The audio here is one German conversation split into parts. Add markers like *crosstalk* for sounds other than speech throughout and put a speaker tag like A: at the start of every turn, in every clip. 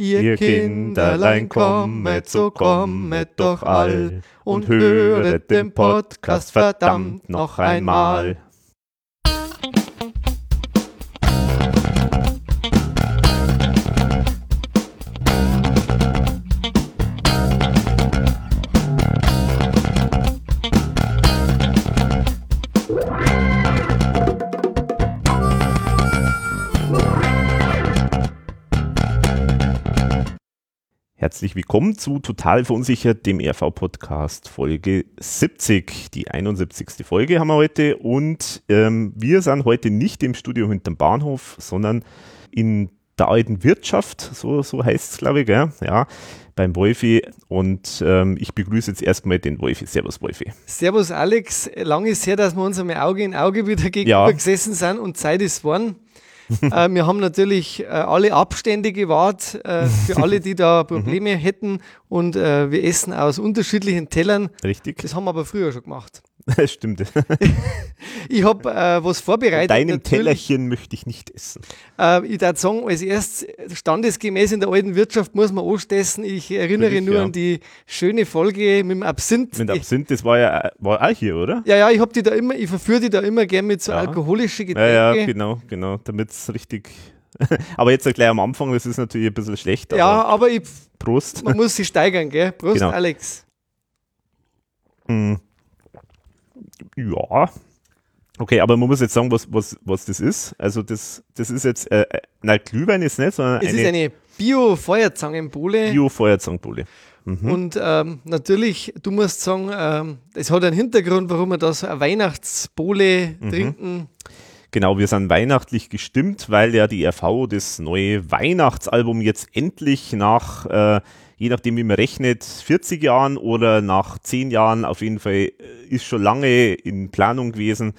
A: Ihr Kinderlein kommet, so kommet doch all und höret den Podcast verdammt noch einmal.
B: Herzlich willkommen zu Total Verunsichert, dem RV-Podcast Folge 70. Die 71. Folge haben wir heute und ähm, wir sind heute nicht im Studio hinterm Bahnhof, sondern in der alten Wirtschaft, so, so heißt es, glaube ich, gell? ja, beim Wolfi. Und ähm, ich begrüße jetzt erstmal den Wolfi. Servus, Wolfi.
A: Servus, Alex. Lange ist her, dass wir uns einmal Auge in Auge wieder gegenüber ja. gesessen sind und Zeit ist geworden. Äh, wir haben natürlich äh, alle Abstände gewahrt äh, für alle, die da *laughs* Probleme hätten. Und äh, wir essen aus unterschiedlichen Tellern.
B: Richtig.
A: Das haben wir aber früher schon gemacht.
B: Das *laughs* stimmt. *laughs*
A: ich habe äh, was vorbereitet.
B: Deinem natürlich. Tellerchen möchte ich nicht essen.
A: Äh, ich würde sagen, als erstes, standesgemäß in der alten Wirtschaft muss man anstessen. Ich erinnere Natürlich, nur ja. an die schöne Folge mit dem Absinth.
B: Mit dem Absinth, das war ja war auch hier, oder?
A: Ja, ja, ich habe die da immer, ich verführe die da immer gern mit so ja. alkoholischen Getränken.
B: Ja, ja, genau, genau, damit es richtig. *laughs* aber jetzt gleich am Anfang, das ist natürlich ein bisschen schlecht.
A: ja, aber ich,
B: Prost.
A: Man muss sich steigern, gell? Prost, genau. Alex.
B: Mm. Ja. Okay, aber man muss jetzt sagen, was, was, was das ist. Also das, das ist jetzt, äh, äh nein, Glühwein ist nicht, sondern
A: es eine, ist eine Bio-Feuerzangenbowle.
B: Bio-Feuerzangenbowle.
A: Mhm. Und ähm, natürlich, du musst sagen, ähm, es hat einen Hintergrund, warum wir da so eine Weihnachtsbowle mhm. trinken.
B: Genau, wir sind weihnachtlich gestimmt, weil ja die RV das neue Weihnachtsalbum jetzt endlich nach äh, je nachdem, wie man rechnet, 40 Jahren oder nach 10 Jahren auf jeden Fall äh, ist schon lange in Planung gewesen.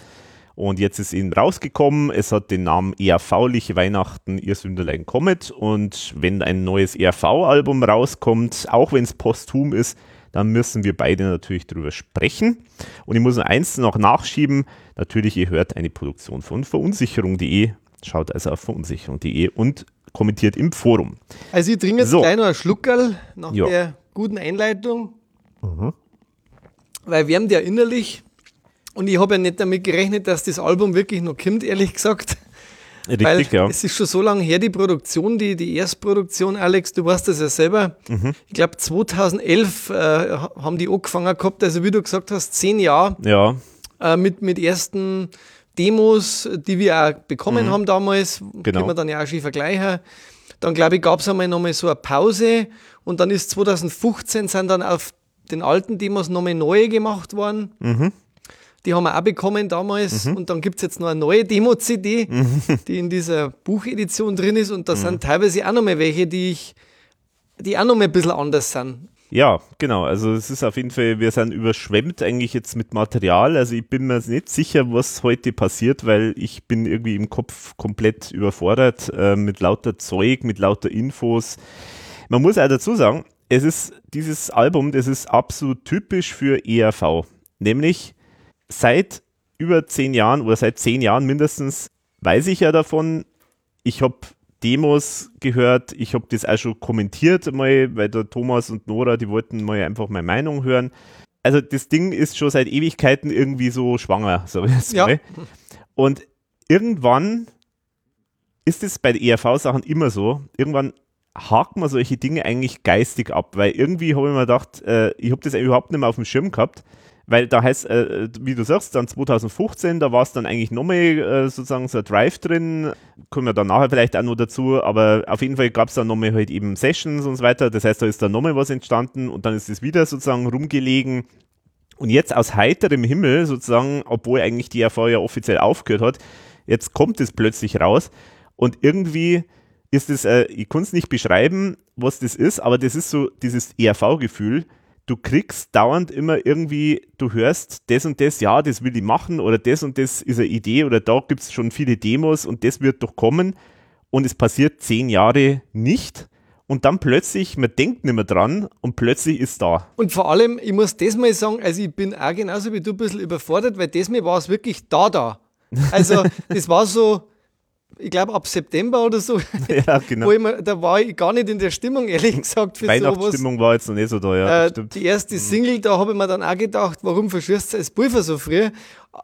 B: Und jetzt ist eben rausgekommen. Es hat den Namen ERV-liche Weihnachten, ihr Sünderlein kommet. Und wenn ein neues ERV-Album rauskommt, auch wenn es posthum ist, dann müssen wir beide natürlich darüber sprechen. Und ich muss eins noch nachschieben. Natürlich, ihr hört eine Produktion von verunsicherung.de. Schaut also auf verunsicherung.de und kommentiert im Forum.
A: Also ich trinke jetzt so. gleich noch einen Schluckerl nach ja. der guten Einleitung. Mhm. Weil wir haben ja innerlich, und ich habe ja nicht damit gerechnet, dass das Album wirklich noch kommt, ehrlich gesagt.
B: Richtig, Weil ja.
A: es ist schon so lange her, die Produktion, die, die Erstproduktion, Alex, du weißt das ja selber. Mhm. Ich glaube, 2011 äh, haben die angefangen gehabt, also wie du gesagt hast, zehn Jahre
B: ja.
A: äh, mit, mit ersten Demos, die wir auch bekommen mhm. haben damals, genau. können wir dann ja auch schon vergleichen. Dann glaube ich, gab es einmal nochmal so eine Pause und dann ist 2015 sind dann auf den alten Demos nochmal neue gemacht worden. Mhm. Die haben wir auch bekommen damals mhm. und dann gibt es jetzt noch eine neue Demo-CD, mhm. die in dieser Buchedition drin ist und da mhm. sind teilweise auch nochmal welche, die ich, die auch nochmal ein bisschen anders sind.
B: Ja, genau. Also es ist auf jeden Fall, wir sind überschwemmt eigentlich jetzt mit Material. Also ich bin mir nicht sicher, was heute passiert, weil ich bin irgendwie im Kopf komplett überfordert äh, mit lauter Zeug, mit lauter Infos. Man muss auch dazu sagen, es ist dieses Album, das ist absolut typisch für ERV. Nämlich seit über zehn Jahren oder seit zehn Jahren mindestens weiß ich ja davon, ich habe Demos gehört. Ich habe das auch schon kommentiert mal, weil der Thomas und Nora, die wollten mal einfach meine Meinung hören. Also das Ding ist schon seit Ewigkeiten irgendwie so schwanger, *laughs* so ja. mal. Und irgendwann ist es bei den ERV-Sachen immer so. Irgendwann hakt man solche Dinge eigentlich geistig ab, weil irgendwie habe ich mir gedacht, äh, ich habe das überhaupt nicht mehr auf dem Schirm gehabt weil da heißt, äh, wie du sagst, dann 2015, da war es dann eigentlich nochmal äh, sozusagen so ein Drive drin, kommen wir dann nachher vielleicht auch noch dazu, aber auf jeden Fall gab es dann nochmal halt eben Sessions und so weiter, das heißt, da ist dann nochmal was entstanden und dann ist es wieder sozusagen rumgelegen. Und jetzt aus heiterem Himmel sozusagen, obwohl eigentlich die RV ja offiziell aufgehört hat, jetzt kommt es plötzlich raus. Und irgendwie ist es, äh, ich kann es nicht beschreiben, was das ist, aber das ist so dieses ERV-Gefühl, du kriegst dauernd immer irgendwie, du hörst das und das, ja, das will ich machen oder das und das ist eine Idee oder da gibt es schon viele Demos und das wird doch kommen und es passiert zehn Jahre nicht und dann plötzlich, man denkt nicht mehr dran und plötzlich ist da.
A: Und vor allem, ich muss das mal sagen, also ich bin auch genauso wie du ein bisschen überfordert, weil das mir war es wirklich da, da. Also *laughs* das war so, ich glaube ab September oder so. *laughs* Ja, genau. Wo ich mir, da war ich gar nicht in der Stimmung, ehrlich gesagt,
B: für Weihnachtsstimmung war jetzt noch nicht so da,
A: ja. Äh, die erste mhm. Single, da habe ich mir dann auch gedacht, warum verschießt das Pulver so früh?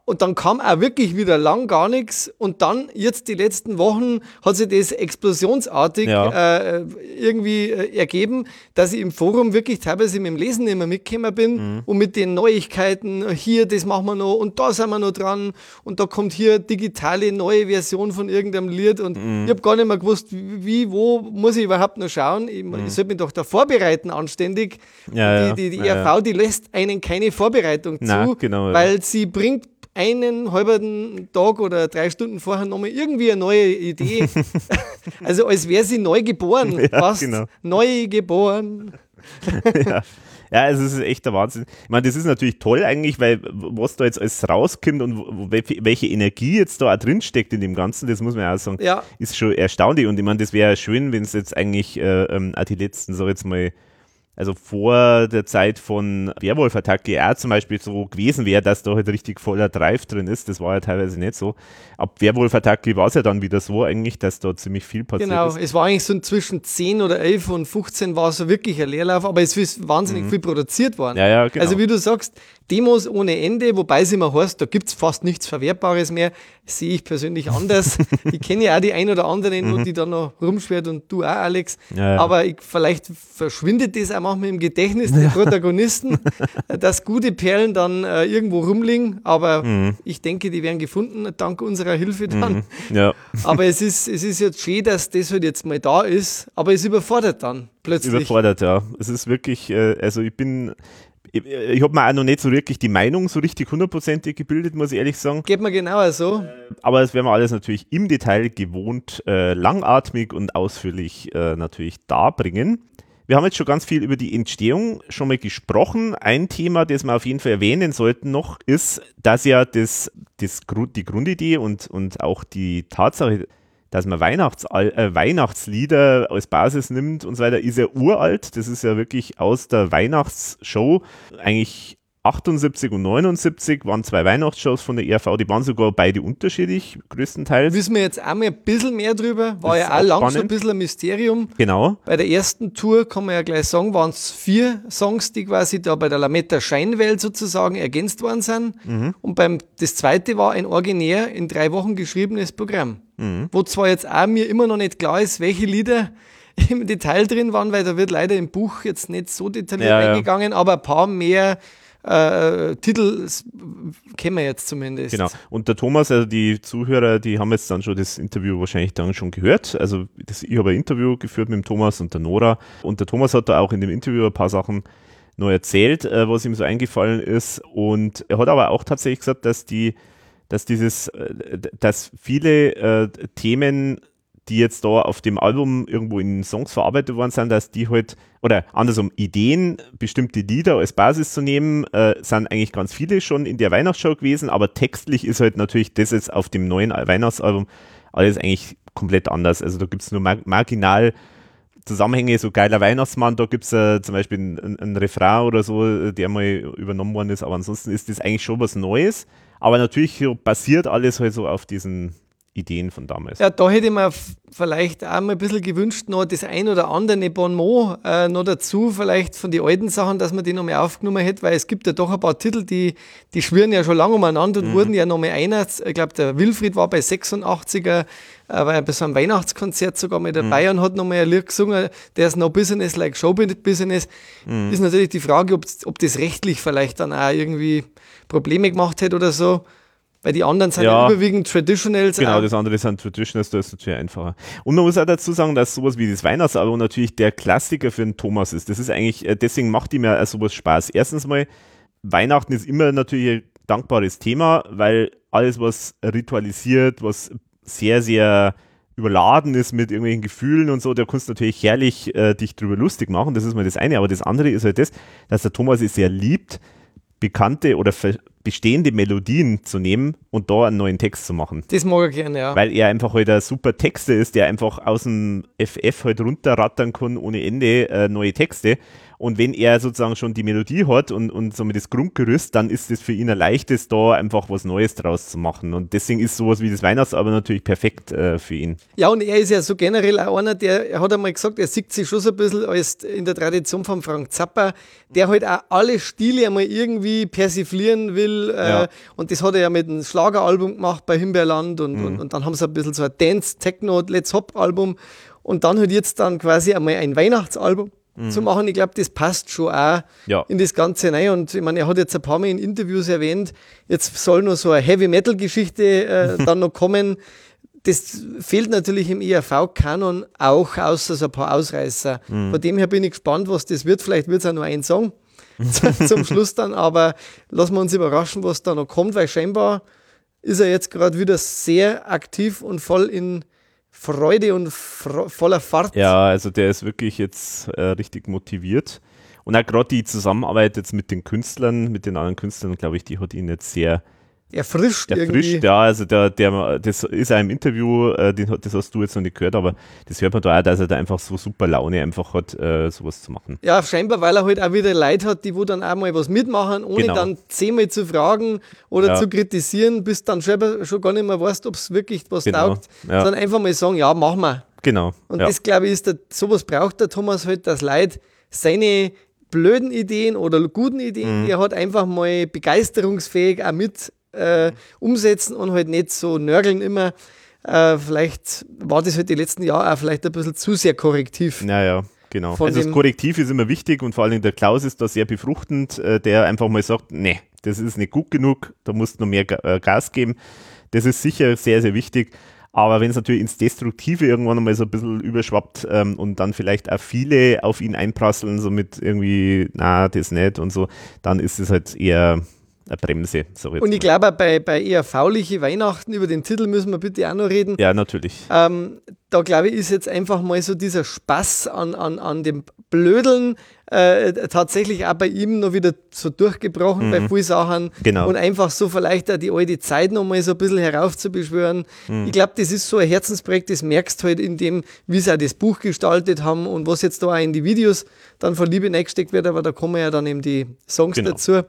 A: Und dann kam auch wirklich wieder lang gar nichts. Und dann, jetzt die letzten Wochen, hat sich das explosionsartig ja. äh, irgendwie äh, ergeben, dass ich im Forum wirklich teilweise mit dem Lesen nicht mehr mitgekommen bin mhm. und mit den Neuigkeiten, hier, das machen wir noch und da sind wir noch dran und da kommt hier digitale neue Version von irgendeinem Lied und mhm. ich habe gar nicht mehr gewusst, wie, wo muss ich überhaupt noch schauen. Ich, mhm. ich sollte mich doch da vorbereiten anständig. Ja, die, die, die ERV, ja, die lässt einen keine Vorbereitung Na, zu, genau, weil sie bringt einen halben Tag oder drei Stunden vorher nochmal irgendwie eine neue Idee. *laughs* also als wäre sie neu geboren. Ja, fast genau. neu geboren. *laughs*
B: ja. Ja, also es ist echt der Wahnsinn. Ich meine, das ist natürlich toll eigentlich, weil was da jetzt alles rauskommt und welche Energie jetzt da auch drin steckt in dem Ganzen, das muss man ja auch sagen, ja. ist schon erstaunlich. Und ich meine, das wäre schön, wenn es jetzt eigentlich äh, ähm, auch die letzten, sag ich jetzt mal, also vor der Zeit von Werwolf-Attacke auch zum Beispiel so gewesen wäre, dass da halt richtig voller Drive drin ist. Das war ja teilweise nicht so. Ab Werwolf-Attacke war es ja dann wieder so eigentlich, dass da ziemlich viel passiert
A: genau.
B: ist.
A: Genau, es war eigentlich so zwischen 10 oder 11 und 15 war so wirklich ein Leerlauf, aber es ist wahnsinnig mhm. viel produziert worden.
B: Ja, ja, genau.
A: Also wie du sagst, Demos ohne Ende, wobei es immer heißt, da gibt es fast nichts Verwertbares mehr, sehe ich persönlich anders. *laughs* ich kenne ja auch die ein oder anderen, mhm. die da noch rumschwert und du auch, Alex. Ja, ja. Aber ich, vielleicht verschwindet das auch manchmal im Gedächtnis der Protagonisten, *laughs* dass gute Perlen dann äh, irgendwo rumliegen. Aber mhm. ich denke, die werden gefunden, dank unserer Hilfe dann.
B: Mhm. Ja.
A: aber es ist, es ist jetzt schön, dass das halt jetzt mal da ist, aber es überfordert dann plötzlich.
B: Überfordert, ja. Es ist wirklich, äh, also ich bin ich, ich habe mir auch noch nicht so wirklich die Meinung so richtig hundertprozentig gebildet, muss ich ehrlich sagen.
A: Geht mir genauer so.
B: Aber das werden wir alles natürlich im Detail gewohnt, äh, langatmig und ausführlich äh, natürlich darbringen. Wir haben jetzt schon ganz viel über die Entstehung schon mal gesprochen. Ein Thema, das wir auf jeden Fall erwähnen sollten noch, ist, dass ja das, das, die Grundidee und, und auch die Tatsache, dass man Weihnachts äh, Weihnachtslieder als Basis nimmt und so weiter, ist ja uralt. Das ist ja wirklich aus der Weihnachtsshow. Eigentlich 78 und 79 waren zwei Weihnachtsshows von der ERV, die waren sogar beide unterschiedlich, größtenteils.
A: Wissen wir jetzt einmal ein bisschen mehr drüber, war ja auch, auch lang so ein bisschen ein Mysterium.
B: Genau.
A: Bei der ersten Tour, kann man ja gleich sagen, waren es vier Songs, die quasi da bei der Lametta Scheinwelt sozusagen ergänzt worden sind. Mhm. Und beim, das zweite war ein originär in drei Wochen geschriebenes Programm. Mhm. Wo zwar jetzt auch mir immer noch nicht klar ist, welche Lieder *laughs* im Detail drin waren, weil da wird leider im Buch jetzt nicht so detailliert ja, eingegangen, ja. aber ein paar mehr äh, Titel kennen wir jetzt zumindest.
B: Genau. Und der Thomas, also die Zuhörer, die haben jetzt dann schon das Interview wahrscheinlich dann schon gehört. Also das, ich habe ein Interview geführt mit dem Thomas und der Nora. Und der Thomas hat da auch in dem Interview ein paar Sachen neu erzählt, äh, was ihm so eingefallen ist. Und er hat aber auch tatsächlich gesagt, dass die dass dieses, äh, dass viele äh, Themen, die jetzt da auf dem Album irgendwo in Songs verarbeitet worden sind, dass die halt, oder andersrum, Ideen, bestimmte Lieder als Basis zu nehmen, äh, sind eigentlich ganz viele schon in der Weihnachtsshow gewesen, aber textlich ist halt natürlich das jetzt auf dem neuen Weihnachtsalbum alles eigentlich komplett anders. Also da gibt es nur mar marginal Zusammenhänge, so geiler Weihnachtsmann, da gibt es äh, zum Beispiel einen ein Refrain oder so, der mal übernommen worden ist, aber ansonsten ist das eigentlich schon was Neues. Aber natürlich basiert alles halt so auf diesen Ideen von damals.
A: Ja, da hätte ich mir vielleicht auch mal ein bisschen gewünscht, noch das ein oder andere Bonmot äh, noch dazu, vielleicht von den alten Sachen, dass man die noch mal aufgenommen hätte, weil es gibt ja doch ein paar Titel, die, die schwirren ja schon lange umeinander und mhm. wurden ja noch mal einer. Ich glaube, der Wilfried war bei 86er, äh, war bei so einem Weihnachtskonzert sogar mit dabei mhm. und hat noch mal ein Lied gesungen, der ist No Business Like Show Business. Mhm. Ist natürlich die Frage, ob, ob das rechtlich vielleicht dann auch irgendwie Probleme gemacht hätte oder so. Weil die anderen sind ja, ja überwiegend Traditionals.
B: Genau, das andere sind Traditionals, da ist natürlich einfacher. Und man muss auch dazu sagen, dass sowas wie das Weihnachtsalbum natürlich der Klassiker für den Thomas ist. Das ist eigentlich, äh, deswegen macht ihm ja sowas Spaß. Erstens mal, Weihnachten ist immer natürlich ein dankbares Thema, weil alles, was ritualisiert, was sehr, sehr überladen ist mit irgendwelchen Gefühlen und so, da kannst du natürlich herrlich äh, dich drüber lustig machen. Das ist mal das eine. Aber das andere ist halt das, dass der Thomas es sehr liebt, bekannte oder bestehende Melodien zu nehmen und da einen neuen Text zu machen.
A: Das mag er gerne, ja.
B: Weil er einfach halt ein super Texter ist, der einfach aus dem FF halt runterrattern kann ohne Ende äh, neue Texte. Und wenn er sozusagen schon die Melodie hat und, und somit das Grundgerüst, dann ist es für ihn ein leichtes, da einfach was Neues draus zu machen. Und deswegen ist sowas wie das Weihnachtsalbum natürlich perfekt äh, für ihn.
A: Ja, und er ist ja so generell auch einer, der, er hat einmal gesagt, er sieht sich schon so ein bisschen als in der Tradition von Frank Zappa, der halt auch alle Stile einmal irgendwie persiflieren will. Äh, ja. Und das hat er ja mit einem Schlageralbum gemacht bei Himbeerland und, mhm. und, und, dann haben sie ein bisschen so ein Dance, Techno, Let's Hop Album. Und dann halt jetzt dann quasi einmal ein Weihnachtsalbum mhm. zu machen. Ich glaube, das passt schon auch ja. in das Ganze rein. Und ich meine, er hat jetzt ein paar Mal in Interviews erwähnt, jetzt soll noch so eine Heavy-Metal-Geschichte äh, *laughs* dann noch kommen. Das fehlt natürlich im ERV-Kanon auch, außer so ein paar Ausreißer. Mhm. Von dem her bin ich gespannt, was das wird. Vielleicht wird es auch nur ein Song zum Schluss dann, aber lassen wir uns überraschen, was da noch kommt, weil scheinbar ist er jetzt gerade wieder sehr aktiv und voll in Freude und fro voller Fahrt.
B: Ja, also der ist wirklich jetzt äh, richtig motiviert. Und auch gerade die Zusammenarbeit jetzt mit den Künstlern, mit den anderen Künstlern, glaube ich, die hat ihn jetzt sehr
A: erfrischt,
B: erfrischt irgendwie. ja, also der, der, das ist auch im Interview, äh, den, das hast du jetzt noch nicht gehört, aber das hört man da auch, dass er da einfach so super Laune einfach hat, äh, sowas zu machen.
A: Ja, scheinbar, weil er halt auch wieder Leute hat, die wo dann auch mal was mitmachen, ohne genau. dann zehnmal zu fragen oder ja. zu kritisieren, bis dann selber schon gar nicht mehr weißt, ob es wirklich was genau. taugt, ja. sondern einfach mal sagen, ja, machen wir.
B: Genau.
A: Und ja. das, glaube ich, ist der, sowas braucht der Thomas halt, dass Leute seine blöden Ideen oder guten Ideen, mhm. er hat, einfach mal begeisterungsfähig auch mit äh, umsetzen und halt nicht so nörgeln immer. Äh, vielleicht war das halt die letzten Jahre auch vielleicht ein bisschen zu sehr korrektiv.
B: Naja. Genau. also das Korrektiv ist immer wichtig und vor allem der Klaus ist da sehr befruchtend, äh, der einfach mal sagt, nee, das ist nicht gut genug, da musst du noch mehr äh, Gas geben. Das ist sicher sehr, sehr wichtig. Aber wenn es natürlich ins Destruktive irgendwann mal so ein bisschen überschwappt ähm, und dann vielleicht auch viele auf ihn einprasseln, so mit irgendwie, na, das nicht und so, dann ist es halt eher eine Bremse.
A: So und ich glaube, bei, bei eher fauliche Weihnachten, über den Titel müssen wir bitte auch noch reden.
B: Ja, natürlich.
A: Ähm, da glaube ich, ist jetzt einfach mal so dieser Spaß an, an, an dem Blödeln äh, tatsächlich auch bei ihm noch wieder so durchgebrochen mhm. bei vielen Sachen.
B: Genau.
A: Und einfach so vielleicht auch die alte Zeit noch mal so ein bisschen heraufzubeschwören. Mhm. Ich glaube, das ist so ein Herzensprojekt, das merkst du halt in dem, wie sie auch das Buch gestaltet haben und was jetzt da auch in die Videos dann von Liebe eingesteckt wird, aber da kommen ja dann eben die Songs genau. dazu.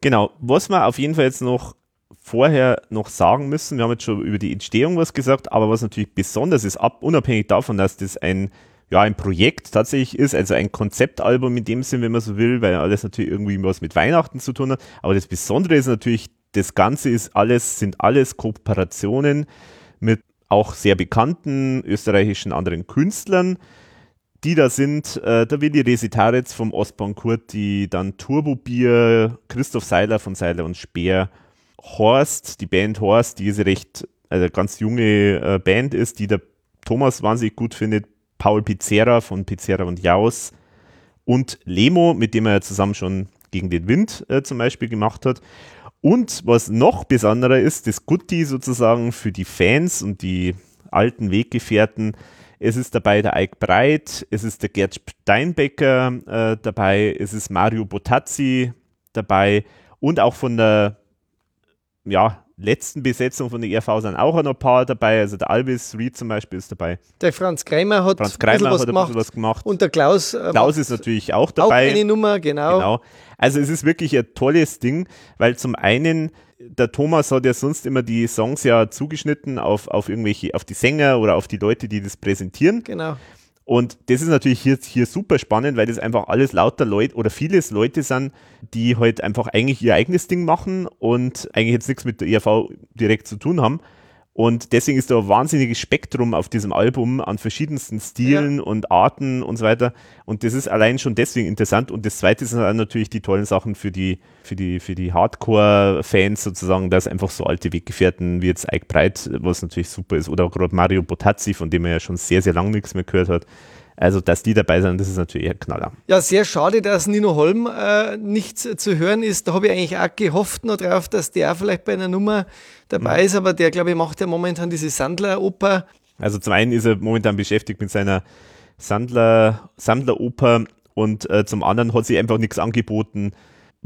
B: Genau, was wir auf jeden Fall jetzt noch vorher noch sagen müssen, wir haben jetzt schon über die Entstehung was gesagt, aber was natürlich besonders ist, ab, unabhängig davon, dass das ein, ja, ein Projekt tatsächlich ist, also ein Konzeptalbum in dem Sinn, wenn man so will, weil alles natürlich irgendwie was mit Weihnachten zu tun hat, aber das Besondere ist natürlich, das Ganze ist alles, sind alles Kooperationen mit auch sehr bekannten österreichischen anderen Künstlern, die da sind, äh, der Willi Resitaritz vom Ostbahn Kurti, dann Turbo Bier, Christoph Seiler von Seiler und Speer, Horst, die Band Horst, die diese recht, also ganz junge äh, Band ist, die der Thomas wahnsinnig gut findet, Paul Pizzerra von Pizzerra und Jaus und Lemo, mit dem er zusammen schon gegen den Wind äh, zum Beispiel gemacht hat. Und was noch besonderer ist, das Gutti sozusagen für die Fans und die alten Weggefährten, es ist dabei der Eik Breit, es ist der Gerd Steinbecker äh, dabei, es ist Mario Botazzi dabei und auch von der ja, letzten Besetzung von der ERV sind auch noch ein paar dabei. Also der Alvis Reed zum Beispiel ist dabei.
A: Der Franz Kreimer hat,
B: Franz Kreimer ein, bisschen hat bisschen was gemacht.
A: Und der Klaus.
B: Äh, Klaus ist natürlich auch dabei.
A: Auch eine Nummer, genau. genau.
B: Also es ist wirklich ein tolles Ding, weil zum einen der Thomas hat ja sonst immer die Songs ja zugeschnitten auf, auf irgendwelche, auf die Sänger oder auf die Leute, die das präsentieren.
A: Genau.
B: Und das ist natürlich hier, hier super spannend, weil das einfach alles lauter Leute oder vieles Leute sind, die halt einfach eigentlich ihr eigenes Ding machen und eigentlich jetzt nichts mit der ERV direkt zu tun haben. Und deswegen ist da ein wahnsinniges Spektrum auf diesem Album an verschiedensten Stilen ja. und Arten und so weiter. Und das ist allein schon deswegen interessant. Und das zweite sind dann natürlich die tollen Sachen für die, für die, für die Hardcore-Fans sozusagen, dass einfach so alte Weggefährten wie jetzt Ike Breit, was natürlich super ist, oder gerade Mario Botazzi, von dem er ja schon sehr, sehr lange nichts mehr gehört hat. Also, dass die dabei sind, das ist natürlich ein Knaller.
A: Ja, sehr schade, dass Nino Holm äh, nicht zu hören ist. Da habe ich eigentlich auch gehofft noch drauf, dass der vielleicht bei einer Nummer dabei mhm. ist, aber der, glaube ich, macht ja momentan diese Sandler-Oper.
B: Also zum einen ist er momentan beschäftigt mit seiner Sandler, Sandler-Oper und äh, zum anderen hat sich einfach nichts angeboten,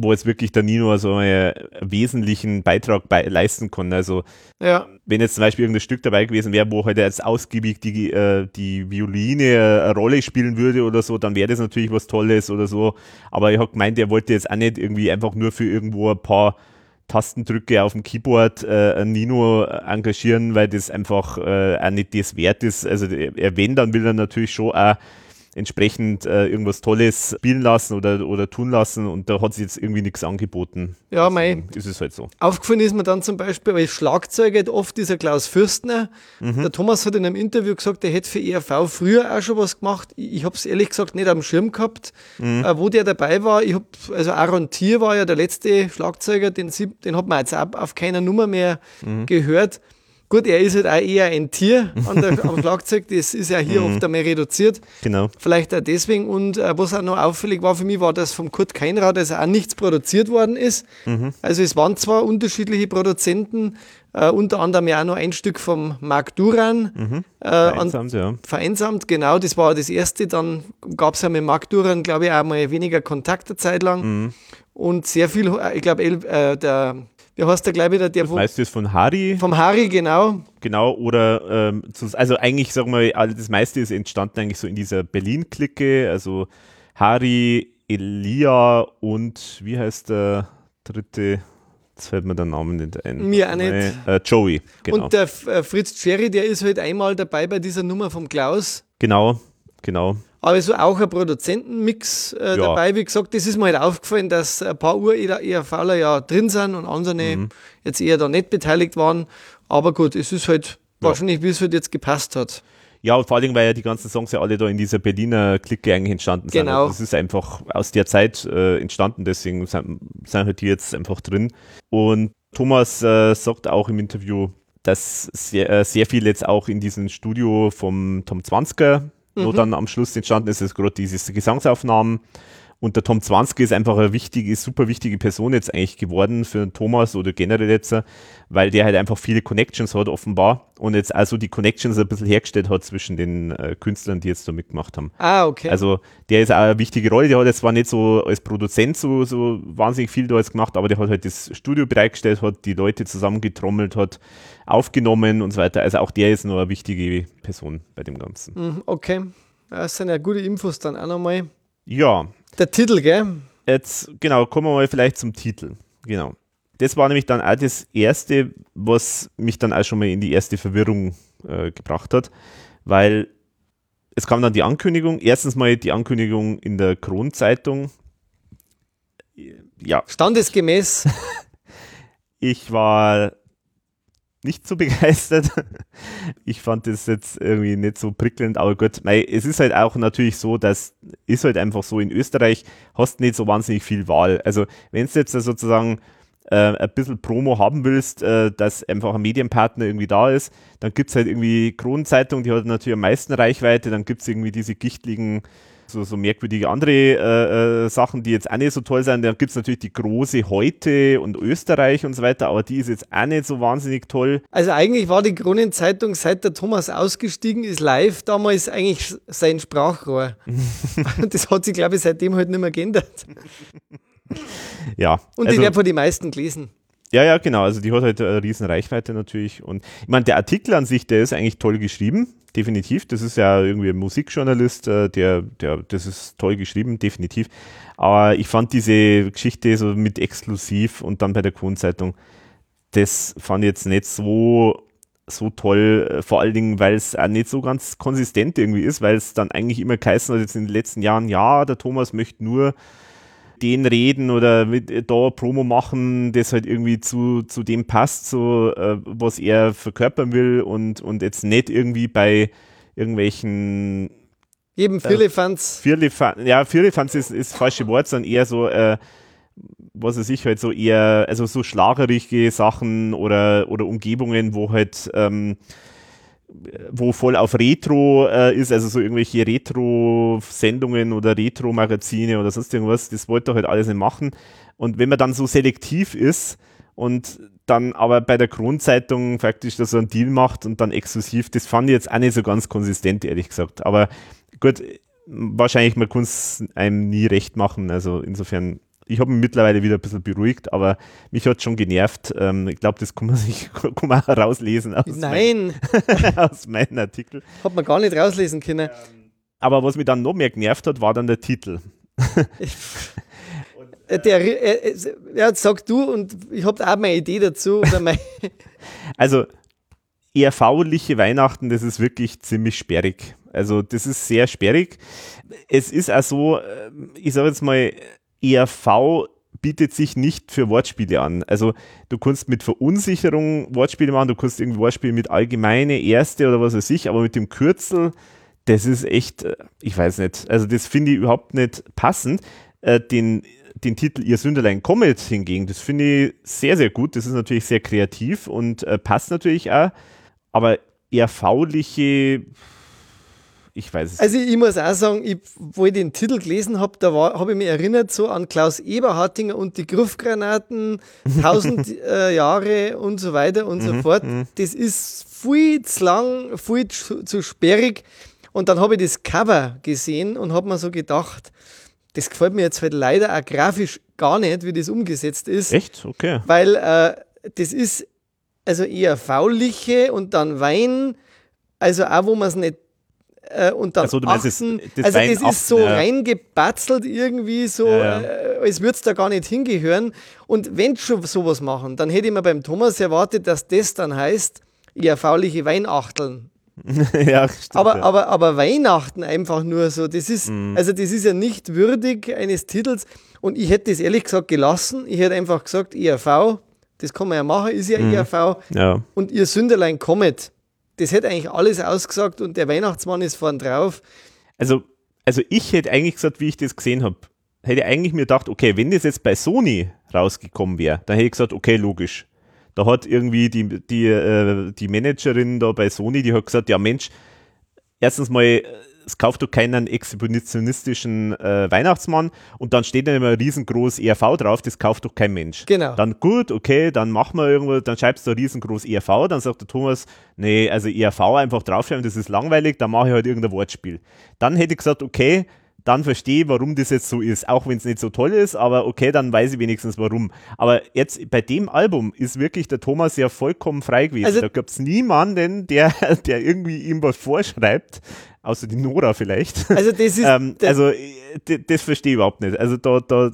B: wo jetzt wirklich der Nino so einen wesentlichen Beitrag bei, leisten kann. Also ja. wenn jetzt zum Beispiel irgendein Stück dabei gewesen wäre, wo halt jetzt ausgiebig die, äh, die Violine eine Rolle spielen würde oder so, dann wäre das natürlich was Tolles oder so. Aber ich habe gemeint, er wollte jetzt auch nicht irgendwie einfach nur für irgendwo ein paar Tastendrücke auf dem Keyboard äh, Nino engagieren, weil das einfach äh, auch nicht das wert ist. Also er, wenn, dann will er natürlich schon auch entsprechend äh, irgendwas Tolles spielen lassen oder, oder tun lassen und da hat sich jetzt irgendwie nichts angeboten.
A: Ja, mei. Ist es halt so. Aufgefallen ist mir dann zum Beispiel, weil Schlagzeuger oft dieser Klaus Fürstner. Mhm. Der Thomas hat in einem Interview gesagt, er hätte für ERV früher auch schon was gemacht. Ich, habe es ehrlich gesagt nicht am Schirm gehabt, mhm. äh, wo der dabei war. Ich habe, also Aaron Thier war ja der letzte Schlagzeuger, den, den hat man jetzt auch auf keiner Nummer mehr mhm. gehört. Gut, er ist halt auch eher ein Tier *laughs* an der, am Schlagzeug, das ist ja hier mhm. oft einmal reduziert.
B: Genau.
A: Vielleicht auch deswegen. Und äh, was auch noch auffällig war für mich, war, dass vom Kurt Keinrad also auch nichts produziert worden ist. Mhm. Also es waren zwar unterschiedliche Produzenten, äh, unter anderem ja auch noch ein Stück vom Mark Duran. Mhm.
B: Äh, vereinsamt, ja.
A: Vereinsamt, genau, das war das erste. Dann gab es ja mit Mark Duran, glaube ich, auch mal weniger Kontakt eine Zeit lang. Mhm. Und sehr viel, äh, ich glaube, äh, der heißt der gleich wieder? Der,
B: das meiste ist von Harry.
A: Vom Harry, genau.
B: Genau, oder ähm, also eigentlich, sagen wir mal, das meiste ist entstanden eigentlich so in dieser Berlin-Clique, also Harry, Elia und wie heißt der dritte? Jetzt fällt mir der Name nicht ein.
A: Mir auch nicht.
B: Äh, Joey,
A: genau. Und der äh, Fritz Cherry, der ist halt einmal dabei bei dieser Nummer vom Klaus.
B: Genau, genau.
A: Aber so auch ein Produzentenmix äh, ja. dabei. Wie gesagt, das ist mir halt aufgefallen, dass ein paar Uhr eher Faller ja drin sind und andere mhm. jetzt eher da nicht beteiligt waren. Aber gut, es ist halt ja. wahrscheinlich, wie es halt jetzt gepasst hat.
B: Ja, und vor allem, weil ja die ganzen Songs ja alle da in dieser Berliner Clique eigentlich entstanden
A: sind. Genau.
B: Also das ist einfach aus der Zeit äh, entstanden, deswegen sind, sind halt die jetzt einfach drin. Und Thomas äh, sagt auch im Interview, dass sehr, äh, sehr viel jetzt auch in diesem Studio vom Tom Zwanzger mhm. wo dann am Schluss entstanden ist, ist gerade diese Gesangsaufnahmen. Und der Tom Zwanzke ist einfach eine wichtige, super wichtige Person jetzt eigentlich geworden für Thomas oder generell jetzt, weil der halt einfach viele Connections hat offenbar und jetzt also die Connections ein bisschen hergestellt hat zwischen den äh, Künstlern, die jetzt da mitgemacht haben.
A: Ah, okay.
B: Also der ist auch eine wichtige Rolle, der hat jetzt zwar nicht so als Produzent so, so wahnsinnig viel da jetzt gemacht, aber der hat halt das Studio bereitgestellt, hat die Leute zusammengetrommelt, hat aufgenommen und so weiter. Also auch der ist noch eine wichtige Person bei dem Ganzen.
A: Mhm, okay. Das sind ja gute Infos dann auch nochmal.
B: Ja.
A: Der Titel, gell?
B: Jetzt, genau, kommen wir mal vielleicht zum Titel. Genau. Das war nämlich dann auch das Erste, was mich dann auch schon mal in die erste Verwirrung äh, gebracht hat, weil es kam dann die Ankündigung, erstens mal die Ankündigung in der Kronzeitung.
A: Ja. Standesgemäß. *laughs*
B: ich war nicht so *laughs* begeistert. Ich fand das jetzt irgendwie nicht so prickelnd, aber gut, es ist halt auch natürlich so, dass ist halt einfach so, in Österreich hast nicht so wahnsinnig viel Wahl. Also wenn es jetzt sozusagen äh, ein bisschen Promo haben willst, äh, dass einfach ein Medienpartner irgendwie da ist, dann gibt es halt irgendwie Kronenzeitung, die hat natürlich am meisten Reichweite, dann gibt es irgendwie diese gichtligen so, so merkwürdige andere äh, äh, Sachen, die jetzt auch nicht so toll sind. Da gibt es natürlich die große Heute und Österreich und so weiter, aber die ist jetzt auch nicht so wahnsinnig toll.
A: Also eigentlich war die Kronenzeitung, seit der Thomas ausgestiegen ist, live damals eigentlich sein Sprachrohr. *laughs* das hat sich, glaube ich, seitdem halt nicht mehr geändert.
B: Ja.
A: Und die also, wird von den meisten gelesen.
B: Ja, ja, genau. Also die hat halt eine riesen Reichweite natürlich. Und ich meine, der Artikel an sich, der ist eigentlich toll geschrieben, definitiv. Das ist ja irgendwie ein Musikjournalist, äh, der, der, das ist toll geschrieben, definitiv. Aber ich fand diese Geschichte so mit exklusiv und dann bei der Kronzeitung, das fand ich jetzt nicht so so toll, äh, vor allen Dingen, weil es auch nicht so ganz konsistent irgendwie ist, weil es dann eigentlich immer geheißen hat, jetzt in den letzten Jahren, ja, der Thomas möchte nur den reden oder mit, äh, da Promo machen, das halt irgendwie zu, zu dem passt, so äh, was er verkörpern will und, und jetzt nicht irgendwie bei irgendwelchen
A: Eben Firlefanz.
B: Äh, Firlefanz, ja, Firlefanz ist, ist das falsche Wort, sondern eher so, äh, was weiß ich, halt so eher, also so schlagerige Sachen oder, oder Umgebungen, wo halt ähm, wo voll auf Retro äh, ist, also so irgendwelche Retro-Sendungen oder Retro-Magazine oder sonst irgendwas, das wollte er halt alles nicht machen. Und wenn man dann so selektiv ist und dann aber bei der Kronzeitung faktisch so einen Deal macht und dann exklusiv, das fand ich jetzt auch nicht so ganz konsistent, ehrlich gesagt. Aber gut, wahrscheinlich, man kann es einem nie recht machen, also insofern ich habe mich mittlerweile wieder ein bisschen beruhigt, aber mich hat schon genervt. Ähm, ich glaube, das kann man sich *laughs* kann man auch rauslesen aus,
A: Nein.
B: Mein, *laughs* aus meinem Artikel.
A: Hat man gar nicht rauslesen können. Ähm,
B: aber was mich dann noch mehr genervt hat, war dann der Titel. *laughs*
A: Äh, der, äh, ja, sag du und ich habe auch meine Idee dazu. Oder mein
B: also, ERV-liche Weihnachten, das ist wirklich ziemlich sperrig. Also, das ist sehr sperrig. Es ist auch so, äh, ich sage jetzt mal, ERV bietet sich nicht für Wortspiele an. Also du kannst mit Verunsicherung Wortspiele machen, du kannst irgendwie Wortspiele mit allgemeine, erste oder was weiß ich, aber mit dem Kürzel, das ist echt, ich weiß nicht, also das finde ich überhaupt nicht passend. Den den Titel Ihr Sünderlein Comet hingegen, das finde ich sehr, sehr gut. Das ist natürlich sehr kreativ und äh, passt natürlich auch. Aber eher fauliche, ich weiß es
A: Also ich muss auch sagen, ich, wo ich den Titel gelesen habe, da habe ich mich erinnert so an Klaus Eberhartinger und die Gruffgranaten, *laughs* tausend äh, Jahre und so weiter und so mhm, fort. Mhm. Das ist viel zu lang, viel zu, zu sperrig. Und dann habe ich das Cover gesehen und habe mir so gedacht, das gefällt mir jetzt halt leider auch grafisch gar nicht, wie das umgesetzt ist.
B: Echt? Okay.
A: Weil äh, das ist also eher fauliche und dann Wein, also auch wo man es nicht äh, und dann also, achten, das, das also das ist so ja. reingebatzelt irgendwie so, ja, ja. Äh, als würde es da gar nicht hingehören. Und wenn schon sowas machen, dann hätte ich mir beim Thomas erwartet, dass das dann heißt, eher fauliche Weinachteln. *laughs* ja, stimmt, aber, ja. aber, aber Weihnachten einfach nur so, das ist, mhm. also das ist ja nicht würdig eines Titels. Und ich hätte das ehrlich gesagt gelassen. Ich hätte einfach gesagt, IRV, das kann man ja machen, ist ja mhm. IRV.
B: Ja.
A: Und ihr Sünderlein kommet. Das hätte eigentlich alles ausgesagt und der Weihnachtsmann ist vorn drauf.
B: Also, also ich hätte eigentlich gesagt, wie ich das gesehen habe, hätte eigentlich mir gedacht, okay, wenn das jetzt bei Sony rausgekommen wäre, dann hätte ich gesagt, okay, logisch. Da hat irgendwie die, die, äh, die Managerin da bei Sony, die hat gesagt, ja Mensch, erstens mal, es kauft doch keinen exhibitionistischen äh, Weihnachtsmann und dann steht da immer riesengroß ERV drauf, das kauft doch kein Mensch.
A: Genau.
B: Dann gut, okay, dann machen wir irgendwo, dann schreibst du riesengroß ERV, dann sagt der Thomas, nee, also ERV einfach draufschreiben, das ist langweilig, dann mache ich halt irgendein Wortspiel. Dann hätte ich gesagt, okay, dann verstehe, warum das jetzt so ist. Auch wenn es nicht so toll ist, aber okay, dann weiß ich wenigstens warum. Aber jetzt bei dem Album ist wirklich der Thomas ja vollkommen frei gewesen. Also, da gab es niemanden, der, *laughs* der irgendwie ihm was vorschreibt, außer die Nora vielleicht.
A: Also das ist. *laughs*
B: ähm, also das verstehe ich überhaupt nicht. Also da, da,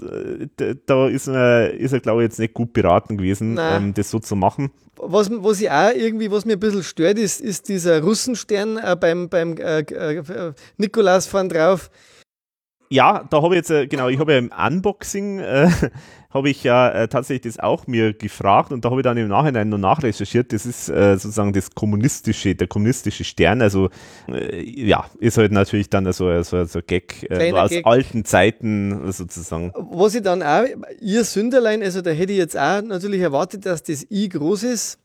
B: da ist er, ist er glaube ich, jetzt nicht gut beraten gewesen, ähm, das so zu machen.
A: Was, was ich auch irgendwie, was mir ein bisschen stört, ist, ist dieser Russenstern äh, beim, beim äh, äh, Nikolaus vorn drauf
B: ja, da habe ich jetzt, äh, genau, ich habe ja im Unboxing, äh, *laughs* habe ich ja äh, tatsächlich das auch mir gefragt und da habe ich dann im Nachhinein noch nachrecherchiert. Das ist äh, sozusagen das kommunistische, der kommunistische Stern. Also äh, ja, ist halt natürlich dann so, so, so Gag äh, aus Gag. alten Zeiten sozusagen.
A: Was ich dann auch, ihr Sünderlein, also da hätte ich jetzt auch natürlich erwartet, dass das I groß ist.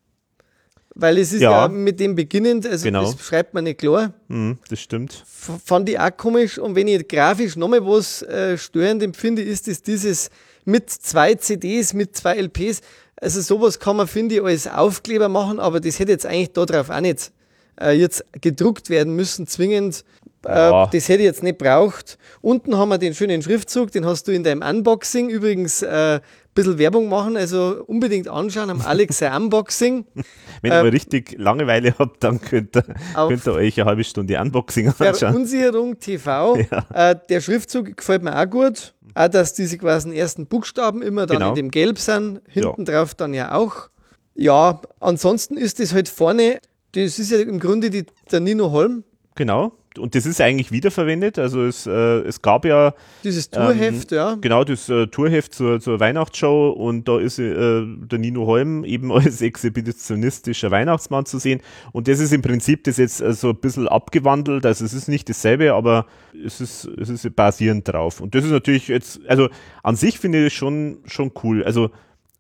A: Weil es ist ja, ja mit dem beginnend, also genau. das schreibt man nicht klar.
B: Mhm, das stimmt.
A: fand ich auch komisch. Und wenn ich grafisch nochmal was äh, störend empfinde, ist es dieses mit zwei CDs, mit zwei LPs. Also sowas kann man, finde ich, als Aufkleber machen, aber das hätte jetzt eigentlich darauf auch nicht äh, jetzt gedruckt werden müssen, zwingend. Äh, ja. Das hätte ich jetzt nicht braucht. Unten haben wir den schönen Schriftzug, den hast du in deinem Unboxing. Übrigens äh, bisschen Werbung machen, also unbedingt anschauen am Alex Unboxing. *laughs*
B: Wenn ihr äh, richtig Langeweile habt, dann könnt ihr, könnt ihr euch eine halbe Stunde Unboxing anschauen.
A: Verunsicherung TV. *laughs* Ja. Äh, der Schriftzug gefällt mir auch gut. Auch, dass diese quasi ersten Buchstaben immer dann genau. in dem Gelb sind. Hinten ja. drauf dann ja auch. Ja, ansonsten ist das halt vorne, das ist ja im Grunde die, der Nino Holm.
B: Genau und das ist eigentlich wiederverwendet. Also es, äh, es gab ja
A: dieses Tourheft, ähm, ja.
B: Genau, das äh, Tourheft zur, zur Weihnachtsshow und da ist äh, der Nino Holm eben *laughs* als exhibitionistischer Weihnachtsmann zu sehen. Und das ist im Prinzip das jetzt äh, so ein bisschen abgewandelt. Also es ist nicht dasselbe, aber es ist, es ist basierend drauf. Und das ist natürlich jetzt, also an sich finde ich schon, schon cool. Also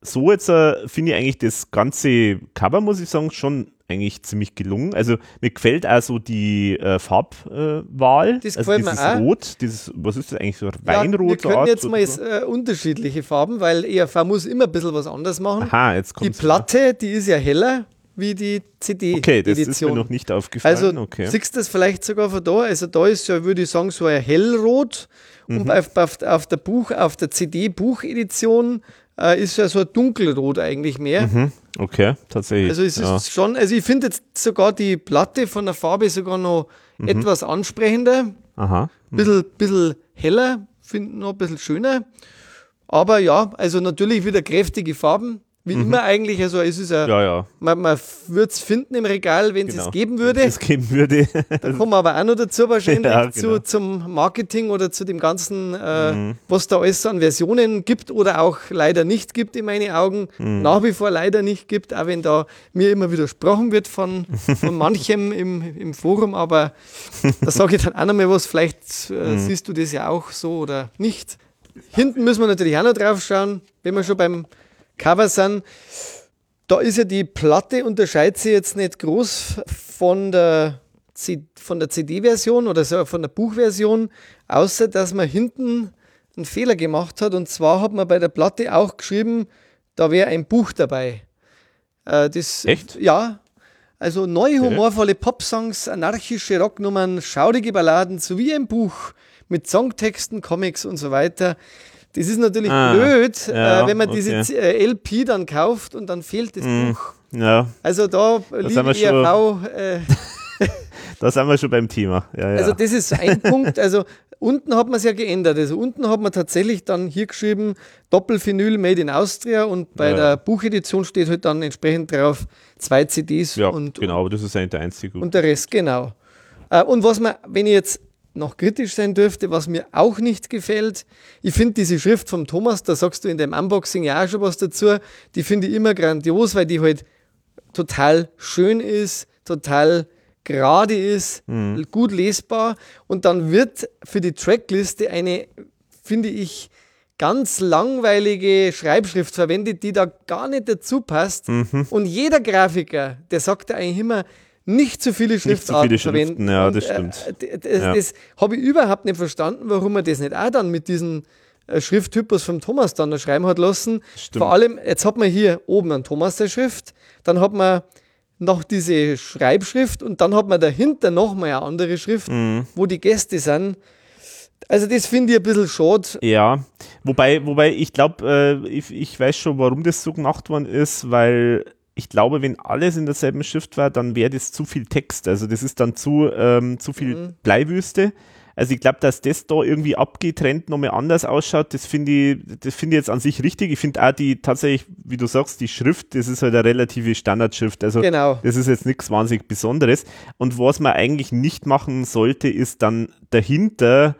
B: so jetzt äh, finde ich eigentlich das ganze Cover, muss ich sagen, schon eigentlich ziemlich gelungen. Also mir gefällt also die äh, Farbwahl. Äh,
A: das
B: also
A: gefällt
B: dieses
A: mir
B: auch. Rot, dieses, was ist das eigentlich, so Weinrot? Ja, wir
A: können jetzt mal so? äh, unterschiedliche Farben, weil ERV muss immer ein bisschen was anderes machen.
B: Aha, jetzt
A: kommt Die Platte, die ist ja heller. wie die CD-Edition.
B: Okay, das ist mir noch nicht aufgefallen.
A: Also
B: okay.
A: siehst du das vielleicht sogar von da? Also da ist ja, würde ich sagen, so ein hellrot mhm. und auf, auf, auf, der Buch, auf der CD-Buchedition äh, ist ja so ein dunkelrot eigentlich mehr.
B: Mhm. Okay, tatsächlich.
A: Also es ja. ist schon, also ich finde jetzt sogar die Platte von der Farbe sogar noch mhm. etwas ansprechender.
B: Aha.
A: Mhm. Bisschen, bisschen heller, finde noch ein bisschen schöner. Aber ja, also natürlich wieder kräftige Farben. Wie mhm. immer eigentlich, also es ist ein,
B: ja, ja.
A: man, man würde es finden im Regal, wenn genau. es geben würde.
B: Es geben würde.
A: da kommen wir aber auch noch dazu wahrscheinlich ja, genau. zu, zum Marketing oder zu dem ganzen, äh, mhm. was da alles an Versionen gibt oder auch leider nicht gibt in meinen Augen. Mhm. Nach wie vor leider nicht gibt, auch wenn da mir immer widersprochen wird von, von *laughs* manchem im, im Forum, aber da sage ich dann auch noch mal was, vielleicht äh, mhm. siehst du das ja auch so oder nicht. Hinten müssen wir natürlich auch noch drauf schauen, wenn wir schon beim Cover sind. Da ist ja die Platte, unterscheidet sich jetzt nicht groß von der, von der CD-Version oder von der Buchversion, außer dass man hinten einen Fehler gemacht hat. Und zwar hat man bei der Platte auch geschrieben, da wäre ein Buch dabei.
B: Äh, das, Echt?
A: Ja. Also neue humorvolle Popsongs, anarchische Rocknummern, schaurige Balladen sowie ein Buch mit Songtexten, Comics und so weiter. Das ist natürlich ah, blöd, ja, äh, wenn man okay. diese äh, LP dann kauft und dann fehlt das mm, Buch.
B: Ja.
A: Also da liebe ERV. Äh, *laughs*
B: da sind wir schon beim Thema. Ja,
A: also das ist ein Punkt. Also unten hat man es ja geändert. Also unten hat man tatsächlich dann hier geschrieben Doppelphenyl Made in Austria und bei der Buchedition steht halt dann entsprechend drauf zwei CDs.
B: Ja,
A: und,
B: genau, aber das ist eigentlich der einzige.
A: Und der Rest, genau. Äh, und was man, wenn ich jetzt noch kritisch sein dürfte, was mir auch nicht gefällt. Ich finde diese Schrift vom Thomas, da sagst du in dem Unboxing ja auch schon was dazu, die finde ich immer grandios, weil die halt total schön ist, total gerade ist, mhm. gut lesbar und dann wird für die Trackliste eine, finde ich, ganz langweilige Schreibschrift verwendet, die da gar nicht dazu passt. Mhm. Und jeder Grafiker, der sagt da eigentlich immer, nicht zu viele Schriftarten nicht zu viele verwenden.
B: Ja, das stimmt.
A: Äh, das, ja. das habe ich überhaupt nicht verstanden, warum man das nicht auch dann mit diesen äh, Schrifttypus vom Thomas dann schreiben hat lassen. Stimmt. Vor allem, jetzt hat man hier oben einen Thomas der Schrift, dann hat man noch diese Schreibschrift und dann hat man dahinter nochmal eine andere Schrift, mhm. wo die Gäste sind. Also das finde ich ein bisschen schade.
B: Ja, wobei, wobei ich glaube, äh, ich, ich weiß schon, warum das so gemacht worden ist, weil ich glaube, wenn alles in derselben Schrift war, dann wäre das zu viel Text. Also das ist dann zu, ähm, zu viel mhm. Bleiwüste. Also ich glaube, dass das da irgendwie abgetrennt nochmal anders ausschaut, das finde ich, das finde ich jetzt an sich richtig. Ich finde auch die tatsächlich, wie du sagst, die Schrift, das ist halt eine relative Standardschrift. Also
A: genau.
B: das ist jetzt nichts wahnsinnig Besonderes. Und was man eigentlich nicht machen sollte, ist dann dahinter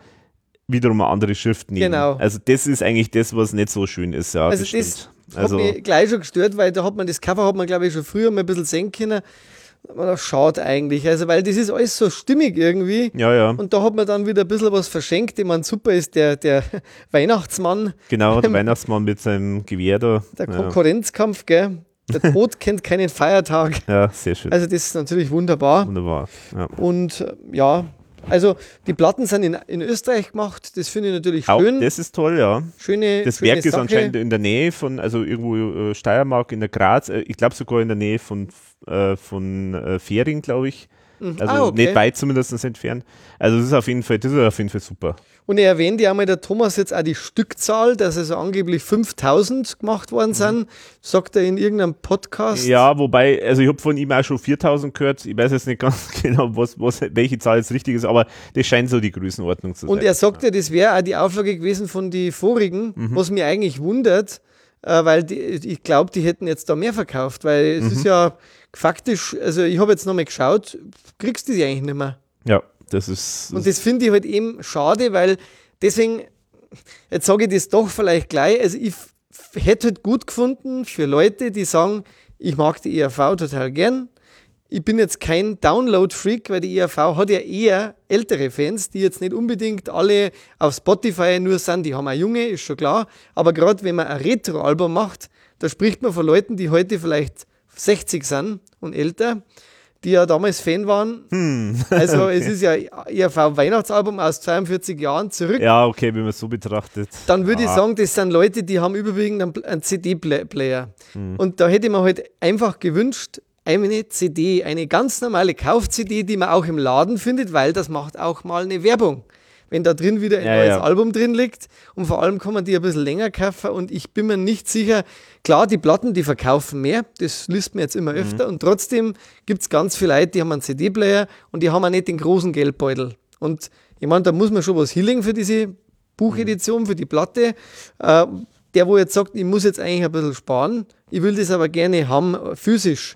B: wiederum eine andere Schrift nehmen.
A: Genau.
B: Also das ist eigentlich das, was nicht so schön ist. Ja,
A: also das, das also, hat mich gleich schon gestört, weil da hat man das Cover, hat man glaube ich schon früher mal ein bisschen sehen können. Man schaut eigentlich, also weil das ist alles so stimmig irgendwie.
B: Ja, ja.
A: Und da hat man dann wieder ein bisschen was verschenkt. Ich meine, super ist der, der *laughs* Weihnachtsmann.
B: Genau, der *laughs* Weihnachtsmann mit seinem Gewehr da.
A: Der Konkurrenzkampf, gell? Der *laughs* Tod kennt keinen Feiertag.
B: Ja, sehr schön.
A: Also das ist natürlich wunderbar.
B: Wunderbar.
A: Ja. Und äh, ja, also die Platten sind in, in Österreich gemacht, das finde ich natürlich schön.
B: Auch das ist toll, ja.
A: Schöne,
B: das
A: schöne
B: Werk ist Sache. anscheinend in der Nähe von, also irgendwo äh, Steiermark in der Graz, äh, ich glaube sogar in der Nähe von, äh, von äh, Fähring, glaube ich. Mhm. Also ah, okay. nicht weit zumindest entfernt. Also das ist auf jeden Fall, das ist auf jeden Fall super.
A: Und er erwähnt ja einmal der Thomas jetzt auch die Stückzahl, dass also angeblich 5000 gemacht worden sind, mhm. sagt er in irgendeinem Podcast.
B: Ja, wobei, also ich habe von ihm auch schon 4000 gehört. Ich weiß jetzt nicht *laughs* ganz genau, was, was, welche Zahl jetzt richtig ist, aber das scheint so die Größenordnung zu sein.
A: Und er sagt ja, das wäre auch die Auflage gewesen von den vorigen, mhm. was mir eigentlich wundert, äh, weil die, ich glaube, die hätten jetzt da mehr verkauft, weil es mhm. ist ja faktisch, also ich habe jetzt nochmal geschaut, kriegst du die eigentlich nicht mehr.
B: Ja. Das ist.
A: Und das finde ich halt eben schade, weil deswegen, jetzt sage ich das doch vielleicht gleich, also ich hätte halt gut gefunden für Leute, die sagen, ich mag die ERV total gern. Ich bin jetzt kein Download-Freak, weil die ERV hat ja eher ältere Fans, die jetzt nicht unbedingt alle auf Spotify nur sind. Die haben auch junge, ist schon klar. Aber gerade wenn man ein Retro-Album macht, da spricht man von Leuten, die heute vielleicht 60 sind und älter die ja damals Fan waren.
B: Hm.
A: Also *laughs* okay. es ist ja ERV Weihnachtsalbum aus 42 Jahren zurück.
B: Ja, okay, wenn man es so betrachtet.
A: Dann würde ah. ich sagen, das sind Leute, die haben überwiegend einen, CD-Player. Hm. Und da hätte man halt einfach gewünscht, eine CD, eine ganz normale Kauf-CD, die man auch im Laden findet, weil das macht auch mal eine Werbung. Wenn da drin wieder ein ja, neues ja. Album drin liegt und vor allem kann man die ein bisschen länger kaufen und ich bin mir nicht sicher, klar, die Platten, die verkaufen mehr, das liest man jetzt immer mhm. öfter und trotzdem gibt es ganz viele Leute, die haben einen CD-Player und die haben auch nicht den großen Geldbeutel. Und ich meine, da muss man schon was hinlegen für diese Buchedition, für die Platte. Äh, der, wo jetzt sagt, ich muss jetzt eigentlich ein bisschen sparen, ich will das aber gerne haben, physisch.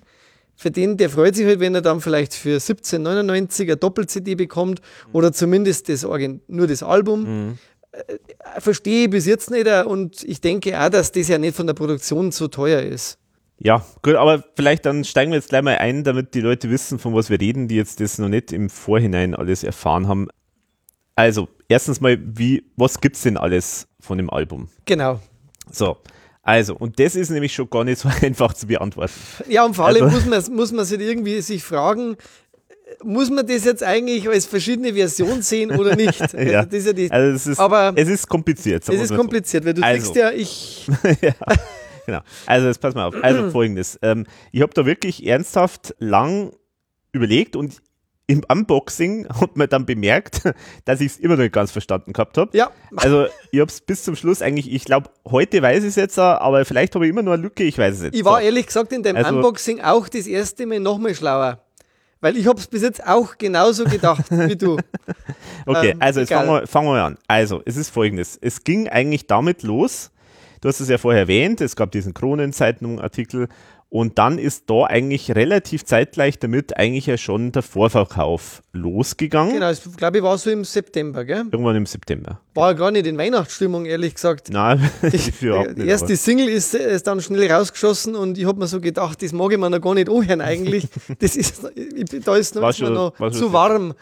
A: Für den, der freut sich halt, wenn er dann vielleicht für 17,99 eine Doppel-CD bekommt oder zumindest das nur das Album. Mhm. Äh, verstehe ich bis jetzt nicht und ich denke auch, dass das ja nicht von der Produktion so teuer ist.
B: Ja, gut, aber vielleicht dann steigen wir jetzt gleich mal ein, damit die Leute wissen, von was wir reden, die jetzt das noch nicht im Vorhinein alles erfahren haben. Also, erstens mal, wie, was gibt's denn alles von dem Album?
A: Genau.
B: So, also, und das ist nämlich schon gar nicht so *laughs* einfach zu beantworten.
A: Ja, und vor allem also, muss, man, muss man sich irgendwie sich fragen, muss man das jetzt eigentlich als verschiedene Version sehen oder nicht? *laughs*
B: Also ja. Das ist ja die, also es ist, aber es ist kompliziert.
A: Es ist kompliziert, weil du also. denkst ja, ich. *laughs* ja.
B: Genau. Also jetzt pass mal auf. Also *clears throat* folgendes. Ähm, ich habe da wirklich ernsthaft lang überlegt und im Unboxing hat man dann bemerkt, *laughs* dass ich es immer noch nicht ganz verstanden gehabt habe.
A: Ja.
B: Also ich habe es bis zum Schluss eigentlich, ich glaube, heute weiß ich es jetzt, aber vielleicht habe ich immer nur eine Lücke, ich weiß es jetzt.
A: Ich war ehrlich gesagt in dem also, Unboxing auch das erste Mal nochmal schlauer. Weil ich habe es bis jetzt auch genauso gedacht wie du. *laughs*
B: okay, ähm, also jetzt fangen wir, fangen wir an. Also, es ist folgendes. Es ging eigentlich damit los, du hast es ja vorher erwähnt, es gab diesen Kronenzeitung-Artikel und dann ist da eigentlich relativ zeitgleich damit eigentlich ja schon der Vorverkauf losgegangen.
A: Genau, ich glaube, ich war so im September, gell?
B: Irgendwann im September.
A: War ja gar nicht in Weihnachtsstimmung, ehrlich gesagt.
B: Nein, *laughs*
A: ich, überhaupt nicht. Erst die Single ist, ist dann schnell rausgeschossen und ich habe mir so gedacht, das mag ich mir noch gar nicht anhören eigentlich. *laughs* Das ist, ich, da ist noch, schon, noch zu warm.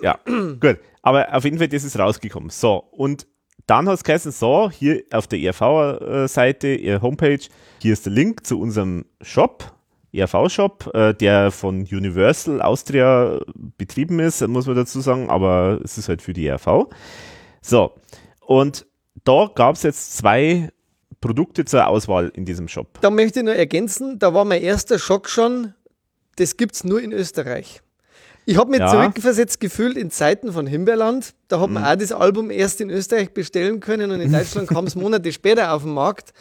B: Ja, gut. Aber auf jeden Fall, das ist rausgekommen. So, und dann hat es geheißen, so, hier auf der ERV-Seite, ihre Homepage, hier ist der Link zu unserem Shop, ERV-Shop, äh, der von Universal Austria betrieben ist, muss man dazu sagen, aber es ist halt für die ERV. So, und da gab es jetzt zwei Produkte zur Auswahl in diesem Shop.
A: Da möchte ich nur ergänzen, da war mein erster Schock schon, das gibt es nur in Österreich. Ich habe mich ja. zurückversetzt gefühlt in Zeiten von Himbeerland. Da hat man mhm. auch das Album erst in Österreich bestellen können und in Deutschland kam es *laughs* Monate später auf den Markt.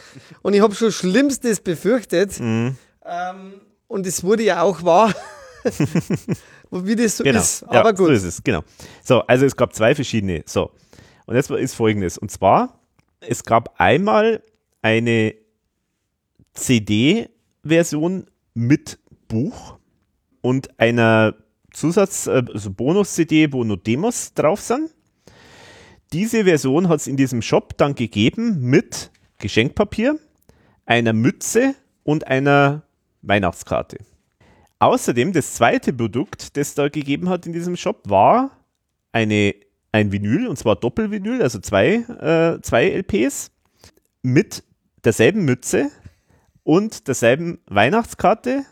A: Und ich habe schon Schlimmstes befürchtet. Mhm. Ähm, und es wurde ja auch wahr, *laughs* wie das so
B: genau.
A: ist. Aber
B: ja,
A: gut.
B: So ist es, genau. So, also es gab zwei verschiedene. So, und jetzt ist folgendes. Und zwar, es gab einmal eine CD-Version mit Buch und einer Zusatz, äh, also Bonus-CD, wo nur Demos drauf sind. Diese Version hat es in diesem Shop dann gegeben mit Geschenkpapier, einer Mütze und einer Weihnachtskarte. Außerdem das zweite Produkt, das da gegeben hat in diesem Shop, war eine, ein Vinyl, und zwar Doppelvinyl, also zwei, äh, zwei LPs, mit derselben Mütze und derselben Weihnachtskarte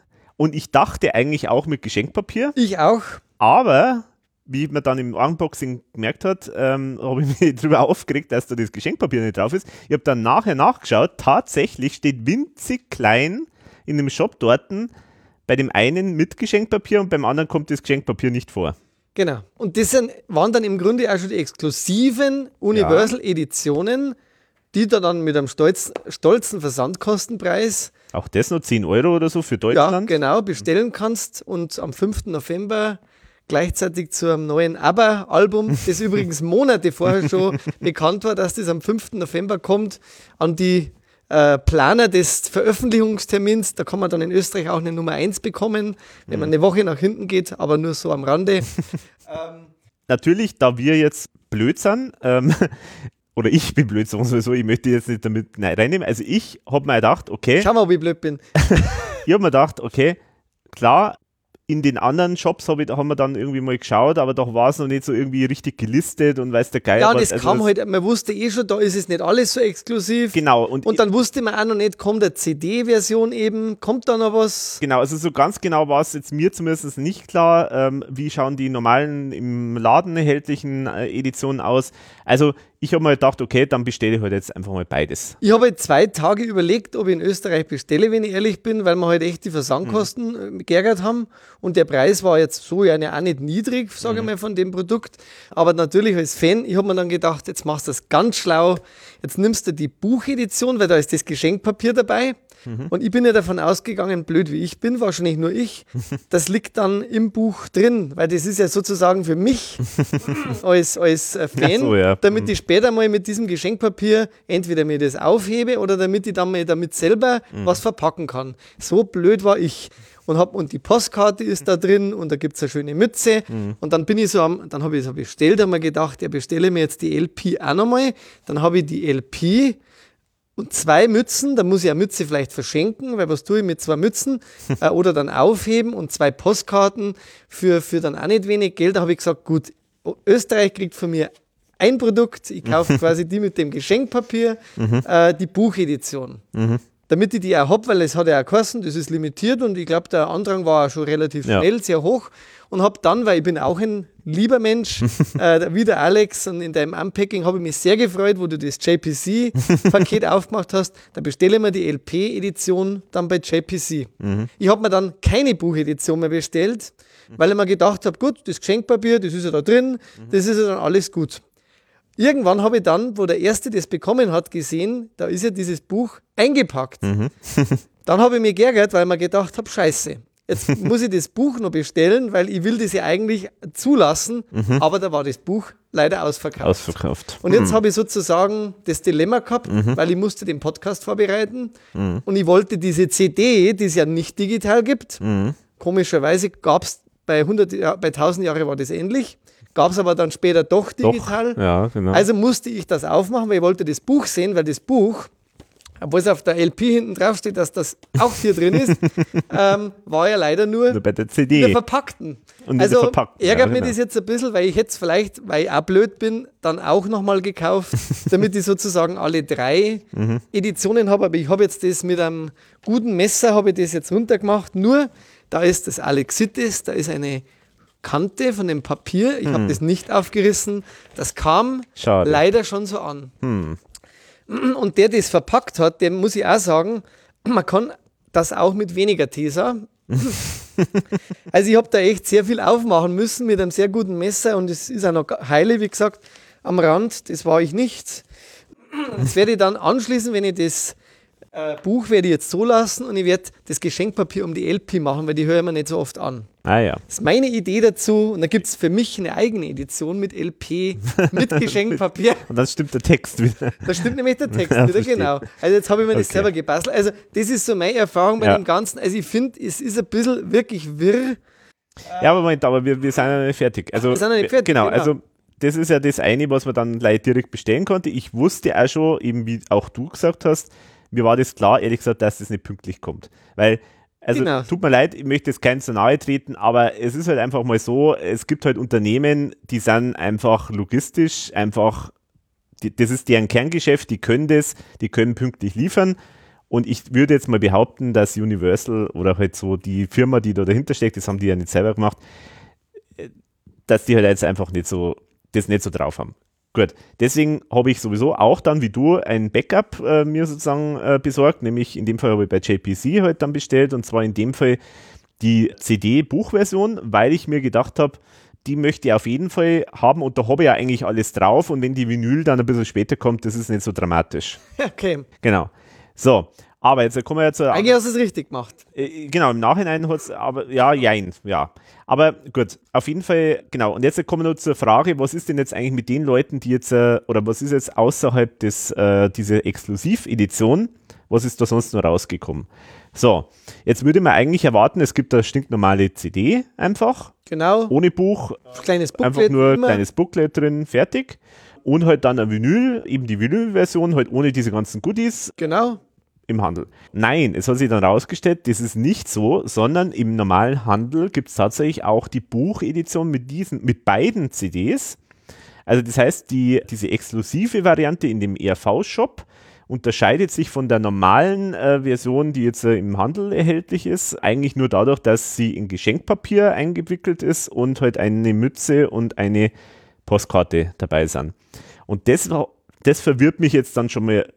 B: und ich dachte eigentlich auch mit Geschenkpapier.
A: Ich auch.
B: Aber, wie man dann im Unboxing gemerkt hat, ähm, habe ich *laughs* mich darüber aufgeregt, dass da das Geschenkpapier nicht drauf ist. Ich habe dann nachher nachgeschaut. Tatsächlich steht winzig klein in dem Shop dort bei dem einen mit Geschenkpapier und beim anderen kommt das Geschenkpapier nicht vor.
A: Genau. Und das sind, waren dann im Grunde auch schon die exklusiven Universal-Editionen, die da dann mit einem stolz, stolzen Versandkostenpreis
B: auch das noch 10 Euro oder so für Deutschland?
A: Ja, genau, bestellen kannst und am 5. November gleichzeitig zu einem neuen ABBA-Album, *laughs* das übrigens Monate vorher schon *laughs* bekannt war, dass das am 5. November kommt, an die äh, Planer des Veröffentlichungstermins. Da kann man dann in Österreich auch eine Nummer 1 bekommen, wenn man mhm. eine Woche nach hinten geht, aber nur so am Rande. *laughs*
B: ähm, Natürlich, da wir jetzt blöd sind, ähm, oder ich bin blöd, sagen wir so, ich möchte jetzt nicht damit reinnehmen. Also ich habe mir gedacht, okay.
A: Schau mal, ob ich blöd bin. *laughs*
B: ich habe mir gedacht, okay, klar, in den anderen Shops hab ich, haben wir dann irgendwie mal geschaut, aber doch war es noch nicht so irgendwie richtig gelistet und weiß der Geil.
A: Ja, das also kam halt, man wusste eh schon, da ist es nicht alles so exklusiv.
B: Genau.
A: Und, und dann wusste man auch noch nicht, kommt eine CD-Version eben, kommt da noch was?
B: Genau, also so ganz genau war es jetzt mir zumindest nicht klar, ähm, wie schauen die normalen im Laden erhältlichen äh, Editionen aus. Also ich habe mir gedacht, okay, dann bestelle ich halt jetzt einfach mal beides.
A: Ich habe halt zwei Tage überlegt, ob ich in Österreich bestelle, wenn ich ehrlich bin, weil wir halt echt die Versandkosten mhm. geärgert haben. Und der Preis war jetzt so ja auch nicht niedrig, sage ich mhm. mal, von dem Produkt. Aber natürlich als Fan, ich habe mir dann gedacht, jetzt machst du das ganz schlau. Jetzt nimmst du die Buchedition, weil da ist das Geschenkpapier dabei. Mhm. Und ich bin ja davon ausgegangen, blöd wie ich bin, wahrscheinlich nur ich, *laughs* das liegt dann im Buch drin, weil das ist ja sozusagen für mich *laughs* als, als äh, Fan, so, ja. damit mhm. ich später mal mit diesem Geschenkpapier entweder mir das aufhebe oder damit ich dann mal damit selber mhm. was verpacken kann. So blöd war ich und hab, und die Postkarte ist da drin und da gibt es eine schöne Mütze. Mhm. Und dann bin ich so am, dann habe ich so bestellt, habe mir gedacht, ja, bestelle mir jetzt die LP auch nochmal. Dann habe ich die LP und zwei Mützen, da muss ich eine Mütze vielleicht verschenken, weil was tue ich mit zwei Mützen? *laughs* äh, oder dann aufheben und zwei Postkarten für, für dann auch nicht wenig Geld. Da habe ich gesagt, gut, Österreich kriegt von mir ein Produkt, ich kaufe *laughs* quasi die mit dem Geschenkpapier, mhm. äh, die Buchedition. Damit ich die auch habe, weil es hat ja auch kosten, das ist limitiert und ich glaube, der Andrang war auch schon relativ ja. schnell, sehr hoch und habe dann, weil ich bin auch ein lieber Mensch, *laughs* äh, wie der Alex und in deinem Unpacking habe ich mich sehr gefreut, wo du das JPC-Paket *laughs* aufgemacht hast. Da bestelle ich mir die LP-Edition dann bei JPC. Mhm. Ich habe mir dann keine Buchedition mehr bestellt, weil ich mir gedacht habe, gut, das Geschenkpapier, das ist ja da drin, mhm. das ist ja dann alles gut. Irgendwann habe ich dann, wo der Erste das bekommen hat, gesehen, da ist ja dieses Buch eingepackt. Mhm. *laughs* dann habe ich mich geärgert, weil ich mir gedacht habe, scheiße, Jetzt *laughs* muss ich das Buch noch bestellen, weil ich will das ja eigentlich zulassen, mhm. aber da war das Buch leider ausverkauft.
B: Ausverkauft.
A: Und jetzt mhm. habe ich sozusagen das Dilemma gehabt, mhm. weil ich musste den Podcast vorbereiten mhm. und ich wollte diese CD, die es ja nicht digital gibt, mhm. komischerweise gab es bei 100, ja, bei 1000 Jahren war das ähnlich, gab es aber dann später doch digital.
B: Doch. Ja,
A: genau. Also musste ich das aufmachen, weil ich wollte das Buch sehen, weil das Buch obwohl es auf der LP hinten drauf steht, dass das auch hier drin ist, *laughs* ähm, war ja leider nur,
B: nur bei der CD.
A: der verpackten.
B: Und
A: also
B: verpackten,
A: ärgert ja, mich genau. das jetzt ein bisschen, weil ich jetzt vielleicht, weil ich auch blöd bin, dann auch nochmal gekauft, *laughs* damit ich sozusagen alle drei mhm. Editionen habe. Aber ich habe jetzt das mit einem guten Messer, habe ich das jetzt runtergemacht. Nur, da ist das Alexitis, da ist eine Kante von dem Papier. Ich mhm. habe das nicht aufgerissen. Das kam Schade. leider schon so an. Mhm. Und der, der das verpackt hat, dem muss ich auch sagen, man kann das auch mit weniger Tesa. *laughs* also ich habe da echt sehr viel aufmachen müssen mit einem sehr guten Messer und es ist auch noch heile, wie gesagt, am Rand. Das war ich nicht. Das werde ich dann anschließen, wenn ich das äh, Buch werde ich jetzt so lassen und ich werde das Geschenkpapier um die LP machen, weil die höre ich mir nicht so oft an.
B: Ah ja.
A: Das ist meine Idee dazu und da gibt es für mich eine eigene Edition mit LP, mit *laughs* Geschenkpapier.
B: und dann stimmt der Text wieder.
A: Da stimmt nämlich der *laughs* Text ja, wieder, verstehe. genau. Also jetzt habe ich mir das okay. selber gebastelt. Also das ist so meine Erfahrung bei ja. dem Ganzen. Also ich finde, es ist ein bisschen wirklich wirr.
B: Ja, aber Moment, aber wir, wir sind ja nicht fertig. Also, wir sind ja nicht fertig. Genau, genau. also das ist ja das eine, was man dann gleich direkt bestellen konnte. Ich wusste auch schon, eben wie auch du gesagt hast, mir war das klar, ehrlich gesagt, dass das nicht pünktlich kommt. Weil, also genau. tut mir leid, ich möchte jetzt keinen zu nahe treten, aber es ist halt einfach mal so, es gibt halt Unternehmen, die sind einfach logistisch, einfach, die, das ist deren Kerngeschäft, die können das, die können pünktlich liefern. Und ich würde jetzt mal behaupten, dass Universal oder halt so die Firma, die da dahinter steckt, das haben die ja nicht selber gemacht, äh, dass die halt jetzt einfach nicht so, das nicht so drauf haben. Gut, deswegen habe ich sowieso auch dann wie du ein Backup äh, mir sozusagen äh, besorgt, nämlich in dem Fall habe ich bei JPC halt dann bestellt und zwar in dem Fall die CD-Buchversion, weil ich mir gedacht habe, die möchte ich auf jeden Fall haben und da habe ich ja eigentlich alles drauf und wenn die Vinyl dann ein bisschen später kommt, das ist nicht so dramatisch. *laughs*
A: Okay.
B: Genau. So, aber jetzt kommen wir jetzt zu.
A: Eigentlich hast du es richtig gemacht.
B: Äh, genau, im Nachhinein hat es, aber ja, jein, ja. Aber gut, auf jeden Fall, genau. Und jetzt kommen wir noch zur Frage, was ist denn jetzt eigentlich mit den Leuten, die jetzt, äh, oder was ist jetzt außerhalb des, äh, dieser Exklusivedition, was ist da sonst noch rausgekommen? So, jetzt würde man eigentlich erwarten, es gibt eine stinknormale CD einfach.
A: Genau.
B: Ohne Buch.
A: Kleines
B: Booklet. Einfach nur ein kleines Booklet drin, fertig. Und halt dann ein Vinyl, eben die Vinyl-Version, halt ohne diese ganzen Goodies.
A: Genau
B: im Handel. Nein, es hat sich dann rausgestellt, das ist nicht so, sondern im normalen Handel gibt es tatsächlich auch die Buchedition mit diesen, mit beiden CDs. Also das heißt, die, diese exklusive Variante in dem ERV-Shop unterscheidet sich von der normalen äh, Version, die jetzt äh, im Handel erhältlich ist, eigentlich nur dadurch, dass sie in Geschenkpapier eingewickelt ist und halt eine Mütze und eine Postkarte dabei sind. Und das, das verwirrt mich jetzt dann schon mal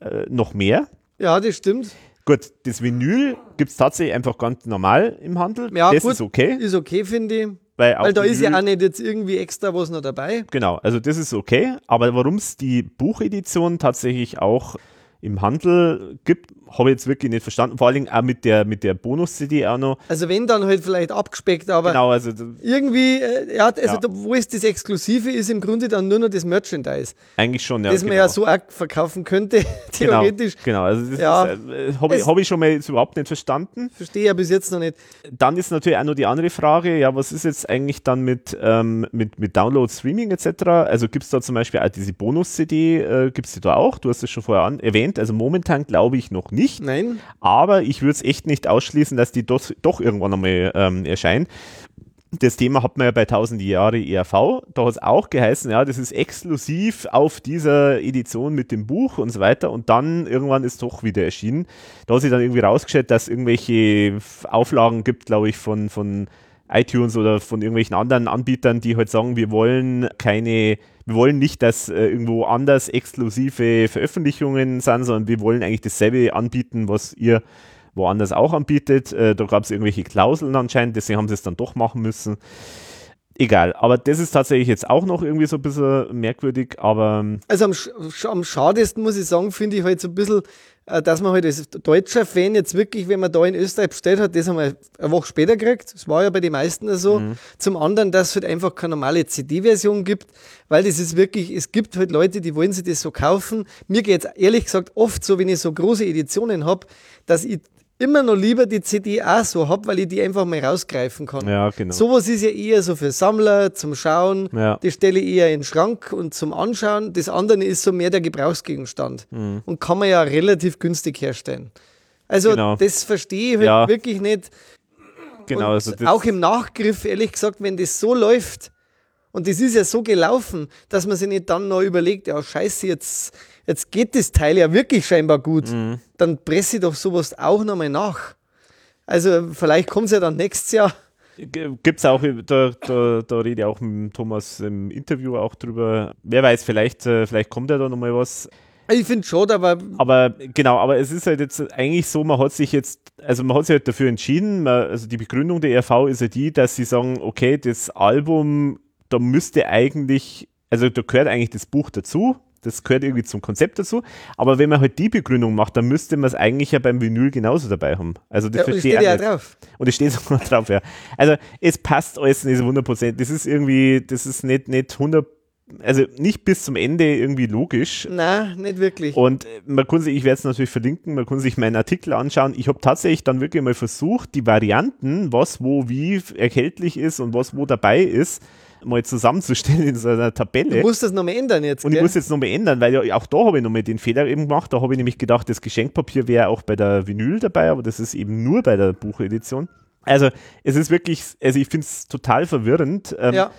B: äh, noch mehr.
A: Ja, das stimmt.
B: Gut, das Vinyl gibt es tatsächlich einfach ganz normal im Handel.
A: Ja,
B: das
A: gut,
B: ist okay.
A: Ist okay, finde ich.
B: Weil,
A: Weil da ist ja auch nicht jetzt irgendwie extra was noch dabei.
B: Genau, also das ist okay. Aber warum es die Buchedition tatsächlich auch im Handel gibt, habe ich jetzt wirklich nicht verstanden. Vor allem auch mit der, mit der Bonus-CD auch noch.
A: Also wenn dann halt vielleicht abgespeckt, aber
B: genau, also
A: irgendwie, äh, ja, also ja. Da, wo es das Exklusive ist, im Grunde dann nur noch das Merchandise.
B: Eigentlich schon,
A: ja. Das genau. man ja so auch verkaufen könnte, *laughs*
B: genau,
A: theoretisch.
B: Genau, genau. also das ja, äh, habe ich, hab ich schon mal jetzt überhaupt nicht verstanden.
A: Verstehe ja bis jetzt noch nicht.
B: Dann ist natürlich auch noch die andere Frage, ja, was ist jetzt eigentlich dann mit, ähm, mit, mit Download, Streaming etc.? Also gibt es da zum Beispiel auch diese Bonus-CD, äh, gibt es die da auch? Du hast es schon vorher an, erwähnt, also momentan glaube ich noch nicht.
A: Nein.
B: Aber ich würde es echt nicht ausschließen, dass die doch, doch irgendwann einmal ähm, erscheinen. Das Thema hat man ja bei 1000 Jahre ERV. Da hat es auch geheißen, ja, das ist exklusiv auf dieser Edition mit dem Buch und so weiter. Und dann irgendwann ist es doch wieder erschienen. Da hat sich dann irgendwie rausgestellt, dass es irgendwelche Auflagen gibt, glaube ich, von, von iTunes oder von irgendwelchen anderen Anbietern, die halt sagen, wir wollen keine wir wollen nicht, dass äh, irgendwo anders exklusive Veröffentlichungen sind, sondern wir wollen eigentlich dasselbe anbieten, was ihr woanders auch anbietet. Äh, da gab es irgendwelche Klauseln anscheinend, deswegen haben sie es dann doch machen müssen. Egal, aber das ist tatsächlich jetzt auch noch irgendwie so ein bisschen merkwürdig, aber. Ähm,
A: also am, am schadesten muss ich sagen, finde ich halt so ein bisschen, dass man halt als deutscher Fan jetzt wirklich, wenn man da in Österreich bestellt hat, das einmal eine Woche später kriegt. Das war ja bei den meisten so. Mhm. Zum anderen, dass es halt einfach keine normale CD-Version gibt, weil das ist wirklich, es gibt halt Leute, die wollen sich das so kaufen. Mir geht es ehrlich gesagt oft so, wenn ich so große Editionen habe, dass ich immer noch lieber die CD auch so habe, weil ich die einfach mal rausgreifen kann.
B: Ja, genau.
A: Sowas ist ja eher so für Sammler, zum Schauen.
B: Ja.
A: Das stelle ich eher in den Schrank und zum Anschauen. Das andere ist so mehr der Gebrauchsgegenstand mhm. und kann man ja relativ günstig herstellen. Also genau. das verstehe ich halt ja. wirklich nicht.
B: Genau,
A: also auch im Nachgriff, ehrlich gesagt, wenn das so läuft, und das ist ja so gelaufen, dass man sich nicht dann noch überlegt, ja scheiße, jetzt jetzt geht das Teil ja wirklich scheinbar gut, mhm. dann presse ich doch sowas auch nochmal nach. Also vielleicht kommt es ja dann nächstes Jahr.
B: Gibt es auch, da, da, da rede ich auch mit Thomas im Interview auch drüber. Wer weiß, vielleicht, äh, vielleicht kommt ja da nochmal was.
A: Ich finde schon, aber.
B: Aber genau, aber es ist halt jetzt eigentlich so, man hat sich jetzt, also man hat sich halt dafür entschieden, man, also die Begründung der RV ist ja die, dass sie sagen, okay, das Album, da müsste eigentlich, also da gehört eigentlich das Buch dazu, das gehört irgendwie zum Konzept dazu. Aber wenn man halt die Begründung macht, dann müsste man es eigentlich ja beim Vinyl genauso dabei haben. Also das ja, verstehe ich ja drauf. Und es steht *laughs* sogar drauf, ja. Also es passt alles nicht 100%. Das ist irgendwie, das ist nicht, nicht 100 also nicht bis zum Ende irgendwie logisch.
A: Nein, nicht wirklich.
B: Und man kann sich, ich werde es natürlich verlinken, man kann sich meinen Artikel anschauen. Ich habe tatsächlich dann wirklich mal versucht, die Varianten, was wo wie erkältlich ist und was wo dabei ist, mal zusammenzustellen in so einer Tabelle.
A: Du musst das nochmal ändern jetzt.
B: Und gell? ich muss jetzt nochmal ändern, weil ja, auch da habe ich nochmal den Fehler eben gemacht. Da habe ich nämlich gedacht, das Geschenkpapier wäre auch bei der Vinyl dabei, aber das ist eben nur bei der Buchedition. Also es ist wirklich, also ich finde es total verwirrend.
A: Ähm, ja.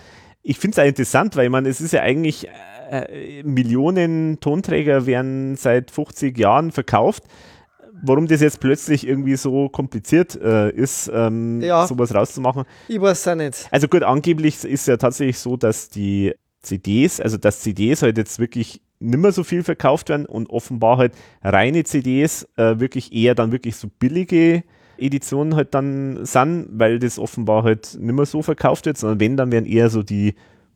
B: Ich finde es auch interessant, weil ich meine, es ist ja eigentlich äh, Millionen Tonträger werden seit 50 Jahren verkauft warum das jetzt plötzlich irgendwie so kompliziert äh, ist, ähm, ja. sowas rauszumachen.
A: Ich weiß es nicht.
B: Also gut, angeblich ist ja tatsächlich so, dass die CDs, also dass CDs halt jetzt wirklich nimmer so viel verkauft werden und offenbar halt reine CDs äh, wirklich eher dann wirklich so billige Editionen halt dann sind, weil das offenbar halt nimmer so verkauft wird, sondern wenn, dann werden eher so die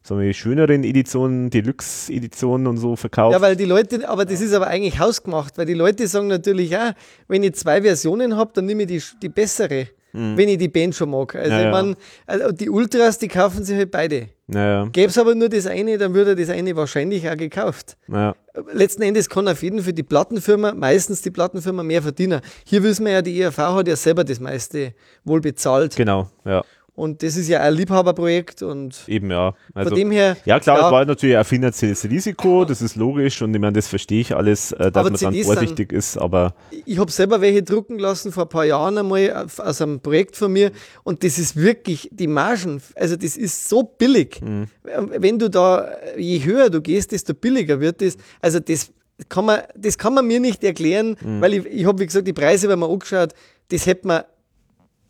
B: sagen wir, schöneren Editionen, Deluxe-Editionen und so verkauft.
A: Ja, weil die Leute, aber das ist aber eigentlich hausgemacht, weil die Leute sagen natürlich auch, wenn ich zwei Versionen habe, dann nehme ich die, die bessere, mhm. wenn ich die Band schon mag. Also ja, ich meine, also die Ultras, die kaufen sich halt beide.
B: Ja,
A: Gäbe es aber nur das eine, dann würde das eine wahrscheinlich auch gekauft.
B: Ja.
A: Letzten Endes kann auf jeden Fall die Plattenfirma, meistens die Plattenfirma mehr verdienen. Hier wissen wir ja, die ERV hat ja selber das meiste wohl bezahlt.
B: Genau, ja.
A: Und das ist ja ein Liebhaberprojekt und
B: eben ja.
A: Also, von dem her.
B: Ja klar, ja, es war natürlich ein finanzielles Risiko, das ist logisch und ich meine, das verstehe ich alles, äh, dass man CDs dann vorsichtig sind, ist, aber.
A: Ich habe selber welche drucken lassen vor ein paar Jahren einmal aus einem Projekt von mir und das ist wirklich die Margen, also das ist so billig. Mhm. Wenn du da, je höher du gehst, desto billiger wird das. Also das kann man, das kann man mir nicht erklären, mhm. weil ich, ich habe, wie gesagt, die Preise, wenn man angeschaut, das hätte man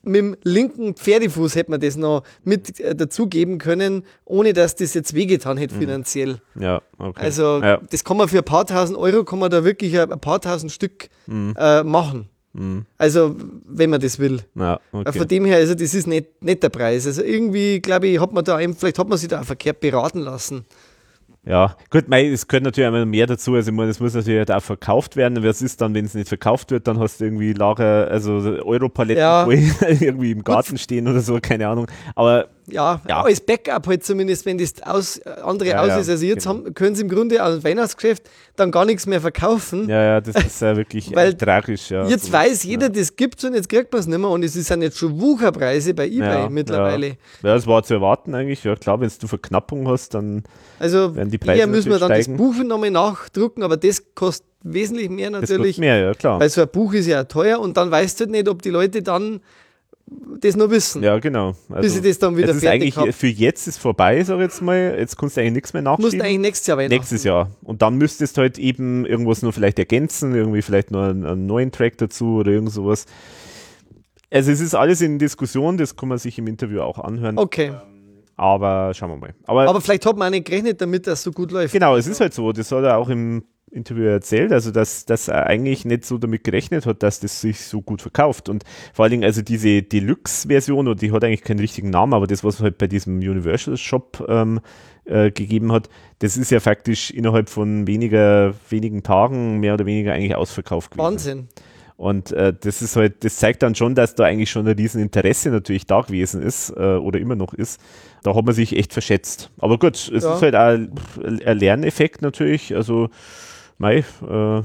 A: mit dem linken Pferdefuß hätte man das noch mit äh, dazugeben können, ohne dass das jetzt wehgetan hätte mhm. finanziell.
B: Ja, okay.
A: Also
B: ja.
A: das kann man für ein paar tausend Euro, kann man da wirklich ein paar tausend Stück mhm. äh, machen. Mhm. Also, wenn man das will.
B: Ja, okay.
A: Von dem her, also das ist nicht, nicht der Preis. Also irgendwie, glaube ich, hat man da, vielleicht hat man sich da auch verkehrt beraten lassen.
B: Ja, gut, mei, es gehört natürlich einmal mehr dazu. Also, ich meine, es muss natürlich halt auch verkauft werden. Was ist dann, wenn es nicht verkauft wird? Dann hast du irgendwie Lager, also Europaletten ja. *laughs* irgendwie im Garten gut. stehen oder so, keine Ahnung. Aber
A: ja, ja, als Backup halt zumindest, wenn das aus, andere ja, aus ist. Also jetzt genau. haben, können sie im Grunde als Weihnachtsgeschäft dann gar nichts mehr verkaufen.
B: Ja, ja, das ist ja wirklich *laughs* Weil tragisch. Ja.
A: Jetzt weiß jeder, ja. das gibt und jetzt kriegt man es nicht mehr und es sind jetzt schon Wucherpreise bei Ebay mittlerweile.
B: Ja. das war zu erwarten eigentlich. Ja klar, wenn du Verknappung hast, dann
A: also werden die Preise Also müssen wir dann steigen. das Buch nochmal nachdrucken, aber das kostet wesentlich mehr natürlich. Das
B: mehr, ja klar.
A: Weil so ein Buch ist ja teuer und dann weißt du halt nicht, ob die Leute dann das nur wissen.
B: Ja, genau.
A: Also, bis ich das dann wieder
B: es ist fertig eigentlich Für jetzt ist vorbei, sag ich jetzt mal. Jetzt kannst du eigentlich nichts mehr nachschieben.
A: Musst eigentlich nächstes Jahr
B: Weihnachten. Nächstes Jahr. Und dann müsstest du halt eben irgendwas nur vielleicht ergänzen, irgendwie vielleicht noch einen, einen neuen Track dazu oder irgend sowas. Also es ist alles in Diskussion, das kann man sich im Interview auch anhören.
A: Okay.
B: Aber schauen wir mal.
A: Aber, Aber vielleicht hat man auch nicht gerechnet damit, dass so gut läuft.
B: Genau, es ist halt so. Das hat er auch im Interview erzählt, also dass, dass er eigentlich nicht so damit gerechnet hat, dass das sich so gut verkauft. Und vor allen Dingen, also diese Deluxe-Version, und die hat eigentlich keinen richtigen Namen, aber das, was es halt bei diesem Universal Shop ähm, äh, gegeben hat, das ist ja faktisch innerhalb von weniger, wenigen Tagen mehr oder weniger eigentlich ausverkauft
A: gewesen. Wahnsinn.
B: Und äh, das ist halt, das zeigt dann schon, dass da eigentlich schon ein Rieseninteresse natürlich da gewesen ist äh, oder immer noch ist. Da hat man sich echt verschätzt. Aber gut, es ja. ist halt auch ein Lerneffekt natürlich. Also Mei, äh,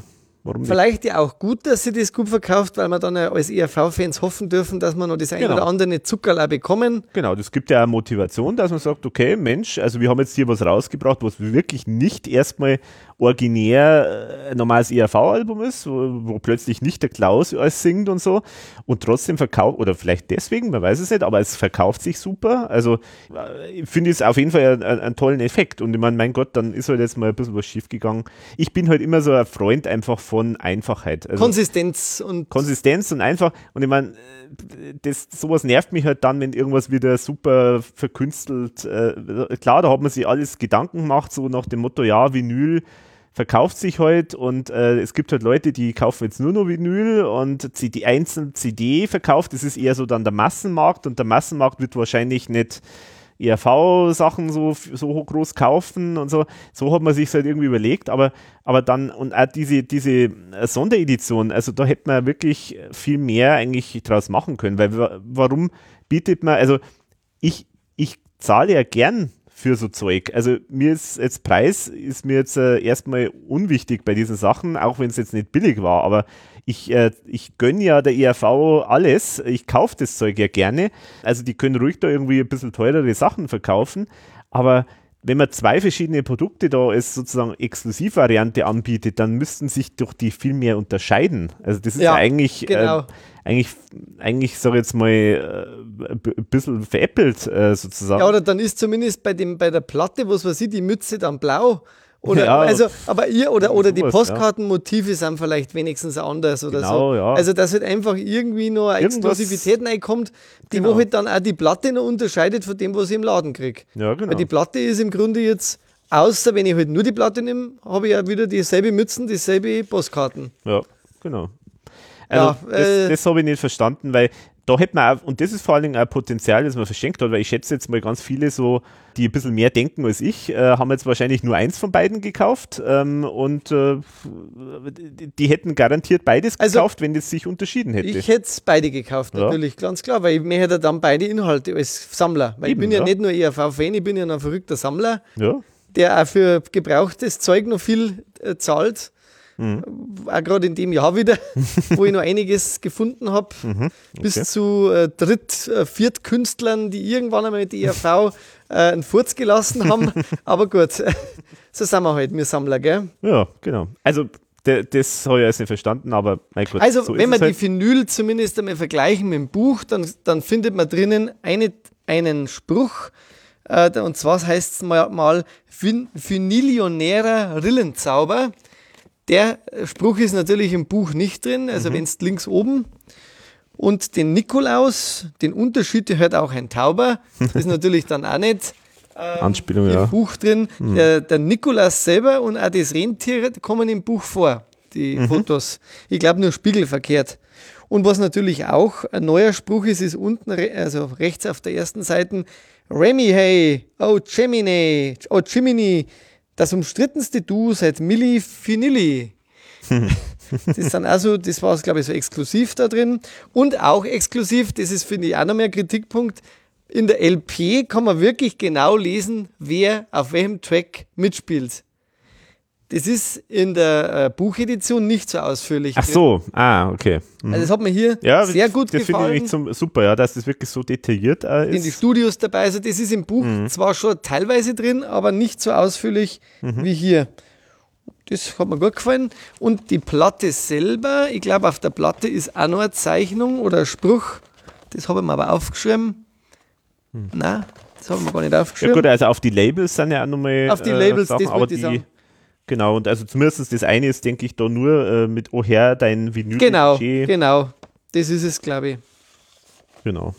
B: Warum
A: Vielleicht ja auch gut, dass sie das gut verkauft, weil wir dann ja als ERV-Fans hoffen dürfen, dass wir noch das eine genau. oder andere Zuckerl bekommen.
B: Genau, das gibt ja auch Motivation, dass man sagt, okay, Mensch, also wir haben jetzt hier was rausgebracht, was wirklich nicht erstmal originär ein normales ERV-Album ist, wo, wo, plötzlich nicht der Klaus alles singt und so und trotzdem verkauft, oder vielleicht deswegen, man weiß es nicht, aber es verkauft sich super. Also äh, ich finde es auf jeden Fall einen, einen, tollen Effekt und ich meine, mein Gott, dann ist halt jetzt mal ein bisschen was schief gegangen. Ich bin halt immer so ein Freund einfach von Einfachheit.
A: Also Konsistenz und
B: Konsistenz und einfach und ich meine, das, sowas nervt mich halt dann, wenn irgendwas wieder super verkünstelt. Äh, klar, da hat man sich alles Gedanken gemacht, so nach dem Motto, ja, Vinyl verkauft sich halt und äh, es gibt halt Leute, die kaufen jetzt nur noch Vinyl und die einzelne CD verkauft, das ist eher so dann der Massenmarkt und der Massenmarkt wird wahrscheinlich nicht ERV-Sachen so, so groß kaufen und so. So hat man sich halt irgendwie überlegt, aber, aber dann, und auch diese, diese äh, Sonderedition, also da hätte man wirklich viel mehr eigentlich draus machen können, weil warum bietet man, also ich, ich zahle ja gern für so Zeug. Also mir ist jetzt Preis ist mir jetzt äh, erstmal unwichtig bei diesen Sachen, auch wenn es jetzt nicht billig war, aber ich, äh, ich gönne ja der ERV alles. Ich kaufe das Zeug ja gerne. Also die können ruhig da irgendwie ein bisschen teurere Sachen verkaufen. Aber wenn man zwei verschiedene Produkte da als sozusagen Exklusivvariante anbietet, dann müssten sich doch die viel mehr unterscheiden. Also das ist ja, ja eigentlich, genau. äh, eigentlich, eigentlich sage ich jetzt mal, äh, ein bisschen veräppelt äh, sozusagen.
A: Ja, oder dann ist zumindest bei, dem, bei der Platte, was weiß ich, die Mütze dann blau oder, ja, also, aber ihr oder, oder die Postkartenmotive sind vielleicht wenigstens anders oder genau, so. Ja. Also, dass halt einfach irgendwie noch eine Exklusivität reinkommt, die genau. wo halt dann auch die Platte noch unterscheidet von dem, was ich im Laden kriege.
B: Ja, genau.
A: Weil die Platte ist im Grunde jetzt, außer wenn ich halt nur die Platte nehme, habe ich ja wieder dieselbe Mützen, dieselbe Postkarten.
B: Ja, genau. Also ja, das, äh, das habe ich nicht verstanden, weil da hätte man auch, und das ist vor allen Dingen ein Potenzial, das man verschenkt hat, weil ich schätze jetzt mal ganz viele so, die ein bisschen mehr denken als ich, äh, haben jetzt wahrscheinlich nur eins von beiden gekauft ähm, und äh, die hätten garantiert beides also, gekauft, wenn es sich unterschieden hätte.
A: Ich hätte beide gekauft, natürlich, ja. ganz klar, weil ich mir hätte dann beide Inhalte als Sammler, weil Eben, ich bin ja, ja nicht nur ERV-Fan, ich bin ja ein verrückter Sammler,
B: ja.
A: der auch für gebrauchtes Zeug noch viel äh, zahlt Mhm. Auch gerade in dem Jahr wieder, wo ich noch *laughs* einiges gefunden habe. Mhm. Okay. Bis zu äh, Dritt-, äh, Viertkünstlern, die irgendwann einmal mit der ERV äh, einen Furz gelassen haben. *laughs* Aber gut, so sind wir halt, wir Sammler, gell?
B: Ja, genau. Also das habe ich jetzt nicht verstanden, aber
A: mein Gott. Also, so wenn wir halt. die Vinyl zumindest einmal vergleichen mit dem Buch, dann, dann findet man drinnen eine, einen Spruch, äh, und zwar heißt es mal, mal Vinillionärer Rillenzauber. Der Spruch ist natürlich im Buch nicht drin, also mhm. wenn es links oben. Und den Nikolaus, den Unterschied, der hört auch ein Tauber. *laughs* Ist natürlich dann auch nicht
B: ähm, Anspielung,
A: im
B: ja.
A: Buch drin. Mhm. Der, der, Nikolaus selber und auch das Rentier kommen im Buch vor, die mhm. Fotos. Ich glaube nur spiegelverkehrt. Und was natürlich auch ein neuer Spruch ist, ist unten, also rechts auf der ersten Seite, Remy, hey, oh Gemini, oh Jiminy, das umstrittenste Du seit Milli Finilli. *laughs* das ist dann also, das war glaube ich so exklusiv da drin. Und auch exklusiv, das ist finde ich auch noch mehr Kritikpunkt, in der LP kann man wirklich genau lesen, wer auf welchem Track mitspielt. Das ist in der äh, Buchedition nicht so ausführlich.
B: Ach so, drin. ah, okay.
A: Mhm. Also das hat mir hier ja, sehr gut
B: das
A: gefallen.
B: Das finde ich super, ja, dass das wirklich so detailliert äh, ist.
A: In die Studios dabei, also das ist im Buch mhm. zwar schon teilweise drin, aber nicht so ausführlich mhm. wie hier. Das hat mir gut gefallen. Und die Platte selber, ich glaube, auf der Platte ist auch noch eine Zeichnung oder ein Spruch. Das habe ich mir aber aufgeschrieben. Hm. Nein, das habe ich mir gar nicht aufgeschrieben. Ja
B: gut, also auf die Labels sind ja auch nochmal
A: Auf die Labels,
B: äh, Sachen, aber die, Genau, und also zumindest das eine ist, denke ich, da nur äh, mit Oher dein Vinyl.
A: Genau, genau. Das ist es, glaube ich.
B: Genau.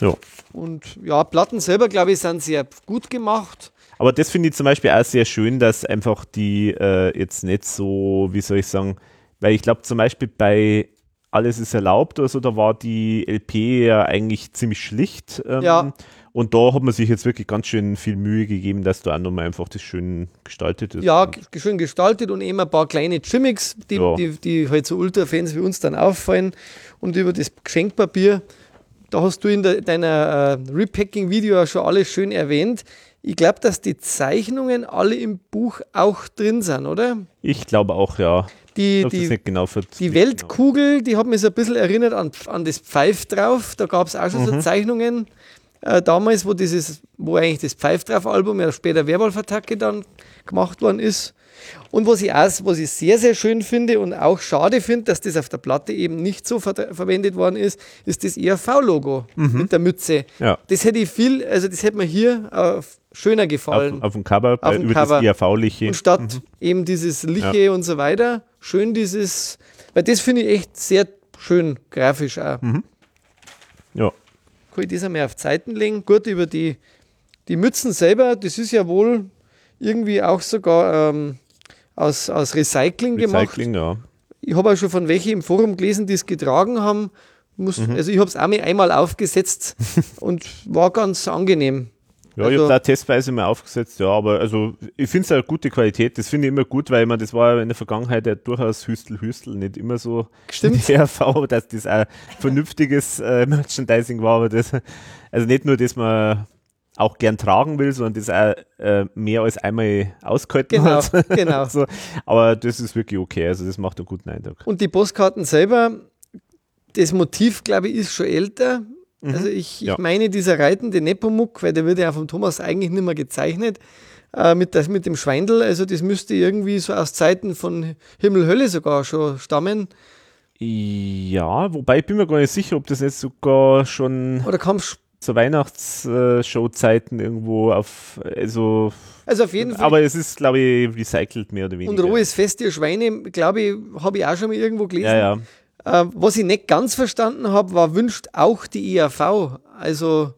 B: Ja.
A: Und ja, Platten selber, glaube ich, sind sehr gut gemacht.
B: Aber das finde ich zum Beispiel auch sehr schön, dass einfach die äh, jetzt nicht so, wie soll ich sagen, weil ich glaube zum Beispiel bei Alles ist erlaubt oder so, da war die LP ja eigentlich ziemlich schlicht.
A: Ähm, ja.
B: Und da hat man sich jetzt wirklich ganz schön viel Mühe gegeben, dass da auch nochmal einfach das schön gestaltet ist.
A: Ja, schön gestaltet und eben ein paar kleine Gimmicks, die, ja. die, die halt so Ultra-Fans wie uns dann auffallen. Und über das Geschenkpapier, da hast du in de, deiner äh, Repacking-Video ja schon alles schön erwähnt. Ich glaube, dass die Zeichnungen alle im Buch auch drin sind, oder?
B: Ich glaube auch, ja.
A: Die, die, genau die Weltkugel, die hat mich so ein bisschen erinnert an, an das Pfeif drauf. Da gab es auch schon mhm. so Zeichnungen äh, damals, wo dieses, wo eigentlich das Pfeif drauf Album, ja später Werwolf-Attacke dann gemacht worden ist. Und was ich, auch, was ich sehr, sehr schön finde und auch schade finde, dass das auf der Platte eben nicht so ver verwendet worden ist, ist das ERV-Logo mhm. mit der Mütze.
B: Ja.
A: Das hätte ich viel, also das hätte mir hier äh, schöner gefallen.
B: Auf, auf dem Cover,
A: auf dem
B: über
A: Cover.
B: das ERV-Liche.
A: Und statt mhm. eben dieses Liche ja. und so weiter, schön dieses, weil das finde ich echt sehr schön grafisch auch.
B: Mhm. Ja
A: kann ich das einmal auf Zeiten legen. Gut, über die, die Mützen selber, das ist ja wohl irgendwie auch sogar ähm, aus, aus Recycling,
B: Recycling
A: gemacht. Ja. Ich habe auch schon von welchen im Forum gelesen, die es getragen haben. Muss, mhm. Also ich habe es auch einmal aufgesetzt *laughs* und war ganz angenehm.
B: Ja, also, ich habe da testweise mal aufgesetzt, ja, aber also ich finde es eine gute Qualität. Das finde ich immer gut, weil man das war in der Vergangenheit ja durchaus Hüstel, Hüstel, nicht immer so
A: Stimmt.
B: RV, *laughs* dass das ein vernünftiges äh, Merchandising war, aber das, also nicht nur, dass man auch gern tragen will, sondern das auch äh, mehr als einmal ausgehalten
A: genau,
B: hat. *laughs*
A: Genau.
B: so. Aber das ist wirklich okay, also das macht einen guten Eindruck.
A: Und die Postkarten selber, das Motiv, glaube ich, ist schon älter. Mhm. Also ich, ich ja. meine, dieser reitende Nepomuk, weil der wird ja vom Thomas eigentlich nicht mehr gezeichnet, äh, mit, das, mit dem Schweindel, also das müsste irgendwie so aus Zeiten von Himmel, Hölle sogar schon stammen.
B: Ja, wobei ich bin mir gar nicht sicher, ob das jetzt sogar schon
A: Oder kam
B: zur Weihnachtsshow-Zeiten irgendwo auf, also
A: also auf jeden Fall.
B: Aber es ist, glaube ich, recycelt mehr oder weniger.
A: Und rohes Fest der Schweine, glaube ich, habe ich auch schon mal irgendwo gelesen.
B: Ja, ja.
A: Äh, was ich nicht ganz verstanden habe, war, wünscht auch die IAV, also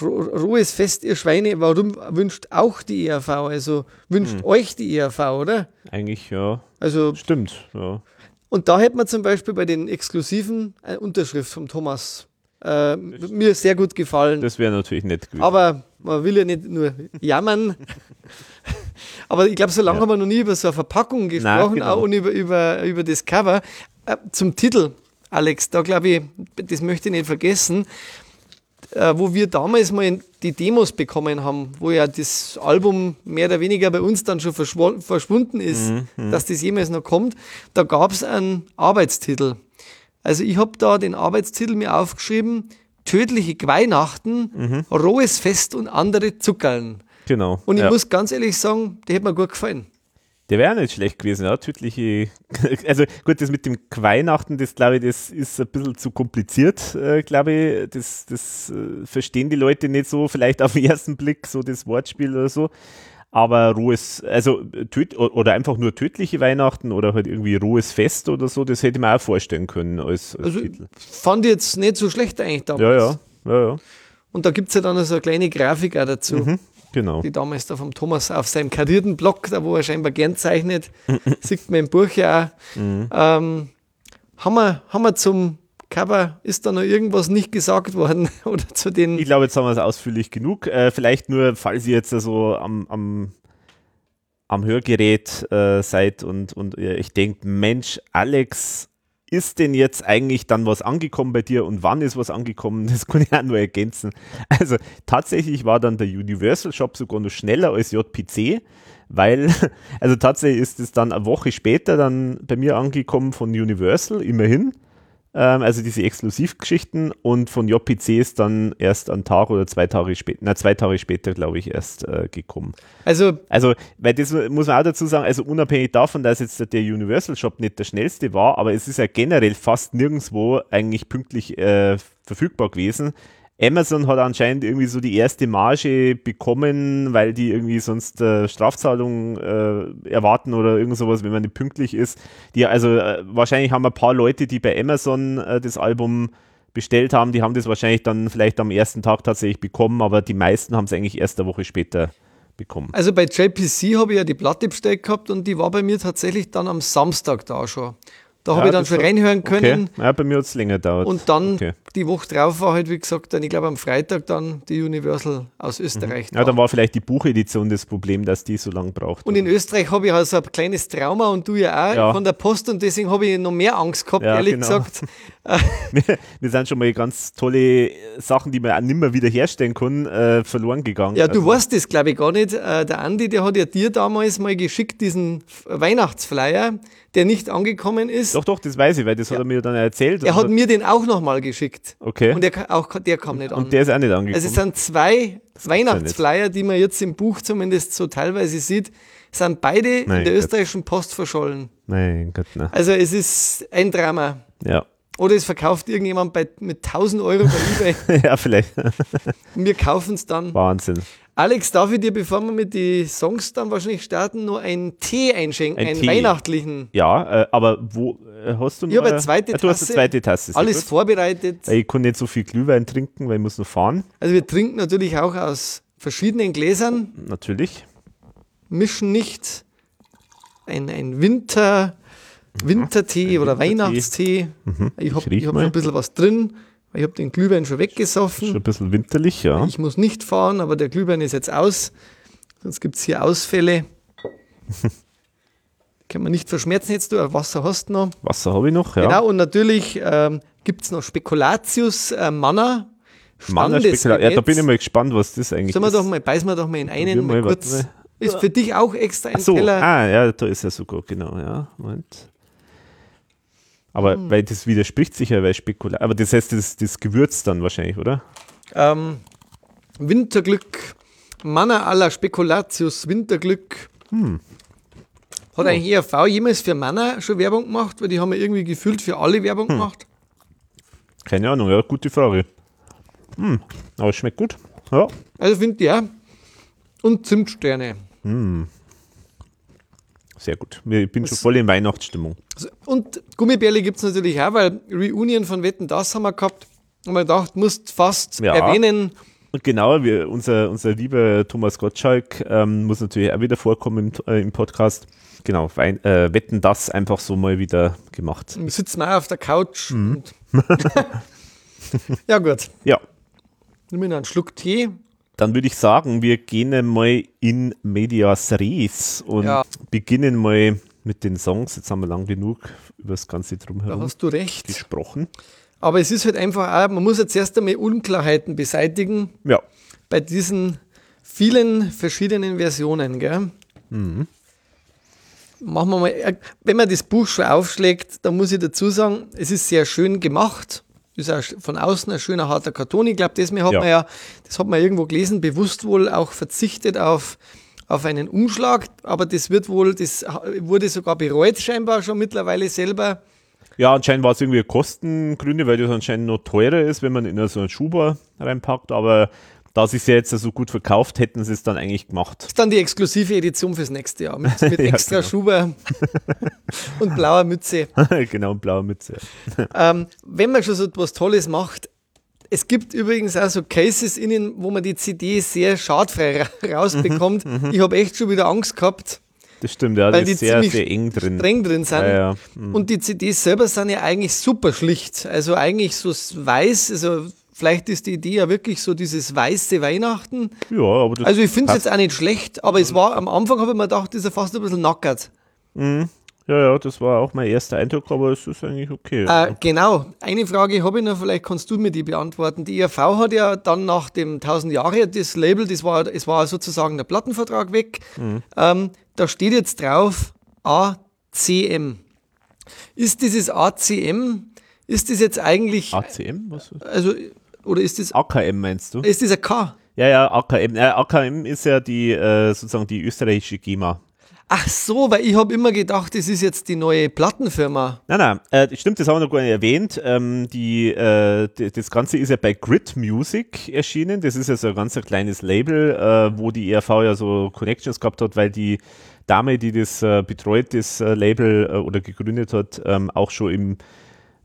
A: rohes Fest, ihr Schweine, warum wünscht auch die IAV, also wünscht hm. euch die IAV, oder?
B: Eigentlich ja.
A: Also,
B: Stimmt, ja.
A: Und da hätte man zum Beispiel bei den exklusiven eine Unterschrift vom Thomas äh, mir sehr gut gefallen.
B: Das wäre natürlich nett
A: gewesen. Aber man will ja nicht nur jammern. *laughs* Aber ich glaube, so lange ja. haben wir noch nie über so eine Verpackung gesprochen Nein, genau. auch und über, über, über das Cover. Äh, zum Titel, Alex, da glaube ich, das möchte ich nicht vergessen, äh, wo wir damals mal die Demos bekommen haben, wo ja das Album mehr oder weniger bei uns dann schon verschwunden ist, mhm, mhm, dass das jemals noch kommt, da gab es einen Arbeitstitel. Also ich habe da den Arbeitstitel mir aufgeschrieben, Tödliche Weihnachten, mhm. rohes Fest und andere Zuckerln.
B: Genau.
A: Und ich ja. muss ganz ehrlich sagen, der hat mir gut gefallen.
B: Der wäre nicht schlecht gewesen, ja. Tödliche. *laughs* Also gut, das mit dem Weihnachten, das glaube ich, das ist ein bisschen zu kompliziert, äh, glaube ich. Das, das äh, verstehen die Leute nicht so, vielleicht auf den ersten Blick, so das Wortspiel oder so. Aber rohes, also töt oder einfach nur tödliche Weihnachten oder halt irgendwie rohes Fest oder so, das hätte man auch vorstellen können als, als
A: also, Titel. Fand ich jetzt nicht so schlecht eigentlich
B: damals. Ja, ja. ja, ja.
A: Und da gibt es ja dann so eine kleine Grafik auch dazu. Mhm.
B: Genau.
A: Die damals da vom Thomas auf seinem karierten Blog, da wo er scheinbar gern zeichnet, *laughs* sieht man im Buch ja auch. Mhm. Ähm, haben, wir, haben wir zum Cover, ist da noch irgendwas nicht gesagt worden? *laughs* oder zu den
B: ich glaube, jetzt haben wir es ausführlich genug. Äh, vielleicht nur, falls ihr jetzt also am, am, am Hörgerät äh, seid und, und ich denkt, Mensch, Alex, ist denn jetzt eigentlich dann was angekommen bei dir und wann ist was angekommen? *laughs* Das kann ich auch nur ergänzen. Also tatsächlich war dann der Universal Shop sogar noch schneller als JPC, weil, *laughs* also tatsächlich ist es dann eine Woche später dann bei mir angekommen von Universal, immerhin. Ähm, also diese Exklusivgeschichten und von JPC ist dann erst ein Tag oder zwei Tage später, na zwei Tage später, glaube ich, erst äh, gekommen.
A: Also,
B: also, weil das muss man auch dazu sagen, also unabhängig davon, dass jetzt der Universal Shop nicht der schnellste war, aber es ist ja generell fast nirgendwo eigentlich pünktlich äh, verfügbar gewesen. Amazon hat anscheinend irgendwie so die erste Marge bekommen, weil die irgendwie sonst äh, Strafzahlungen äh, erwarten oder irgend sowas, wenn man nicht pünktlich ist. Die, also äh, wahrscheinlich haben ein paar Leute, die bei Amazon äh, das Album bestellt haben, die haben das wahrscheinlich dann vielleicht am ersten Tag tatsächlich bekommen, aber die meisten haben es eigentlich erst eine Woche später bekommen.
A: Also bei JPC habe ich ja die Platte bestellt gehabt und die war bei mir tatsächlich dann am Samstag da schon. Da ja, habe ich dann schon reinhören können.
B: Okay. Ja, bei mir hat es länger gedauert.
A: Und dann okay. die Woche drauf war halt, wie gesagt, dann, ich glaube am Freitag dann die Universal aus mhm. Österreich.
B: Mhm. Ja, dann war vielleicht die Buchedition das Problem, dass die so lange braucht.
A: Und in Österreich habe ich also ein kleines Trauma und du ja auch ja. von der Post und deswegen habe ich noch mehr Angst gehabt, ehrlich genau. gesagt. *laughs* *laughs*
B: wir, wir, sind schon mal ganz tolle Sachen, die man auch nicht mehr wieder herstellen kann, äh, verloren gegangen.
A: Ja, du also. weißt das, glaube ich, gar nicht. Äh, der Andi, der hat ja dir damals mal geschickt, diesen Weihnachtsflyer der nicht angekommen ist.
B: Doch, doch, das weiß ich, weil das ja. hat er mir dann erzählt.
A: Er hat mir den auch nochmal geschickt.
B: Okay.
A: Und der, auch, der kam nicht
B: an. Und der ist auch nicht angekommen.
A: Also es sind zwei Weihnachtsflyer, die man jetzt im Buch zumindest so teilweise sieht, sind beide Nein, in der Gott. österreichischen Post verschollen.
B: Nein, Gott, nein.
A: Also es ist ein Drama.
B: Ja.
A: Oder es verkauft irgendjemand bei, mit 1000 Euro bei eBay. *laughs*
B: ja, vielleicht.
A: wir kaufen es dann.
B: Wahnsinn.
A: Alex, darf ich dir, bevor wir mit den Songs dann wahrscheinlich starten, nur einen Tee einschenken, ein einen Tee. weihnachtlichen?
B: Ja, äh, aber wo äh, hast du
A: noch? Ich habe eine zweite
B: Tasse. Du hast eine zweite Tasse.
A: Alles gut. vorbereitet.
B: Ich kann nicht so viel Glühwein trinken, weil ich muss noch fahren.
A: Also wir trinken natürlich auch aus verschiedenen Gläsern.
B: Natürlich.
A: Mischen nicht. Ein, ein Winter, Wintertee ein oder Wintertee. Weihnachtstee. Mhm. Ich habe hab noch ein bisschen was drin. Ich habe den Glühwein schon weggesoffen.
B: Schon ein bisschen winterlich, ja.
A: Ich muss nicht fahren, aber der Glühwein ist jetzt aus. Sonst gibt es hier Ausfälle. *laughs* Kann man nicht verschmerzen jetzt, du Wasser hast du noch.
B: Wasser habe ich noch, ja.
A: Genau, und natürlich ähm, gibt es noch Spekulatius äh, Manna.
B: Manna Spekulatius, ja, da bin ich mal gespannt, was das eigentlich
A: Sollen wir ist. Doch mal, beißen wir doch mal in einen, mal, mal kurz. Ist für dich auch extra ein so, Teller.
B: Ah, ja, da ist er sogar, genau, ja. Moment. Aber hm. weil das widerspricht sich ja, weil Spekulat. Aber das heißt, das, das Gewürz dann wahrscheinlich, oder?
A: Ähm, Winterglück, Manna alla Spekulatius, Winterglück. Hm. Hat oh. eigentlich ERV jemals für Manna schon Werbung gemacht? Weil die haben ja irgendwie gefühlt für alle Werbung hm. gemacht.
B: Keine Ahnung, ja, gute Frage. Hm, aber es schmeckt gut. Ja.
A: Also finde ich ja. Und Zimtsterne.
B: Hm. Sehr gut. Ich bin schon voll in Weihnachtsstimmung.
A: Und Gummibärle gibt es natürlich auch, weil Reunion von Wetten, das haben wir gehabt. Und man gedacht, musst fast ja. erwähnen.
B: Und genau, wir, unser, unser lieber Thomas Gottschalk ähm, muss natürlich auch wieder vorkommen im, äh, im Podcast. Genau, Wein, äh, Wetten, das einfach so mal wieder gemacht.
A: Wir sitzen auch auf der Couch. Mhm. *laughs* ja, gut.
B: Ja.
A: Nimm mir einen Schluck Tee.
B: Dann würde ich sagen, wir gehen mal in Medias Res und ja. beginnen mal mit den Songs. Jetzt haben wir lang genug über das Ganze drumherum
A: da hast du recht.
B: gesprochen.
A: Aber es ist halt einfach auch, man muss jetzt erst einmal Unklarheiten beseitigen.
B: Ja.
A: bei diesen vielen verschiedenen Versionen. Gell? Mhm. Machen wir mal, wenn man das Buch schon aufschlägt, dann muss ich dazu sagen, es ist sehr schön gemacht. Ist auch von außen ein schöner harter Karton. Ich glaube, das hat ja. man ja, das hat man irgendwo gelesen, bewusst wohl auch verzichtet auf, auf einen Umschlag, aber das wird wohl, das wurde sogar bereut scheinbar schon mittlerweile selber.
B: Ja, anscheinend war es irgendwie Kostengründe, weil das anscheinend noch teurer ist, wenn man in so einen Schuber reinpackt, aber da sich ja jetzt so gut verkauft, hätten sie es dann eigentlich gemacht. Das
A: ist dann die exklusive Edition fürs nächste Jahr mit, mit *laughs* extra ja, genau. Schuber *laughs* und blauer Mütze. *laughs*
B: genau, blauer Mütze.
A: ähm, wenn man schon so etwas Tolles macht, es gibt übrigens auch so Cases innen, wo man die CD sehr schadfrei rausbekommt. Mhm, mhm. ich habe echt schon wieder Angst gehabt.
B: Das stimmt, ja,
A: weil
B: die
A: ist sehr, sehr eng drin. streng drin sind. Ja, ja. Mhm. Und die CDs selber sind ja eigentlich super schlicht. Also eigentlich so weiß, also Vielleicht ist die Idee ja wirklich so dieses weiße Weihnachten. Ja, aber das Also ich finde es jetzt auch nicht schlecht, aber es war am Anfang habe ich mir gedacht, das ist ja fast ein bisschen nackert.
B: Mhm. Ja, ja, das war auch mein erster Eindruck, aber es ist eigentlich okay.
A: Äh, genau. Eine Frage habe ich noch, vielleicht kannst du mir die beantworten. Die IRV hat ja dann nach dem 1000 Jahre das Label, das war, es war sozusagen der Plattenvertrag weg. Mhm. Ähm, da steht jetzt drauf ACM. Ist dieses ACM, ist das jetzt eigentlich.
B: ACM? Was?
A: Also oder ist das.
B: AKM meinst du?
A: Ist das ein K?
B: Ja, ja, AKM. Äh, AKM ist ja die, äh, sozusagen die österreichische GEMA.
A: Ach so, weil ich habe immer gedacht, das ist jetzt die neue Plattenfirma.
B: Nein, nein, äh, stimmt, das haben wir noch gar nicht erwähnt. Ähm, die, äh, das Ganze ist ja bei Grid Music erschienen. Das ist ja so ein ganz ein kleines Label, äh, wo die ERV ja so Connections gehabt hat, weil die Dame, die das äh, betreut, das äh, Label äh, oder gegründet hat, ähm, auch schon im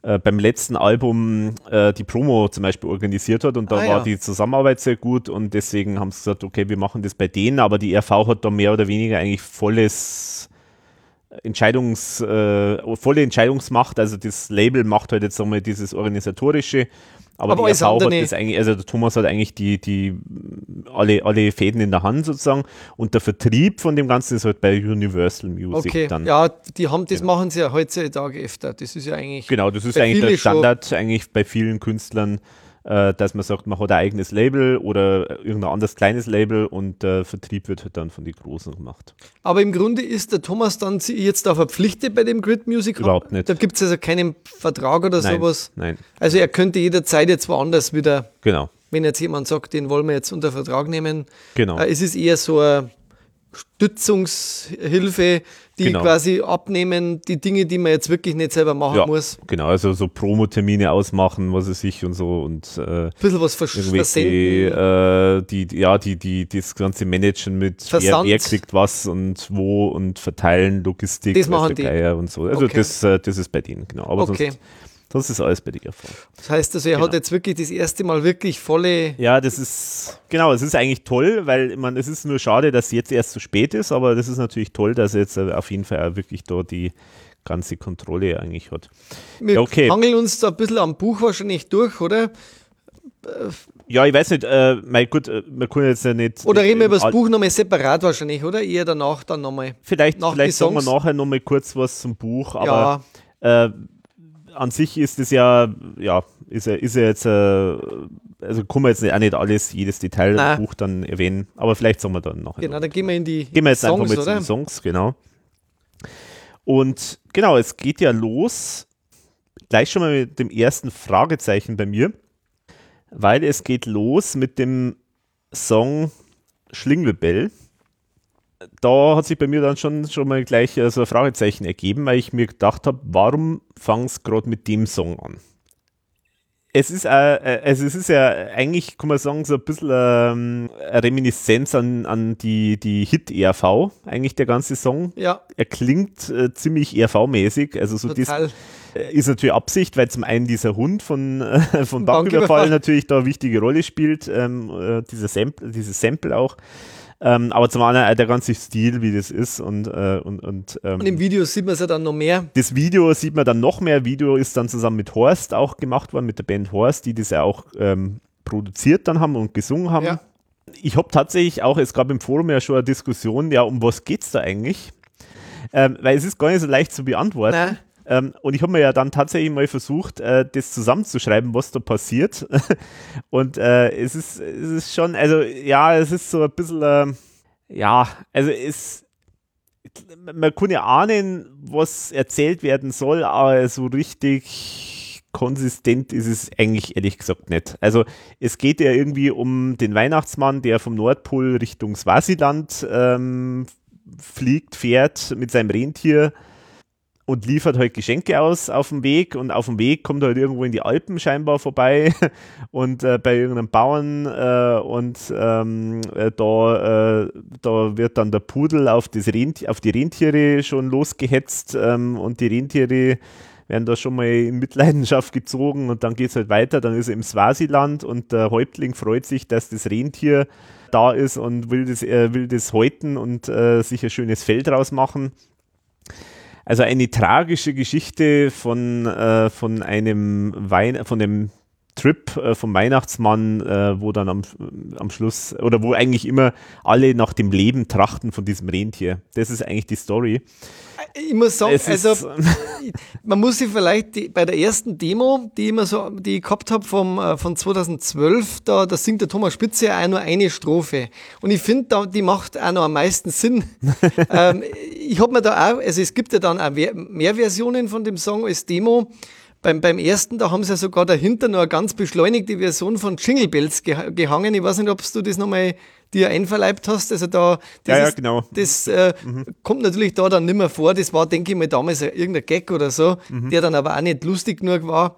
B: äh, beim letzten Album äh, die Promo zum Beispiel organisiert hat und da ah, war ja. die Zusammenarbeit sehr gut und deswegen haben sie gesagt, okay, wir machen das bei denen, aber die RV hat da mehr oder weniger eigentlich volles Entscheidungs, äh, volle Entscheidungsmacht, also das Label macht halt jetzt einmal dieses organisatorische aber, aber die RV hat das eigentlich, also der Thomas hat eigentlich die, die alle, alle Fäden in der Hand sozusagen und der Vertrieb von dem Ganzen ist halt bei Universal Music
A: okay.
B: dann.
A: Ja, die haben, das genau. machen sie ja heutzutage öfter. Das ist ja eigentlich.
B: Genau, das ist eigentlich der Standard eigentlich bei vielen Künstlern äh, dass man sagt, man hat ein eigenes Label oder irgendein anderes kleines Label und der Vertrieb wird halt dann von den Großen gemacht.
A: Aber im Grunde ist der Thomas dann jetzt da verpflichtet bei dem Grid Music?
B: Überhaupt nicht.
A: Da gibt es also keinen Vertrag oder
B: nein,
A: sowas?
B: Nein.
A: Also er könnte jederzeit jetzt woanders wieder.
B: Genau.
A: Wenn jetzt jemand sagt, den wollen wir jetzt unter Vertrag nehmen.
B: Genau.
A: Äh, es ist eher so ein Stützungshilfe, die genau. quasi abnehmen, die Dinge, die man jetzt wirklich nicht selber machen ja, muss.
B: Genau, also so Promotermine ausmachen, was es sich und so und
A: äh, bisschen was vers
B: versenden. Äh, die, die, ja, die, die, das ganze Managen mit wer, wer, kriegt was und wo und verteilen, Logistik,
A: das machen die.
B: Geier und so. Also okay. das, äh, das ist bei denen, genau.
A: Aber okay.
B: sonst das ist alles bei dir Fall.
A: Das heißt also, er genau. hat jetzt wirklich das erste Mal wirklich volle.
B: Ja, das ist, genau, es ist eigentlich toll, weil man, es ist nur schade, dass jetzt erst zu spät ist, aber das ist natürlich toll, dass er jetzt auf jeden Fall auch wirklich da die ganze Kontrolle eigentlich hat.
A: Wir ja, okay. hangeln uns da ein bisschen am Buch wahrscheinlich durch, oder?
B: Ja, ich weiß nicht, äh, mein gut, äh, man kann jetzt ja nicht.
A: Oder reden wir über das Buch nochmal separat wahrscheinlich, oder? Eher danach dann nochmal.
B: Vielleicht, nach vielleicht sagen wir nachher nochmal kurz was zum Buch, aber ja. äh, an sich ist es ja, ja, ist er, ist er jetzt, äh, also kann man jetzt auch nicht alles, jedes Detail Nein. im Buch dann erwähnen, aber vielleicht sagen wir dann noch.
A: Genau, dann gehen wir in die
B: Gehen wir jetzt Songs, einfach mal zu den Songs, genau. Und genau, es geht ja los, gleich schon mal mit dem ersten Fragezeichen bei mir, weil es geht los mit dem Song Schlingelbell da hat sich bei mir dann schon, schon mal gleich äh, so ein Fragezeichen ergeben, weil ich mir gedacht habe, warum fangst gerade mit dem Song an? Es ist, äh, äh, also es ist ja eigentlich, kann man sagen, so ein bisschen ähm, eine Reminiszenz an, an die, die Hit-ERV, eigentlich der ganze Song.
A: Ja.
B: Er klingt äh, ziemlich ERV-mäßig, also so Total. Das, äh, ist natürlich Absicht, weil zum einen dieser Hund von, *laughs* äh, von Banküberfall natürlich da eine wichtige Rolle spielt, ähm, äh, dieser Sample, dieses Sample auch. Ähm, aber zum anderen äh, der ganze Stil, wie das ist und, äh, und, und,
A: ähm, und im Video sieht man es ja dann noch mehr.
B: Das Video sieht man dann noch mehr. Video ist dann zusammen mit Horst auch gemacht worden, mit der Band Horst, die das ja auch ähm, produziert dann haben und gesungen haben. Ja. Ich habe tatsächlich auch, es gab im Forum ja schon eine Diskussion, ja, um was geht es da eigentlich? Ähm, weil es ist gar nicht so leicht zu beantworten. Nein. Ähm, und ich habe mir ja dann tatsächlich mal versucht, äh, das zusammenzuschreiben, was da passiert. *laughs* und äh, es, ist, es ist schon, also ja, es ist so ein bisschen, äh, ja, also es, man kann ja ahnen, was erzählt werden soll, aber so richtig konsistent ist es eigentlich ehrlich gesagt nicht. Also es geht ja irgendwie um den Weihnachtsmann, der vom Nordpol Richtung Swasiland ähm, fliegt, fährt mit seinem Rentier und liefert halt Geschenke aus auf dem Weg und auf dem Weg kommt er halt irgendwo in die Alpen scheinbar vorbei *laughs* und äh, bei irgendeinem Bauern äh, und ähm, äh, da, äh, da wird dann der Pudel auf, das Rentier, auf die Rentiere schon losgehetzt ähm, und die Rentiere werden da schon mal in Mitleidenschaft gezogen und dann geht es halt weiter, dann ist er im Swasiland und der Häuptling freut sich, dass das Rentier da ist und will das, äh, will das häuten und äh, sich ein schönes Feld draus machen. Also eine tragische Geschichte von, äh, von einem Wein von dem Trip äh, vom Weihnachtsmann, äh, wo dann am, am Schluss, oder wo eigentlich immer alle nach dem Leben trachten von diesem Rentier. Das ist eigentlich die Story.
A: Ich muss sagen, es also *laughs* man muss sich vielleicht die, bei der ersten Demo, die ich, immer so, die ich gehabt habe vom, äh, von 2012, da, da singt der Thomas Spitze auch nur eine Strophe. Und ich finde, die macht auch noch am meisten Sinn. *laughs* ähm, ich habe mir da auch, also es gibt ja dann auch mehr Versionen von dem Song als Demo. Beim, beim ersten, da haben sie ja sogar dahinter noch eine ganz beschleunigte Version von Jingle Bells gehangen. Ich weiß nicht, ob du das nochmal dir einverleibt hast. Also da,
B: das, ja, ja, genau.
A: das äh, mhm. kommt natürlich da dann nicht mehr vor. Das war, denke ich mal, damals irgendein Gag oder so, mhm. der dann aber auch nicht lustig genug war.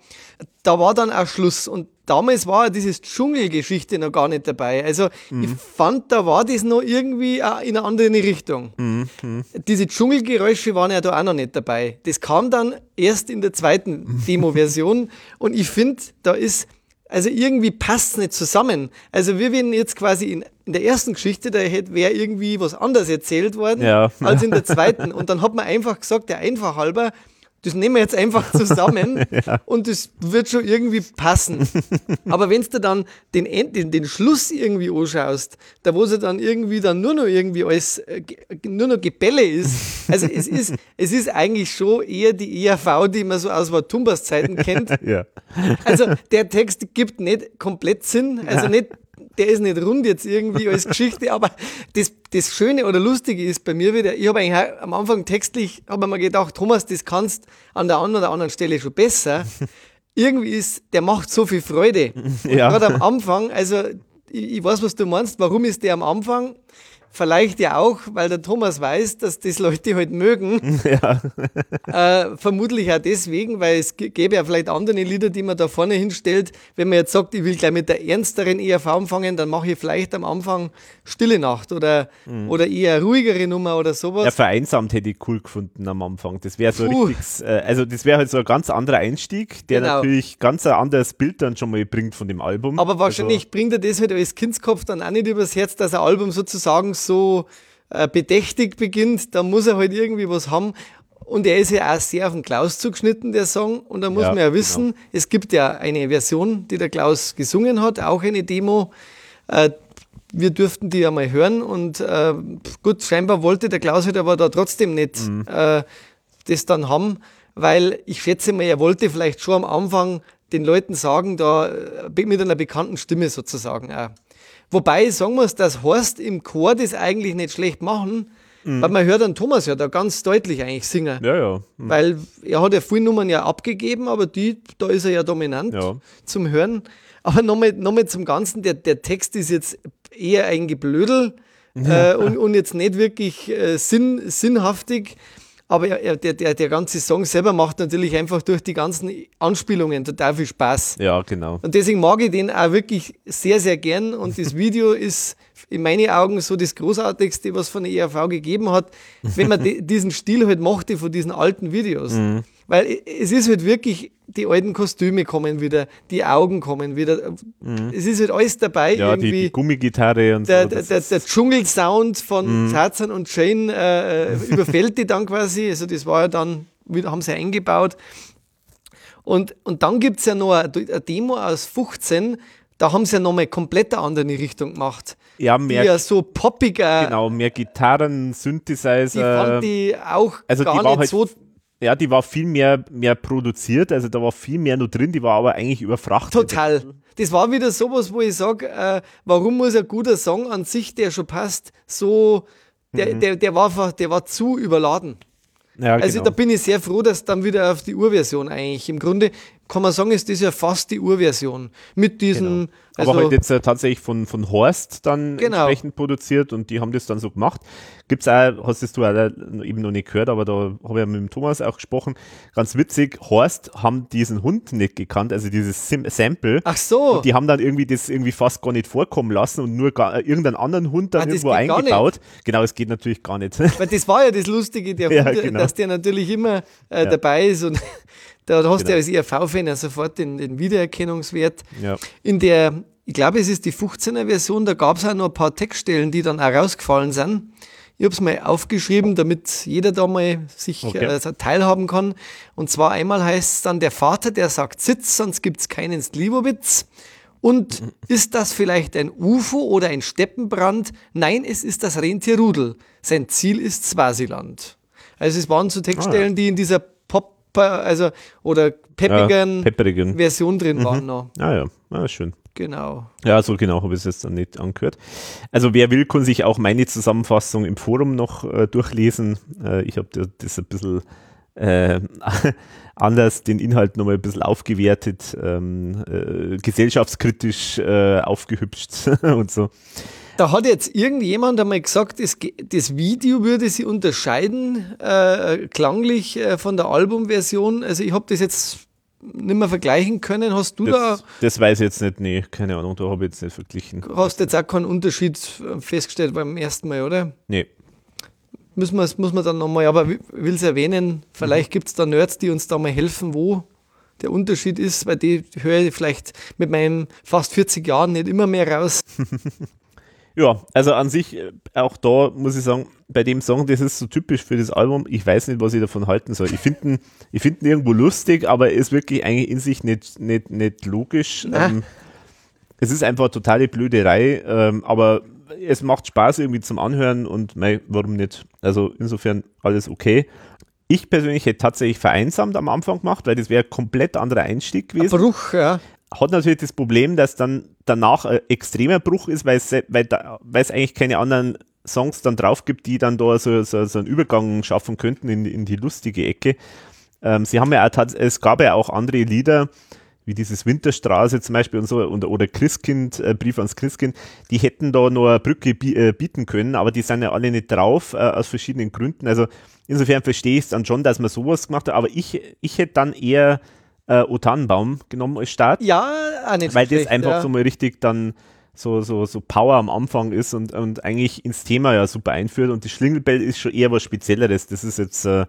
A: Da war dann auch Schluss. Und damals war dieses Dschungelgeschichte noch gar nicht dabei. Also mhm. ich fand, da war das noch irgendwie in eine andere Richtung. Mhm. mhm. Diese Dschungelgeräusche waren ja da auch noch nicht dabei. Das kam dann erst in der zweiten *laughs* Demo-Version und ich finde, da ist, also irgendwie passt es nicht zusammen. Also wir werden jetzt quasi in, in der ersten Geschichte, da wäre irgendwie was anderes erzählt worden
B: ja.
A: als in der *laughs* zweiten. Und dann hat man einfach gesagt, der einfach halber, das nehmen wir jetzt einfach *laughs* zusammen ja. und das wird schon irgendwie passen. *laughs* Aber wenn du dann den, den, den Schluss irgendwie anschaust, da wo sie dann irgendwie dann nur noch irgendwie alles, äh, nur noch Gebälle ist, also es ist, *laughs* es ist eigentlich schon eher die ERV, die man so aus Watumbas Zeiten kennt.
B: Ja.
A: Also der Text gibt nicht komplett Sinn, also nicht der ist nicht rund jetzt irgendwie als Geschichte, *laughs* aber das, das Schöne oder Lustige ist bei mir wieder, ich habe eigentlich am Anfang textlich, habe mir gedacht, Thomas, das kannst an der einen oder anderen Stelle schon besser. *laughs* irgendwie ist, der macht so viel Freude. *laughs*
B: Ja.
A: Gerade am Anfang, also ich, ich weiß, was du meinst, warum ist der am Anfang? Vielleicht ja auch, weil der Thomas weiß, dass das Leute halt mögen. *laughs*
B: Ja.
A: Äh, vermutlich auch deswegen, weil es gäbe ja vielleicht andere Lieder, die man da vorne hinstellt. Wenn man jetzt sagt, ich will gleich mit der ernsteren ERV anfangen, dann mache ich vielleicht am Anfang Stille Nacht oder, mhm. oder eher ruhigere Nummer oder sowas.
B: Ja, vereinsamt hätte ich cool gefunden am Anfang. Das wäre so richtig, äh, also das wäre halt so ein ganz anderer Einstieg, der genau. natürlich ganz ein anderes Bild dann schon mal bringt von dem Album.
A: Aber wahrscheinlich also, bringt er das halt als Kindskopf dann auch nicht übers Herz, dass ein Album sozusagen so äh, bedächtig beginnt, da muss er halt irgendwie was haben. Und er ist ja auch sehr auf den Klaus zugeschnitten, der Song. Und da muss ja, man ja wissen, genau. es gibt ja eine Version, die der Klaus gesungen hat, auch eine Demo. Äh, wir dürften die ja mal hören. Und äh, gut, scheinbar wollte der Klaus halt aber da trotzdem nicht mhm. äh, das dann haben, weil ich schätze mal, er wollte vielleicht schon am Anfang den Leuten sagen, da äh, mit einer bekannten Stimme sozusagen auch. Wobei ich sagen muss, dass Horst im Chor das eigentlich nicht schlecht machen, mhm. weil man hört dann Thomas ja da ganz deutlich eigentlich singen.
B: Ja, ja.
A: Mhm. Weil er hat ja viele Nummern ja abgegeben, aber die, da ist er ja dominant ja. zum Hören. Aber nochmal noch mal zum Ganzen, der, der Text ist jetzt eher ein Geblödel ja. äh, und, und jetzt nicht wirklich äh, sinn, sinnhaftig. Aber er, der, der, der ganze Song selber macht natürlich einfach durch die ganzen Anspielungen total viel Spaß.
B: Ja, genau.
A: Und deswegen mag ich den auch wirklich sehr, sehr gern. Und das *laughs* Video ist in meinen Augen so das Großartigste, was von der ERV gegeben hat, wenn man *laughs* diesen Stil halt mochte von diesen alten Videos. Mhm. Weil es ist halt wirklich, die alten Kostüme kommen wieder, die Augen kommen wieder. Mhm. Es ist halt alles dabei.
B: Ja, irgendwie. Die, die Gummigitarre und
A: der, so. Der, der, der Dschungelsound von mhm. Tarzan und Jane äh, äh, überfällt die dann quasi. Also das war ja dann, haben sie eingebaut. Und, und dann gibt es ja noch eine Demo aus 15, da haben sie ja nochmal komplett eine andere Richtung gemacht.
B: Ja, mehr.
A: Ja, so poppiger.
B: Genau, mehr Gitarren, Synthesizer.
A: Die fand die auch also gar die nicht halt so
B: ja, die war viel mehr, mehr produziert, also da war viel mehr nur drin, die war aber eigentlich überfrachtet.
A: Total. Das war wieder sowas, wo ich sage, äh, warum muss ein guter Song an sich, der schon passt, so, der, mhm. der, der, war einfach, der war zu überladen. Ja, also genau. da bin ich sehr froh, dass dann wieder auf die Urversion eigentlich. Im Grunde kann man sagen, ist das ja fast die Urversion. Mit diesem.
B: Genau. Also, Aber halt jetzt äh, tatsächlich von, von Horst dann genau. entsprechend produziert und die haben das dann so gemacht. Gibt es auch, hast du auch eben noch nicht gehört, aber da habe ich ja mit dem Thomas auch gesprochen. Ganz witzig, Horst haben diesen Hund nicht gekannt, also dieses Sim Sample.
A: Ach so.
B: Und die haben dann irgendwie das irgendwie fast gar nicht vorkommen lassen und nur gar, irgendeinen anderen Hund dann ah, irgendwo eingebaut. Genau, es geht natürlich gar nicht.
A: Weil das war ja das Lustige, der *laughs* ja, Hund, genau. dass der natürlich immer äh, ja. dabei ist und *laughs* da hast genau. du als IRV-Fan ja sofort den, den Wiedererkennungswert. Ja. In der, ich glaube, es ist die 15er Version, da gab es auch noch ein paar Textstellen, die dann auch rausgefallen sind. Ich habe es mal aufgeschrieben, damit jeder da mal sich okay. äh, teilhaben kann. Und zwar einmal heißt es dann, der Vater, der sagt Sitz, sonst gibt es keinen Slivovitz. Und mhm. ist das vielleicht ein UFO oder ein Steppenbrand? Nein, es ist das Rentier Rudel. Sein Ziel ist Swasiland. Also es waren so Textstellen, ah, ja. die in dieser Pepper, also oder peppigen,
B: ja,
A: Version drin mhm. waren noch.
B: Ah ja, ah, schön.
A: Genau.
B: Ja, so genau habe ich es jetzt dann nicht angehört. Also wer will, kann sich auch meine Zusammenfassung im Forum noch äh, durchlesen. Äh, ich habe das ein bisschen äh, *laughs* anders den Inhalt nochmal ein bisschen aufgewertet, ähm, äh, gesellschaftskritisch äh, aufgehübscht *laughs* und so.
A: Da hat jetzt irgendjemand einmal gesagt, das, das Video würde sie unterscheiden, äh, klanglich äh, von der Albumversion. Also ich habe das jetzt nicht mehr vergleichen können. Hast du
B: das,
A: da.
B: Das weiß ich jetzt nicht, nee, keine Ahnung, da habe ich jetzt nicht verglichen.
A: Hast jetzt auch keinen Unterschied festgestellt beim ersten Mal, oder?
B: Nee.
A: Müssen wir, muss man dann nochmal, aber ich will es erwähnen, vielleicht mhm. gibt es da Nerds, die uns da mal helfen, wo der Unterschied ist, weil die höre ich vielleicht mit meinen fast 40 Jahren nicht immer mehr raus. *laughs*
B: Ja, also an sich, äh, auch da muss ich sagen, bei dem Song, das ist so typisch für das Album, ich weiß nicht, was ich davon halten soll. Ich finde ihn, *laughs* ich find ihn irgendwo lustig, aber er ist wirklich eigentlich in sich nicht, nicht, nicht logisch. Ähm, es ist einfach totale Blöderei, ähm, aber es macht Spaß irgendwie zum Anhören und mei, warum nicht? Also insofern alles okay. Ich persönlich hätte tatsächlich vereinsamt am Anfang gemacht, weil das wäre ein komplett anderer Einstieg gewesen.
A: Ein Bruch, ja
B: hat natürlich das Problem, dass dann danach ein extremer Bruch ist, weil es, weil, da, weil es eigentlich keine anderen Songs dann drauf gibt, die dann da so, so, so einen Übergang schaffen könnten in, in die lustige Ecke. Ähm, sie haben ja auch, es gab ja auch andere Lieder, wie dieses Winterstraße zum Beispiel und so, und, oder Christkind, äh, Brief ans Christkind, die hätten da noch eine Brücke äh, bieten können, aber die sind ja alle nicht drauf, äh, aus verschiedenen Gründen. Also insofern verstehe ich es dann schon, dass man sowas gemacht hat, aber ich, ich hätte dann eher äh, O Tannenbaum genommen als Start.
A: Ja, auch nicht
B: Weil das einfach ja. so mal richtig dann so, so, so Power am Anfang ist und, und eigentlich ins Thema ja super einführt. Und die Schlingelbell ist schon eher was Spezielleres. Das ist jetzt, äh,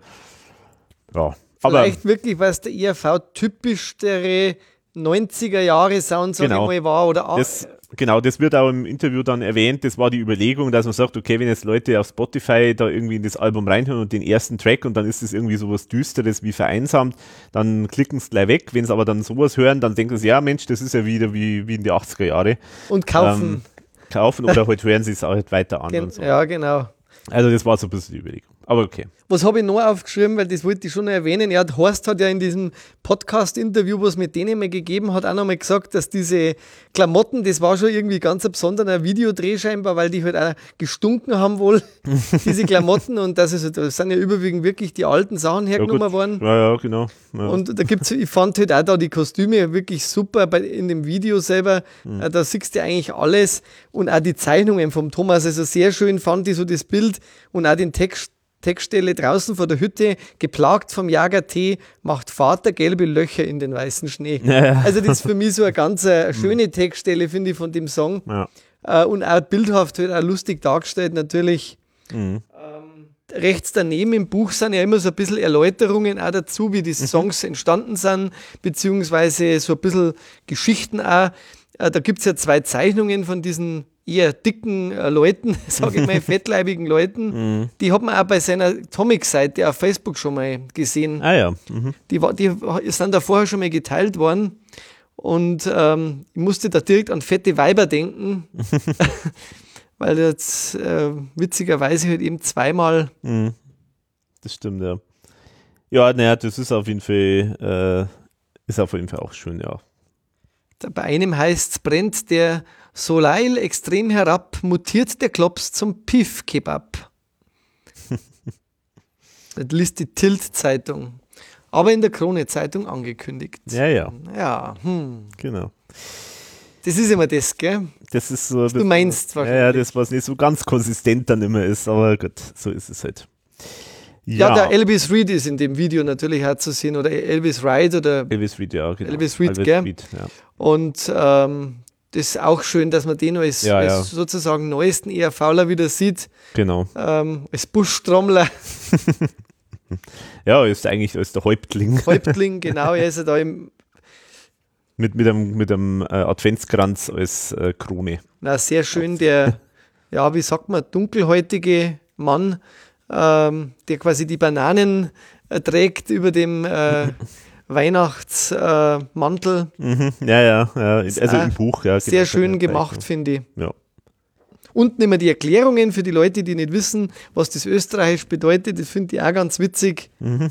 B: ja.
A: Vielleicht Aber, wirklich, weil es der ERV typischere 90er Jahre Sound, sag genau, ich mal, war. Oder
B: das, Genau, das wird auch im Interview dann erwähnt. Das war die Überlegung, dass man sagt, okay, wenn jetzt Leute auf Spotify da irgendwie in das Album reinhören und den ersten Track und dann ist es irgendwie sowas Düsteres wie vereinsamt, dann klicken sie gleich weg. Wenn sie aber dann sowas hören, dann denken sie, ja Mensch, das ist ja wieder wie, wie in die 80er Jahre.
A: Und kaufen. Ähm,
B: kaufen oder halt hören sie es auch halt weiter an.
A: Gen so. Ja, genau.
B: Also das war so ein bisschen die Überlegung. Aber okay.
A: Was habe ich noch aufgeschrieben, weil das wollte ich schon noch erwähnen. Ja, Horst hat ja in diesem Podcast-Interview, was mit denen mal gegeben hat, auch nochmal gesagt, dass diese Klamotten, das war schon irgendwie ganz ein besonderer Videodreh scheinbar, weil die halt auch gestunken haben wohl, *laughs* diese Klamotten. Und das, ist, das sind ja überwiegend wirklich die alten Sachen hergenommen
B: ja,
A: worden.
B: Ja, ja, genau. Ja.
A: Und da gibt's, ich fand halt auch da die Kostüme wirklich super bei, in dem Video selber. Mhm. Da siehst du eigentlich alles und auch die Zeichnungen vom Thomas. Also sehr schön fand ich so das Bild und auch den Text Textstelle draußen vor der Hütte, geplagt vom Jagertee, macht Vater gelbe Löcher in den weißen Schnee. Ja. Also das ist für mich so eine ganz äh, *laughs* schöne Textstelle, finde ich, von dem Song. Ja. Äh, und auch bildhaft, halt auch lustig dargestellt natürlich. Mhm. Ähm, rechts daneben im Buch sind ja immer so ein bisschen Erläuterungen auch dazu, wie die mhm. Songs mhm. entstanden sind, beziehungsweise so ein bisschen Geschichten auch. Äh, da gibt es ja zwei Zeichnungen von diesen eher dicken äh, Leuten, *laughs* sage ich mal, *laughs* fettleibigen Leuten, mhm. die hat man auch bei seiner Comic-Seite auf Facebook schon mal gesehen.
B: Ah ja. Mhm.
A: Die, die sind da vorher schon mal geteilt worden. Und ähm, ich musste da direkt an fette Weiber denken, *laughs* weil jetzt äh, witzigerweise halt eben zweimal.
B: Mhm. Das stimmt, ja. Ja, naja, das ist auf jeden Fall, äh, ist auf jeden Fall auch schön, ja.
A: Bei einem heißt es, brennt der Soleil extrem herab, mutiert der Klops zum Piff-Kebab. *laughs* das liest die Tilt-Zeitung. Aber in der Krone-Zeitung angekündigt.
B: Ja, ja.
A: Ja, hm.
B: Genau.
A: Das ist immer das, gell?
B: Das ist so.
A: Was du meinst
B: wahrscheinlich. Ja, ja, das, was nicht so ganz konsistent dann immer ist, aber gut, so ist es halt.
A: Ja, ja der Elvis Reed ist in dem Video natürlich auch zu sehen, oder Elvis Reed oder.
B: Elvis Reed, ja,
A: genau. Elvis Reed, Elvis gell? Reed, ja. Und ähm, das ist auch schön, dass man den als, ja, als ja. sozusagen neuesten eher Fauler wieder sieht.
B: Genau.
A: Ähm, als Buschtrommler. *laughs*
B: ja, ist eigentlich als der Häuptling.
A: Häuptling, *laughs* genau. Er ist ja da im.
B: Mit, mit einem, mit einem äh, Adventskranz als äh, Krone.
A: Na, sehr schön, der, ja, wie sagt man, dunkelhäutige Mann, ähm, der quasi die Bananen äh, trägt über dem. Äh, *laughs* Weihnachtsmantel.
B: Äh, mhm. Ja, ja, ja. also im Buch, ja.
A: Sehr schön gemacht, finde ich. Ja. Unten immer die Erklärungen für die Leute, die nicht wissen, was das Österreichisch bedeutet. Das finde ich auch ganz witzig. Mhm.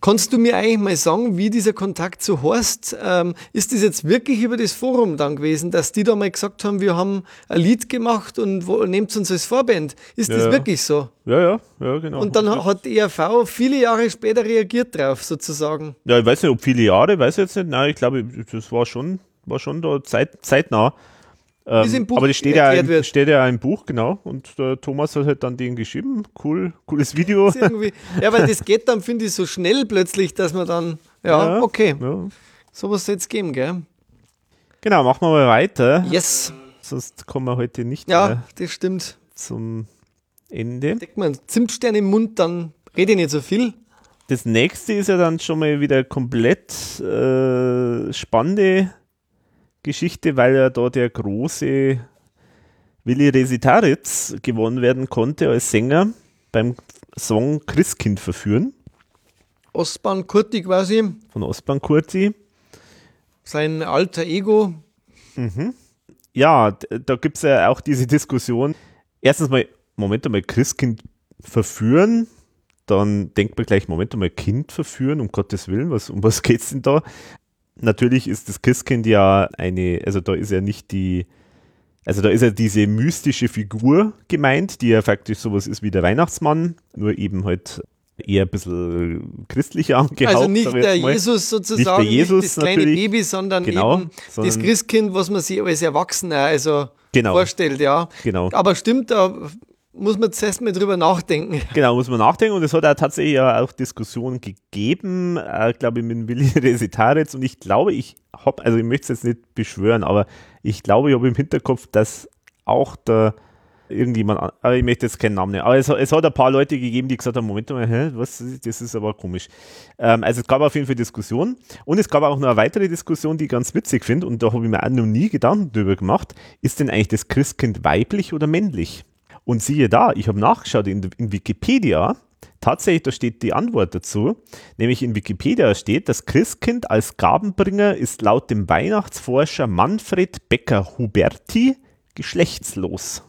A: Kannst du mir eigentlich mal sagen, wie dieser Kontakt zu Horst, ähm, ist das jetzt wirklich über das Forum dann gewesen, dass die da mal gesagt haben, wir haben ein Lied gemacht und wo, nehmt uns als Vorband? Ist ja, das wirklich so?
B: Ja, ja, ja, genau.
A: Und dann hat die ERV viele Jahre später reagiert drauf, sozusagen.
B: Ja, ich weiß nicht, ob viele Jahre, weiß ich jetzt nicht. Nein, ich glaube, das war schon, war schon da zeit, zeitnah. Ähm, aber das steht ja, im, steht ja im Buch, genau. Und der Thomas hat halt dann den geschrieben. Cool, cooles Video.
A: Ja, weil das geht dann, finde ich, so schnell plötzlich, dass man dann, ja, ja okay. Ja. Sowas soll es geben, gell?
B: Genau, machen wir mal weiter.
A: Yes.
B: Sonst kommen wir heute nicht
A: ja, mehr das stimmt.
B: zum Ende.
A: Deckt man Zimtstern im Mund, dann rede ich nicht so viel.
B: Das nächste ist ja dann schon mal wieder komplett äh, spannende Geschichte, weil ja da der große Willi Resitaritz gewonnen werden konnte als Sänger beim Song Christkind verführen.
A: Ostbahn Kurti quasi.
B: Von Ostbahn Kurti.
A: Sein alter Ego.
B: Mhm. Ja, da gibt es ja auch diese Diskussion. Erstens mal, Moment einmal, Christkind verführen. Dann denkt man gleich, Moment einmal, Kind verführen, um Gottes Willen, was, um was geht es denn da? Natürlich ist das Christkind ja eine, also da ist ja nicht die, also da ist ja diese mystische Figur gemeint, die ja faktisch sowas ist wie der Weihnachtsmann, nur eben halt eher ein bisschen christlicher angehaucht.
A: Also nicht der Jesus sozusagen, nicht, der Jesus nicht das kleine Baby, sondern genau, eben sondern das Christkind, was man sich als Erwachsener also genau, vorstellt, ja.
B: Genau.
A: Aber stimmt, da muss man zuerst mal drüber nachdenken. *laughs*
B: Genau, muss man nachdenken und es hat auch tatsächlich auch Diskussionen gegeben, äh, glaube ich, mit Willi Resitaritz und ich glaube, ich habe, also ich möchte es jetzt nicht beschwören, aber ich glaube, ich habe im Hinterkopf, dass auch der irgendjemand, aber ich möchte jetzt keinen Namen nennen, aber es, es, hat ein paar Leute gegeben, die gesagt haben, Moment mal, hä, was, das ist aber komisch. Ähm, also es gab auf jeden Fall Diskussionen und es gab auch noch eine weitere Diskussion, die ich ganz witzig finde und da habe ich mir auch noch nie Gedanken drüber gemacht, ist denn eigentlich das Christkind weiblich oder männlich? Und siehe da, ich habe nachgeschaut in, in Wikipedia, tatsächlich, da steht die Antwort dazu, nämlich in Wikipedia steht, das Christkind als Gabenbringer ist laut dem Weihnachtsforscher Manfred Becker-Huberti geschlechtslos.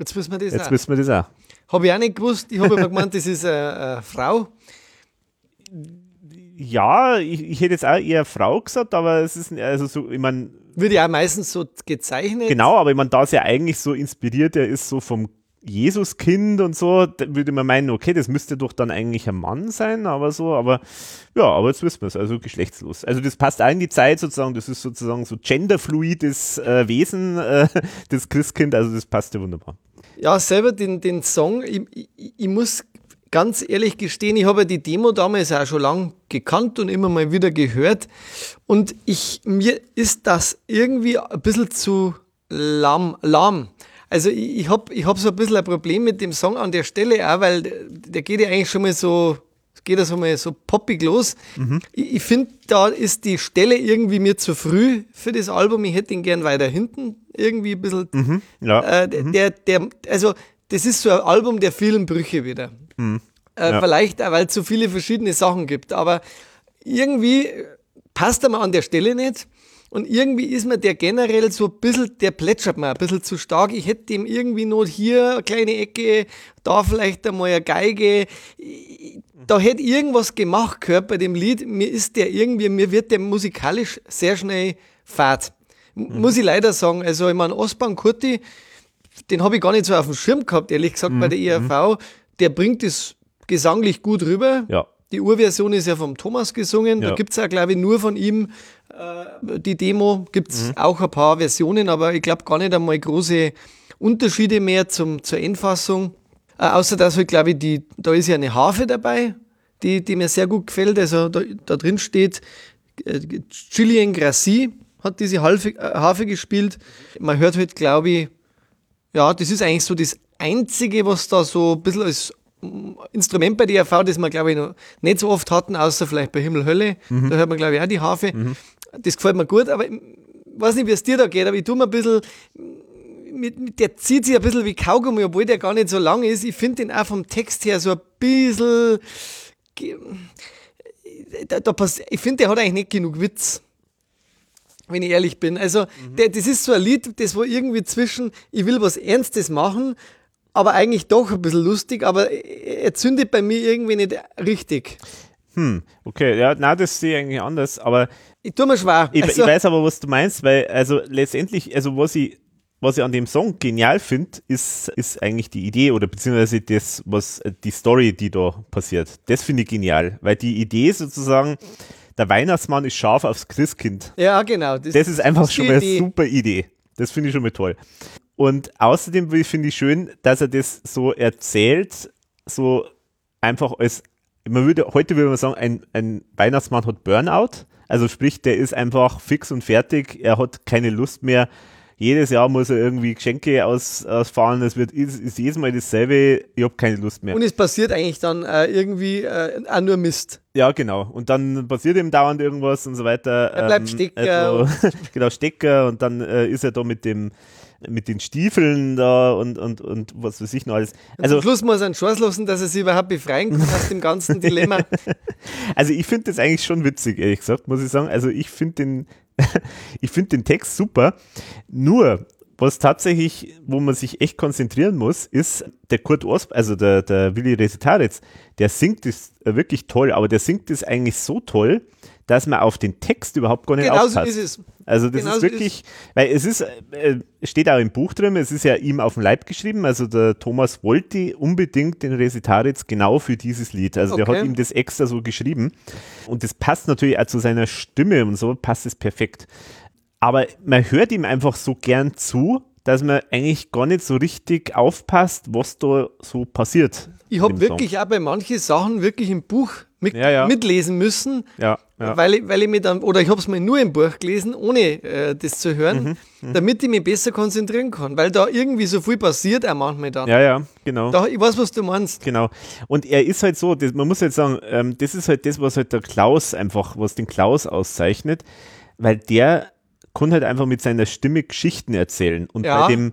A: Jetzt wissen wir das
B: Jetzt auch. wissen wir das auch.
A: Habe ich auch nicht gewusst. Ich habe aber gemeint, das ist eine, eine Frau.
B: Ja, ich, ich, hätte jetzt auch eher Frau gesagt, aber es ist, also so, ich meine.
A: Wird ja meistens so gezeichnet.
B: Genau, aber ich meine, da es ja eigentlich so inspiriert, er ist so vom Jesuskind und so, würde man meinen, okay, das müsste doch dann eigentlich ein Mann sein, aber so, aber ja, aber jetzt wissen wir es, also geschlechtslos. Also das passt auch in die Zeit sozusagen, das ist sozusagen so genderfluides äh, Wesen, äh, *laughs* das Christkind, also das passt ja wunderbar.
A: Ja, selber den, den Song, ich, ich, ich muss ganz ehrlich gestehen, ich habe die Demo damals auch schon lang gekannt und immer mal wieder gehört. Und ich, mir ist das irgendwie ein bisschen zu lahm. lahm. Also ich, ich habe ich hab so ein bisschen ein Problem mit dem Song an der Stelle auch, weil der, der geht ja eigentlich schon mal so, geht das mal so poppig los. Mhm. Ich, ich finde, da ist die Stelle irgendwie mir zu früh für das Album. Ich hätte ihn gern weiter hinten irgendwie ein bisschen.
B: Mhm. Ja.
A: Äh, mhm. der, der, also das ist so ein Album der vielen Brüche wieder. Mhm. Äh, ja. Vielleicht auch, weil es so viele verschiedene Sachen gibt. Aber irgendwie passt er mir an der Stelle nicht. Und irgendwie ist mir der generell so ein bisschen, der plätschert mir ein bisschen zu stark. Ich hätte ihm irgendwie noch hier eine kleine Ecke, da vielleicht einmal eine Geige. da hätte irgendwas gemacht gehört bei dem Lied. Mir ist der irgendwie, mir wird der musikalisch sehr schnell fad. Mhm. Muss ich leider sagen. Also, ich meine, Osban Kurti, den habe ich gar nicht so auf dem Schirm gehabt, ehrlich gesagt, mhm. bei der ERV. Der bringt es gesanglich gut rüber.
B: Ja.
A: Die Urversion ist ja vom Thomas gesungen. Ja. Da gibt es ja, glaube ich, nur von ihm äh, die Demo. Gibt es mhm. auch ein paar Versionen, aber ich glaube gar nicht einmal große Unterschiede mehr zum, zur Endfassung. Äh, außer dass halt, glaube ich, die, da ist ja eine Harfe dabei, die, die mir sehr gut gefällt. Also da, da drin steht äh, Julien Grassi hat diese Harfe, äh, Harfe gespielt. Man hört halt, glaube ich, ja, das ist eigentlich so das Einzige, was da so ein bisschen als Instrument bei DRV, das wir, glaube ich, noch nicht so oft hatten, außer vielleicht bei Himmel Hölle. Mhm. Da hört man, glaube ich, auch die Harfe. Mhm. Das gefällt mir gut, aber ich weiß nicht, wie es dir da geht, aber ich tue mir ein bisschen, mit, der zieht sich ein bisschen wie Kaugummi, obwohl der gar nicht so lang ist. Ich finde den auch vom Text her so ein bisschen, da, da pass, ich finde, der hat eigentlich nicht genug Witz wenn ich ehrlich bin. Also, mhm. das ist so ein Lied, das war irgendwie zwischen, ich will was Ernstes machen, aber eigentlich doch ein bisschen lustig, aber er zündet bei mir irgendwie nicht richtig.
B: Hm, okay, ja, na, das sehe ich eigentlich anders, aber.
A: Ich tue mir schwer.
B: Ich, also, ich weiß aber, was du meinst, weil, also letztendlich, also was ich, was ich an dem Song genial finde, ist, ist eigentlich die Idee oder beziehungsweise das, was die Story, die da passiert. Das finde ich genial, weil die Idee sozusagen, der Weihnachtsmann ist scharf aufs Christkind.
A: Ja, genau.
B: Das, das ist einfach das schon mal eine super Idee. Das finde ich schon mal toll. Und außerdem finde ich schön, dass er das so erzählt, so einfach als, man würde, heute würde man sagen, ein, ein Weihnachtsmann hat Burnout. Also sprich, der ist einfach fix und fertig, er hat keine Lust mehr. Jedes Jahr muss er irgendwie Geschenke aus, ausfahren, es wird, ist, ist jedes Mal dasselbe, ich habe keine Lust mehr.
A: Und es passiert eigentlich dann äh, irgendwie äh, auch nur Mist.
B: Ja, genau. Und dann passiert ihm dauernd irgendwas und so weiter.
A: Er bleibt ähm, Stecker.
B: Also, *laughs* genau, Stecker und dann äh, ist er da mit dem mit den Stiefeln da und, und, und was weiß ich noch alles.
A: Also, Zum Schluss muss er einen Chance lassen, dass er sich überhaupt befreien kann aus dem ganzen *laughs* Dilemma.
B: also ich finde das eigentlich schon witzig, ehrlich gesagt, muss ich sagen. Also ich finde den, *laughs* ich finde den Text super. Nur, was tatsächlich, wo man sich echt konzentrieren muss, ist der Kurt Osp, also der, der Willi Resetaritz, der singt es wirklich toll, aber der singt es eigentlich so toll, dass man auf den Text überhaupt gar nicht
A: genau
B: aufpasst.
A: So ist es.
B: Also das genau ist wirklich, weil es ist, äh, steht auch im Buch drin, es ist ja ihm auf dem Leib geschrieben, also der Thomas wollte unbedingt den Resitaritz genau für dieses Lied, also okay. der hat ihm das extra so geschrieben und das passt natürlich auch zu seiner Stimme und so, passt es perfekt. Aber man hört ihm einfach so gern zu, dass man eigentlich gar nicht so richtig aufpasst, was da so passiert.
A: Ich habe wirklich Song. auch bei manchen Sachen wirklich im Buch mit,
B: ja, ja.
A: mitlesen müssen,
B: ja,
A: Weil, ich, weil ich mir dann, oder ich habe es mir nur im Buch gelesen, ohne äh, das zu hören, mhm, mhm, damit ich mich besser konzentrieren kann, weil da irgendwie so viel passiert auch manchmal dann.
B: Ja, ja, genau.
A: Da, ich weiß, was du meinst.
B: Genau. Und er ist halt so, das, man muss halt sagen, ähm, das ist halt das, was halt der Klaus einfach, was den Klaus auszeichnet, weil der kann halt einfach mit seiner Stimme Geschichten erzählen. Und bei dem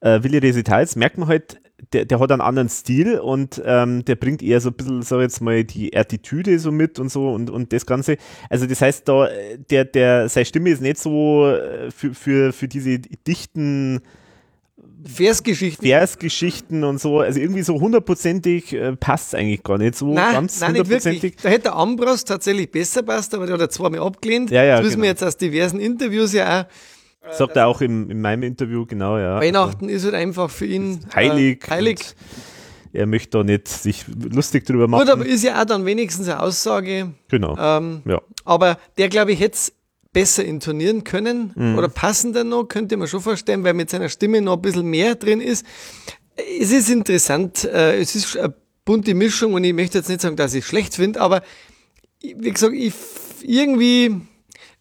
B: äh, Willi Resitals merkt man halt, der, der hat einen anderen Stil und ähm, der bringt eher so ein bisschen, sag jetzt mal, die Attitüde so mit und so und, und das Ganze. Also das heißt, da, der, der, seine Stimme ist nicht so äh, für, für, für diese dichten
A: Versgeschichten.
B: Versgeschichten und so, also irgendwie so hundertprozentig äh, passt es eigentlich gar nicht so
A: nein, ganz nein, hundertprozentig. Da hätte der Ambros tatsächlich besser passt, aber der hat er zweimal abgelehnt.
B: Ja, ja,
A: das wissen genau. wir jetzt aus diversen Interviews ja auch.
B: Sagt er auch in, in meinem Interview, genau, ja.
A: Weihnachten ist halt einfach für ihn
B: heilig.
A: Äh, heilig.
B: Er möchte da nicht sich lustig drüber machen. Gut,
A: aber ist ja auch dann wenigstens eine Aussage.
B: Genau.
A: Ähm,
B: ja.
A: Aber der, glaube ich, hätte es besser intonieren können mhm. oder passender noch, könnte man schon vorstellen, weil mit seiner Stimme noch ein bisschen mehr drin ist. Es ist interessant, äh, es ist eine bunte Mischung und ich möchte jetzt nicht sagen, dass ich es schlecht finde, aber wie gesagt, ich irgendwie,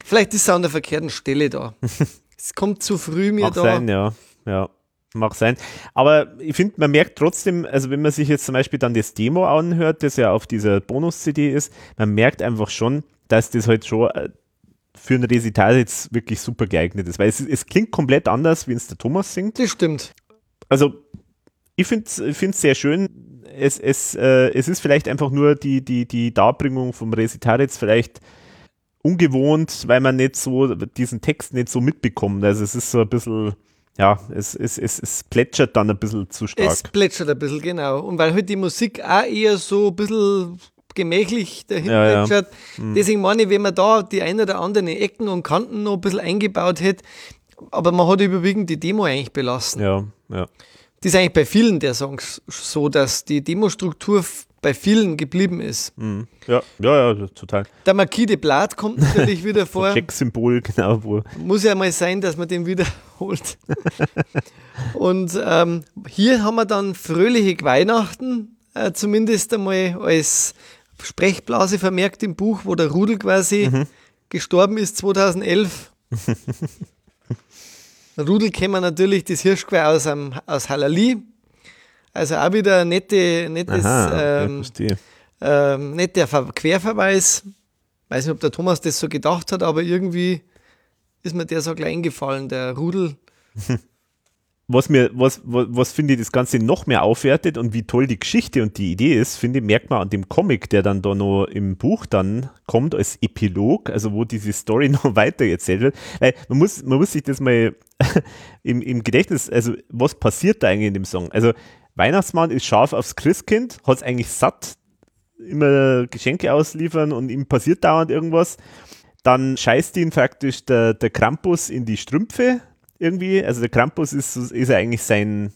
A: vielleicht ist es an der verkehrten Stelle da. *laughs* Es kommt zu früh mir
B: Mag
A: da.
B: sein, ja. Ja. Mag sein. Aber ich finde, man merkt trotzdem, also wenn man sich jetzt zum Beispiel dann das Demo anhört, das ja auf dieser Bonus-CD ist, man merkt einfach schon, dass das halt schon äh, für ein Resital jetzt wirklich super geeignet ist. Weil es, es klingt komplett anders, wie es der Thomas singt.
A: Das stimmt.
B: Also, ich finde es sehr schön. Es, es, äh, es ist vielleicht einfach nur die, die, die Darbringung vom Resital jetzt vielleicht ungewohnt, weil man nicht so diesen Text nicht so mitbekommt. Also es ist so ein bisschen, ja, es, es, es, es plätschert dann ein bisschen zu stark. Es
A: plätschert ein bisschen, genau. Und weil halt die Musik auch eher so ein bisschen gemächlich dahin ja, ja. Mhm. Deswegen meine ich, wenn man da die ein oder anderen Ecken und Kanten noch ein bisschen eingebaut hätte, aber man hat überwiegend die Demo eigentlich belassen.
B: Ja, ja.
A: Das ist eigentlich bei vielen der Songs so, dass die Demostruktur bei vielen geblieben ist.
B: Mhm. Ja, ja, ja, total.
A: Der Marquis de Blatt kommt natürlich *laughs* wieder vor.
B: Check-Symbol, genau. Wo.
A: Muss ja mal sein, dass man den wiederholt. *laughs* Und ähm, hier haben wir dann fröhliche Weihnachten, äh, zumindest einmal als Sprechblase vermerkt im Buch, wo der Rudel quasi mhm. gestorben ist 2011. *laughs* Rudel kennen wir natürlich das Hirschgeweih aus, aus Halali. Also auch wieder ein nette, nettes, Aha, ähm, ähm, netter Querverweis. Weiß nicht, ob der Thomas das so gedacht hat, aber irgendwie ist mir der so klein gefallen, der Rudel. *laughs*
B: was mir, was, was, was finde ich das Ganze noch mehr aufwertet und wie toll die Geschichte und die Idee ist, finde ich, merkt man an dem Comic, der dann da noch im Buch dann kommt als Epilog, also wo diese Story *laughs* noch weiter erzählt wird. Weil man muss, man muss sich das mal *laughs* im, im Gedächtnis, also was passiert da eigentlich in dem Song? Also Weihnachtsmann ist scharf aufs Christkind, hat es eigentlich satt, immer Geschenke ausliefern und ihm passiert dauernd irgendwas. Dann scheißt ihn faktisch der, der Krampus in die Strümpfe irgendwie. Also der Krampus ist, ist ja eigentlich sein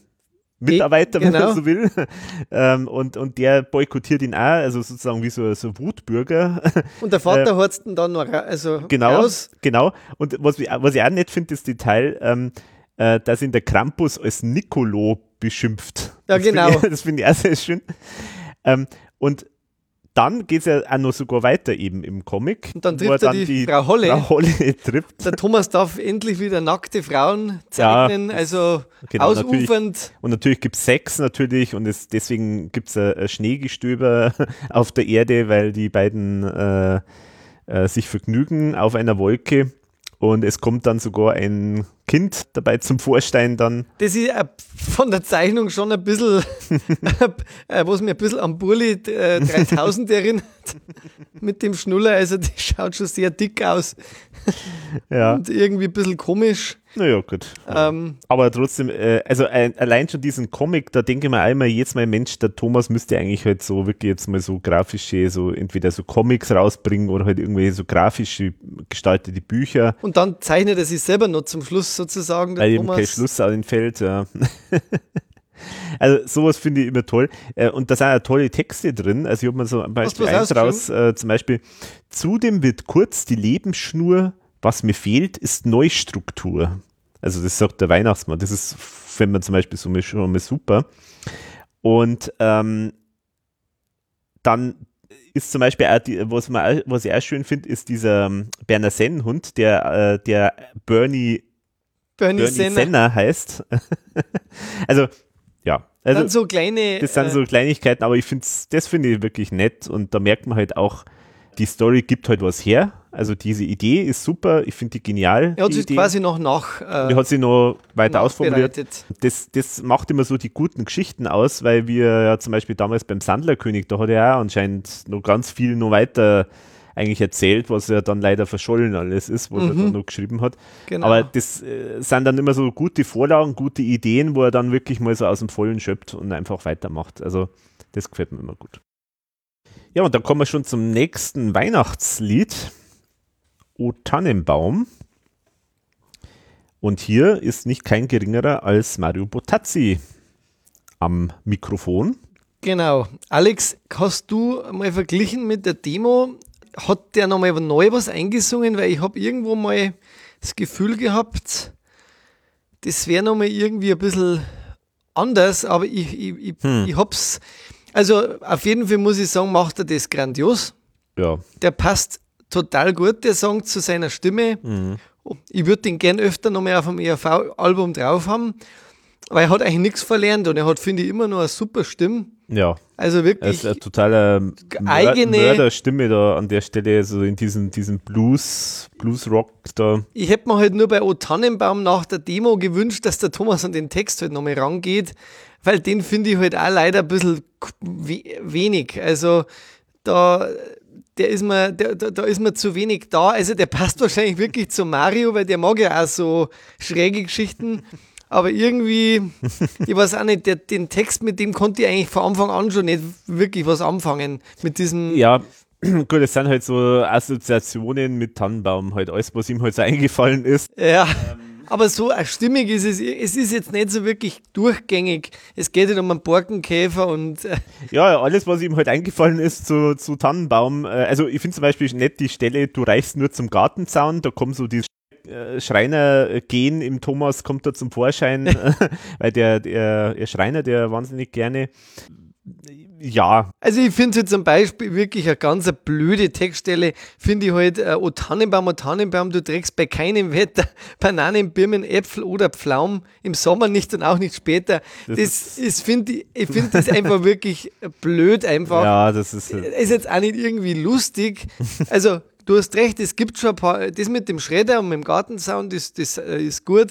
B: Mitarbeiter, wenn genau. man so will. *laughs* Ähm, und, und der boykottiert ihn auch, also sozusagen wie so, so Wutbürger. *laughs*
A: Und der Vater äh, hat ihn dann noch also
B: genau, raus. Genau. Und was, was ich auch nicht finde, das Detail, ähm, äh, dass ihn der Krampus als Nicolo beschimpft.
A: Ja,
B: das
A: genau. *laughs*
B: Find ich, das finde ich auch sehr schön. Ähm, und dann geht es ja auch noch sogar weiter eben im Comic.
A: Und dann trifft er, die, die, Frau Holle.
B: Frau Holle *laughs* trifft.
A: Der Thomas darf endlich wieder nackte Frauen zeichnen, ja, also genau, ausufernd.
B: Natürlich, und natürlich gibt es Sex natürlich und es, deswegen gibt es Schneegestöber *laughs* auf der Erde, weil die beiden äh, äh, sich vergnügen auf einer Wolke. Und es kommt dann sogar ein Kind dabei zum Vorstein dann.
A: Das ist äh, von der Zeichnung schon ein bisschen, *laughs* äh, was mir ein bisschen am Burli äh, 3000 erinnert. Mit dem Schnuller, also die schaut schon sehr dick aus.
B: Ja.
A: Und irgendwie ein bisschen komisch.
B: Naja, gut. Ähm, Aber trotzdem, äh, also ein, allein schon diesen Comic, da denke ich mir einmal jetzt mal, Mensch, der Thomas müsste eigentlich halt so wirklich jetzt mal so grafische, so entweder so Comics rausbringen oder halt irgendwie so grafische gestaltete Bücher.
A: Und dann zeichnet er sich selber noch zum Schluss sozusagen.
B: Der Weil Thomas. eben kein Schluss an den Feld, ja. *laughs* Also sowas finde ich immer toll. Äh, und da sind ja tolle Texte drin. Also ich habe mal so ein Beispiel eins raus, äh, zum Beispiel, zudem wird kurz die Lebensschnur was mir fehlt, ist Neustruktur. Also das sagt der Weihnachtsmann. Das ist, wenn man zum Beispiel so schon mal super. Und ähm, dann ist zum Beispiel auch die, was, man, was ich auch schön finde, ist dieser ähm, Berner Sennenhund, der, äh, der Bernie,
A: Bernie, Bernie Senna.
B: Senna heißt. *laughs* also, ja. Also,
A: dann so kleine.
B: Das sind äh, so Kleinigkeiten, aber ich finde das finde ich wirklich nett und da merkt man halt auch, die Story gibt halt was her. Also diese Idee ist super, ich finde die genial.
A: Er hat
B: sich
A: quasi noch nach.
B: Äh, er hat sie noch weiter ausformuliert. Das, das macht immer so die guten Geschichten aus, weil wir ja zum Beispiel damals beim Sandlerkönig, da hat er ja anscheinend noch ganz viel noch weiter eigentlich erzählt, was ja dann leider verschollen alles ist, was mhm. er dann noch geschrieben hat. Genau. Aber das äh, sind dann immer so gute Vorlagen, gute Ideen, wo er dann wirklich mal so aus dem Vollen schöpft und einfach weitermacht. Also das gefällt mir immer gut. Ja, und dann kommen wir schon zum nächsten Weihnachtslied. O Tannenbaum. Und hier ist nicht kein geringerer als Mario Botazzi am Mikrofon.
A: Genau. Alex, hast du mal verglichen mit der Demo? Hat der nochmal neu was eingesungen? Weil ich habe irgendwo mal das Gefühl gehabt, das wäre nochmal irgendwie ein bisschen anders, aber ich, ich, ich, hm. ich hab's also auf jeden Fall muss ich sagen, macht er das grandios.
B: Ja.
A: Der passt total gut, der Song, zu seiner Stimme. Mhm. Ich würde den gern öfter noch mehr auf dem ERV-Album drauf haben, weil er hat eigentlich nichts verlernt und er hat, finde ich, immer noch eine super Stimme.
B: Ja.
A: Also wirklich. Er ist
B: eine totale eigene Mörderstimme da an der Stelle, also in diesem, diesem Blues, Blues-Rock da.
A: Ich hätte mir halt nur bei O Tannenbaum nach der Demo gewünscht, dass der Thomas an den Text halt nochmal rangeht, weil den finde ich halt auch leider ein bisschen wenig. Also da, der ist mir, der, da, da ist mir zu wenig da. Also der passt wahrscheinlich wirklich zu Mario, weil der mag ja auch so schräge Geschichten. aber irgendwie, ich weiß auch nicht, der, den Text, mit dem konnte ich eigentlich von Anfang an schon nicht wirklich was anfangen. Mit diesem.
B: Ja, *clears throat* gut, es sind halt so Assoziationen mit Tannenbaum, halt alles, was ihm halt so eingefallen ist.
A: Ja. Ähm. Aber so stimmig ist es. Es ist jetzt nicht so wirklich durchgängig. Es geht halt um einen Borkenkäfer und. Äh
B: ja, alles, was ihm halt eingefallen ist zu, zu Tannenbaum. Äh, also, ich finde zum Beispiel nett die Stelle, du reichst nur zum Gartenzaun, da kommen so die äh, Schreiner-Gen im Thomas kommt da zum Vorschein, *laughs* weil der, der, der Schreiner, der wahnsinnig gerne ja.
A: Also ich finde zum Beispiel wirklich eine ganz blöde Textstelle, finde ich halt, äh, O Tannenbaum, O Tannenbaum, du trägst bei keinem Wetter *laughs* Bananen, Birnen, Äpfel oder Pflaumen, im Sommer nicht und auch nicht später. Das, das ist, finde ich, ich finde das einfach wirklich blöd einfach.
B: Ja, das ist...
A: Äh, ist jetzt auch nicht irgendwie lustig. Also du hast recht, es gibt schon ein paar, das mit dem Schredder und mit dem Gartensound, das, das äh, ist gut.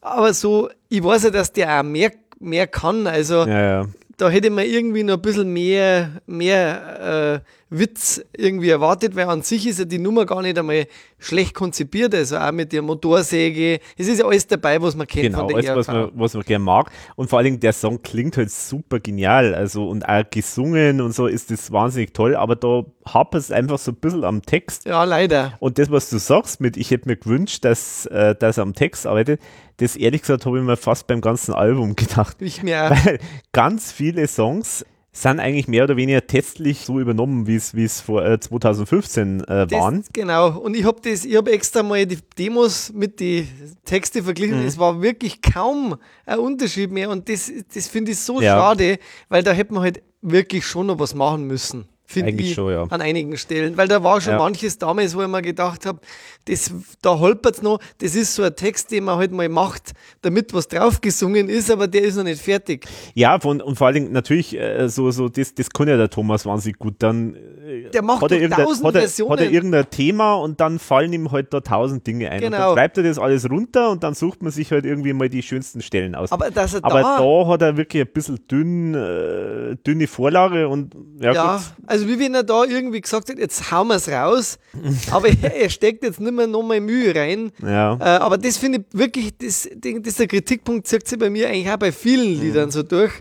A: Aber so, ich weiß ja, dass der auch mehr, mehr kann. Also
B: ja, ja
A: da hätte man irgendwie noch ein bisschen mehr, mehr äh, Witz irgendwie erwartet, weil an sich ist ja die Nummer gar nicht einmal schlecht konzipiert, also auch mit der Motorsäge. Es ist ja alles dabei, was man kennt
B: genau, von der alles, was man, was man gerne mag. Und vor allen Dingen der Song klingt halt super genial, also und auch gesungen und so ist das wahnsinnig toll, aber da hapert es einfach so ein bisschen am Text.
A: Ja, leider.
B: Und das, was du sagst mit, ich hätte mir gewünscht, dass, äh, dass er am Text arbeitet, das ehrlich gesagt habe ich mir fast beim ganzen Album *laughs* gedacht.
A: Ich mir
B: Weil ganz viele Songs sind eigentlich mehr oder weniger testlich so übernommen, wie es vor äh, 2015 äh, waren.
A: Das, genau. Und ich habe habe extra mal die Demos mit den Texten verglichen. Mhm. Es war wirklich kaum ein Unterschied mehr. Und das, das finde ich so ja. schade, weil da hätte man halt wirklich schon noch was machen müssen finde ich, schon, ja. an einigen Stellen. Weil da war schon ja. manches damals, wo ich mir gedacht habe, das, da holpert es noch, das ist so ein Text, den man halt mal macht, damit was draufgesungen ist, aber der ist noch nicht fertig.
B: Ja, von, und vor allen Dingen natürlich, äh, so, so, das, das kann ja der Thomas wahnsinnig gut. Dann
A: äh, der macht hat er, tausend
B: hat er,
A: Versionen.
B: Hat er irgendein Thema und dann fallen ihm halt da tausend Dinge ein. Genau. Und dann schreibt er das alles runter und dann sucht man sich halt irgendwie mal die schönsten Stellen aus.
A: Aber, dass er
B: aber da, da hat er wirklich ein bisschen dünn, äh, dünne Vorlage und ja,
A: ja also wie wenn er da irgendwie gesagt hat, jetzt hauen wir es raus, *laughs* aber er, er, steckt jetzt nicht mehr nochmal Mühe rein.
B: Ja.
A: Äh, aber das finde ich wirklich, das, das der Kritikpunkt, zieht sich bei mir eigentlich auch bei vielen mhm. Liedern so durch.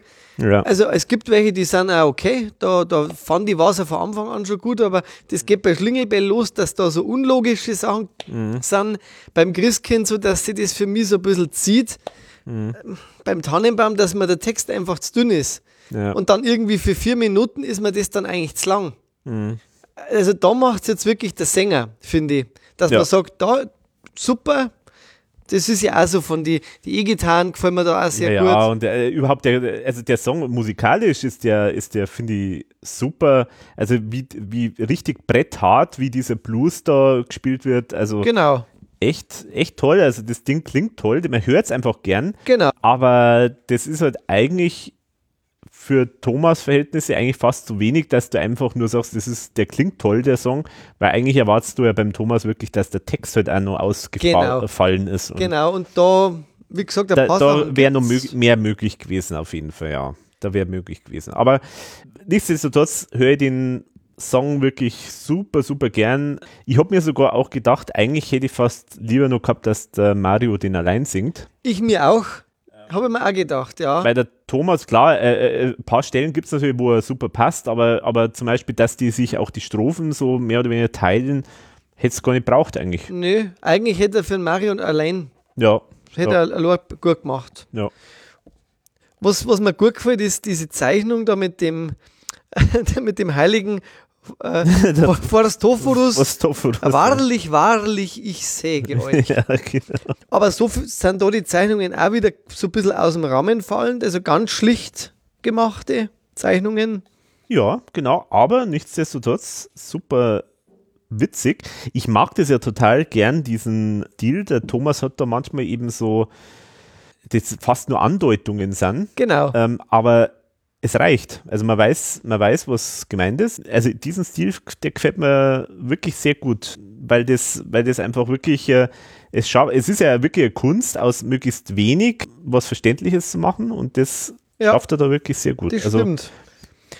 B: Ja.
A: Also es gibt welche, die sind auch okay, da, da fand ich Wasser von Anfang an schon gut, aber das geht bei Schlingelbell los, dass da so unlogische Sachen mhm. sind. Beim Christkind so, dass sie das für mich so ein bisschen zieht. Mhm. Beim Tannenbaum, dass mir der Text einfach zu dünn ist. Ja. Und dann irgendwie für vier Minuten ist mir das dann eigentlich zu lang. Mhm. Also da macht es jetzt wirklich der Sänger, finde ich. Dass ja. man sagt, da, super, das ist ja auch so von die, die E-Gitarren gefallen mir da auch sehr
B: ja,
A: gut.
B: Ja, und äh, überhaupt der, also der Song musikalisch ist der, ist der, finde ich, super. Also wie, wie richtig bretthart, wie dieser Blues da gespielt wird. Also
A: genau.
B: Echt, echt toll. Also das Ding klingt toll, man hört es einfach gern.
A: Genau.
B: Aber das ist halt eigentlich für Thomas Verhältnisse eigentlich fast zu wenig, dass du einfach nur sagst, das ist, der klingt toll, der Song, weil eigentlich erwartest du ja beim Thomas wirklich, dass der Text halt auch noch ausgefallen
A: genau.
B: ist.
A: Und genau, und da, wie gesagt,
B: der da, da wäre noch mög mehr möglich gewesen, auf jeden Fall, ja. Da wäre möglich gewesen. Aber nichtsdestotrotz höre ich den Song wirklich super, super gern. Ich habe mir sogar auch gedacht, eigentlich hätte ich fast lieber noch gehabt, dass der Mario den allein singt.
A: Ich mir auch. Habe ich mir auch gedacht, ja.
B: Weil der Thomas, klar, äh, äh, ein paar Stellen gibt es natürlich, wo er super passt, aber, aber zum Beispiel, dass die sich auch die Strophen so mehr oder weniger teilen, hätte es gar nicht braucht eigentlich.
A: Nö, eigentlich hätte er für Marion allein.
B: Ja.
A: Hätte
B: ja.
A: er gut gemacht.
B: Ja.
A: Was, was mir gut gefällt, ist diese Zeichnung da mit dem, *laughs* mit dem heiligen äh, *laughs* vor, vor das Tophorus. Wahrlich, wahrlich, ich säge *laughs* euch. ja, genau. Aber so sind da die Zeichnungen auch wieder so ein bisschen aus dem Rahmen fallend, also ganz schlicht gemachte Zeichnungen.
B: Ja, genau, aber nichtsdestotrotz super witzig. Ich mag das ja total gern, diesen Deal. Der Thomas hat da manchmal eben so, das fast nur Andeutungen sind.
A: Genau.
B: Ähm, aber es reicht. Also man weiß, man weiß, was gemeint ist. Also diesen Stil, der gefällt mir wirklich sehr gut, weil das, weil das einfach wirklich, äh, es, es ist ja wirklich eine Kunst, aus möglichst wenig was Verständliches zu machen und das ja, schafft er da wirklich sehr gut.
A: Das also, stimmt.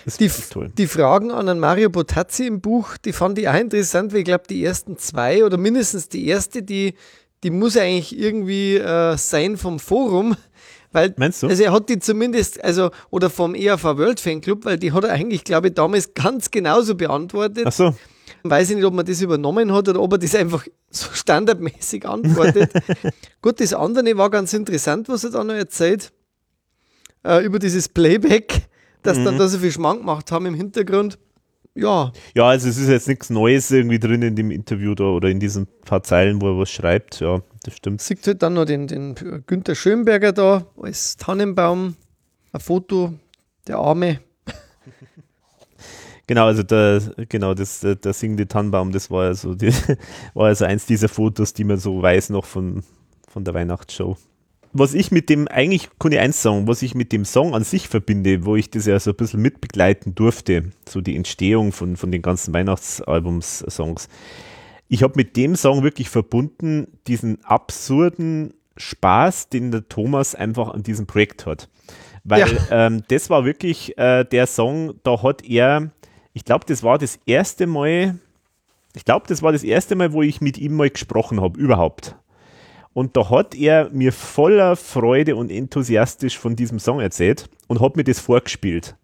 A: Das die, die, Fragen an Mario Botazzi im Buch, die fand ich auch interessant, weil ich glaube, die ersten zwei oder mindestens die erste, die die muss eigentlich irgendwie äh, sein vom Forum. Weil,
B: Meinst du?
A: Also er hat die zumindest, also, oder vom ERV World Fanclub, weil die hat er eigentlich, glaube ich, damals ganz genauso beantwortet.
B: Ach so.
A: Weiß ich nicht, ob man das übernommen hat oder ob er das einfach *laughs* so standardmäßig antwortet. *laughs* Gut, das andere war ganz interessant, was er da noch erzählt. Äh, über dieses Playback, dass mhm. dann da so viel Schmank gemacht haben im Hintergrund. Ja.
B: Ja, also es ist jetzt nichts Neues irgendwie drin in dem Interview da oder in diesen paar Zeilen, wo er was schreibt. Ja, das stimmt.
A: Sieht halt dann noch den, den Günther Schönberger da als Tannenbaum. Ein Foto, der Arme. *laughs*
B: Genau, also der, genau, das, der, der singende Tannenbaum, das war also, die, *laughs* war also eins dieser Fotos, die man so weiß noch von, von der Weihnachtsshow. Was ich mit dem, eigentlich kann ich eins sagen, was ich mit dem Song an sich verbinde, wo ich das ja so ein bisschen mitbegleiten durfte, so die Entstehung von, von den ganzen Weihnachtsalbums-Songs. Ich habe mit dem Song wirklich verbunden, diesen absurden Spaß, den der Thomas einfach an diesem Projekt hat. Weil ja. *laughs* ähm, das war wirklich äh, der Song, da hat er ich glaube, das war das erste Mal, ich glaube, das war das erste Mal, wo ich mit ihm mal gesprochen habe, überhaupt. Und da hat er mir voller Freude und enthusiastisch von diesem Song erzählt und hat mir das vorgespielt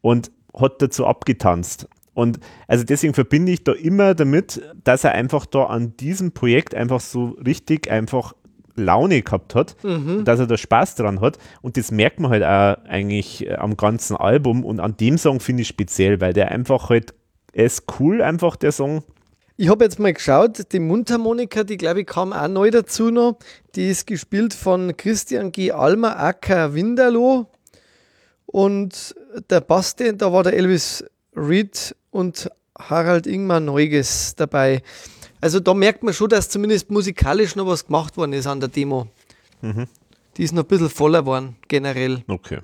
B: und hat dazu abgetanzt. Und also deswegen verbinde ich da immer damit, dass er einfach da an diesem Projekt einfach so richtig einfach Laune gehabt hat, mhm. dass er da Spaß dran hat. Und das merkt man halt auch eigentlich äh, am ganzen Album. Und an dem Song finde ich speziell, weil der einfach halt, er ist cool, einfach der Song.
A: Ich habe jetzt mal geschaut, die Mundharmonika, die glaube ich kam auch neu dazu noch. Die ist gespielt von Christian G. Almer, Acker Winderloh. Und der Baste, da war der Elvis Reed und Harald Ingmar Neuges dabei. Also da merkt man schon, dass zumindest musikalisch noch was gemacht worden ist an der Demo. Mhm. Die ist noch ein bisschen voller geworden, generell.
B: Okay,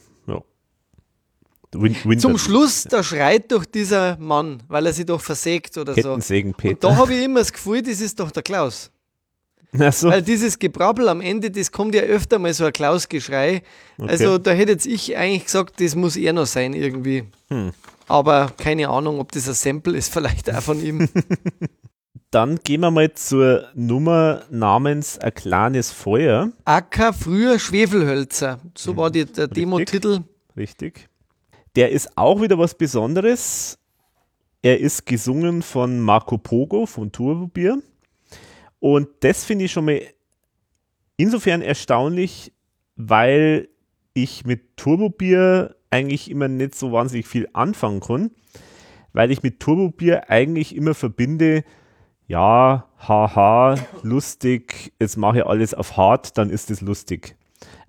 B: ja.
A: Win Zum Schluss, da schreit doch dieser Mann, weil er sich doch versägt oder so.
B: Peter.
A: Und da habe ich immer das Gefühl, das ist doch der Klaus.
B: So.
A: Weil dieses Gebrabbel am Ende, das kommt ja öfter mal so ein Klaus-Geschrei. Okay. Also da hätte jetzt ich eigentlich gesagt, das muss er noch sein irgendwie. Hm. Aber keine Ahnung, ob das ein Sample ist, *laughs* vielleicht auch von ihm.
B: Dann gehen wir mal zur Nummer namens Ein kleines Feuer.
A: Acker, früher Schwefelhölzer. So war die, der Demo-Titel.
B: Richtig. Der ist auch wieder was Besonderes. Er ist gesungen von Marco Pogo von Turbobier. Und das finde ich schon mal insofern erstaunlich, weil ich mit Turbobier eigentlich immer nicht so wahnsinnig viel anfangen kann, weil ich mit Turbobier eigentlich immer verbinde, ja, haha, lustig, jetzt mache ich alles auf hart, dann ist es lustig.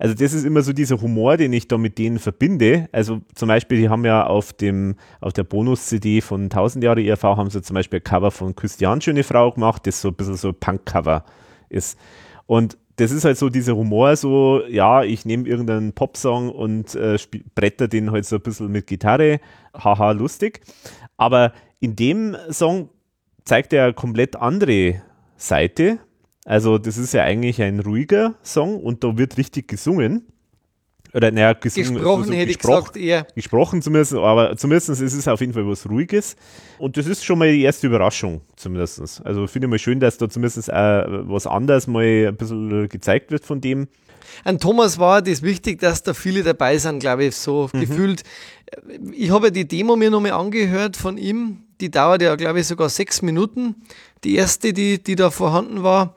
B: Also das ist immer so dieser Humor, den ich da mit denen verbinde. Also zum Beispiel, die haben ja auf dem, auf der Bonus-CD von 1000 Jahre ERV haben sie zum Beispiel ein Cover von Christian Schöne Frau gemacht, das so ein bisschen so Punk-Cover ist. Und das ist halt so dieser Humor, so, ja, ich nehme irgendeinen Popsong und äh, bretter den halt so ein bisschen mit Gitarre, haha, lustig. Aber in dem Song zeigt er eine komplett andere Seite. Also das ist ja eigentlich ein ruhiger Song und da wird richtig gesungen. Oder naja,
A: gesungen, gesprochen also hätte gesprochen, ich gesagt eher.
B: Gesprochen zumindest, aber zumindest ist es auf jeden Fall was Ruhiges. Und das ist schon mal die erste Überraschung, zumindest. Also finde ich mal schön, dass da zumindest auch was anderes mal ein bisschen gezeigt wird von dem.
A: An Thomas war das wichtig, dass da viele dabei sind, glaube ich, so mhm. gefühlt. Ich habe ja die Demo mir nochmal angehört von ihm die dauert ja, glaube ich, sogar sechs Minuten. Die erste, die, die da vorhanden war,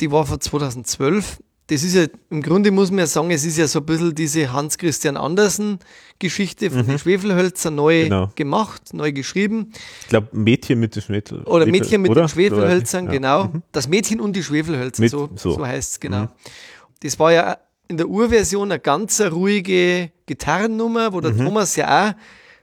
A: die war von 2012. Das ist ja, im Grunde muss man ja sagen, es ist ja so ein bisschen diese Hans-Christian Andersen-Geschichte von mhm. den Schwefelhölzern neu genau. gemacht, neu geschrieben.
B: Ich glaube, Mädchen mit den Schwefelhölzern.
A: Oder Mädchen mit oder? den Schwefelhölzern, ja. genau. Mhm. Das Mädchen und die Schwefelhölzer, mit, so, so. so heißt es, genau. Mhm. Das war ja in der Urversion eine ganz ruhige Gitarrennummer, wo der mhm. Thomas ja auch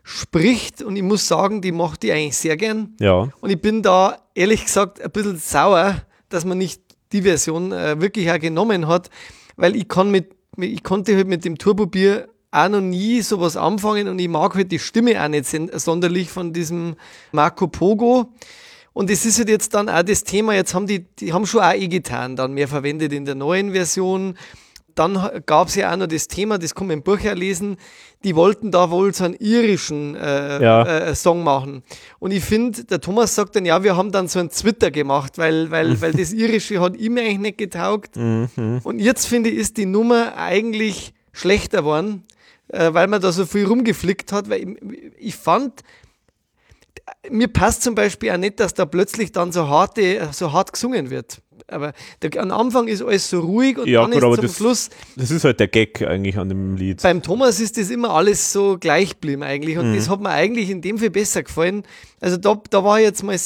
A: spricht und ich muss sagen, die macht die eigentlich sehr gern.
B: Ja.
A: Und ich bin da ehrlich gesagt ein bisschen sauer, dass man nicht die Version äh, wirklich auch genommen hat, weil ich kann mit, ich konnte halt mit dem Turbobier auch noch nie sowas anfangen und ich mag halt die Stimme auch nicht sonderlich von diesem Marco Pogo. Und es ist halt jetzt dann auch das Thema, jetzt haben die, die haben schon auch E-Gitarren dann mehr verwendet in der neuen Version dann gab es ja auch noch das Thema, das kann man im Buch ja lesen, die wollten da wohl so einen irischen äh, ja. äh, Song machen. Und ich finde, der Thomas sagt dann, ja, wir haben dann so einen Twitter gemacht, weil, weil, *laughs* weil das irische hat ihm eigentlich nicht getaugt. Mhm. Und jetzt finde ich, ist die Nummer eigentlich schlechter geworden, äh, weil man da so viel rumgeflickt hat, weil ich, ich fand, mir passt zum Beispiel auch nicht, dass da plötzlich dann so, harte, so hart gesungen wird. Aber der, am Anfang ist alles so ruhig und
B: ja,
A: dann
B: gut,
A: ist zum
B: das,
A: Schluss.
B: Das ist halt der Gag eigentlich an dem Lied.
A: Beim Thomas ist das immer alles so gleich geblieben eigentlich. Und mhm. das hat mir eigentlich in dem viel besser gefallen. Also da, da war jetzt mal,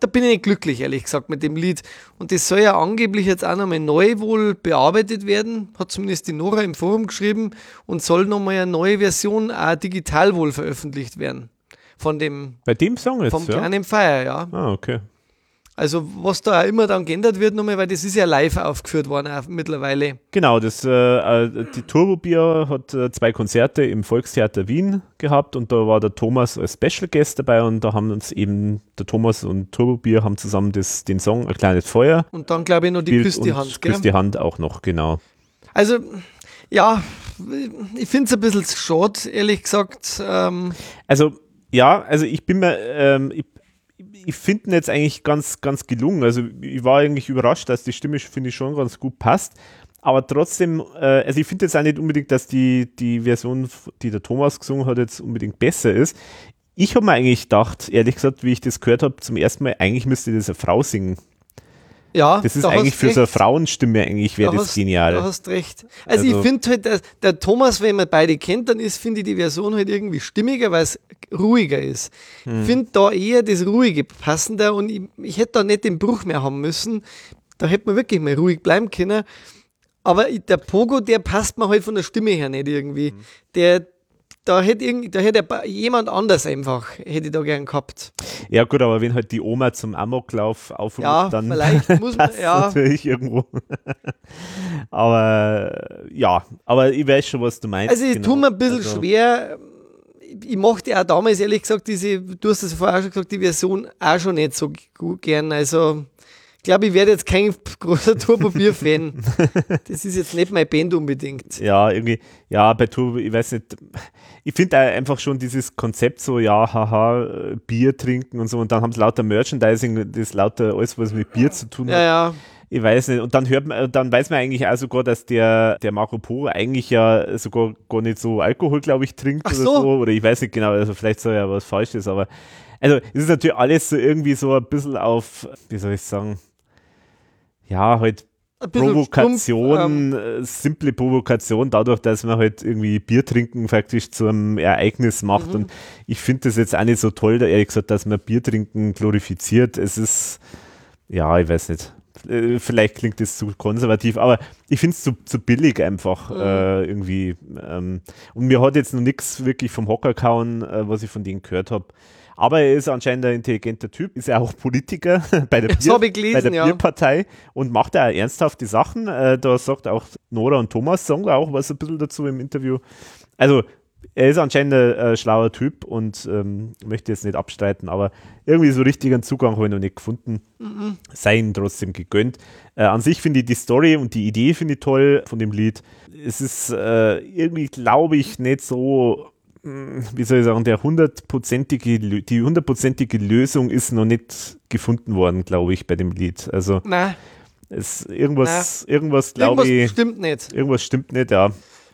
A: da bin ich nicht glücklich, ehrlich gesagt, mit dem Lied. Und das soll ja angeblich jetzt auch nochmal neu wohl bearbeitet werden, hat zumindest die Nora im Forum geschrieben und soll nochmal eine neue Version auch digital wohl veröffentlicht werden von dem.
B: Bei dem Song jetzt?
A: Vom ja? kleinen Feier, ja.
B: Ah, okay.
A: Also was da auch immer dann geändert wird nochmal, weil das ist ja live aufgeführt worden auch mittlerweile.
B: Genau, das, äh, äh die Turbobier hat äh, zwei Konzerte im Volkstheater Wien gehabt und da war der Thomas als Special Guest dabei und da haben uns eben der Thomas und Turbobier haben zusammen das, den Song Ein kleines Feuer.
A: Und dann glaube ich noch die Küss die Hand,
B: gell? Küss die Hand auch noch, genau.
A: Also ja, ich finde es ein bisschen schade, ehrlich gesagt. Ähm.
B: Also ja, also ich bin mir, ähm, ich, ich finde ihn jetzt eigentlich ganz, ganz gelungen. Also ich war eigentlich überrascht, dass die Stimme, finde ich, schon ganz gut passt. Aber trotzdem, äh, also ich finde jetzt auch nicht unbedingt, dass die, die Version, die der Thomas gesungen hat, jetzt unbedingt besser ist. Ich habe mir eigentlich gedacht, ehrlich gesagt, wie ich das gehört habe, zum ersten Mal, eigentlich müsste das eine Frau singen.
A: Ja,
B: das ist da eigentlich für recht. so eine Frauenstimme eigentlich wäre das
A: hast,
B: genial.
A: Du hast recht. Also, also ich finde halt, der, der, Thomas, wenn man beide kennt, dann ist, finde ich die Version halt irgendwie stimmiger, weil es ruhiger ist. Hm. Ich finde da eher das Ruhige passender und ich, ich hätte da nicht den Bruch mehr haben müssen. Da hätte man wirklich mal ruhig bleiben können. Aber der Pogo, der passt mir halt von der Stimme her nicht irgendwie. Hm. Der, da hätte, irgend, da hätte jemand anders einfach, hätte ich da gern gehabt.
B: Ja gut, aber wenn halt die Oma zum Amoklauf aufruft,
A: ja,
B: dann
A: vielleicht *laughs* muss man, ja.
B: natürlich irgendwo. *laughs* aber ja, aber ich weiß schon, was du meinst.
A: Also ich genau. tue mir ein bisschen also, schwer, ich mochte auch damals ehrlich gesagt diese, du hast das vorher auch schon gesagt, die Version auch schon nicht so gut gern, also glaube, ich werde jetzt kein *laughs* großer Turbobier-Fan. das ist jetzt nicht mein Band unbedingt.
B: Ja, irgendwie, ja, bei Turbo, ich weiß nicht, ich finde einfach schon dieses Konzept so, ja, haha, Bier trinken und so und dann haben sie lauter Merchandising, das lauter alles, was mit Bier zu tun hat.
A: Ja, ja.
B: Ich weiß nicht. Und dann hört man, dann weiß man eigentlich auch sogar, dass der, der Marco Polo eigentlich ja sogar gar nicht so Alkohol, glaube ich, trinkt
A: Ach
B: oder
A: so.
B: so. Oder ich weiß nicht genau, also vielleicht soll ja was Falsches, aber also es ist natürlich alles so irgendwie so ein bisschen auf, wie soll ich sagen, ja, halt Provokation, stumpf, ähm, äh, simple Provokation, dadurch, dass man halt irgendwie Bier trinken faktisch zu einem Ereignis macht. Mhm. Und ich finde das jetzt auch nicht so toll, ehrlich gesagt, dass man Bier trinken glorifiziert. Es ist, ja, ich weiß nicht. Äh, vielleicht klingt das zu konservativ, aber ich finde es zu, zu billig einfach mhm. äh, irgendwie. Ähm, und mir hat jetzt noch nichts wirklich vom Hocker kauen, äh, was ich von denen gehört habe. Aber er ist anscheinend ein intelligenter Typ, ist ja auch Politiker *laughs* bei der, Bier, gelesen, bei der ja. Bierpartei und macht da ernsthafte Sachen. Äh, da sagt auch Nora und Thomas sagen auch was ein bisschen dazu im Interview. Also er ist anscheinend ein schlauer Typ und ähm, möchte jetzt nicht abstreiten, aber irgendwie so richtigen Zugang habe ich noch nicht gefunden. Mhm. Sei ihm trotzdem gegönnt. Äh, an sich finde ich die Story und die Idee finde ich toll von dem Lied. Es ist äh, irgendwie, glaube ich, nicht so wie soll ich sagen, der hundertprozentige, die hundertprozentige Lösung ist noch nicht gefunden worden, glaube ich, bei dem Lied. Also
A: Nein.
B: Es, irgendwas, Nein. irgendwas glaube ich.
A: Irgendwas stimmt nicht.
B: Irgendwas stimmt nicht, ja.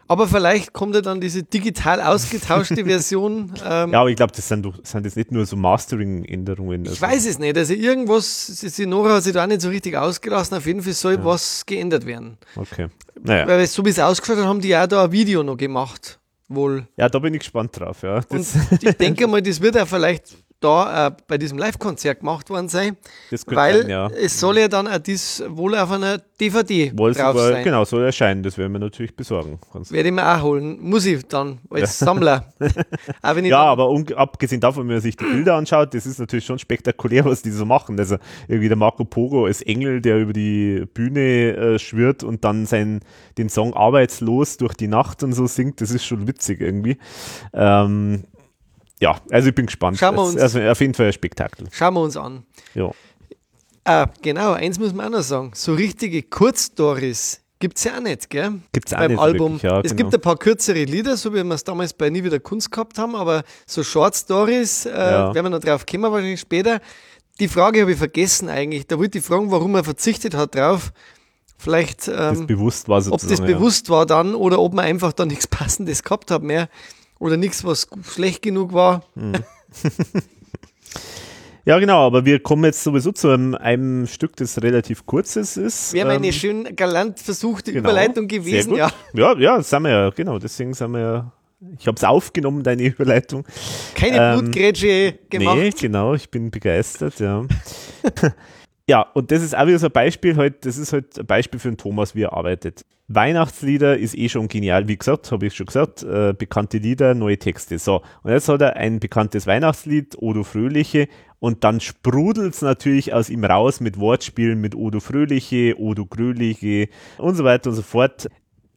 A: Aber vielleicht kommt ja dann diese digital ausgetauschte *laughs* Version.
B: Ähm, ja, aber ich glaube, das sind, doch, sind das nicht nur so Mastering-Änderungen.
A: Also. Ich weiß es nicht. Also irgendwas, Sinora hat sich da nicht so richtig ausgelassen. Auf jeden Fall soll ja. was geändert werden.
B: Okay. Naja.
A: Weil so wie es ausgeschaut hat, haben die ja da ein Video noch gemacht wohl.
B: Ja, da bin ich gespannt drauf, ja.
A: Ich denke *laughs* mal, das wird ja vielleicht da äh, bei diesem Live-Konzert gemacht worden sein, weil sein, ja. es soll ja dann auch dies wohl auf einer DVD
B: wohl drauf sein. Genau, soll erscheinen, das werden wir natürlich besorgen.
A: Werde ich mir auch holen, muss ich dann als. Sammler. *laughs*
B: ja, aber um, abgesehen davon, wenn man sich die Bilder anschaut, das ist natürlich schon spektakulär, was die so machen. Also irgendwie der Marco Pogo als Engel, der über die Bühne äh, schwirrt und dann sein, den Song Arbeitslos durch die Nacht und so singt, das ist schon witzig irgendwie. Ähm, ja, also ich bin gespannt.
A: Schauen wir uns.
B: Also auf jeden Fall ein Spektakel.
A: Schauen wir uns an.
B: Ja.
A: Ah, genau, eins muss man auch noch sagen. So richtige Kurzstories gibt es ja auch nicht, gell?
B: Gibt es auch
A: Beim
B: nicht
A: Album.
B: wirklich, ja,
A: es
B: genau.
A: gibt ein paar kürzere Lieder, so wie wir es damals bei Nie wieder Kunst gehabt haben, aber so Short Stories, äh,
B: Ja.
A: werden wir noch drauf kommen, wahrscheinlich später. Die Frage habe ich vergessen eigentlich. Da wollte ich fragen, warum er verzichtet hat drauf. Vielleicht,
B: das
A: ähm,
B: bewusst war
A: ob das bewusst war dann oder ob man einfach da nichts Passendes gehabt hat mehr oder nichts, was schlecht genug war. *laughs*
B: Ja, genau, aber wir kommen jetzt sowieso zu einem, einem Stück, das relativ kurzes ist.
A: Wäre meine
B: Ähm,
A: schön galant versuchte
B: genau.
A: Überleitung gewesen, ja.
B: Ja, ja, das sind wir ja, genau, deswegen sind wir ja. Ich habe es aufgenommen, deine Überleitung.
A: Keine
B: Ähm,
A: Blutgrätsche gemacht.
B: Nee, genau, ich bin begeistert, ja. *laughs* ja, und das ist auch wieder so ein Beispiel, halt, das ist halt ein Beispiel für den Thomas, wie er arbeitet. Weihnachtslieder ist eh schon genial, wie gesagt, habe ich schon gesagt, äh, bekannte Lieder, neue Texte. So, und jetzt hat er ein bekanntes Weihnachtslied, Odo Fröhliche, und dann sprudelt es natürlich aus ihm raus mit Wortspielen, mit Odo Fröhliche, Odo Gröhliche und so weiter und so fort.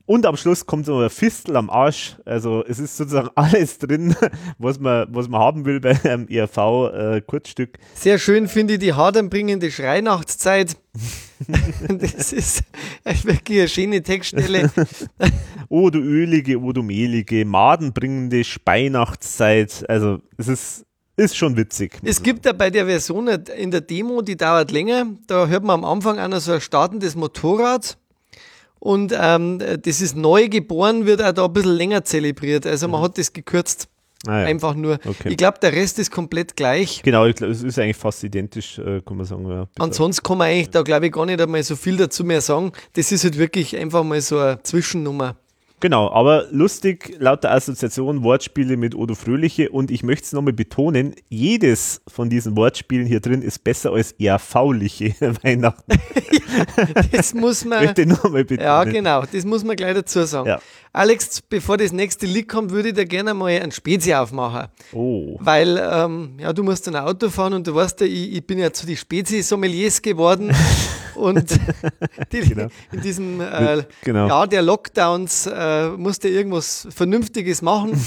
B: Und am Schluss kommt so ein Fistel am Arsch. Also es ist sozusagen *laughs* alles drin, was man, was man haben will bei einem ERV-Kurzstück.
A: Sehr schön finde ich die hadernbringende Schreinachtszeit. *laughs* das ist wirklich eine schöne Textstelle. *laughs*
B: oh du ölige, oh du mehlige, madenbringende Speinachtszeit. Also es ist, ist schon witzig.
A: Es gibt ja bei der Version in der Demo, die dauert länger, da hört man am Anfang einer so ein startendes Motorrad. Und ähm, das ist neu geboren, wird auch da ein bisschen länger zelebriert. Also man hat das gekürzt.
B: Ah, ja.
A: Einfach nur.
B: Okay.
A: Ich glaube, der Rest ist komplett gleich.
B: Genau, glaub, es ist eigentlich fast identisch, äh, kann man sagen. Ja,
A: Ansonsten kann man eigentlich da, glaube ich, gar nicht einmal so viel dazu mehr sagen. Das ist halt wirklich einfach mal so eine Zwischennummer.
B: Genau, aber lustig, lauter Assoziation, Wortspiele mit Odo Fröhliche und ich möchte es nochmal betonen, jedes von diesen Wortspielen hier drin ist besser als eher fauliche *laughs* Weihnachten. *laughs*
A: Das muss man.
B: möchte nochmal betonen.
A: Ja, genau, das muss man gleich dazu sagen.
B: Ja.
A: Alex, bevor das nächste Lied kommt, würde ich dir gerne mal ein Spezi aufmachen.
B: Oh,
A: Weil, ähm, ja, du musst ein Auto fahren und du weißt ja, ich, ich bin ja zu die Spezi-Sommeliers geworden. *laughs* und *laughs* die,
B: Genau.
A: in diesem äh,
B: Genau.
A: Jahr der Lockdowns äh, musste irgendwas Vernünftiges machen.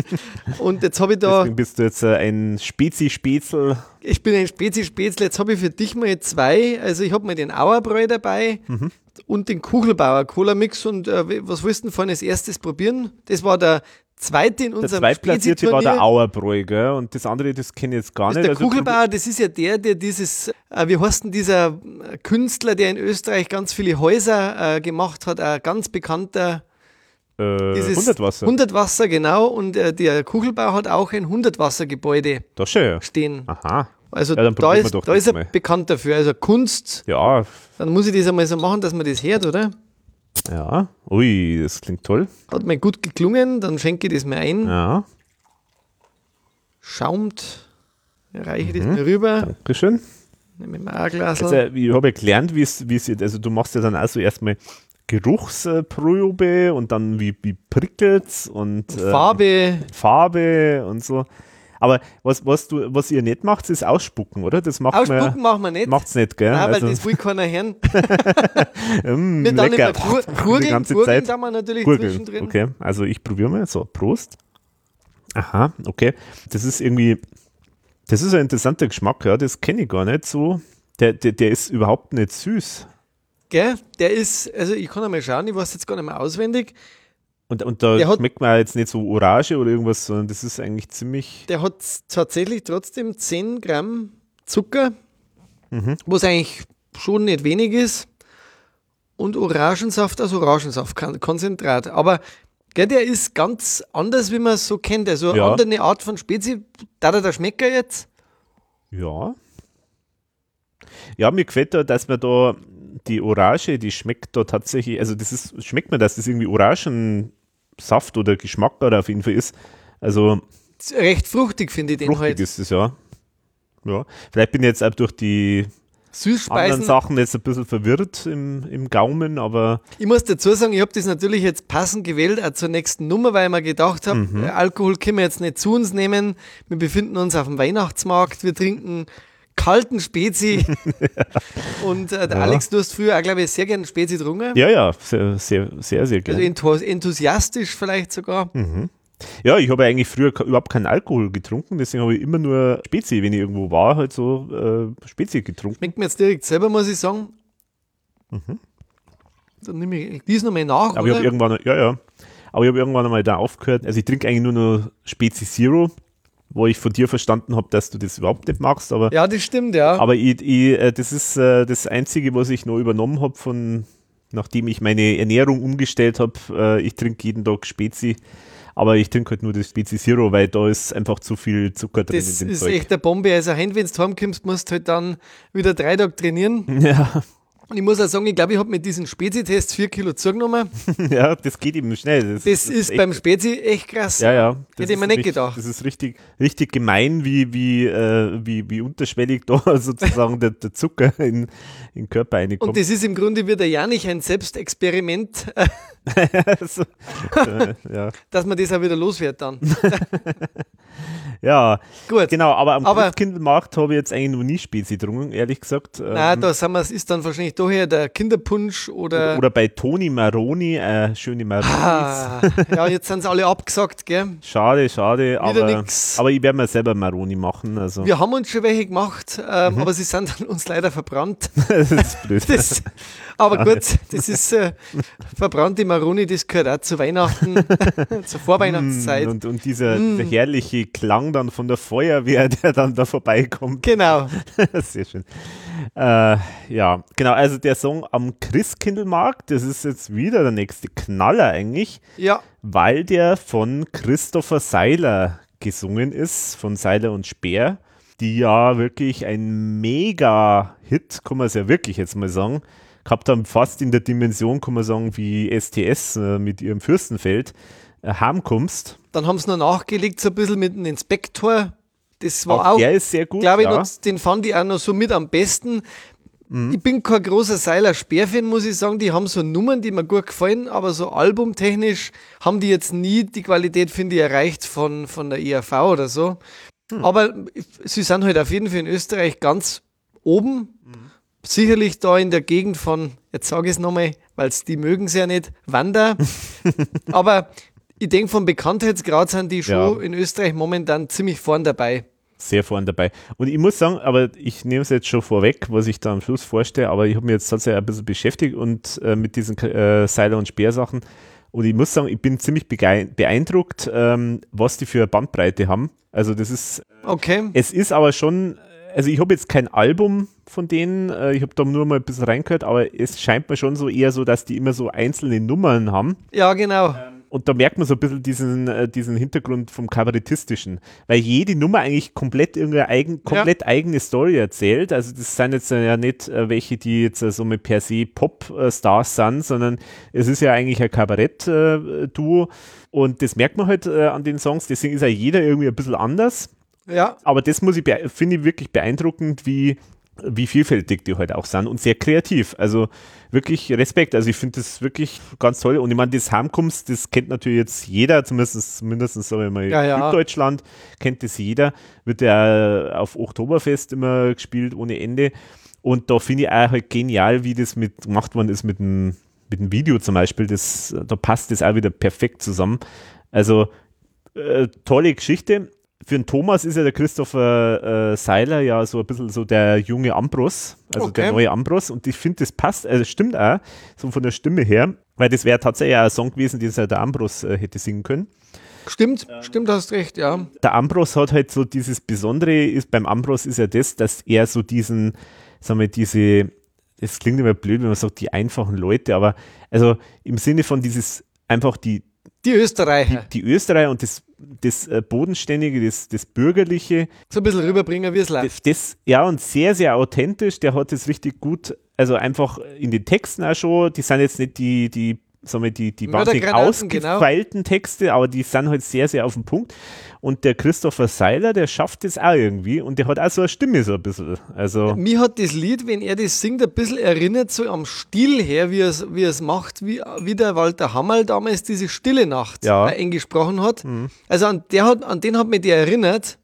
A: *laughs* und jetzt habe ich da,
B: deswegen bist du jetzt äh, ein Spezi-Spätzl.
A: ich bin ein Spezi-Spätzle, jetzt habe ich für dich mal zwei. Also ich habe mal den Auerbräu dabei.
B: Mhm.
A: Und den Kugelbauer Cola-Mix und äh, was willst du denn vorhin als erstes probieren? Das war der zweite in
B: Der
A: unserem
B: zweitplatzierte war der Auerbräu, gell? Und das andere, das kenne ich jetzt gar
A: Das
B: nicht.
A: der
B: Also,
A: Kugelbauer, das ist ja der, der dieses, äh, wie heißt denn dieser äh, Künstler, der in Österreich ganz viele Häuser äh, gemacht hat, ein ganz bekannter,
B: äh,
A: dieses
B: Hundertwasser.
A: Hundertwasser, genau, und äh, der Kugelbauer hat auch ein Hundertwassergebäude
B: ja.
A: stehen.
B: Aha.
A: Also
B: Ja,
A: da ist, da ist er
B: mal.
A: bekannt dafür. Also Kunst,
B: Ja,
A: dann muss ich das einmal so machen, dass man das hört, oder?
B: Ja. Ui, das klingt toll.
A: Hat mir gut geklungen, dann schenke ich das mir ein.
B: Ja,
A: Schaumt, reiche
B: Mhm.
A: das mir rüber,
B: Dankeschön.
A: nehme ich mir ein Glas.
B: Also, ich habe ja gelernt, wie es, also du machst ja dann auch so erstmal Geruchsprobe und dann wie, wie prickelt's und äh,
A: Farbe,
B: Farbe und so. Aber was, was du, was ihr nicht macht, ist ausspucken, oder? Das macht
A: ausspucken
B: man,
A: machen wir nicht.
B: macht's nicht, gell?
A: Nein, weil
B: also,
A: das will keiner hören. *laughs*
B: mm,
A: Wir dann
B: lecker.
A: Gur- *laughs*
B: Die
A: Gurgeln,
B: ganze
A: Gurgeln
B: Zeit.
A: da wir natürlich
B: Gurgeln.
A: zwischendrin.
B: Okay, also ich probiere mal. So, Prost. Aha, okay. Das ist irgendwie, das ist ein interessanter Geschmack, ja. Das kenne ich gar nicht so. Der, der, der ist überhaupt nicht süß.
A: Gell? Der ist, also ich kann einmal schauen, ich weiß jetzt gar nicht mehr auswendig.
B: Und, und da
A: Der hat-
B: schmeckt man jetzt nicht so Orange oder irgendwas, sondern das ist eigentlich ziemlich.
A: Der hat tatsächlich trotzdem 10 Gramm Zucker,
B: Mhm.
A: was eigentlich schon nicht wenig ist. Und Orangensaft aus Orangensaftkonzentrat. Aber gell, der ist ganz anders, wie man es so kennt. Also eine
B: Ja.
A: andere Art von Spezi. Da der Schmecker jetzt?
B: Ja. Ja, mir gefällt da, dass man da die Orange, die schmeckt da tatsächlich, also das ist, schmeckt mir, dass das irgendwie Orangensaft oder Geschmack da auf jeden Fall ist. Also
A: Recht fruchtig finde ich den
B: fruchtig
A: halt.
B: ist es ja. Ja. Vielleicht bin ich jetzt auch durch die anderen
A: Süßspeisen.
B: Sachen jetzt ein bisschen verwirrt im, im Gaumen, aber
A: Ich muss dazu sagen, ich habe das natürlich jetzt passend gewählt, auch zur nächsten Nummer, weil ich mir gedacht habe,
B: Mhm.
A: Alkohol können wir jetzt nicht zu uns nehmen. Wir befinden uns auf dem Weihnachtsmarkt, wir trinken kalten Spezi. *laughs* Und äh, der
B: Ja.
A: Alex, du hast früher auch, glaube ich, sehr gerne Spezi getrunken.
B: ja, ja, sehr, sehr, sehr, sehr
A: Also
B: gerne.
A: enthu- enthusiastisch vielleicht sogar.
B: Ja, ich habe ja eigentlich früher überhaupt keinen Alkohol getrunken, deswegen habe ich immer nur Spezi, wenn ich irgendwo war, halt so äh, Spezi getrunken.
A: Schmeckt mir jetzt direkt selber, muss ich sagen. dann nehme ich dies nochmal nach.
B: Aber oder? ich habe irgendwann, ja, ja. Aber ich habe irgendwann einmal da aufgehört. Also ich trinke eigentlich nur noch Spezi Zero, wo ich von dir verstanden habe, dass du das überhaupt nicht magst. Aber,
A: ja, das stimmt, ja.
B: Aber ich, ich, äh, das ist äh, das Einzige, was ich noch übernommen habe von, nachdem ich meine Ernährung umgestellt habe. Äh, ich trinke jeden Tag Spezi. Aber ich trinke halt nur das Spezi Zero, weil da ist einfach zu viel Zucker drin.
A: Das ist Zeug. echt eine Bombe. Also, wenn du heimkommst, musst du halt dann wieder drei Tage trainieren. *laughs*
B: Ja.
A: Und ich muss auch sagen, ich glaube, ich habe mit diesen Spezi-Tests vier Kilo zugenommen. *laughs*
B: ja, das geht eben schnell.
A: Das, das, das ist, beim Spezi echt krass.
B: Ja, ja.
A: Hätte ich mir nicht gedacht.
B: Das ist richtig, richtig gemein, wie, wie, äh, wie, wie unterschwellig da *laughs* sozusagen der, der Zucker in, in den Körper reinkommt.
A: Und das ist im Grunde wieder ja nicht ein Selbstexperiment, *laughs* so, *laughs* äh, ja. dass man das auch wieder los wird dann. *laughs*
B: Ja, gut. Genau, aber am aber, Christkindlmarkt habe ich jetzt eigentlich noch nie Spezi getrunken, ehrlich gesagt.
A: Nein, ähm, da sind wir, ist dann wahrscheinlich daher der Kinderpunsch oder.
B: Oder, oder bei Toni Maroni, äh, schöne Maroni.
A: Ah, ja, jetzt sind sie alle abgesagt, gell?
B: Schade, schade. aber, aber ich werde mir selber Maroni machen. Also.
A: Wir haben uns schon welche gemacht, ähm, mhm. aber sie sind dann uns leider verbrannt. *laughs*
B: das ist blöd.
A: Das, aber gut, das ist äh, verbrannte Maroni, das gehört auch zu Weihnachten, *laughs* zur Vorweihnachtszeit.
B: Und, und dieser mm. herrliche Klang dann von der Feuerwehr, *laughs* der dann da vorbeikommt.
A: Genau. *laughs*
B: Sehr schön. Äh, ja, genau, also der Song am Christkindlmarkt, das ist jetzt wieder der nächste Knaller eigentlich.
A: Ja.
B: Weil der von Christopher Seiler gesungen ist, von Seiler und Speer, die ja wirklich ein Mega-Hit, kann man es ja wirklich jetzt mal sagen, gehabt haben, fast in der Dimension, kann man sagen, wie STS äh, mit ihrem Fürstenfeld äh, heimkommst.
A: Dann haben sie noch nachgelegt, so ein bisschen mit dem Inspektor. Das war
B: auch, auch der ist sehr gut.
A: Glaube ich, ja. noch, den fand ich auch noch so mit am besten. Mhm. Ich bin kein großer Seiler Speerfan, muss ich sagen. Die haben so Nummern, die mir gut gefallen, aber so albumtechnisch haben die jetzt nie die Qualität, finde ich, erreicht von, von der ERV oder so. Mhm. Aber sie sind halt auf jeden Fall in Österreich ganz oben. Mhm sicherlich da in der Gegend von, jetzt sage ich es nochmal, weil die mögen es ja nicht, Wander. *laughs* Aber ich denke, vom Bekanntheitsgrad sind die schon ja. in Österreich momentan ziemlich vorn dabei.
B: Sehr vorn dabei. Und ich muss sagen, aber ich nehme es jetzt schon vorweg, was ich da am Schluss vorstelle, aber ich habe mich jetzt tatsächlich ein bisschen beschäftigt und äh, mit diesen äh, Seiler- und Speersachen. Und ich muss sagen, ich bin ziemlich beeindruckt, ähm, was die für Bandbreite haben. Also das ist.
A: Okay.
B: Es ist aber schon also ich habe jetzt kein Album von denen, äh, ich habe da nur mal ein bisschen reingehört, aber es scheint mir schon so eher so, dass die immer so einzelne Nummern haben.
A: Ja, genau.
B: Und da merkt man so ein bisschen diesen, äh, diesen Hintergrund vom Kabarettistischen, weil jede Nummer eigentlich komplett irgendeine eigen, komplett ja. eigene Story erzählt. Also das sind jetzt ja nicht äh, welche, die jetzt so mit per se Pop-Stars sind, sondern es ist ja eigentlich ein Kabarett-Duo. Und das merkt man halt an den Songs, deswegen ist ja jeder irgendwie ein bisschen anders.
A: Ja.
B: Aber das muss ich, finde ich wirklich beeindruckend, wie, wie vielfältig die heute halt auch sind und sehr kreativ. Also wirklich Respekt. Also ich finde das wirklich ganz toll. Und ich meine, das Heimkommst, das kennt natürlich jetzt jeder, zumindest, mindestens sagen wir mal
A: ja, ja.
B: Süddeutschland kennt das jeder. Wird ja auf Oktoberfest immer gespielt ohne Ende. Und da finde ich auch halt genial, wie das mit gemacht worden ist mit dem, mit dem Video zum Beispiel. Das, da passt das auch wieder perfekt zusammen. Also äh, tolle Geschichte für den Thomas ist ja der Christopher äh, Seiler ja so ein bisschen so der junge Ambros, also okay. der neue Ambros. Und ich finde, das passt, also stimmt auch, so von der Stimme her, weil das wäre tatsächlich auch ein Song gewesen, den der Ambros äh, hätte singen können.
A: Stimmt, ähm, stimmt, hast recht, ja.
B: Der Ambros hat halt so dieses Besondere, ist beim Ambros ist ja das, dass er so diesen, sagen wir, diese, es klingt immer blöd, wenn man sagt, die einfachen Leute, aber also im Sinne von dieses, einfach die,
A: die Österreicher.
B: Die, die Österreicher und das, das äh, Bodenständige, das, das Bürgerliche.
A: So ein bisschen rüberbringen, wie es läuft.
B: Das, ja, und sehr, sehr authentisch. Der hat es richtig gut, also einfach in den Texten auch schon. Die sind jetzt nicht die, die sagen wir, die, die wahnsinnig genau. ausgefeilten genau. Texte, aber die sind halt sehr, sehr auf den Punkt. Und der Christopher Seiler, der schafft das auch irgendwie und der hat auch so eine Stimme so ein bisschen. Also
A: Mir hat das Lied, wenn er das singt, ein bisschen erinnert, so am Stil her, wie er es wie macht, wie, wie der Walter Hammerl damals diese Stille Nacht
B: ja.
A: eingesprochen hat. Mhm. Also an, der hat, an den hat mich der erinnert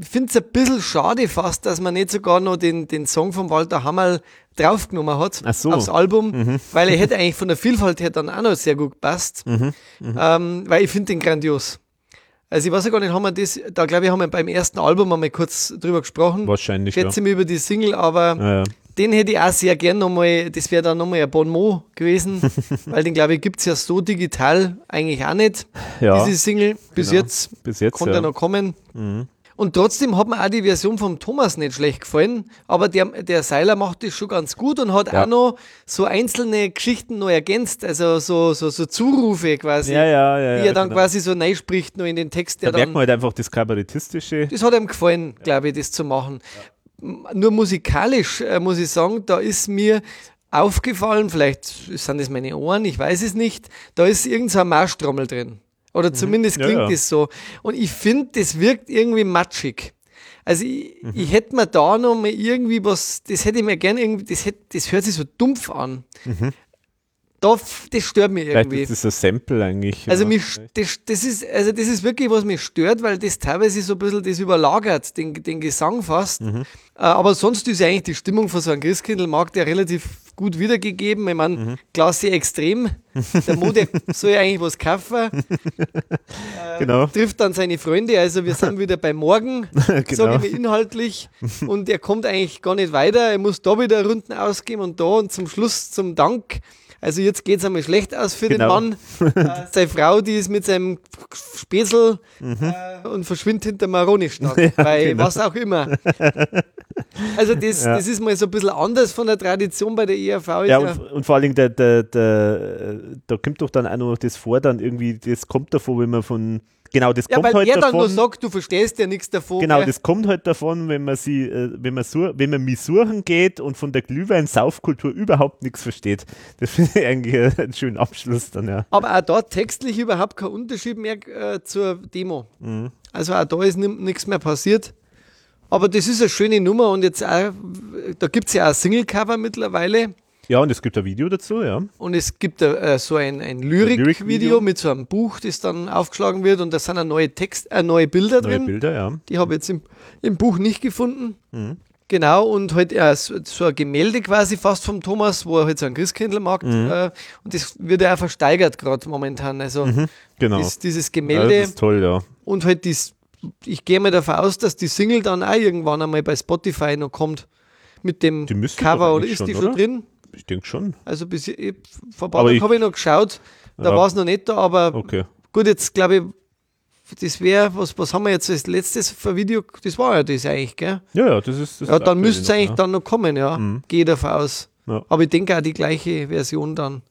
A: ich finde es ein bisschen schade fast, dass man nicht sogar noch den, den Song von Walter Hammerl draufgenommen hat
B: so.
A: aufs Album, mhm. weil er hätte eigentlich von der Vielfalt her dann auch noch sehr gut gepasst,
B: mhm. Mhm.
A: Ähm, weil ich finde den grandios. Also ich weiß ja gar nicht, haben wir das, da glaube ich, haben wir beim ersten Album einmal kurz drüber gesprochen.
B: Wahrscheinlich,
A: Schätze ja. mir über die Single, aber
B: ja, ja.
A: den hätte ich auch sehr gern nochmal, das wäre dann nochmal ein Bon mot gewesen, *laughs* weil den glaube ich gibt es ja so digital eigentlich auch nicht, ja, diese Single. Bis genau. jetzt,
B: Bis jetzt
A: konnte
B: ja.
A: noch kommen. Mhm. Und trotzdem hat mir auch die Version vom Thomas nicht schlecht gefallen, aber der, der Seiler macht das schon ganz gut und hat ja. auch noch so einzelne Geschichten noch ergänzt, also so, so, so Zurufe quasi,
B: ja, ja, ja,
A: die er dann genau. quasi so spricht noch in den Text.
B: Da merkt man halt einfach das Kabarettistische.
A: Das hat ihm gefallen, glaube ich, das zu machen. Nur musikalisch äh, muss ich sagen, da ist mir aufgefallen, vielleicht sind das meine Ohren, ich weiß es nicht, da ist irgendein so Marschtrommel drin. Oder mhm. zumindest klingt ja, ja. es so. Und ich finde, das wirkt irgendwie matschig. Also ich, mhm. ich hätte mir da noch mal irgendwie was, das hätte ich mir gerne irgendwie, das, hätte, das hört sich so dumpf an. Mhm. Da, das stört mich irgendwie.
B: Vielleicht ist das ein Sample eigentlich.
A: Also, mich, das, das, ist, also das ist wirklich, was mich stört, weil das teilweise so ein bisschen das überlagert, den, den Gesang fast. Mhm. Äh, aber sonst ist eigentlich die Stimmung von so einem Christkindlmarkt ja relativ gut wiedergegeben. Ich meine, mhm. Klasse extrem. Der Mode *laughs* soll ja eigentlich was kaufen. *laughs* Äh, genau. Trifft dann seine Freunde. Also wir sind wieder bei morgen, *laughs* genau. sage ich inhaltlich. Und er kommt eigentlich gar nicht weiter. Er muss da wieder Runden ausgeben und da und zum Schluss zum Dank also jetzt geht es einmal schlecht aus für genau. den Mann. *laughs* äh, seine Frau, die ist mit seinem Späßel mhm. äh, und verschwindet hinter Maroni-Stadt. *laughs* Ja, bei genau. was auch immer. *laughs* Also das, ja. das ist mal so ein bisschen anders von der Tradition bei der ERV.
B: Ja, ja und, und, vor allen Dingen, der, der, der, da kommt doch dann auch noch das vor, dann irgendwie, das kommt davor, wenn man von Genau, das ja, kommt weil halt er
A: dann davon, nur sagt, du verstehst ja nichts davon.
B: Genau, gell? das kommt halt davon, wenn man sie, äh, wenn man so, wenn man mich suchen geht und von der Glühwein-Saufkultur überhaupt nichts versteht. Das *laughs* finde ich eigentlich einen schönen Abschluss dann, ja.
A: Aber auch da textlich überhaupt kein Unterschied mehr äh, zur Demo. Mhm. Also auch da ist nichts mehr passiert. Aber das ist eine schöne Nummer und jetzt auch, da gibt es ja auch Single-Cover mittlerweile.
B: Ja, und es gibt ein Video dazu, ja.
A: Und es gibt äh, so ein, ein Lyrik-Video Lyrik mit so einem Buch, das dann aufgeschlagen wird und da sind neue Text, äh, neue Bilder neue drin.
B: Bilder, ja.
A: Die habe ich jetzt im, im Buch nicht gefunden. Mhm. Genau, und halt äh, so, so, ein Gemälde quasi fast vom Thomas, wo er halt so einen Christkindlmarkt mhm. äh, und das wird ja auch versteigert gerade momentan. Also
B: mhm, genau.
A: Dies, dieses Gemälde. Ja,
B: das ist toll, ja.
A: Und halt das, ich gehe mal davon aus, dass die Single dann auch irgendwann einmal bei Spotify noch kommt mit dem Cover oder ist schon, die schon oder? drin?
B: Ich denke schon.
A: Also bis ich, vor ein paar Tagen habe ich noch geschaut, da ja. war es noch nicht da, aber
B: okay.
A: gut, jetzt glaube ich, das wäre, was, was haben wir jetzt als letztes für Video? Das war ja das eigentlich, gell?
B: Ja, ja, das ist das.
A: Ja, dann müsste es eigentlich ja. dann noch kommen, ja. Mhm. Gehe davon aus. Ja. Aber ich denke auch die gleiche Version dann.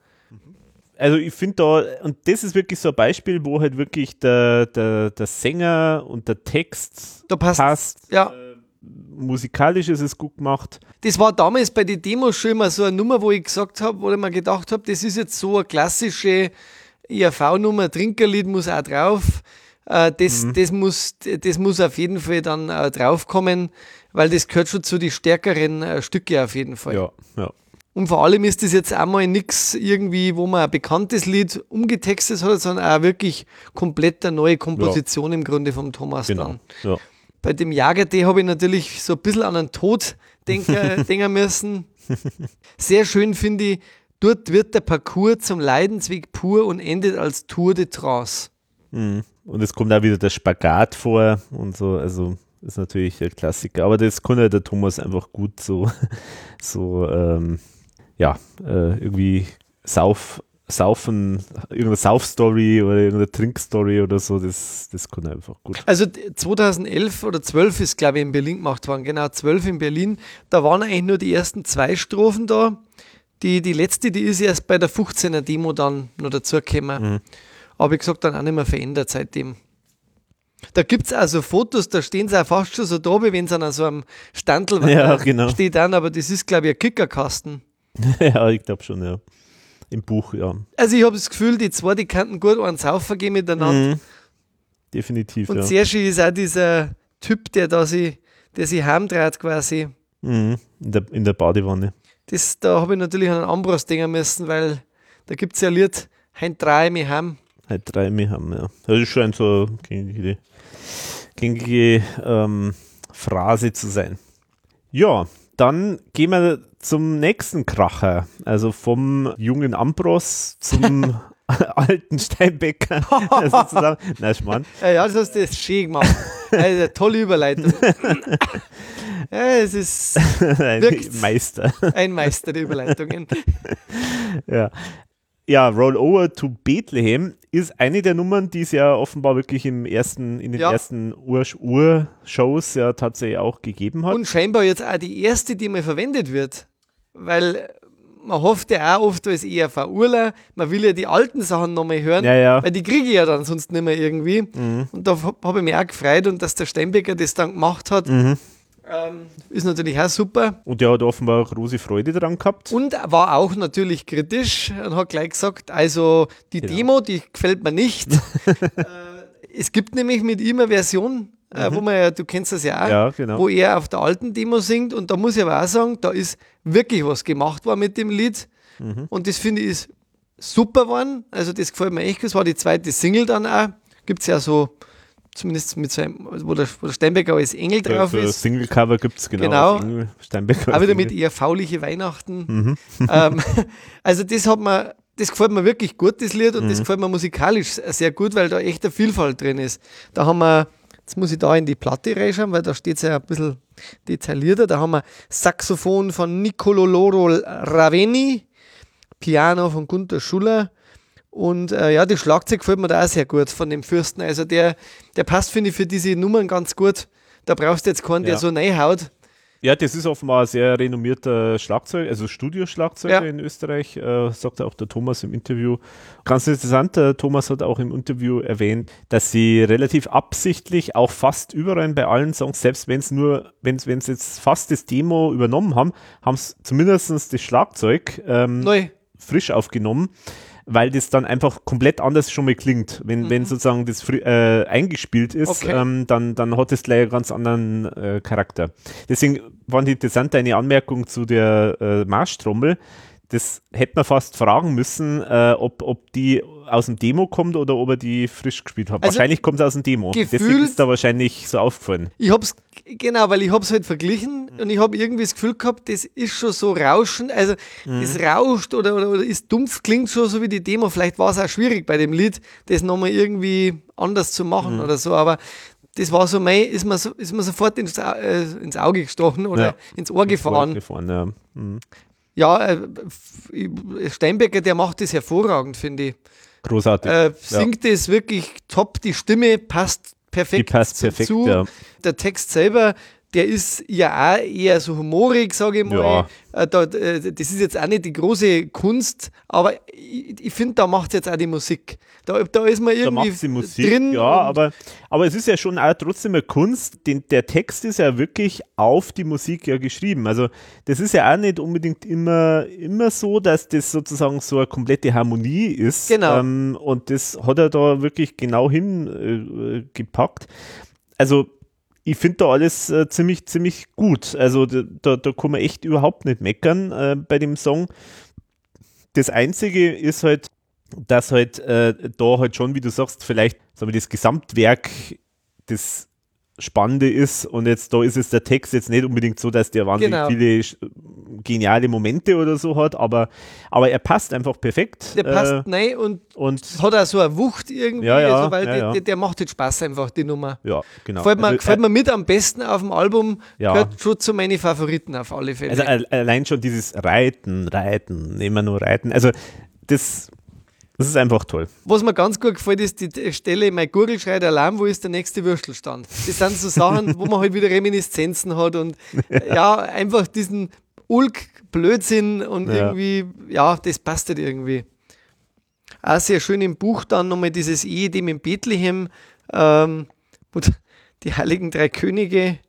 B: Also ich finde da, und das ist wirklich so ein Beispiel, wo halt wirklich der, der, der Sänger und der Text
A: da passt. passt ja. Äh,
B: musikalisch ist es gut gemacht.
A: Das war damals bei den Demos schon immer so eine Nummer, wo ich gesagt habe, oder mir gedacht habe, das ist jetzt so eine klassische IAV-Nummer, Trinkerlied muss auch drauf. Äh, das, mhm. das, muss, das muss auf jeden Fall dann äh, draufkommen, weil das gehört schon zu den stärkeren äh, Stücke auf jeden Fall.
B: Ja, ja.
A: Und vor allem ist das jetzt auch mal nichts irgendwie, wo man ein bekanntes Lied umgetextet hat, sondern auch wirklich komplett eine neue Komposition ja. im Grunde vom Thomas
B: genau.
A: dann.
B: Ja
A: bei dem Jagertee habe ich natürlich so ein bisschen an den Tod denken, *laughs* denken müssen. Sehr schön finde ich, dort wird der Parcours zum Leidensweg pur und endet als Tour de Trance.
B: Mhm. Und es kommt auch wieder der Spagat vor und so, also ist natürlich ein Klassiker. Aber das konnte der Thomas einfach gut so, *laughs* so ähm, ja, äh, irgendwie sauf, Saufen, irgendeine Saufstory oder irgendeine Trinkstory oder so, das, das kann einfach gut.
A: Also 2011 oder 12 ist, glaube ich, in Berlin gemacht worden, genau, 12 in Berlin. Da waren eigentlich nur die ersten zwei Strophen da. Die, die letzte, die ist erst bei der 15er Demo dann noch dazugekommen. Mhm. Aber wie gesagt, dann auch nicht mehr verändert seitdem. Da gibt es also Fotos, da stehen sie auch fast schon so da, wie wenn sie an so einem Standel *laughs*
B: ja, genau.
A: steht dann, aber das ist, glaube ich, ein Kickerkasten. *laughs*
B: ja, ich glaube schon, ja im Buch, ja.
A: Also ich habe das Gefühl, die zwei, die könnten gut einen Saufen gehen miteinander. Mhm.
B: Definitiv,
A: Und
B: ja.
A: Sergi ist auch dieser Typ, der da sie, der sich heimdreht quasi.
B: Mhm. In, der, in der Badewanne.
A: Das, da habe ich natürlich an einen Ambros denken müssen, weil da gibt es ja ein Lied, Heint drei mich heim.
B: Heint drei mich heim, ja. Das ist schon so eine gängige, gängige ähm, Phrase zu sein. Ja, dann gehen wir zum nächsten Kracher. Also vom jungen Ambros zum *laughs* alten Steinbecker sozusagen.
A: Nein, Schmarrn. Ja, ja, das hast du jetzt schön gemacht. Also, tolle Überleitung. *laughs* Ja, es ist
B: ein Meister.
A: Ein Meister der Überleitungen.
B: ja. Ja, Roll Over to Bethlehem ist eine der Nummern, die es ja offenbar wirklich im ersten, in den ja. ersten Ur-Shows ja tatsächlich auch gegeben hat.
A: Und scheinbar jetzt auch die erste, die mal verwendet wird. Weil man hofft ja auch oft als ERV-Urler, man will ja die alten Sachen nochmal hören,
B: ja, ja.
A: weil die kriege ich ja dann sonst nicht mehr irgendwie. Mhm. Und da habe ich mich auch gefreut und dass der Steinbecker das dann gemacht hat. Mhm. Ähm, ist natürlich auch super.
B: Und der hat offenbar große Freude daran gehabt.
A: Und war auch natürlich kritisch und hat gleich gesagt, also die genau. Demo, die gefällt mir nicht. *laughs* äh, es gibt nämlich mit ihm eine Version, äh, mhm. wo man ja, du kennst das ja auch,
B: ja, genau.
A: wo er auf der alten Demo singt und da muss ich aber auch sagen, da ist wirklich was gemacht worden mit dem Lied mhm. und das finde ich ist super geworden, also das gefällt mir echt, das war die zweite Single dann auch, gibt es ja so zumindest mit seinem, wo der, wo der Steinbecker als Engel drauf so ist.
B: Single-Cover gibt es genau.
A: Genau. Steinbecker. Wieder mit eher fauliche Weihnachten. Mhm. Ähm, *laughs* also das hat mir, das gefällt mir wirklich gut, das Lied, und mhm. das gefällt mir musikalisch sehr gut, weil da echt eine Vielfalt drin ist. Da haben wir, jetzt muss ich da in die Platte reinschauen, weil da steht es ja ein bisschen detaillierter. Da haben wir Saxophon von Nicolo Loro Raveni, Piano von Gunter Schuller, und äh, ja, das Schlagzeug gefällt mir da auch sehr gut von dem Fürsten. Also der, der passt, finde ich, für diese Nummern ganz gut. Da brauchst du jetzt keinen, der ja. so reinhaut.
B: Ja, das ist offenbar ein sehr renommierter Schlagzeug, also Studioschlagzeuger ja. in Österreich, äh, sagt auch der Thomas im Interview. Ganz interessant, der Thomas hat auch im Interview erwähnt, dass sie relativ absichtlich auch fast überall bei allen Songs, selbst wenn es nur, wenn es jetzt fast das Demo übernommen haben, haben es zumindest das Schlagzeug ähm,
A: Neu.
B: frisch aufgenommen weil das dann einfach komplett anders schon mal klingt. Wenn, mhm. wenn sozusagen das äh, eingespielt ist, okay. ähm, dann, dann hat es gleich einen ganz anderen äh, Charakter. Deswegen fand ich interessant deine Anmerkung zu der äh, Marschtrommel das hätte man fast fragen müssen, äh, ob, ob die aus dem Demo kommt oder ob er die frisch gespielt hat. Also wahrscheinlich kommt es aus dem Demo. Deswegen ist da wahrscheinlich so aufgefallen.
A: Ich hab's, genau, weil ich habe es halt verglichen und ich habe irgendwie das Gefühl gehabt, das ist schon so rauschen, also mhm. es rauscht oder, oder, oder ist dumpf, klingt schon so wie die Demo. Vielleicht war es auch schwierig bei dem Lied, das nochmal irgendwie anders zu machen mhm. oder so, aber das war so mein, ist mir, so, ist mir sofort ins, äh, ins Auge gestochen oder ja. ins Ohr gefahren. Ins Ohr gefahren ja. Mhm. Ja, äh, Steinbecker, der macht das hervorragend, finde ich.
B: Großartig.
A: Äh, singt es ja. wirklich top, die Stimme passt perfekt,
B: die passt perfekt
A: dazu.
B: Ja.
A: Der Text selber, der ist ja auch eher so humorig, sage ich mal. Ja. Äh, da, äh, das ist jetzt auch nicht die große Kunst, aber ich, ich finde, da macht jetzt auch die Musik. Da, da ist man irgendwie da Musik, drin.
B: Ja, aber, aber es ist ja schon auch trotzdem eine Kunst. Den, der Text ist ja wirklich auf die Musik ja geschrieben. Also das ist ja auch nicht unbedingt immer, immer so, dass das sozusagen so eine komplette Harmonie ist.
A: Genau.
B: Ähm, und das hat er da wirklich genau hingepackt. Äh, also ich finde da alles äh, ziemlich, ziemlich gut. Also da, da kann man echt überhaupt nicht meckern äh, bei dem Song. Das Einzige ist halt, dass halt äh, da halt schon, wie du sagst, vielleicht sagen wir, das Gesamtwerk des Spannende ist und jetzt da ist es der Text jetzt nicht unbedingt so, dass der wahnsinnig genau. viele geniale Momente oder so hat, aber, aber er passt einfach perfekt.
A: Der passt äh, nein und, und hat auch so eine Wucht irgendwie,
B: ja, ja,
A: also, weil
B: ja,
A: der, der, macht jetzt Spaß einfach, die Nummer.
B: Ja, genau.
A: Gefällt mir, also, gefällt mir mit am besten auf dem Album, gehört schon zu meinen Favoriten auf alle Fälle.
B: Also allein schon dieses Reiten, Reiten, immer nur Reiten, also das das ist einfach toll.
A: Was mir ganz gut gefällt, ist die Stelle, mein Gurgel schreit Alarm, wo ist der nächste Würstelstand? Das sind so Sachen, wo man halt wieder Reminiszenzen hat und *laughs* ja, einfach diesen Ulk-Blödsinn und ja. irgendwie, ja, das passt halt irgendwie. Auch sehr schön im Buch dann nochmal dieses Ehedem in Bethlehem, ähm, wo die Heiligen Drei Könige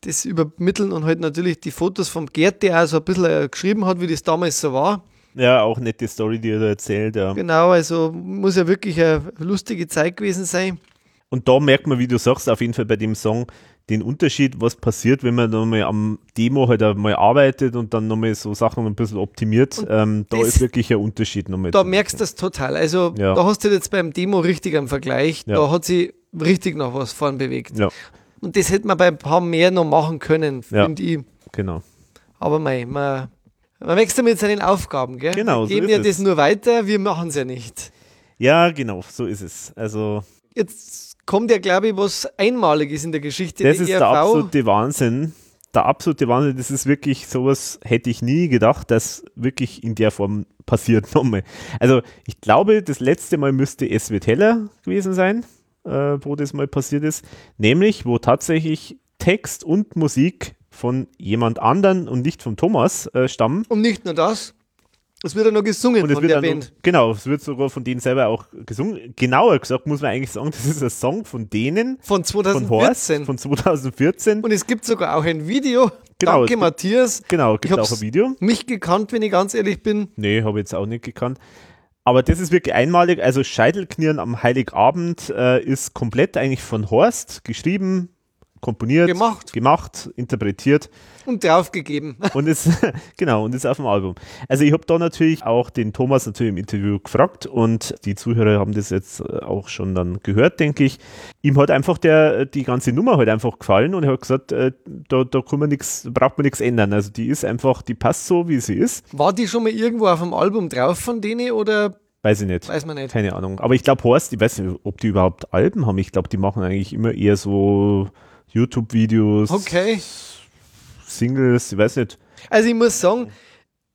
A: das übermitteln und halt natürlich die Fotos vom Gerd, der auch so ein bisschen äh, geschrieben hat, wie das damals so war.
B: Ja, auch nette Story, die er da erzählt. Ja.
A: Genau, also muss ja wirklich eine lustige Zeit gewesen sein.
B: Und da merkt man, wie du sagst, auf jeden Fall bei dem Song den Unterschied, was passiert, wenn man nochmal am Demo halt einmal arbeitet und dann nochmal so Sachen ein bisschen optimiert. Ähm, da ist wirklich ein Unterschied nochmal.
A: Da merkst du das total. Also ja. da hast du jetzt beim Demo richtig am Vergleich. Ja. Da hat sie richtig noch was vorn bewegt.
B: Ja.
A: Und das hätte man bei ein paar mehr noch machen können, finde ich.
B: Genau.
A: Aber mei, man man wächst mit seinen Aufgaben, gell?
B: Genau.
A: Wir geben ja das nur weiter, wir machen es ja nicht.
B: Ja, genau, so ist es. Also.
A: Jetzt kommt ja, glaube ich, was Einmaliges in der Geschichte
B: das der ist ERV. der absolute Wahnsinn. Der absolute Wahnsinn, das ist wirklich sowas, hätte ich nie gedacht, dass wirklich in der Form passiert *laughs* nochmal. Also ich glaube, das letzte Mal müsste SW Teller gewesen sein, äh, wo das mal passiert ist. Nämlich, wo tatsächlich Text und Musik von jemand anderen und nicht von Thomas äh, stammen.
A: Und nicht nur das, es wird ja noch gesungen
B: und von der Band. Noch, genau, es wird sogar von denen selber auch gesungen. Genauer gesagt muss man eigentlich sagen, *laughs* das ist ein Song von denen.
A: Von 2014.
B: Von, Horst, von 2014.
A: Und es gibt sogar auch ein Video. Genau, Danke, Matthias.
B: Genau, gibt auch ein Video.
A: Mich gekannt, wenn ich ganz ehrlich bin.
B: Nee, habe ich jetzt auch nicht gekannt. Aber das ist wirklich einmalig. Also Scheitelknirren am Heiligabend äh, ist komplett eigentlich von Horst geschrieben, komponiert,
A: gemacht,
B: gemacht interpretiert.
A: Und draufgegeben. *laughs*
B: Und ist, *laughs* genau, und ist auf dem Album. Also ich habe da natürlich auch den Thomas natürlich im Interview gefragt und die Zuhörer haben das jetzt äh, auch schon dann gehört, denke ich. Ihm hat einfach der, die ganze Nummer halt einfach gefallen und er hat gesagt, äh, da, da kann man nix, braucht man nichts ändern. Also die ist einfach, die passt so, wie sie ist.
A: War die schon mal irgendwo auf dem Album drauf von denen oder
B: Weiß ich nicht.
A: Weiß man nicht.
B: Keine Ahnung. Aber ich glaube, Horst, ich weiß nicht, ob die überhaupt Alben haben. Ich glaube, die machen eigentlich immer eher so YouTube-Videos.
A: Okay.
B: Singles, ich weiß nicht.
A: Also ich muss sagen,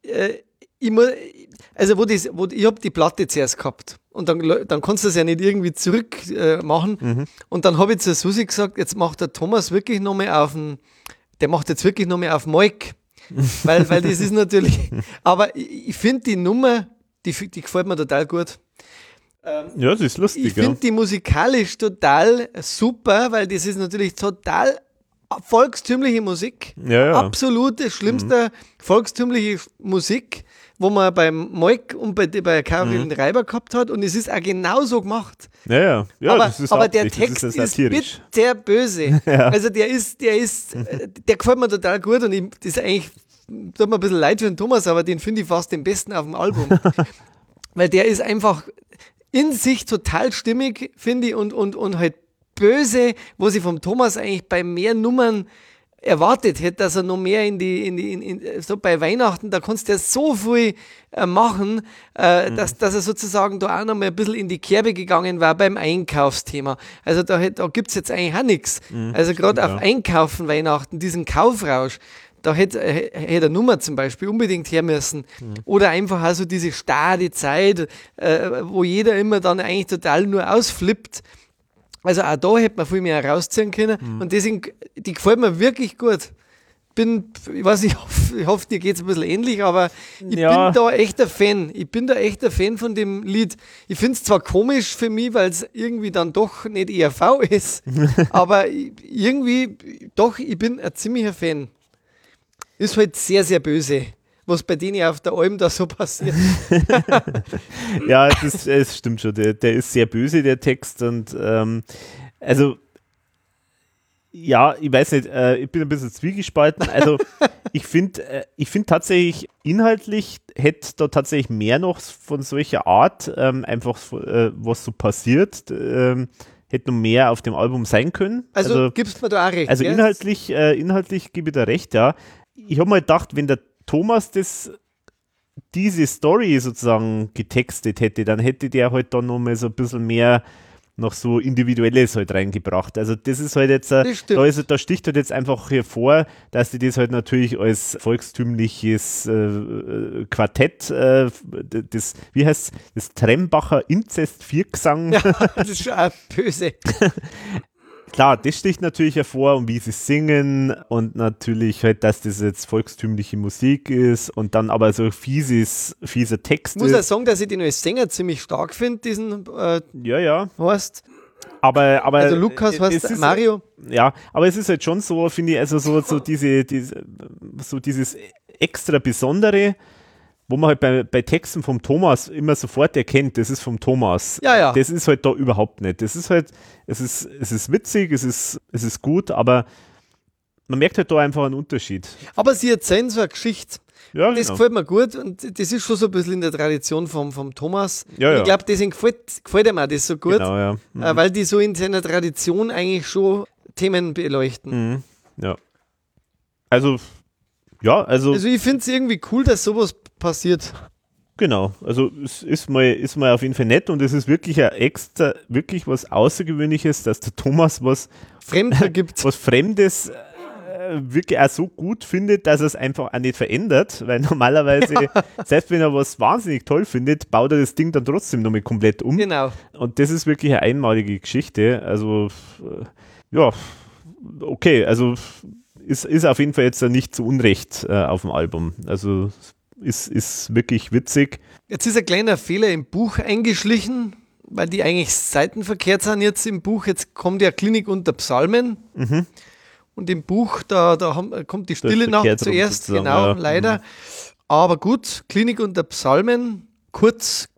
A: äh, ich muss, also wo das, wo, ich habe die Platte zuerst gehabt und dann, dann kannst du es ja nicht irgendwie zurück äh, machen. Mhm. Und dann habe ich zu Susi gesagt, jetzt macht der Thomas wirklich nochmal auf den, der macht jetzt wirklich nochmal auf Mike. *laughs* weil, weil das ist natürlich, aber ich, ich finde die Nummer, die, die gefällt mir total gut.
B: Ähm, ja, das ist lustig.
A: Ich finde die musikalisch total super, weil das ist natürlich total volkstümliche Musik.
B: Ja, ja.
A: Absolute schlimmste mhm. volkstümliche Musik, wo man beim Moik und bei, bei Caroline mhm. Reiber gehabt hat. Und es ist auch genauso gemacht.
B: Ja, ja. ja
A: aber, aber der Text ist, ist bitter böse. *laughs* ja. Also der ist, der ist, *laughs* der gefällt mir total gut und ich, das ist eigentlich, tut mir ein bisschen leid für den Thomas, aber den finde ich fast den besten auf dem Album. *laughs* Weil der ist einfach, in sich total stimmig, finde ich, und, und, und halt böse, wo sie vom Thomas eigentlich bei mehr Nummern erwartet hätte, dass er noch mehr in die, in die, in, in, so bei Weihnachten, da kannst du ja so viel äh, machen, äh, mhm. dass, dass er sozusagen da auch noch mal ein bisschen in die Kerbe gegangen war beim Einkaufsthema. Also da, da gibt es jetzt eigentlich auch nichts. Mhm, also gerade auf Einkaufen Weihnachten, diesen Kaufrausch, da hätte, hätte eine Nummer zum Beispiel unbedingt her müssen. Mhm. Oder einfach also diese starre Zeit, äh, wo jeder immer dann eigentlich total nur ausflippt. Also auch da hätte man viel mehr herausziehen können. Mhm. Und deswegen, die gefällt mir wirklich gut. Bin, ich weiß nicht, *laughs* ich hoffe, ich hoffe dir geht es ein bisschen ähnlich, aber ich ja. bin da echt ein Fan. Ich bin da echt ein Fan von dem Lied. Ich finde es zwar komisch für mich, weil es irgendwie dann doch nicht ERV ist, *laughs* aber irgendwie, doch, ich bin ein ziemlicher Fan ist halt sehr, sehr böse, was bei denen auf der Alm da so passiert. *laughs*
B: ja, das, das stimmt schon. Der, der, ist sehr böse, der Text. Und ähm, also, ja, ich weiß nicht, äh, ich bin ein bisschen zwiegespalten. Also, *laughs* ich finde äh, ich find tatsächlich, inhaltlich hätte da tatsächlich mehr noch von solcher Art, ähm, einfach äh, was so passiert. Ähm, hätte noch mehr auf dem Album sein können.
A: Also, also gibst mir da auch recht.
B: Also inhaltlich, äh, inhaltlich gebe ich da recht, ja ich habe mal gedacht, wenn der Thomas das diese Story sozusagen getextet hätte, dann hätte der halt dann noch mal so ein bisschen mehr noch so Individuelles halt reingebracht. Also das ist halt jetzt, äh, da, ist, da sticht halt jetzt einfach hervor, dass die das halt natürlich als volkstümliches äh, äh Quartett, äh, das, wie heißt das Trembacher Inzest Viergesang. Ja,
A: das ist schon böse. *laughs*
B: klar, das sticht natürlich hervor und wie sie singen und natürlich halt, dass das jetzt volkstümliche Musik ist und dann aber so fieses, fieser Text.
A: Ich muss ja sagen, dass ich den als Sänger ziemlich stark finde, diesen äh,
B: ja, ja.
A: Horst.
B: Aber, aber
A: also Lukas heißt Mario.
B: Ja, aber es ist halt schon so, finde ich, also so, so diese, diese, so dieses extra Besondere, wo man halt bei, bei Texten vom Thomas immer sofort erkennt, das ist vom Thomas.
A: Ja, ja.
B: Das ist halt da überhaupt nicht. Das ist halt, es ist, es ist witzig, es ist, es ist gut, aber man merkt halt da einfach einen Unterschied.
A: Aber sie erzählen so eine Geschichte.
B: Ja,
A: das
B: genau.
A: gefällt mir gut und das ist schon so ein bisschen in der Tradition vom, vom Thomas.
B: Ja, ja.
A: Ich glaube, deswegen gefällt, gefällt ihm auch das so gut,
B: genau, ja. mhm.
A: Äh, weil die so in seiner Tradition eigentlich schon Themen beleuchten.
B: Mhm. Ja. Also, ja, also.
A: Also ich finde es irgendwie cool, dass sowas passiert.
B: Genau, also es ist mal, ist mal auf jeden Fall nett und es ist wirklich ein extra, wirklich was Außergewöhnliches, dass der Thomas was
A: Fremder *laughs* gibt.
B: Was Fremdes äh, wirklich auch so gut findet, dass er es einfach auch nicht verändert, weil *laughs* normalerweise, ja. selbst wenn er was wahnsinnig toll findet, baut er das Ding dann trotzdem nochmal komplett um.
A: Genau.
B: Und das ist wirklich eine einmalige Geschichte. Also, äh, ja, okay, also ist, ist auf jeden Fall jetzt nicht zu Unrecht äh, auf dem Album. Also ist, ist wirklich witzig.
A: Jetzt ist ein kleiner Fehler im Buch eingeschlichen, weil die eigentlich seitenverkehrt sind jetzt im Buch. Jetzt kommt ja Klinik unter Psalmen. Mhm. Und im Buch, da, da haben, kommt die Stille nach zuerst, genau, ja. leider. Mhm. Aber gut, Klinik unter Psalmen, kurz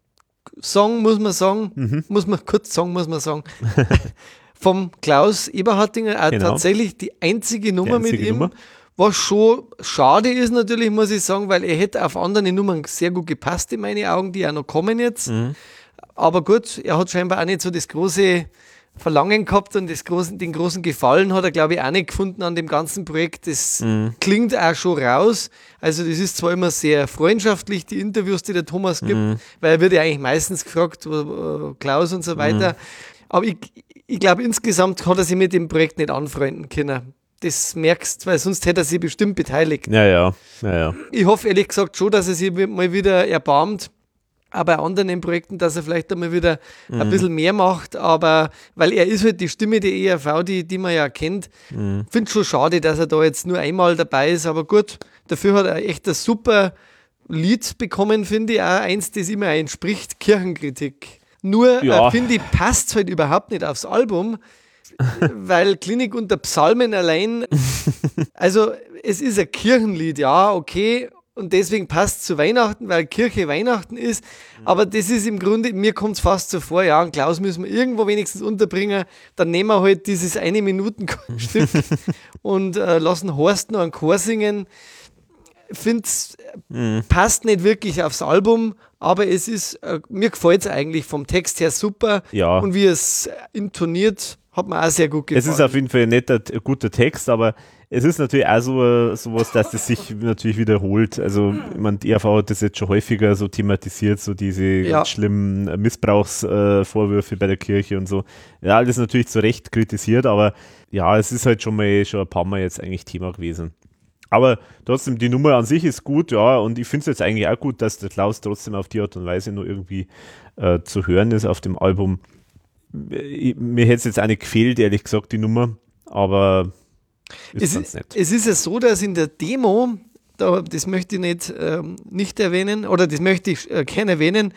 A: Song, muss man sagen, mhm. muss man kurz sagen, muss man sagen. *laughs* Vom Klaus Eberhardinger, auch genau. tatsächlich die einzige Nummer die einzige mit ihm. Nummer. Was schon schade ist natürlich, muss ich sagen, weil er hätte auf andere Nummern sehr gut gepasst in meine Augen, die auch noch kommen jetzt. Mhm. Aber gut, er hat scheinbar auch nicht so das große Verlangen gehabt und das großen, den großen Gefallen hat er, glaube ich, auch nicht gefunden an dem ganzen Projekt. Das mhm. klingt auch schon raus. Also, das ist zwar immer sehr freundschaftlich, die Interviews, die der Thomas gibt, mhm. weil er wird ja eigentlich meistens gefragt, Klaus und so weiter. Mhm. Aber ich, ich glaube, insgesamt hat er sich mit dem Projekt nicht anfreunden können das merkst, weil sonst hätte er sich bestimmt beteiligt.
B: Ja, ja, ja, ja.
A: Ich hoffe ehrlich gesagt schon, dass er sich mal wieder erbarmt. Aber bei anderen Projekten, dass er vielleicht einmal wieder mhm. ein bisschen mehr macht, aber weil er ist halt die Stimme der ERV, die, die man ja kennt. Mhm. Finde schon schade, dass er da jetzt nur einmal dabei ist, aber gut, dafür hat er echt ein super Lied bekommen, finde ich, auch eins, das immer entspricht, Kirchenkritik. Nur, ja. äh, finde ich, passt halt überhaupt nicht aufs Album, weil Klinik unter Psalmen allein, also es ist ein Kirchenlied, ja, okay, und deswegen passt zu Weihnachten, weil Kirche Weihnachten ist. Aber das ist im Grunde, mir kommt es fast so vor, ja, und Klaus müssen wir irgendwo wenigstens unterbringen. Dann nehmen wir halt dieses eine Minuten Stück *laughs* und äh, lassen Horst noch einen Chor singen. Finde es mhm. passt nicht wirklich aufs Album, aber es ist, äh, mir gefällt es eigentlich vom Text her super.
B: Ja.
A: Und wie es intoniert, hat mir auch sehr gut gefallen.
B: Es ist auf jeden Fall ein netter, guter Text, aber es ist natürlich auch so sowas, dass das sich natürlich wiederholt. Also, ich meine, die ERV hat das jetzt schon häufiger so thematisiert, so diese ja. schlimmen Missbrauchsvorwürfe bei der Kirche und so. Ja, alles natürlich zu Recht kritisiert, aber ja, es ist halt schon mal schon ein paar Mal jetzt eigentlich Thema gewesen. Aber trotzdem, die Nummer an sich ist gut, ja, und ich finde es jetzt eigentlich auch gut, dass der Klaus trotzdem auf die Art und Weise nur irgendwie äh, zu hören ist auf dem Album mir hätte es jetzt eine gefehlt, ehrlich gesagt, die Nummer, aber
A: ist es, nett. es ist ja so, dass in der Demo, da, das möchte ich nicht, ähm, nicht erwähnen, oder das möchte ich äh, gerne erwähnen,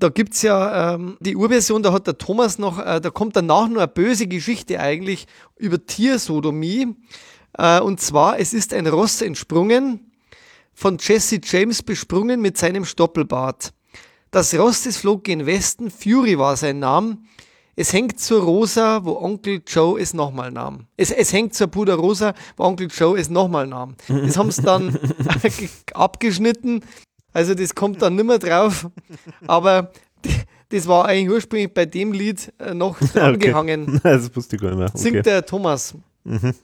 A: da gibt es ja ähm, die Urversion, da hat der Thomas noch, äh, da kommt danach nur eine böse Geschichte eigentlich über Tiersodomie. Äh, und zwar, es ist ein Ross entsprungen, von Jesse James besprungen mit seinem Stoppelbart. Das Ross, das flog gen Westen, Fury war sein Name. Es hängt zur Rosa, wo Onkel Joe es nochmal nahm. Es, es hängt zur Puder Rosa, wo Onkel Joe es nochmal nahm. Das haben sie dann *laughs* abgeschnitten. Also das kommt dann nimmer drauf. Aber das war eigentlich ursprünglich bei dem Lied äh, noch *laughs* angehangen.
B: Okay. *laughs* Das wusste ich gar nicht mehr. Okay.
A: Singt der Thomas. Mhm.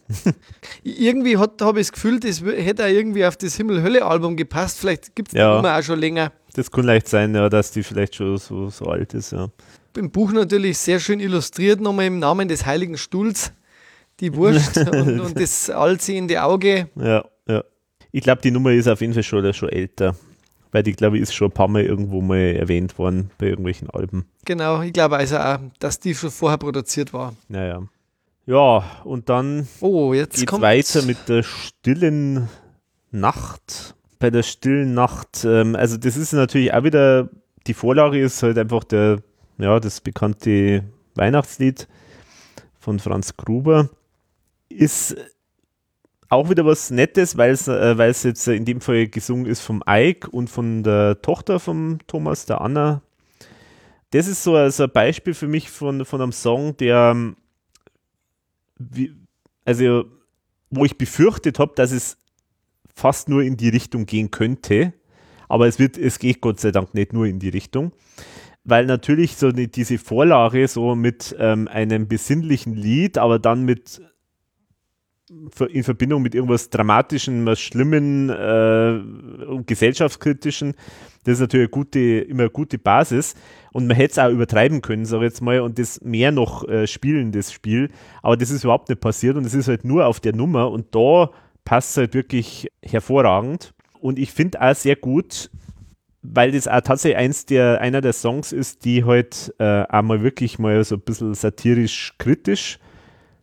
A: irgendwie habe ich das Gefühl, das hätte auch irgendwie auf das Himmel-Hölle-Album gepasst. Vielleicht gibt es
B: ja.
A: die Nummer auch schon länger.
B: Das kann leicht sein, ja, dass die vielleicht schon so, so alt ist. Ja
A: im Buch natürlich sehr schön illustriert, nochmal im Namen des Heiligen Stuhls, die Wurst *laughs* und, und, das allsehende Auge.
B: Ja, ja. Ich glaube, die Nummer ist auf jeden Fall schon, schon älter, weil die, glaube ich, ist schon ein paar Mal irgendwo mal erwähnt worden bei irgendwelchen Alben.
A: Genau, ich glaube also auch, dass die schon vorher produziert war.
B: Naja. Ja, und dann
A: oh,
B: geht weiter mit der stillen Nacht. Bei der stillen Nacht, ähm, also das ist natürlich auch wieder, die Vorlage ist halt einfach der ja, das bekannte Weihnachtslied von Franz Gruber, ist auch wieder was Nettes, weil es äh, jetzt in dem Fall gesungen ist vom Ike und von der Tochter von Thomas, der Anna. Das ist so also ein Beispiel für mich von, von einem Song, der, ähm, wie, also, wo ich befürchtet habe, dass es fast nur in die Richtung gehen könnte. Aber es wird, es geht Gott sei Dank nicht nur in die Richtung weil natürlich so die, diese Vorlage so mit ähm, einem besinnlichen Lied, aber dann mit in Verbindung mit irgendwas Dramatischen, was Schlimmen äh, und gesellschaftskritischen. Das ist natürlich eine gute, immer eine gute Basis. Und man hätte es auch übertreiben können, sage ich jetzt mal, und das mehr noch äh, spielen, das Spiel. Aber das ist überhaupt nicht passiert und es ist halt nur auf der Nummer und da passt es halt wirklich hervorragend. Und ich finde auch sehr gut, weil das auch tatsächlich eins der, einer der Songs ist, die halt äh, einmal wirklich mal so ein bisschen satirisch kritisch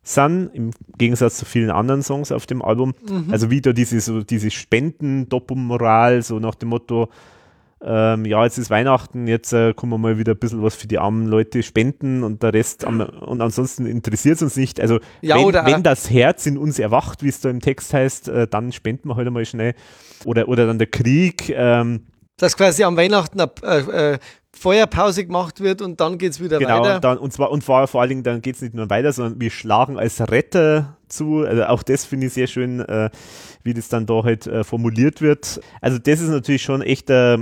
B: sind, im Gegensatz zu vielen anderen Songs auf dem Album. Mhm. Also wieder diese, so diese Spenden-Doppelmoral, so nach dem Motto, ähm, ja, jetzt ist Weihnachten, jetzt äh, können wir mal wieder ein bisschen was für die armen Leute spenden und der Rest, am, und ansonsten interessiert es uns nicht. Also ja, wenn, wenn, das Herz in uns erwacht, wie es da im Text heißt, äh, dann spenden wir halt einmal schnell. Oder, oder dann der Krieg. Ähm,
A: Dass quasi am Weihnachten äh, äh Feuerpause gemacht wird und dann geht es wieder
B: genau,
A: weiter.
B: Genau, und zwar und vor, vor allen Dingen, dann geht es nicht nur weiter, sondern wir schlagen als Retter zu. Also auch das finde ich sehr schön, äh, wie das dann da halt äh, formuliert wird. Also das ist natürlich schon echt äh,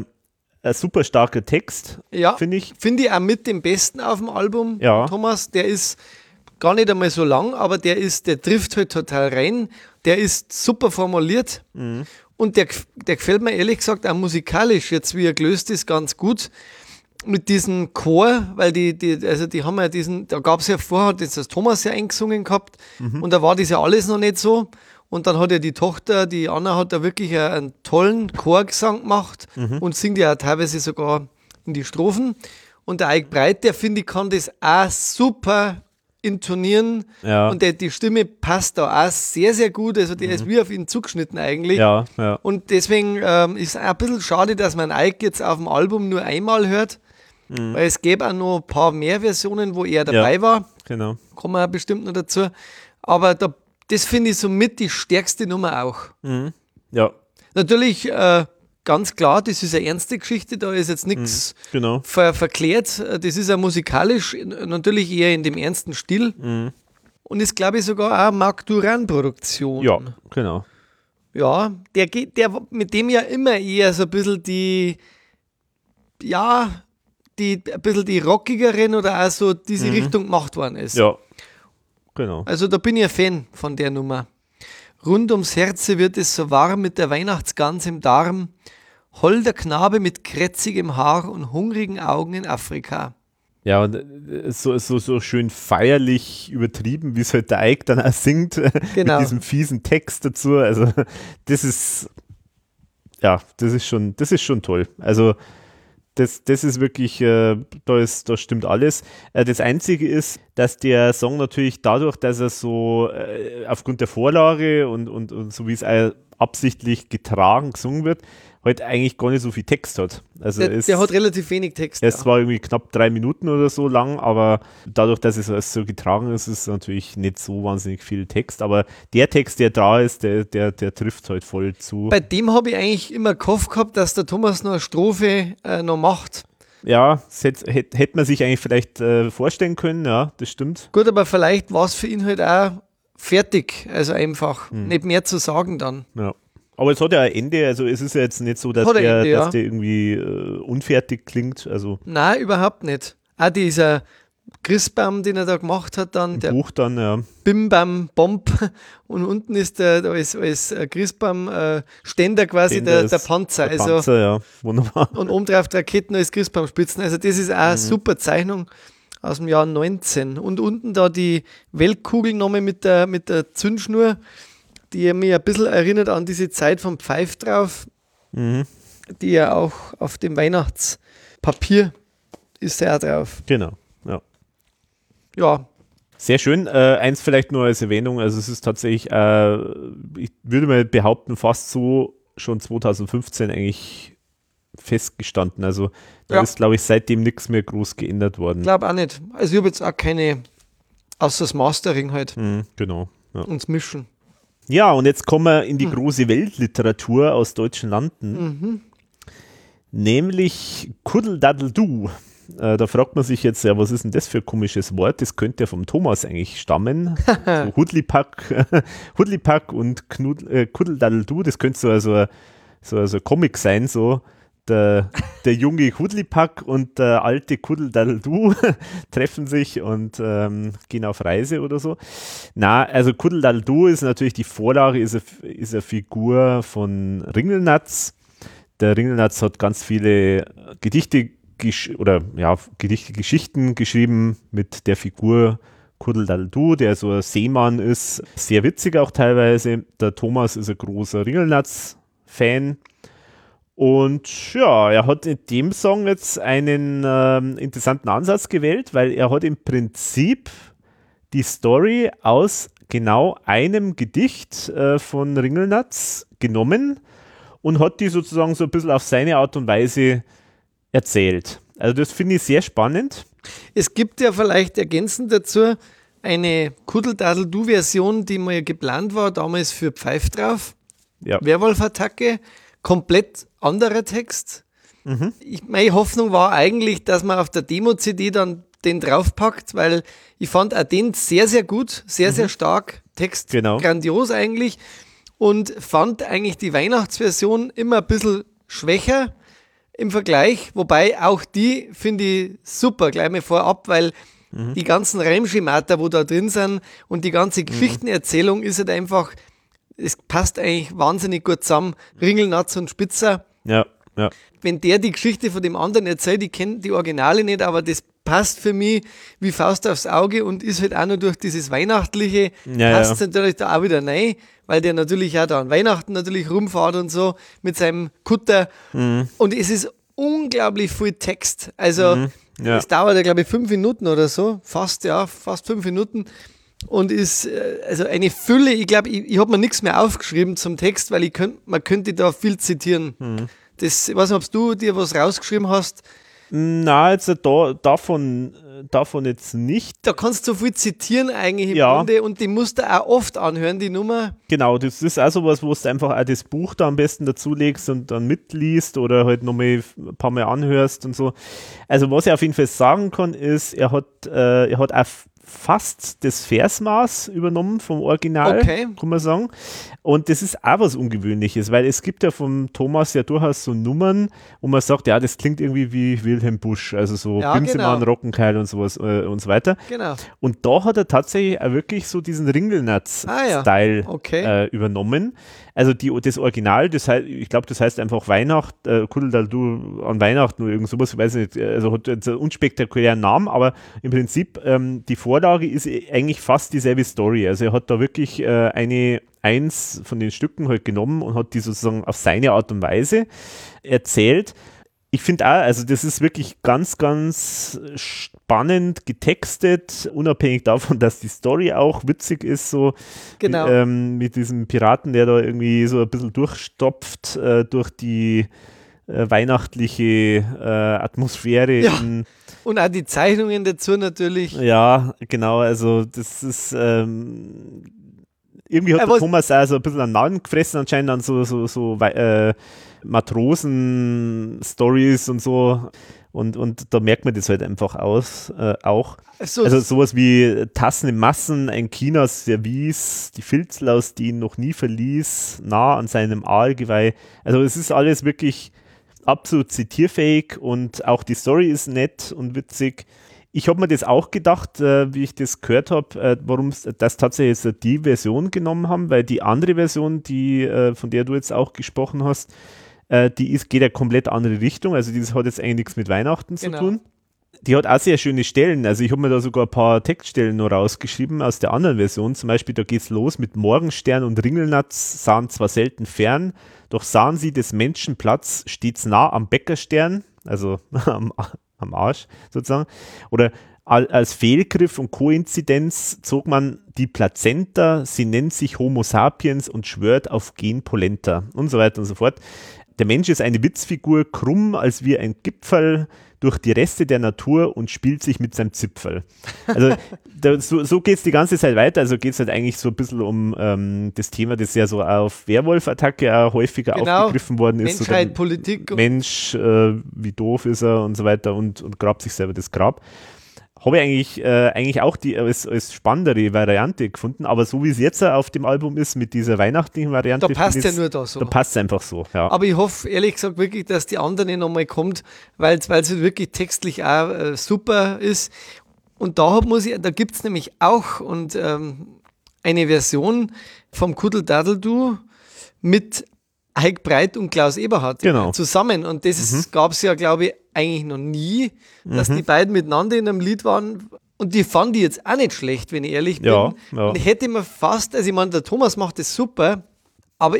B: ein super starker Text,
A: ja, finde ich. Finde ich auch mit dem besten auf dem Album,
B: ja.
A: Thomas. Der ist gar nicht einmal so lang, aber der ist, der trifft halt total rein. Der ist super formuliert. Mhm. Und der, der gefällt mir ehrlich gesagt auch musikalisch, jetzt wie er gelöst ist, ganz gut mit diesem Chor, weil die, die, also die haben ja diesen, da gab es ja vorher, das das Thomas ja eingesungen gehabt mhm. und da war das ja alles noch nicht so. Und dann hat ja die Tochter, die Anna, hat da wirklich einen tollen Chorgesang gemacht mhm. und singt ja teilweise sogar in die Strophen. Und der Eik Breit, der finde ich, kann das auch super intonieren
B: ja.
A: und der, die Stimme passt da auch sehr, sehr gut. Also der mhm. ist wie auf ihn zugeschnitten eigentlich.
B: Ja, ja.
A: Und deswegen ähm, ist es ein bisschen schade, dass man Ike jetzt auf dem Album nur einmal hört. Mhm. Weil es gäbe auch noch ein paar mehr Versionen, wo er dabei ja, war.
B: Genau.
A: Kommen wir bestimmt noch dazu. Aber da, das finde ich somit die stärkste Nummer auch.
B: Mhm. Ja.
A: Natürlich, äh, ganz klar, das ist eine ernste Geschichte, da ist jetzt nichts
B: mhm, genau.
A: ver verklärt. Das ist ja musikalisch natürlich eher in dem ernsten Stil.
B: Mhm.
A: Und ist, glaube ich, sogar auch Marc Duran-Produktion.
B: Ja, genau.
A: Ja, der geht, der mit dem ja immer eher so ein bisschen die, ja, die ein bisschen die rockigeren oder auch so diese mhm. Richtung gemacht worden ist.
B: Ja, genau.
A: Also da bin ich ein Fan von der Nummer. Rund ums Herze wird es so warm mit der Weihnachtsgans im Darm. Holder Knabe mit krätzigem Haar und hungrigen Augen in Afrika.
B: Ja, und äh, so, so, so schön feierlich übertrieben, wie es halt der Ike dann auch singt, *laughs* genau. mit diesem fiesen Text dazu. Also, das ist, ja, das ist schon, das ist schon toll. Also, das, das ist wirklich, äh, da, ist, da stimmt alles. Äh, das Einzige ist, dass der Song natürlich dadurch, dass er so äh, aufgrund der Vorlage und, und, und so wie es absichtlich getragen gesungen wird, halt eigentlich gar nicht so viel Text hat. Also
A: der,
B: es,
A: der hat relativ wenig Text.
B: Es ja. war irgendwie knapp drei Minuten oder so lang, aber dadurch, dass es so getragen ist, ist natürlich nicht so wahnsinnig viel Text. Aber der Text, der da ist, der, der, der trifft halt voll zu.
A: Bei dem habe ich eigentlich immer gehofft gehabt, dass der Thomas noch eine Strophe äh, noch macht.
B: Ja, hätte hätt, hätt man sich eigentlich vielleicht äh, vorstellen können, ja, das stimmt.
A: Gut, aber vielleicht war es für ihn halt auch fertig, also einfach hm. nicht mehr zu sagen dann.
B: Ja. Aber es hat ja ein Ende, also es ist ja jetzt nicht so, dass, der, Ende, dass der irgendwie äh, unfertig klingt. Also.
A: Nein, überhaupt nicht. Auch dieser Christbaum, den er da gemacht hat, dann
B: Im
A: der
B: Buch dann, ja.
A: Bim Bam Bomb und unten ist der als, als Christbaum äh, Ständer quasi Ständer der, der Panzer.
B: Der also, Panzer, ja, wunderbar.
A: Und oben drauf Raketen als Christbaumspitzen. Also das ist auch eine mhm. super Zeichnung aus dem Jahr 19. Und unten da die Weltkugel nochmal mit der, mit der Zündschnur die mich ein bisschen erinnert an diese Zeit vom Pfeif drauf,
B: mhm.
A: die ja auch auf dem Weihnachtspapier ist ja drauf.
B: Genau, ja.
A: Ja.
B: Sehr schön. Äh, eins vielleicht nur als Erwähnung, also es ist tatsächlich, äh, ich würde mal behaupten, fast so schon 2015 eigentlich festgestanden. Also da ja. ist, glaube ich, seitdem nichts mehr groß geändert worden. Ich
A: glaube auch nicht. Also ich habe jetzt auch keine, außer das Mastering halt.
B: Mhm, genau.
A: Ja. Und das Mischen.
B: Ja, und jetzt kommen wir in die hm. große Weltliteratur aus deutschen Landen.
A: Mhm.
B: Nämlich Kuddeldaddeldu. Äh, da fragt man sich jetzt, ja, was ist denn das für ein komisches Wort? Das könnte ja vom Thomas eigentlich stammen. *laughs* so Hudlipack, *laughs* Hudlipack und Knud, äh, Kuddeldaddeldu, das könnte so also, so also Comic sein, so der, der junge Kudlipack und der alte Kuddeldaddeldu *laughs* treffen sich und ähm, gehen auf Reise oder so. Na, also Kuddeldaddeldu ist natürlich die Vorlage, ist eine, ist eine Figur von Ringelnatz. Der Ringelnatz hat ganz viele Gedichte oder ja, Gedichte, Geschichten geschrieben mit der Figur Kuddeldaddeldu, der so ein Seemann ist. Sehr witzig auch teilweise. Der Thomas ist ein großer Ringelnatz-Fan und ja, er hat in dem Song jetzt einen ähm, interessanten Ansatz gewählt, weil er hat im Prinzip die Story aus genau einem Gedicht äh, von Ringelnatz genommen und hat die sozusagen so ein bisschen auf seine Art und Weise erzählt. Also das finde ich sehr spannend.
A: Es gibt ja vielleicht ergänzend dazu eine Kuddeldadel-Du-Version, die mal geplant war, damals für Pfeif drauf. Ja. Werwolf-Attacke komplett anderer Text. Mhm. Ich, meine Hoffnung war eigentlich, dass man auf der Demo-CD dann den draufpackt, weil ich fand auch den sehr, sehr gut, sehr, mhm. sehr stark. Text genau. grandios eigentlich. Und fand eigentlich die Weihnachtsversion immer ein bisschen schwächer im Vergleich, wobei auch die finde ich super, gleich mal vorab, weil mhm. die ganzen Reimschemata, wo da drin sind und die ganze mhm. Geschichtenerzählung ist halt einfach es passt eigentlich wahnsinnig gut zusammen. Ringelnatz und Spitzer.
B: Ja, ja.
A: Wenn der die Geschichte von dem anderen erzählt, ich kenne die Originale nicht, aber das passt für mich wie Faust aufs Auge und ist halt auch nur durch dieses Weihnachtliche, ja, passt ja. natürlich da auch wieder rein, weil der natürlich auch da an Weihnachten natürlich rumfahrt und so mit seinem Kutter. Mhm. Und es ist unglaublich viel Text. Also mhm. ja. es dauert ja, glaube ich, fünf Minuten oder so, fast, ja, fast fünf Minuten und ist äh, also eine Fülle. Ich glaube, ich, ich habe mir nichts mehr aufgeschrieben zum Text, weil ich könnt, man könnte da viel zitieren. Mhm. Das, ich weiß nicht, ob du dir was rausgeschrieben hast.
B: Na, jetzt da, davon, davon jetzt nicht.
A: Da kannst du so viel zitieren eigentlich im ja. Grunde und die musst du auch oft anhören, die Nummer.
B: Genau, das ist auch sowas, wo du einfach auch das Buch da am besten dazulegst und dann mitliest oder halt nochmal ein paar Mal anhörst und so. Also was ich auf jeden Fall sagen kann, ist, er hat, äh, er hat auch fast das Versmaß übernommen vom Original, okay. kann man sagen. Und das ist auch was Ungewöhnliches, weil es gibt ja vom Thomas ja durchaus so Nummern, wo man sagt, ja, das klingt irgendwie wie Wilhelm Busch, also so ja, Bimsemann, genau. Rockenkeil und sowas äh, und so weiter.
A: Genau.
B: Und da hat er tatsächlich auch wirklich so diesen Ringelnatz-Style ah, ja. okay. äh, übernommen. Also die, das Original, das heißt, ich glaube, das heißt einfach Weihnacht, äh, Kuddeldal, du an Weihnachten oder irgend sowas, ich weiß nicht, also hat einen unspektakulären Namen, aber im Prinzip ähm, die Vorlage ist eigentlich fast dieselbe Story. Also er hat da wirklich äh, eine eins von den Stücken halt genommen und hat die sozusagen auf seine Art und Weise erzählt. Ich finde auch, also das ist wirklich ganz, ganz spannend getextet, unabhängig davon, dass die Story auch witzig ist, so
A: genau.
B: ähm, mit diesem Piraten, der da irgendwie so ein bisschen durchstopft äh, durch die äh, weihnachtliche äh, Atmosphäre.
A: Ja. Und auch die Zeichnungen dazu natürlich.
B: Ja, genau, also das ist ähm, irgendwie hat der Thomas auch so ein bisschen einen Namen gefressen, anscheinend an so, so, so äh, Matrosen-Stories und so. Und, und da merkt man das halt einfach aus, äh, auch. So, also sowas wie Tassen in Massen, ein Chinas Service, die Filzlaus, die ihn noch nie verließ, nah an seinem Aalgeweih. Also es ist alles wirklich absolut zitierfähig und auch die Story ist nett und witzig. Ich habe mir das auch gedacht, äh, wie ich das gehört habe, äh, warum das tatsächlich jetzt die Version genommen haben, weil die andere Version, die, äh, von der du jetzt auch gesprochen hast, äh, die ist, geht ja komplett andere Richtung. Also das hat jetzt eigentlich nichts mit Weihnachten genau. zu tun. Die hat auch sehr schöne Stellen. Also ich habe mir da sogar ein paar Textstellen noch rausgeschrieben aus der anderen Version. Zum Beispiel, da geht es los mit Morgenstern und Ringelnatz sahen zwar selten fern, doch sahen sie des Menschen Platz stets nah am Bäckerstern, also *laughs* am, am Arsch sozusagen. Oder als Fehlgriff und Koinzidenz zog man die Plazenta, sie nennt sich Homo sapiens und schwört auf Gen polenta und so weiter und so fort. Der Mensch ist eine Witzfigur, krumm als wie ein Gipfel durch die Reste der Natur und spielt sich mit seinem Zipfel. Also da, so, so geht es die ganze Zeit weiter. Also geht es halt eigentlich so ein bisschen um ähm, das Thema, das ja so auf Werwolf-Attacke auch häufiger genau. aufgegriffen worden ist.
A: Menschheit, so Politik.
B: Mensch, äh, wie doof ist er und so weiter und, und grabt sich selber das Grab. Habe ich eigentlich, äh, eigentlich auch die als, als spannendere Variante gefunden, aber so wie es jetzt auf dem Album ist, mit dieser weihnachtlichen Variante.
A: Da passt ja nur da so.
B: Da passt es einfach so, ja.
A: Aber ich hoffe ehrlich gesagt wirklich, dass die andere nochmal kommt, weil es wirklich textlich auch äh, super ist. Und da muss ich, da gibt es nämlich auch und ähm, eine Version vom Kuddel Daddel Du mit Heik Breit und Klaus Eberhardt
B: genau.
A: zusammen. Und das mhm. gab es ja, glaube ich, eigentlich noch nie, dass mhm. die beiden miteinander in einem Lied waren. Und die fand ich jetzt auch nicht schlecht, wenn ich ehrlich bin.
B: Ja, ja.
A: Und hätte mir fast, also ich meine, der Thomas macht das super, aber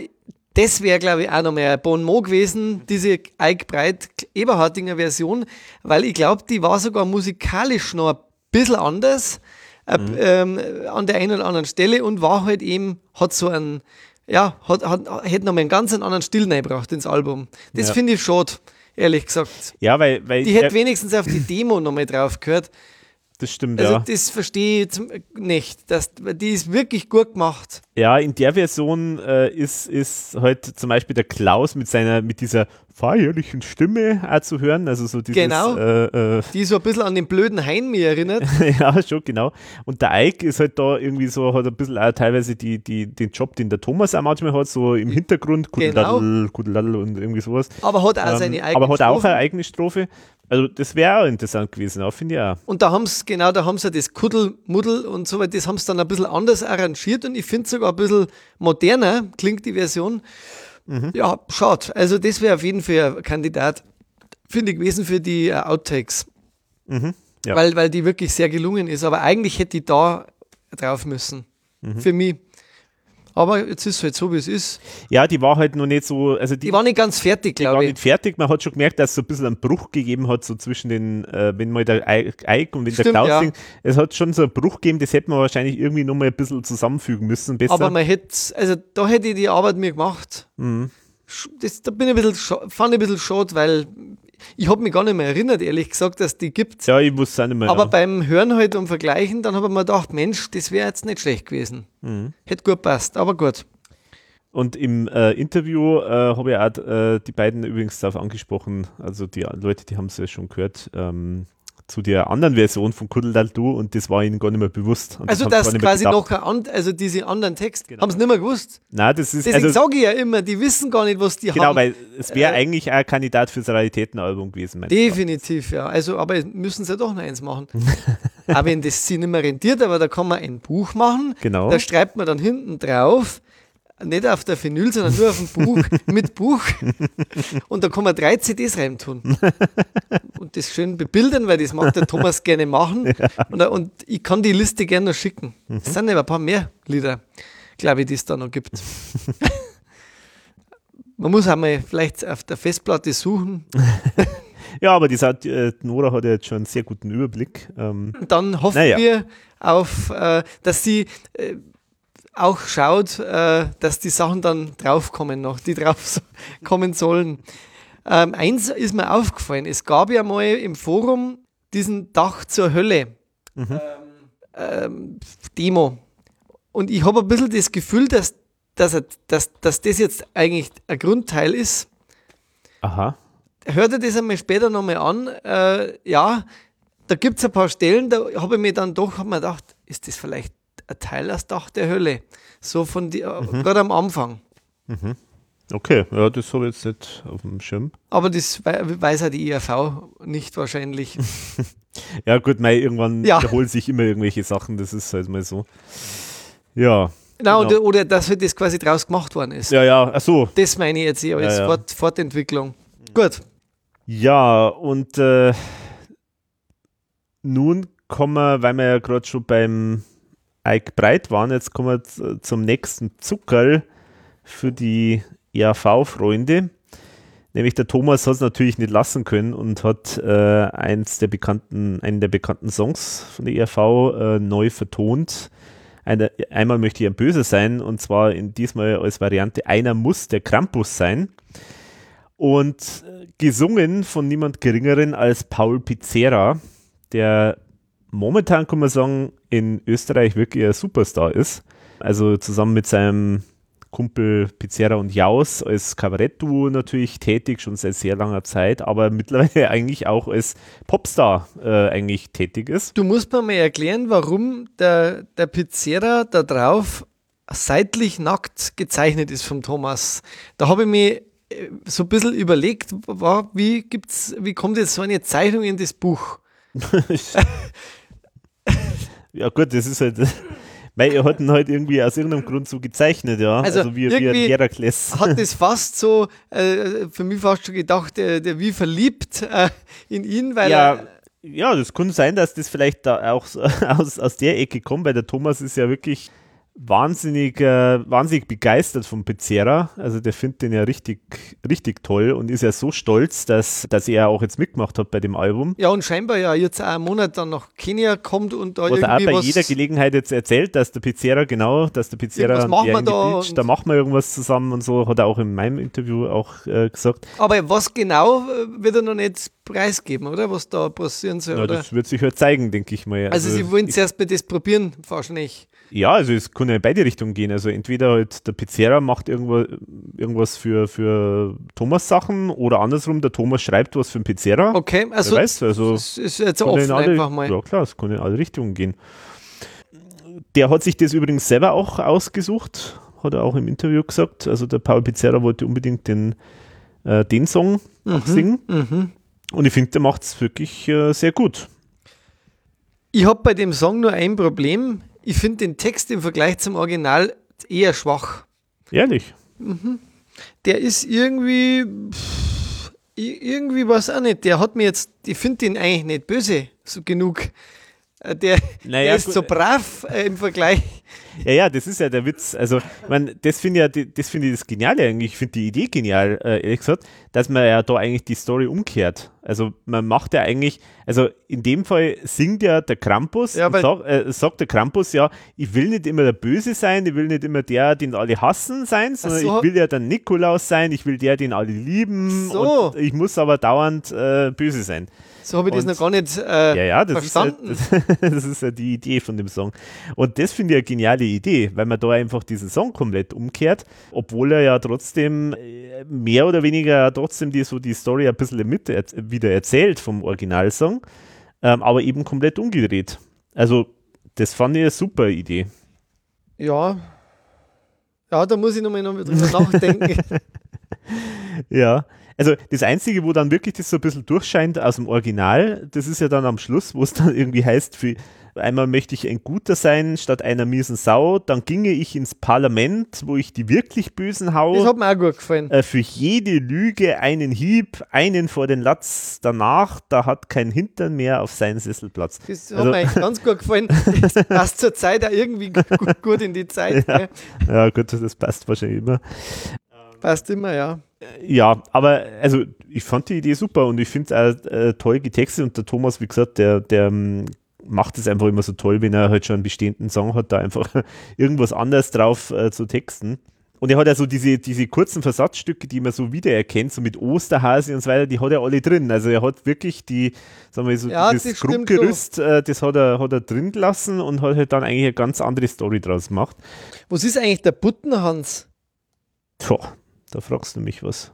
A: das wäre, glaube ich, auch noch mehr Bon Mo gewesen, diese Eik Breit Eberhardinger Version, weil ich glaube, die war sogar musikalisch noch ein bisschen anders äh, mhm. ähm, an der einen oder anderen Stelle und war halt eben, hat so einen, ja, hat, hat, hätte noch mal einen ganz anderen Stil reingebracht ins Album. Das ja. finde ich schade, ehrlich gesagt.
B: Ja, weil. weil
A: die hätte wenigstens auf die Demo noch mal drauf gehört.
B: Das stimmt,
A: also
B: ja.
A: Das verstehe ich nicht. Das, die ist wirklich gut gemacht.
B: Ja, in der Version äh, ist, ist halt zum Beispiel der Klaus mit seiner, mit dieser feierlichen Stimme auch zu hören. Also so dieses,
A: genau. Äh, äh, die so ein bisschen an den blöden Hein mir erinnert. *laughs*
B: ja, schon, genau. Und der Ike ist halt da irgendwie so, hat ein bisschen auch teilweise die, die, den Job, den der Thomas auch manchmal hat, so im Hintergrund,
A: Kudeladl,
B: genau. und irgendwie sowas.
A: Aber hat auch ähm, seine
B: eigene Aber hat auch eine eigene Strophe. Also das wäre auch interessant gewesen, finde ich auch.
A: Und da haben sie, genau, da haben sie das Kuddelmuddel und so weiter, das haben sie dann ein bisschen anders arrangiert und ich finde sogar ein bisschen moderner, klingt die Version. Mhm. Ja, schaut. Also das wäre auf jeden Fall ein Kandidat, finde ich, gewesen für die äh, Outtakes. Mhm. Ja. Weil, weil die wirklich sehr gelungen ist. Aber eigentlich hätte die da drauf müssen. Mhm. Für mich. Aber jetzt ist es halt so, wie es ist.
B: Ja, die war halt noch nicht so. Also die,
A: die war nicht ganz fertig, glaube ich. Die war
B: nicht fertig. Man hat schon gemerkt, dass es so ein bisschen einen Bruch gegeben hat, so zwischen den, äh, wenn mal der Ike und wenn Stimmt, der Klaus ja. Es hat schon so einen Bruch gegeben, das hätte man wahrscheinlich irgendwie nochmal ein bisschen zusammenfügen müssen. Besser.
A: Aber man hätte, also da hätte ich die Arbeit mir gemacht. Mhm. Das, da bin ich ein bisschen, fand ich ein bisschen schade, weil ich habe mich gar nicht mehr erinnert, ehrlich gesagt, dass die gibt.
B: Ja, ich wusste auch nicht mehr.
A: Aber ja. beim Hören halt und Vergleichen, dann habe ich mir gedacht, Mensch, das wäre jetzt nicht schlecht gewesen. Mhm. Hätte gut passt, aber gut.
B: Und im äh, Interview äh, habe ich auch äh, die beiden übrigens darauf angesprochen, also die Leute, die haben es ja schon gehört, ähm, zu der anderen Version von Kuddel Du und das war ihnen gar nicht mehr bewusst. Und
A: also das, das quasi noch ein, also diese anderen Text, genau. haben sie nicht mehr gewusst.
B: Nein, das ist
A: Deswegen also, sage ich ja immer, die wissen gar nicht, was die
B: genau,
A: haben.
B: Genau, weil es wäre äh, eigentlich ein Kandidat fürs Raritätenalbum gewesen.
A: Definitiv, ja. Also, aber müssen sie ja doch noch eins machen. *laughs* aber wenn das sie nicht mehr rentiert, aber da kann man ein Buch machen.
B: Genau.
A: Da schreibt man dann hinten drauf, nicht auf der Vinyl, sondern nur auf dem Buch, *laughs* mit Buch. Und da kann man drei CDs reintun. *laughs* Und das schön bebildern, weil das mag der Thomas gerne machen. Und, und ich kann die Liste gerne noch schicken. Es sind ja ein paar mehr Lieder, glaube ich, die es da noch gibt. *laughs* Man muss einmal vielleicht auf der Festplatte suchen.
B: Ja, aber die sagt, äh, Nora hat ja jetzt schon einen sehr guten Überblick.
A: Ähm, Dann hoffen naja. wir auf, äh, dass sie äh, auch schaut, äh, dass die Sachen dann draufkommen noch, die drauf *laughs* kommen sollen. Ähm, eins ist mir aufgefallen, es gab ja mal im Forum diesen Dach zur Hölle mhm. ähm, Demo. Und ich habe ein bisschen das Gefühl, dass, dass, dass, dass das jetzt eigentlich ein Grundteil ist.
B: Aha.
A: Hört ihr das einmal später nochmal an? Äh, ja, da gibt es ein paar Stellen, da habe ich mir dann doch hab mir gedacht, ist das vielleicht ein Teil aus Dach der Hölle. So von die, äh, mhm. gerade am Anfang.
B: Mhm. Okay, ja, das habe ich jetzt nicht auf dem Schirm.
A: Aber das weiß ja die IRV nicht wahrscheinlich. *laughs*
B: ja, gut, mei, irgendwann ja. wiederholen sich immer irgendwelche Sachen, das ist halt mal so. Ja.
A: Genau, genau. Oder, oder dass halt das quasi draus gemacht worden ist.
B: Ja, ja, ach so.
A: Das meine ich jetzt eher als ja, ja. Fort, Fortentwicklung. Gut.
B: Ja, und äh, nun kommen wir, weil wir ja gerade schon beim Ike Breit waren. Jetzt kommen wir zum nächsten Zuckerl für die ERV-Freunde. Nämlich der Thomas hat es natürlich nicht lassen können und hat äh, eins der bekannten, einen der bekannten Songs von der ERV äh, neu vertont. Eine, einmal möchte ich ein Böse sein und zwar in diesmal als Variante Einer muss der Krampus sein. Und äh, gesungen von niemand Geringeren als Paul Pizzera, der momentan kann man sagen, in Österreich wirklich ein Superstar ist. Also zusammen mit seinem Kumpel Pizzera und Jaus als Kabarettduo natürlich tätig, schon seit sehr langer Zeit, aber *laughs* mittlerweile eigentlich auch als Popstar äh, eigentlich tätig ist.
A: Du musst mir mal erklären, warum der, der Pizzera da drauf seitlich nackt gezeichnet ist vom Thomas. Da habe ich mir äh, so ein bisschen überlegt, wie, gibt's, wie kommt jetzt so eine Zeichnung in das Buch? *laughs* *laughs* *laughs*
B: ja gut, das ist halt *laughs* weil er hat ihn halt irgendwie aus irgendeinem Grund so gezeichnet, ja.
A: Also, also wie, wie Herakles. Hat das *laughs* fast so, äh, für mich fast schon gedacht, der, der wie verliebt äh, in ihn, weil
B: ja, er, ja, das kann sein, dass das vielleicht da auch aus, aus der Ecke kommt, weil der Thomas ist ja wirklich wahnsinnig, äh, wahnsinnig begeistert vom Pizzera. Also der findet den ja richtig, richtig toll und ist ja so stolz, dass, dass er auch jetzt mitgemacht hat bei dem Album.
A: Ja, und scheinbar ja jetzt auch einen Monat dann nach Kenia kommt und da
B: was irgendwie er auch bei was jeder Gelegenheit jetzt erzählt, dass der Pizzera, genau, dass der Pizzera
A: was machen wir da,
B: da machen wir irgendwas zusammen und so, hat er auch in meinem Interview auch äh, gesagt.
A: Aber was genau äh, wird er noch nicht preisgeben, oder? Was da passieren soll, ja,
B: oder? Das wird sich halt zeigen, denke ich mal.
A: Also, also sie wollen zuerst mal das probieren, wahrscheinlich.
B: Ja, also es kann ja in beide Richtungen gehen. Also entweder halt der Pizzera macht irgendwo, irgendwas für, für Thomas Sachen oder andersrum, der Thomas schreibt was für den Pizzera.
A: Okay, also,
B: weißt, also
A: das ist jetzt offen
B: alle,
A: einfach mal.
B: Ja klar, es kann in alle Richtungen gehen. Der hat sich das übrigens selber auch ausgesucht, hat er auch im Interview gesagt. Also der Paul Pizzera wollte unbedingt den, äh, den Song mhm, singen. Mhm. Und ich finde, der macht es wirklich äh, sehr gut.
A: Ich habe bei dem Song nur ein Problem ich finde den Text im Vergleich zum Original eher schwach.
B: Ehrlich?
A: Mhm. Der ist irgendwie, pff, irgendwie was auch nicht. Der hat mir jetzt, ich finde den eigentlich nicht böse so genug. Äh, der, naja, der ist so brav äh, im Vergleich.
B: Ja, ja, das ist ja der Witz. Also, man, das finde ja, das finde ich das Geniale eigentlich. Ich finde die Idee genial, äh, ehrlich gesagt, dass man ja da eigentlich die Story umkehrt. Also, man macht ja eigentlich, also in dem Fall singt ja der Krampus, ja, sag, äh, sagt der Krampus ja, ich will nicht immer der Böse sein, ich will nicht immer der, den alle hassen sein, sondern so. ich will ja der Nikolaus sein, ich will der, den alle lieben. So. Ich muss aber dauernd äh, böse sein.
A: So habe ich und, das noch gar nicht äh,
B: ja, ja,
A: das verstanden.
B: Ist ja, das, *laughs* das, ist ja die Idee von dem Song. Und das finde ich eine geniale Idee, weil man da einfach diesen Song komplett umkehrt, obwohl er ja trotzdem äh, mehr oder weniger trotzdem die, so die Story ein bisschen mit wieder erzählt vom Originalsong, ähm, aber eben komplett umgedreht. Also, das fand ich eine super Idee.
A: Ja. Ja, da muss ich nochmal noch drüber *laughs* nachdenken.
B: ja. Also das Einzige, wo dann wirklich das so ein bisschen durchscheint aus dem Original, das ist ja dann am Schluss, wo es dann irgendwie heißt, für einmal möchte ich ein Guter sein statt einer miesen Sau, dann ginge ich ins Parlament, wo ich die wirklich Bösen hau.
A: Das hat mir auch gut gefallen.
B: Äh, für jede Lüge einen Hieb, einen vor den Latz danach, da hat kein Hintern mehr auf seinen Sesselplatz.
A: Das also, hat mir ganz gut gefallen. Das *laughs* passt zur Zeit auch irgendwie gut, gut in die Zeit.
B: Ja, ja gut, das passt wahrscheinlich immer.
A: Passt immer, ja.
B: Ja, aber also ich fand die Idee super und ich finde es auch äh, toll getextet und der Thomas, wie gesagt, der, der ähm, macht es einfach immer so toll, wenn er halt schon einen bestehenden Song hat, da einfach *laughs* irgendwas anderes drauf äh, zu texten. Und er hat ja so diese, diese kurzen Versatzstücke, die man so wiedererkennt, so mit Osterhase und so weiter, die hat er alle drin. Also er hat wirklich die, sagen wir so, ja, das Grundgerüst, äh, das hat er, hat er drin gelassen und hat halt dann eigentlich eine ganz andere Story draus gemacht.
A: Was ist eigentlich der Buttenhans?
B: Tja, da fragst du mich was.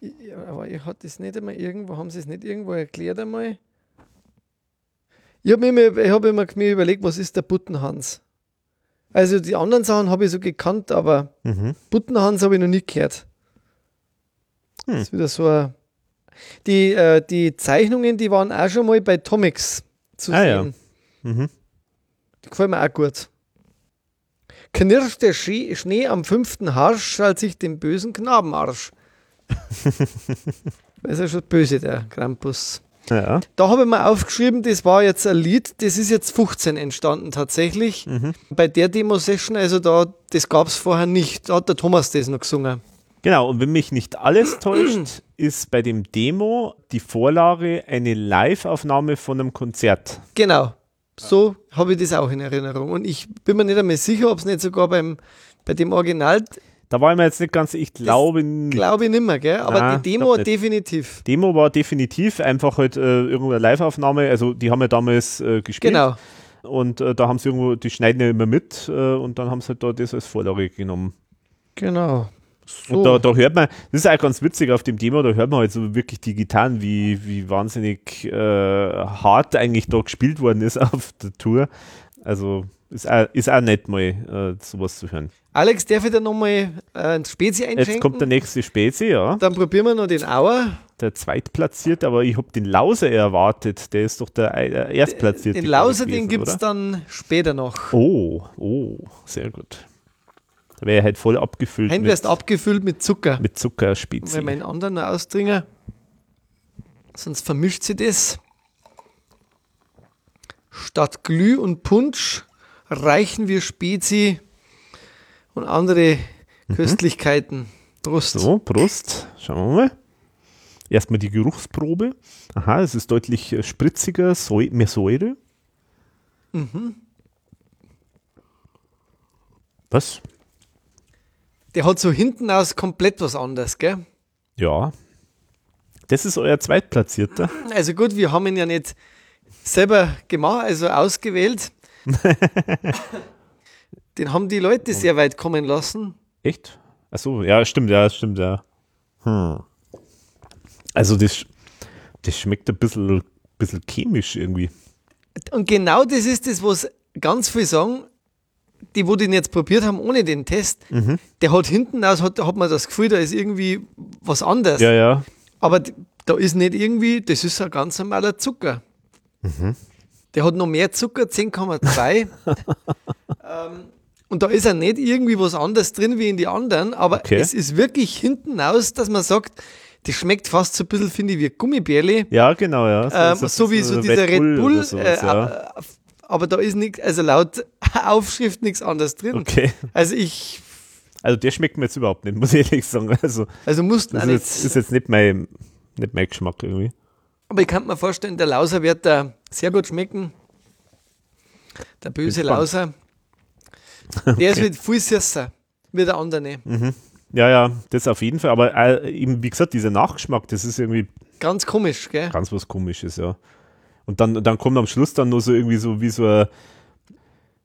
A: Ja, aber ich hatte es nicht einmal irgendwo, haben sie es nicht irgendwo erklärt einmal? Ich habe mir, hab immer mir überlegt, was ist der Buttenhans? Also die anderen Sachen habe ich so gekannt, aber mhm. Buttenhans habe ich noch nie gehört. Hm. Das ist wieder so ein die, äh, die Zeichnungen, die waren auch schon mal bei Tomix zu ah, sehen. Ja. Mhm. Die gefallen mir auch gut. Knirscht der Schnee am fünften Harsch, als ich den bösen Knabenarsch. *laughs* das ist ja schon böse, der Krampus.
B: Ja.
A: Da habe ich mir aufgeschrieben, das war jetzt ein Lied, das ist jetzt 15 entstanden tatsächlich. Mhm. Bei der Demo-Session, also da, das gab es vorher nicht. Da hat der Thomas das noch gesungen.
B: Genau, und wenn mich nicht alles *clears throat* täuscht, ist bei dem Demo die Vorlage eine Live-Aufnahme von einem Konzert.
A: Genau. So habe ich das auch in Erinnerung. Und ich bin mir nicht einmal sicher, ob es nicht sogar beim, bei dem Original.
B: Da war ich mir jetzt nicht ganz, ich glaube
A: nicht. Glaube ich nicht mehr, gell? Aber Nein, die Demo definitiv.
B: Demo war definitiv einfach halt äh, irgendeine Live-Aufnahme. Also die haben ja damals äh, gespielt.
A: Genau.
B: Und äh, da haben sie irgendwo, die schneiden ja immer mit äh, und dann haben sie halt da das als Vorlage genommen.
A: Genau.
B: So. Und da, da, hört man, das ist auch ganz witzig auf dem Thema, da hört man halt so wirklich die Gitarren, wie, wie wahnsinnig äh, hart eigentlich da gespielt worden ist *laughs* auf der Tour. Also ist auch, ist auch nett mal äh, sowas zu hören.
A: Alex, darf ich da nochmal äh, ein Spezi einschenken?
B: Jetzt kommt der nächste Spezi, ja.
A: Dann probieren wir noch den Auer.
B: Der Zweitplatzierte, aber ich habe den Lauser erwartet. Der ist doch der, der Erstplatzierte.
A: Den Lauser, gewesen, den gibt es dann später noch.
B: Oh, oh, sehr gut. Da wäre halt voll abgefüllt.
A: Hein wärst abgefüllt mit Zucker.
B: Mit Zuckerspezi.
A: Wenn wir einen anderen noch ausdringen. Sonst vermischt sie das. Statt Glüh und Punsch reichen wir Spezi und andere mhm. Köstlichkeiten.
B: Prost. So, Prost. Schauen wir mal. Erstmal die Geruchsprobe. Aha, es ist deutlich äh, spritziger, Säu mehr Säure. Mhm. Was?
A: Der hat so hinten aus komplett was anderes, gell?
B: Ja. Das ist euer Zweitplatzierter.
A: Also gut, wir haben ihn ja nicht selber gemacht, also ausgewählt. *laughs* Den haben die Leute sehr weit kommen lassen.
B: Echt? Achso, ja, stimmt, ja, stimmt, ja. Hm. Also das, das schmeckt ein bisschen, bisschen chemisch irgendwie.
A: Und genau das ist das, was ganz viele sagen, die, wo den jetzt probiert haben ohne den Test, mhm. der hat hinten aus, hat, hat man das Gefühl, da ist irgendwie was anderes.
B: Ja, ja.
A: Aber da ist nicht irgendwie, das ist ein ganz normaler Zucker. Mhm. Der hat noch mehr Zucker, 10,2. *laughs* ähm, und da ist ja nicht irgendwie was anderes drin wie in die anderen, aber okay. es ist wirklich hinten aus, dass man sagt, das schmeckt fast so ein bisschen, finde ich, wie Gummibärli.
B: Ja, genau, ja.
A: So, ähm, so, so wie so dieser Red Bull. Red Bull sowas, äh, ja. Aber da ist nichts, also laut *laughs* Aufschrift nichts anderes drin.
B: Okay.
A: Also ich.
B: Also der schmeckt mir jetzt überhaupt nicht, muss ich ehrlich sagen. Also,
A: also mussten
B: das ist, jetzt, ist jetzt nicht mein, nicht mein Geschmack irgendwie.
A: Aber ich kann mir vorstellen, der Lauser wird da sehr gut schmecken. Der böse Lauser. Der okay. ist mit viel süßer wie der andere.
B: Mhm. Ja, ja, das auf jeden Fall. Aber äh, eben, wie gesagt, dieser Nachgeschmack, das ist irgendwie.
A: Ganz komisch, gell?
B: Ganz was Komisches, ja. Und dann, dann kommt am Schluss dann nur so irgendwie so wie so ein,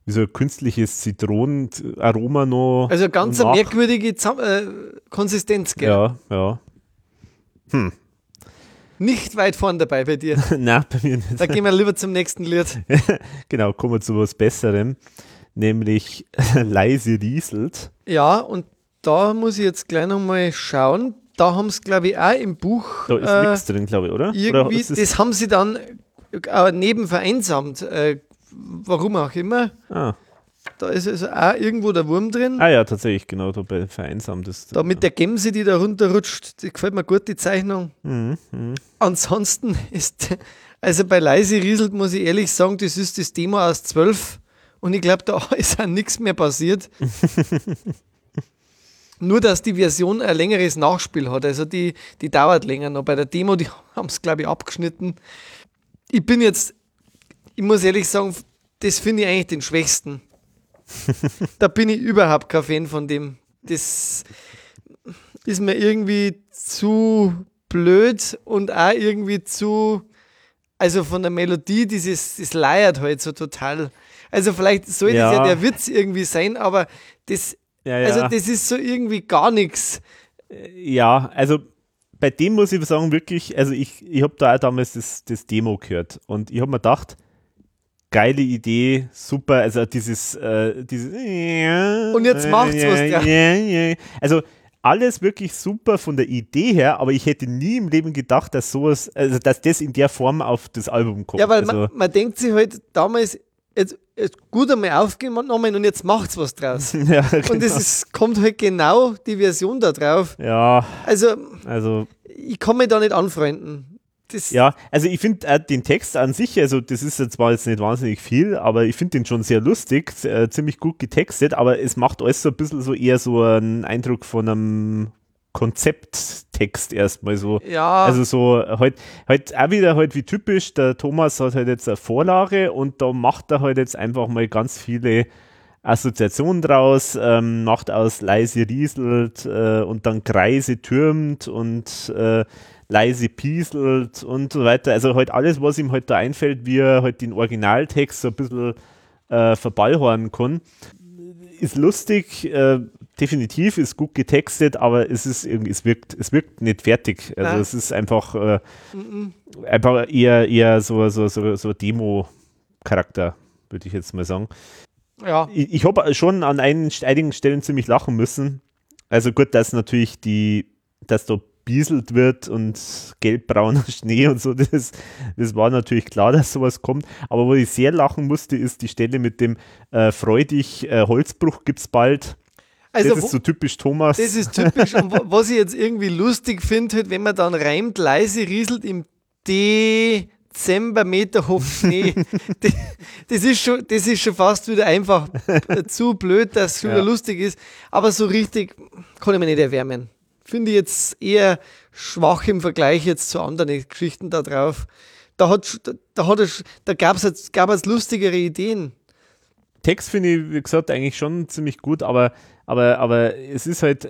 B: wie so ein künstliches Zitronenaroma noch.
A: Also ganz eine merkwürdige Zam äh, Konsistenz, gell?
B: Ja, ja. Hm.
A: Nicht weit vorn dabei bei dir. *laughs*
B: Nein, bei mir nicht.
A: Da gehen wir lieber zum nächsten Lied. *laughs*
B: genau, kommen wir zu was Besserem, nämlich *laughs* leise rieselt.
A: Ja, und da muss ich jetzt gleich nochmal schauen. Da haben sie, glaube ich, auch im Buch.
B: Da ist äh, nichts drin, glaube ich, oder?
A: Irgendwie,
B: oder
A: das haben sie dann äh, neben vereinsamt. Äh, warum auch immer.
B: Ah.
A: Da ist also auch irgendwo der Wurm drin.
B: Ah ja, tatsächlich, genau, da bei vereinsamt ist.
A: Da mit der Gemse, die da runterrutscht, die gefällt mir gut, die Zeichnung.
B: Mhm, mh.
A: Ansonsten ist, also bei Leise rieselt, muss ich ehrlich sagen, das ist das Demo aus 12 und ich glaube, da *laughs* ist auch nichts mehr passiert. *laughs* Nur, dass die Version ein längeres Nachspiel hat. Also die, die dauert länger noch. Bei der Demo, die *laughs* haben es, glaube ich, abgeschnitten. Ich bin jetzt, ich muss ehrlich sagen, das finde ich eigentlich den schwächsten. Da bin ich überhaupt kein Fan von dem. Das ist mir irgendwie zu blöd und auch irgendwie zu, also von der Melodie, dieses, das leiert halt so total. Also vielleicht soll ja. das ja der Witz irgendwie sein, aber das, ja, ja. also das ist so irgendwie gar nichts.
B: Ja, also bei dem muss ich sagen, wirklich, also ich, ich habe da auch damals das, das Demo gehört und ich habe mir gedacht, geile Idee, super, also dieses, äh, dieses
A: Und jetzt macht's was
B: draus. Also alles wirklich super von der Idee her, aber ich hätte nie im Leben gedacht, dass sowas, also dass das in der Form auf das Album kommt.
A: Ja, weil
B: also,
A: man, man denkt sich halt damals, jetzt, jetzt gut einmal aufgenommen und jetzt macht's was draus. *laughs*
B: ja, genau.
A: Und es ist, kommt halt genau die Version da drauf.
B: Ja.
A: Also,
B: also
A: ich kann mich da nicht anfreunden.
B: Das ja, also ich finde äh, den Text an sich, also das ist jetzt zwar jetzt nicht wahnsinnig viel, aber ich finde den schon sehr lustig, äh, ziemlich gut getextet, aber es macht alles so ein bisschen so eher so einen Eindruck von einem Konzepttext erstmal so.
A: Ja.
B: Also so halt, halt auch wieder halt wie typisch, der Thomas hat halt jetzt eine Vorlage und da macht er halt jetzt einfach mal ganz viele Assoziationen draus, ähm, macht aus leise rieselt äh, und dann Kreise türmt und äh, leise pieselt und so weiter. Also halt alles, was ihm halt da einfällt, wie er halt den Originaltext so ein bisschen äh, verballhornen kann. ist lustig, äh, definitiv, ist gut getextet, aber es ist irgendwie, es wirkt, es wirkt nicht fertig. Also Nein. es ist einfach, äh, einfach eher, eher so, so, so, so Demo-Charakter, würde ich jetzt mal sagen. Ja. Ich, ich habe schon an einigen Stellen ziemlich lachen müssen. Also gut, dass natürlich die, dass da bieselt wird und gelbbrauner *laughs* Schnee und so, das, das war natürlich klar, dass sowas kommt. Aber wo ich sehr lachen musste, ist die Stelle mit dem äh, freudig äh, Holzbruch es bald. Also, das ist so typisch Thomas.
A: Das ist typisch. und *laughs* was ich jetzt irgendwie lustig finde, halt, wenn man dann reimt, leise rieselt im Dezember Meterhof Schnee. *laughs* das, ist schon, das ist schon fast wieder einfach zu blöd, dass es ja. wieder lustig ist. Aber so richtig kann ich mir nicht erwärmen finde ich jetzt eher schwach im Vergleich jetzt zu anderen Geschichten da drauf. Da, hat, da, hat es, da gab es gab es lustigere Ideen.
B: Text finde ich, wie gesagt, eigentlich schon ziemlich gut, aber, aber, aber es ist halt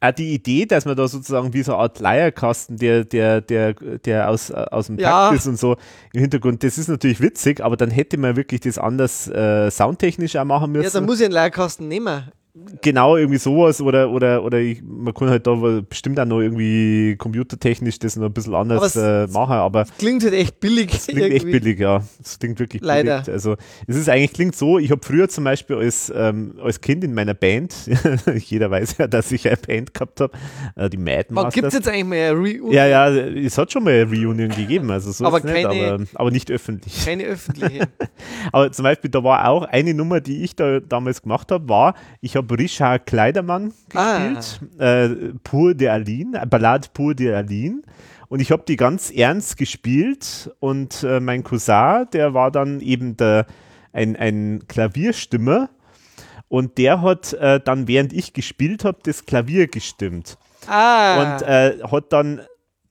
B: auch die Idee, dass man da sozusagen wie so eine Art Leierkasten, der, der, der, der aus, aus dem ja. Ist und so im Hintergrund, das ist natürlich witzig, aber dann hätte man wirklich das anders äh, soundtechnisch auch machen müssen. Ja,
A: dann muss ich einen Leierkasten nehmen
B: genau irgendwie sowas oder oder oder ich, man kann halt da bestimmt auch noch irgendwie computertechnisch das noch ein bisschen anders äh, machen, aber
A: klingt halt echt billig.
B: Es klingt irgendwie. echt billig, ja. Es klingt wirklich
A: Leider.
B: billig. Also es ist eigentlich klingt so, ich habe früher zum Beispiel als, ähm, als Kind in meiner Band, *laughs* jeder weiß ja, dass ich eine Band gehabt habe, äh, die Mad Masters.
A: Gibt es jetzt eigentlich mal eine
B: Reunion? Ja, ja, es hat schon mal eine Reunion gegeben, also so
A: aber, keine,
B: nicht, aber, aber nicht öffentlich.
A: Keine öffentliche. *laughs*
B: aber zum Beispiel, da war auch eine Nummer, die ich da damals gemacht habe, war, ich habe Richard Kleidermann gespielt, ah. äh, Pur de Aline, Ballade Pur de Aline. Und ich habe die ganz ernst gespielt und äh, mein Cousin, der war dann eben der, ein, ein Klavierstimmer und der hat äh, dann, während ich gespielt habe, das Klavier gestimmt.
A: Ah.
B: Und äh, hat dann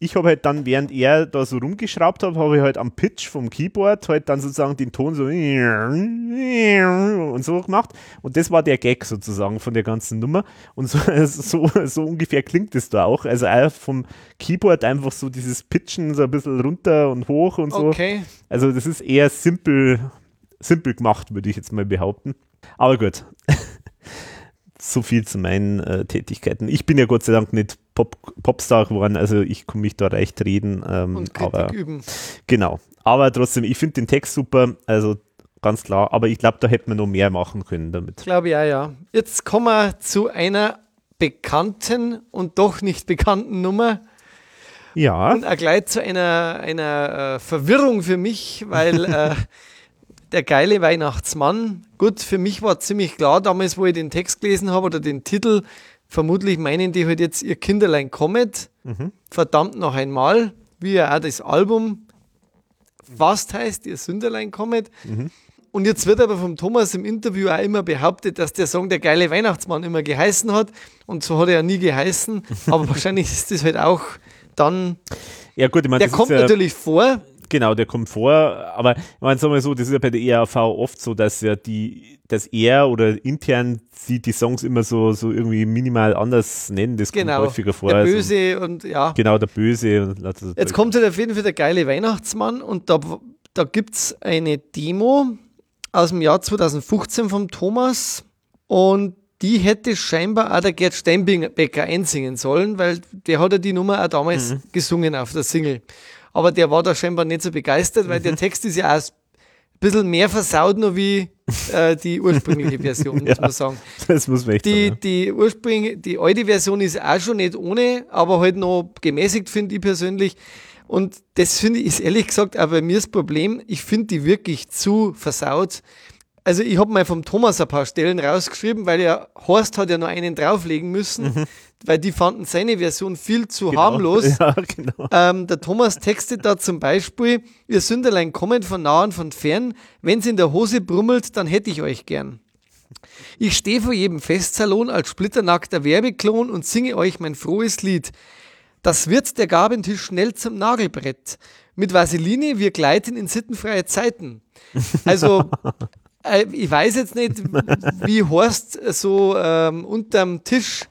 B: ich habe halt dann, während er da so rumgeschraubt hat, habe ich halt am Pitch vom Keyboard halt dann sozusagen den Ton so und so gemacht. Und das war der Gag sozusagen von der ganzen Nummer. Und so, *laughs* so, so ungefähr klingt es da auch. Also auch vom Keyboard einfach so dieses Pitchen so ein bisschen runter und hoch und so.
A: Okay.
B: Also das ist eher simpel, simpel gemacht, würde ich jetzt mal behaupten. Aber gut. *laughs* so viel zu meinen äh, Tätigkeiten. Ich bin ja Gott sei Dank nicht Pop, Popstar geworden, also ich kann mich da recht reden. Ähm,
A: Und Kritik
B: aber,
A: üben.
B: Genau. Aber trotzdem, ich finde den Text super, also ganz klar. Aber ich glaube, da hätte man noch mehr machen können damit.
A: Glaube ja, ja. Jetzt kommen wir zu einer bekannten und doch nicht bekannten Nummer.
B: Ja.
A: Und auch gleich zu einer, einer äh, Verwirrung für mich, weil *laughs* äh, der geile Weihnachtsmann, gut, für mich war ziemlich klar damals, wo ich den Text gelesen habe oder den Titel, vermutlich meinen die halt jetzt ihr Kinderlein kommet, mhm. verdammt noch einmal, wie ja auch das Album fast heißt, ihr Sünderlein kommet. Mhm. Und jetzt wird aber vom Thomas im Interview auch immer behauptet, dass der Song der geile Weihnachtsmann immer geheißen hat. Und so hat er ja nie geheißen. *laughs* Aber wahrscheinlich ist das halt auch dann.
B: Ja, gut, ich meine,
A: der kommt ja, natürlich vor.
B: Genau, der kommt vor, aber ich meine, sagen wir so, das ist ja bei der ERV oft so, dass ja die, dass er oder intern sie die Songs immer so, so irgendwie minimal anders nennen, das
A: genau,
B: kommt häufiger vor.
A: Der Böse also, und ja.
B: Genau, der Böse. Und,
A: also, Jetzt kommt halt auf jeden Fall der geile Weihnachtsmann und da, da gibt es eine Demo aus dem Jahr 2015 vom Thomas und die hätte scheinbar auch der Gerd Steinbecker einsingen sollen, weil der hat ja die Nummer auch damals mhm. gesungen auf der Single aber der war da scheinbar nicht so begeistert, weil der *laughs* Text ist ja auch ein bisschen mehr versaut noch wie äh, die ursprüngliche Version, *laughs* muss ja, man sagen.
B: Das muss man echt
A: die,
B: sagen.
A: Die, ursprüngliche, die alte Version ist auch schon nicht ohne, aber halt noch gemäßigt, finde ich persönlich. Und das finde ich, ist ehrlich gesagt auch bei mir das Problem. Ich finde die wirklich zu versaut. Also ich habe mal vom Thomas ein paar Stellen rausgeschrieben, weil ja Horst hat ja noch einen drauflegen müssen. Mhm weil die fanden seine Version viel zu
B: genau.
A: harmlos. *laughs*
B: Ja, genau.
A: ähm, der Thomas textet da zum Beispiel, ihr Sünderlein kommen von nah und von fern, wenn's in der Hose brummelt, dann hätte ich euch gern. Ich stehe vor jedem Festsalon als splitternackter Werbeklon und singe euch mein frohes Lied. Das wird der Gabentisch schnell zum Nagelbrett. Mit Vaseline, wir gleiten in sittenfreie Zeiten. Also, *laughs* ich weiß jetzt nicht, *laughs* wie Horst so ähm, unterm Tisch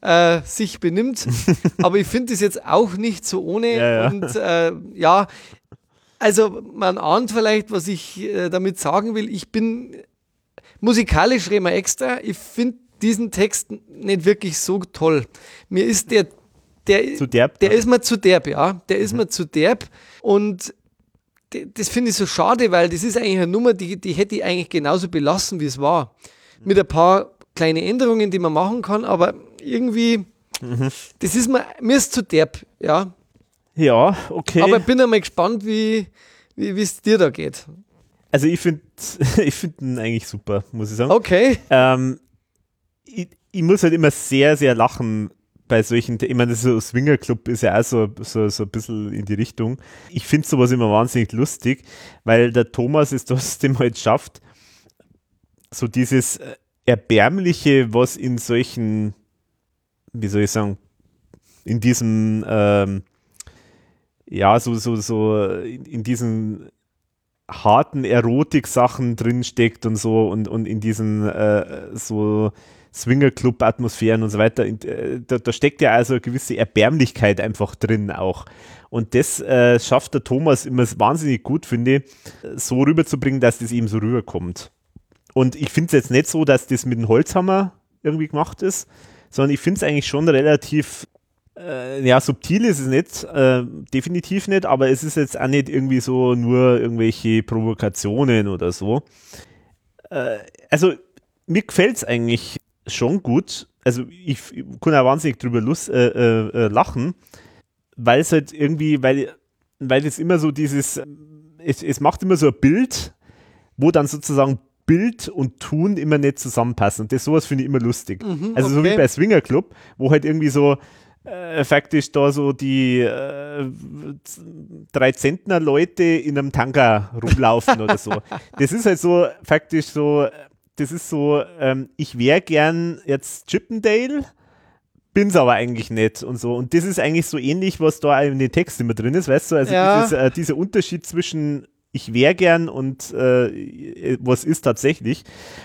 A: äh, sich benimmt. *laughs* Aber ich finde es jetzt auch nicht so ohne. Ja, ja. Und äh, ja, also man ahnt vielleicht, was ich äh, damit sagen will. Ich bin musikalisch wir extra. Ich finde diesen Text nicht wirklich so toll. Mir ist der, der, der ist mir zu derb, ja. Der ist mhm. mir zu derb und das finde ich so schade, weil das ist eigentlich eine Nummer, die, die hätte ich eigentlich genauso belassen, wie es war. Mit ein paar kleine Änderungen, die man machen kann, aber irgendwie, mhm. das ist mir, mir ist zu derb, ja.
B: Ja, okay.
A: Aber ich bin einmal gespannt, wie wie es dir da geht.
B: Also ich finde *laughs* ich find ihn eigentlich super, muss ich sagen.
A: Okay.
B: Ähm, ich, ich, muss halt immer sehr, sehr lachen bei solchen, ich meine, so Swinger Club ist ja auch so, so, so ein bisschen in die Richtung. Ich finde sowas immer wahnsinnig lustig, weil der Thomas es *laughs* trotzdem halt schafft, so dieses Erbärmliche, was in solchen, wie soll ich sagen, in diesem, ähm, ja, so, so, so in, in diesen harten Erotik-Sachen drinsteckt und so und, und in diesen äh, so Swinger-Club-Atmosphären und so weiter. Äh, da, da, steckt ja also eine gewisse Erbärmlichkeit einfach drin auch. Und das äh, schafft der Thomas immer wahnsinnig gut, finde ich, so rüberzubringen, dass das ihm so rüberkommt. Und ich finde es jetzt nicht so, dass das mit dem Holzhammer irgendwie gemacht ist, sondern ich finde es eigentlich schon relativ äh, ja, subtil ist es nicht, äh, definitiv nicht, aber es ist jetzt auch nicht irgendwie so nur irgendwelche Provokationen oder so. Äh, also mir gefällt es eigentlich schon gut. Also ich, ich kann auch wahnsinnig drüber lust, äh, äh, äh, lachen, weil es halt irgendwie, weil, weil es immer so dieses, es, es macht immer so ein Bild, wo dann sozusagen Bild und Tun immer nicht zusammenpassen. Und das sowas finde ich immer lustig. Mhm, also okay. so wie bei Swinger Club, wo halt irgendwie so, äh, faktisch da so die äh, drei Zentner Leute in einem Tanker rumlaufen oder so. *laughs* Das ist halt so faktisch so, das ist so, ähm, ich wäre gern jetzt Chippendale, bin's aber eigentlich nicht und so. Und das ist eigentlich so ähnlich, was da in den Text immer drin ist, weißt du? Also ja. dieses, äh, dieser Unterschied zwischen ich wäre gern und äh, was ist tatsächlich.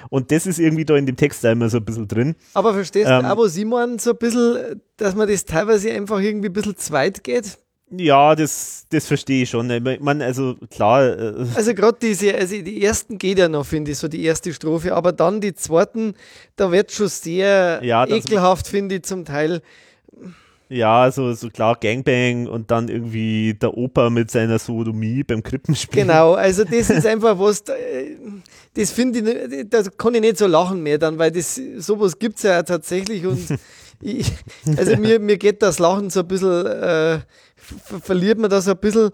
B: Und das ist irgendwie da in dem Text da immer so ein bisschen drin.
A: Aber verstehst ähm, du wo Simon so ein bisschen, dass man das teilweise einfach irgendwie ein bisschen zweit geht?
B: Ja, das, das verstehe ich schon. Ich meine, also klar. Äh
A: also gerade diese, also die ersten geht ja noch, finde ich, so die erste Strophe, aber dann die zweiten, da wird schon sehr ja, ekelhaft, finde ich, zum Teil.
B: Ja, so, so klar Gangbang und dann irgendwie der Opa mit seiner Sodomie beim Krippenspiel.
A: Genau, also *laughs* das ist einfach was, das finde ich, da kann ich nicht so lachen mehr dann, weil das sowas gibt es ja tatsächlich und *laughs* ich, also mir, mir geht das Lachen so ein bisschen, äh, verliert man das ein bisschen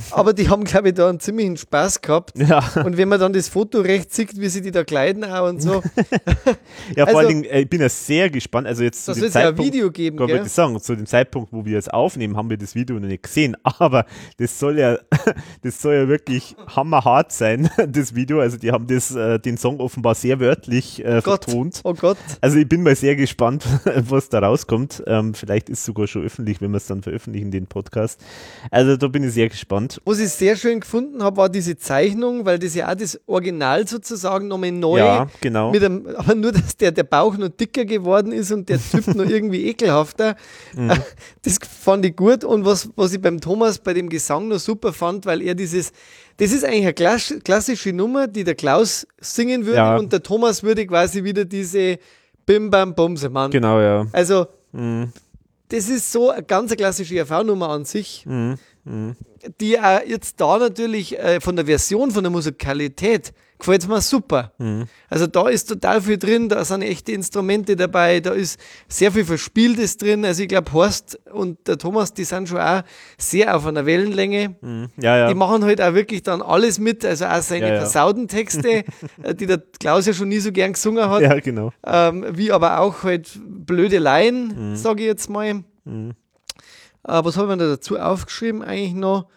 A: *laughs* aber die haben, glaube ich, da einen ziemlichen Spaß gehabt. Ja. Und wenn man dann das Foto recht sieht, wie sie die da kleiden auch und so. *laughs*
B: ja, vor also, allen Dingen, äh, ich bin ja sehr gespannt. Also jetzt
A: das wird ja ein Video geben,
B: kann gell? Ich sagen, zu dem Zeitpunkt, wo wir es aufnehmen, haben wir das Video noch nicht gesehen. *laughs* Aber das soll ja, das soll ja wirklich hammerhart sein, das Video. Also die haben das, äh, den Song offenbar sehr wörtlich äh, Gott. vertont.
A: Oh Gott.
B: Also ich bin mal sehr gespannt, was da rauskommt. Ähm, vielleicht ist es sogar schon öffentlich, wenn wir es dann veröffentlichen, den Podcast. Also da bin ich sehr gespannt gespannt.
A: Was ich sehr schön gefunden habe, war diese Zeichnung, weil das ja auch das Original sozusagen nochmal neu.
B: Ja, genau.
A: Einem, aber nur, dass der, der Bauch noch dicker geworden ist und der Typ noch *laughs* irgendwie ekelhafter. Mhm. Das fand ich gut. Und was, was ich beim Thomas bei dem Gesang noch super fand, weil er dieses, das ist eigentlich eine klassische Nummer, die der Klaus singen würde ja. und der Thomas würde quasi wieder diese Bim Bam Bumse machen.
B: Genau, ja.
A: Also, mhm. das ist so eine ganz klassische ERV-Nummer an sich. Mhm. Mhm die auch jetzt da natürlich äh, von der Version, von der Musikalität, gefällt mir super. Mhm. Also da ist total viel drin, da sind echte Instrumente dabei, da ist sehr viel Verspieltes drin. Also ich glaube, Horst und der Thomas, die sind schon auch sehr auf einer Wellenlänge.
B: Mhm. Ja, ja.
A: Die machen halt auch wirklich dann alles mit, also auch seine ja, versauten Texte, *laughs* äh, die der Klaus ja schon nie so gern gesungen hat.
B: Ja, genau.
A: Ähm, wie aber auch halt blöde Laien, mhm. sage ich jetzt mal. Mhm. Äh, was habe ich da dazu aufgeschrieben eigentlich noch?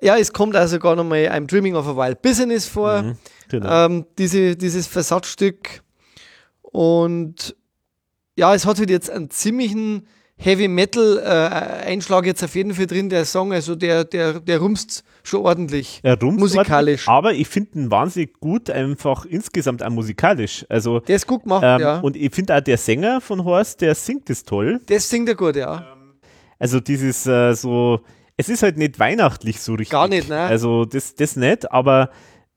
A: Ja, es kommt also gar nochmal I'm Dreaming of a Wild Business vor, mhm, genau. ähm, diese, dieses Versatzstück. Und ja, es hat halt jetzt einen ziemlichen Heavy Metal äh, Einschlag jetzt auf jeden Fall drin, der Song, also der, der, der rumst schon ordentlich.
B: Er rumst musikalisch. Ordentlich, aber ich finde ihn wahnsinnig gut, einfach insgesamt auch musikalisch. Also,
A: der ist gut gemacht,
B: ähm,
A: ja.
B: Und ich finde auch der Sänger von Horst, der singt es toll.
A: Das singt er gut, ja.
B: Also dieses äh, so, es ist halt nicht weihnachtlich so richtig.
A: Gar nicht, ne?
B: Also das, das nicht, aber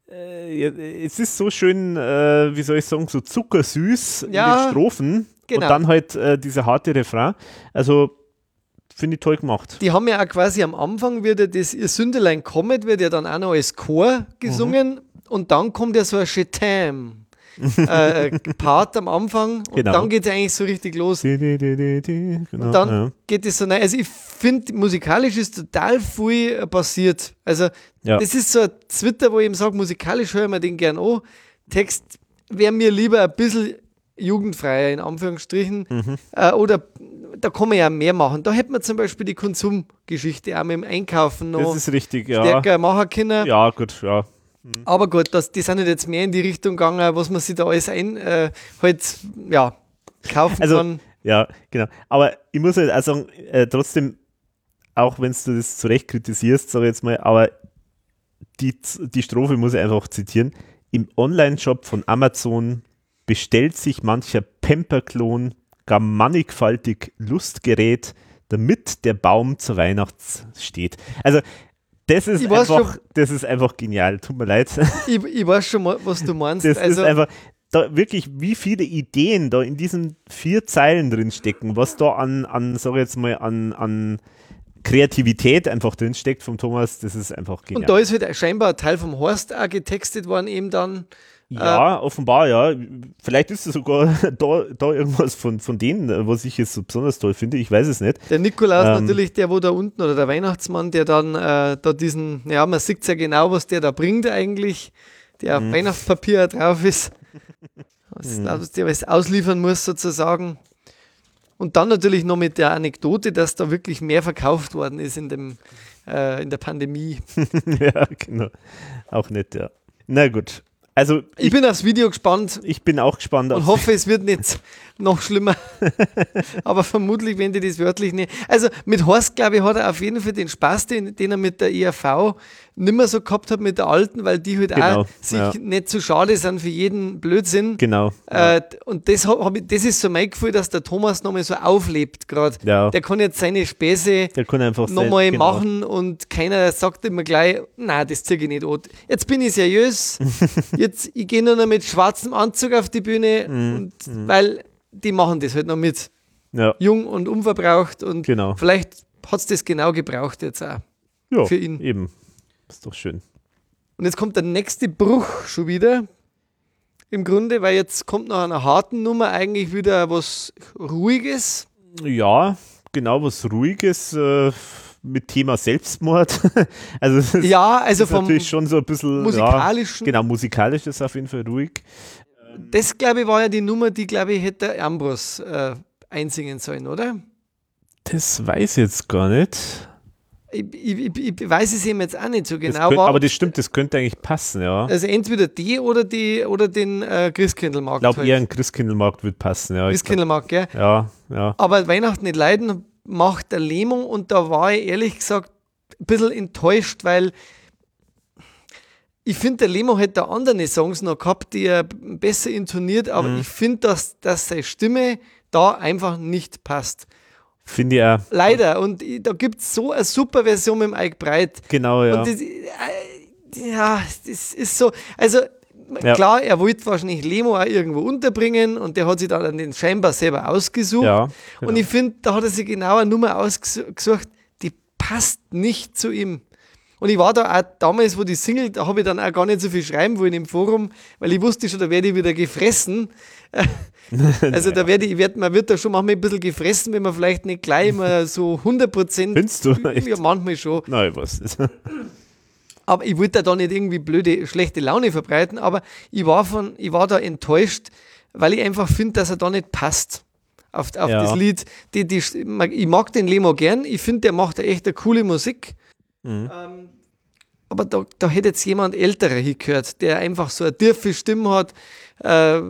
B: äh, es ist so schön, äh, wie soll ich sagen, so zuckersüß ja, in den Strophen genau. und dann halt äh, dieser harte Refrain. Also finde ich toll gemacht.
A: Die haben ja auch quasi am Anfang wird ja das Ihr Sündelein kommet, wird ja dann auch noch als Chor gesungen mhm. und dann kommt ja so ein Chetam. Äh, Part am Anfang und genau. dann geht es eigentlich so richtig los. Die, die, die, genau, und dann ja. geht es so rein. Also ich finde, musikalisch ist total viel äh, passiert. Also ja. das ist so ein Twitter, wo ich eben sage, musikalisch höre ich mir den gern an. Text wäre mir lieber ein bisschen jugendfreier, in Anführungsstrichen. Mhm. Äh, oder da kann man ja mehr machen. Da hätte man zum Beispiel die Konsumgeschichte auch mit dem Einkaufen noch
B: das ist richtig, ja.
A: stärker machen können.
B: Ja, gut, ja.
A: Mhm. Aber gut, das, die sind halt jetzt mehr in die Richtung gegangen, was man sich da alles ein, äh, halt, ja, kaufen
B: also,
A: kann.
B: Ja, genau. Aber ich muss halt auch sagen, äh, trotzdem, auch wenn du das zu Recht kritisierst, sage ich jetzt mal, aber die, die Strophe muss ich einfach zitieren. Im Online-Shop von Amazon bestellt sich mancher Pemperklon gar mannigfaltig Lustgerät, damit der Baum zur Weihnachts steht. Also das ist, einfach, schon, das ist einfach genial. Tut mir leid. *laughs*
A: Ich, ich weiß schon, was du meinst.
B: Das also, ist einfach, da wirklich, wie viele Ideen da in diesen vier Zeilen drin stecken, was da an, an sag ich jetzt mal, an, an Kreativität einfach drin steckt vom Thomas, das ist einfach genial.
A: Und da ist halt scheinbar ein Teil vom Horst auch getextet worden, eben dann
B: ja, äh, offenbar, ja. Vielleicht ist es sogar *laughs* da, da irgendwas von, von denen, was ich jetzt so besonders toll finde. Ich weiß es nicht.
A: Der Nikolaus ähm, natürlich, der wo da unten, oder der Weihnachtsmann, der dann äh, da diesen, ja, man sieht ja genau, was der da bringt eigentlich, der auf mhm. Weihnachtspapier drauf ist. *laughs* Was, mhm. was der was ausliefern muss sozusagen. Und dann natürlich noch mit der Anekdote, dass da wirklich mehr verkauft worden ist in, dem, äh, in der Pandemie. *laughs*
B: ja, genau. Auch nicht, ja. Na gut. Also
A: ich, ich, bin aufs Video gespannt.
B: Ich bin auch gespannt.
A: Und hoffe, es wird nicht *laughs* noch schlimmer. *laughs* Aber vermutlich, wenn die das wörtlich nicht. Also mit Horst, glaube ich, hat er auf jeden Fall den Spaß, den, den er mit der ERV nicht mehr so gehabt hat mit der alten, weil die halt genau, auch sich ja. nicht zu so schade sind für jeden Blödsinn.
B: Genau.
A: Äh, ja. Und das, hab ich, das ist so mein Gefühl, dass der Thomas nochmal so auflebt gerade. Ja. Der kann jetzt seine Späße nochmal genau. machen und keiner sagt immer gleich, nein, das ziehe ich nicht an. Jetzt bin ich seriös, *laughs* jetzt ich gehe nur noch mit schwarzem Anzug auf die Bühne, mhm. und, mhm. weil die machen das halt noch mit. Ja. Jung und unverbraucht und genau. vielleicht hat es das genau gebraucht jetzt auch. Ja, für ihn.
B: Eben. Ist doch schön.
A: Und jetzt kommt der nächste Bruch schon wieder. Im Grunde, weil jetzt kommt nach einer harten Nummer eigentlich wieder was Ruhiges.
B: Ja, genau was Ruhiges. Äh mit Thema Selbstmord. *laughs* also
A: ja, also
B: ist natürlich schon so ein bisschen
A: musikalischen.
B: Ja, genau, musikalisch ist auf jeden Fall ruhig.
A: Das glaube ich war ja die Nummer, die glaube ich hätte Ambros äh, einsingen sollen, oder?
B: Das weiß ich jetzt gar nicht.
A: Ich, ich, ich, weiß es eben jetzt auch nicht so genau.
B: Das könnt, aber das stimmt, das könnte eigentlich passen, ja.
A: Also entweder die oder die oder den äh, Christkindlmarkt.
B: Ich glaube halt. eher ein Christkindlmarkt wird passen, ja.
A: Christkindlmarkt, gell?
B: Ja, ja.
A: Aber Weihnachten nicht leiden macht der Lähmung und da war ich ehrlich gesagt ein bisschen enttäuscht, weil ich finde, der Lemo hätte andere Songs noch gehabt, die er besser intoniert, aber mhm. ich finde, dass, dass seine Stimme da einfach nicht passt.
B: Finde ich auch.
A: Leider. Und da gibt es so eine super Version mit dem Ike Breit.
B: Genau, ja.
A: Und das, äh, ja, das ist so. Also, ja. klar, er wollte wahrscheinlich Lemo auch irgendwo unterbringen und der hat sich dann den scheinbar selber ausgesucht. Ja, genau. Und ich finde, da hat er sich genau eine Nummer ausgesucht, die passt nicht zu ihm. Und ich war da auch damals, wo die Single, da habe ich dann auch gar nicht so viel schreiben wollen im Forum, weil ich wusste schon, da werde ich wieder gefressen. *laughs* also da werde ich, werd, man wird da schon manchmal ein bisschen gefressen, wenn man vielleicht nicht gleich mal so 100 Prozent.
B: Findest du? Echt?
A: Ja, manchmal schon.
B: Nein, was
A: aber ich wollte da nicht irgendwie blöde, schlechte Laune verbreiten, aber ich war, von, ich war da enttäuscht, weil ich einfach finde, dass er da nicht passt auf, auf ja. das Lied. Die, die, ich mag den Lemo gern, ich finde, der macht echt eine coole Musik. Mhm. Ähm, aber da, da hätte jetzt jemand älterer hingehört, der einfach so eine tiefe Stimme hat. Äh,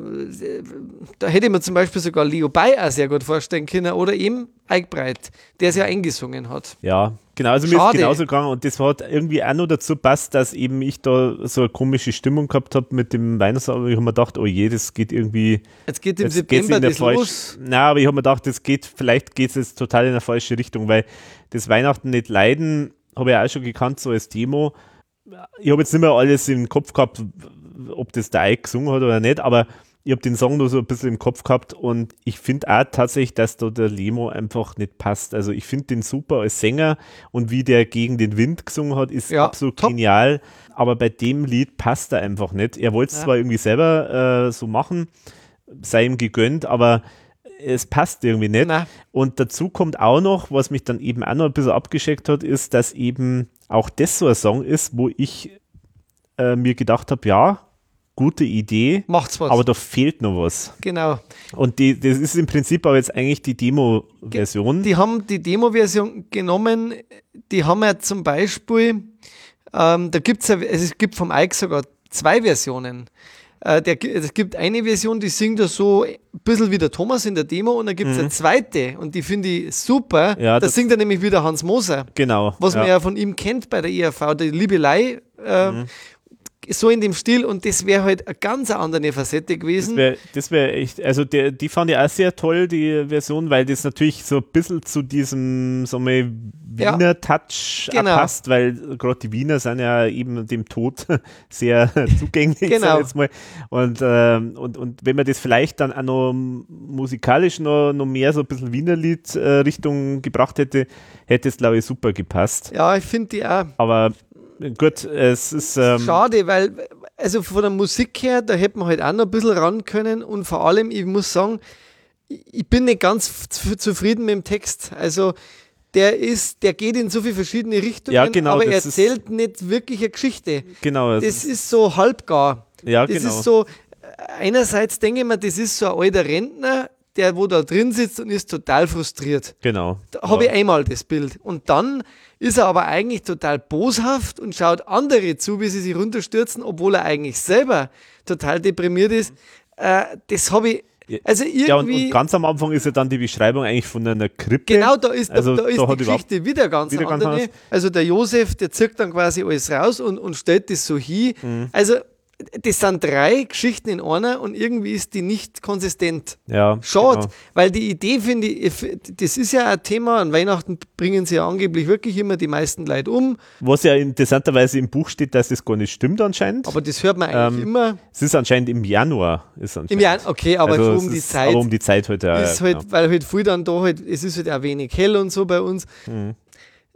A: da hätte ich mir zum Beispiel sogar Leo Bay auch sehr gut vorstellen können oder eben Ike Breit, der es ja eingesungen hat.
B: Ja, genau, also mir ist genauso gegangen und das hat irgendwie auch noch dazu passt, dass eben ich da so eine komische Stimmung gehabt habe mit dem Weihnachtsabend. Ich habe mir gedacht, oh je, das geht irgendwie.
A: Jetzt geht im jetzt September das falsch, los.
B: Nein, aber ich habe mir gedacht, das geht, vielleicht geht es jetzt total in eine falsche Richtung, weil das Weihnachten nicht leiden habe ich auch schon gekannt, so als Demo. ich habe jetzt nicht mehr alles im Kopf gehabt, ob das der Ike gesungen hat oder nicht, aber ich habe den Song nur so ein bisschen im Kopf gehabt und ich finde auch tatsächlich, dass da der Lemo einfach nicht passt. Also ich finde den super als Sänger und wie der gegen den Wind gesungen hat, ist ja, absolut top. genial. Aber bei dem Lied passt er einfach nicht. Er wollte es ja. zwar irgendwie selber äh, so machen, sei ihm gegönnt, aber es passt irgendwie nicht. Na. Und dazu kommt auch noch, was mich dann eben auch noch ein bisschen abgeschickt hat, ist, dass eben auch das so ein Song ist, wo ich äh, mir gedacht habe, ja, gute Idee,
A: Macht's was.
B: aber da fehlt noch was.
A: Genau.
B: Und die, das ist im Prinzip aber jetzt eigentlich die Demo-Version.
A: Die haben die Demo-Version genommen, die haben ja zum Beispiel, ähm, da gibt's ja, es gibt vom Ike sogar zwei Versionen. Äh, der, es gibt eine Version, die singt er so ein bisschen wie der Thomas in der Demo und dann gibt es mhm. eine zweite und die finde ich super. Ja, da singt er nämlich wieder Hans Moser.
B: Genau.
A: Was ja. man ja von ihm kennt bei der ERV, die Liebelei. Äh, mhm so in dem Stil und das wäre halt eine ganz andere Facette gewesen.
B: Das wäre wär echt, also der, die fand ich auch sehr toll, die Version, weil das natürlich so ein bisschen zu diesem so mal Wiener ja, Touch genau. passt, weil gerade die Wiener sind ja eben dem Tod *laughs* sehr *laughs* zugänglich, genau. jetzt mal. Und, ähm, und, und wenn man das vielleicht dann auch noch musikalisch noch, noch mehr so ein bisschen Wiener Lied äh, Richtung gebracht hätte, hätte es glaube ich super gepasst.
A: Ja, ich finde die auch.
B: Aber gut, es ist. Ähm
A: Schade, weil, also von der Musik her, da hätte man halt auch noch ein bisschen ran können und vor allem, ich muss sagen, ich bin nicht ganz zufrieden mit dem Text. Also, der ist, der geht in so viele verschiedene Richtungen,
B: ja, genau,
A: aber er erzählt nicht wirklich eine Geschichte.
B: Genau.
A: Das, das ist so halbgar.
B: Ja,
A: das
B: genau.
A: ist so, einerseits denke ich mir, das ist so ein alter Rentner, der wo da drin sitzt und ist total frustriert.
B: Genau.
A: Da habe ich einmal das Bild. Und dann ist er aber eigentlich total boshaft und schaut andere zu, wie sie sich runterstürzen, obwohl er eigentlich selber total deprimiert ist. Äh, das habe ich also irgendwie,
B: ja, und, und, ganz am Anfang ist ja dann die Beschreibung eigentlich von einer Krippe.
A: Genau, da ist, also, da, da ist da die Geschichte wieder ganz wieder andere. Ganz also der Josef, der zirkt dann quasi alles raus und, und stellt das so hin. Mhm. Also das sind drei Geschichten in einer und irgendwie ist die nicht konsistent.
B: Ja.
A: Schade, genau. weil die Idee finde ich, das ist ja ein Thema, an Weihnachten bringen sie ja angeblich wirklich immer die meisten Leute um.
B: Was ja interessanterweise im Buch steht, dass das gar nicht stimmt anscheinend.
A: Aber das hört man eigentlich ähm, immer.
B: Es ist anscheinend im Januar.
A: Ist Im Januar, okay, aber also um die Zeit.
B: Aber um die Zeit heute.
A: Halt, ist halt, genau. Weil halt viel dann da halt, es ist halt auch wenig hell und so bei uns. Mhm.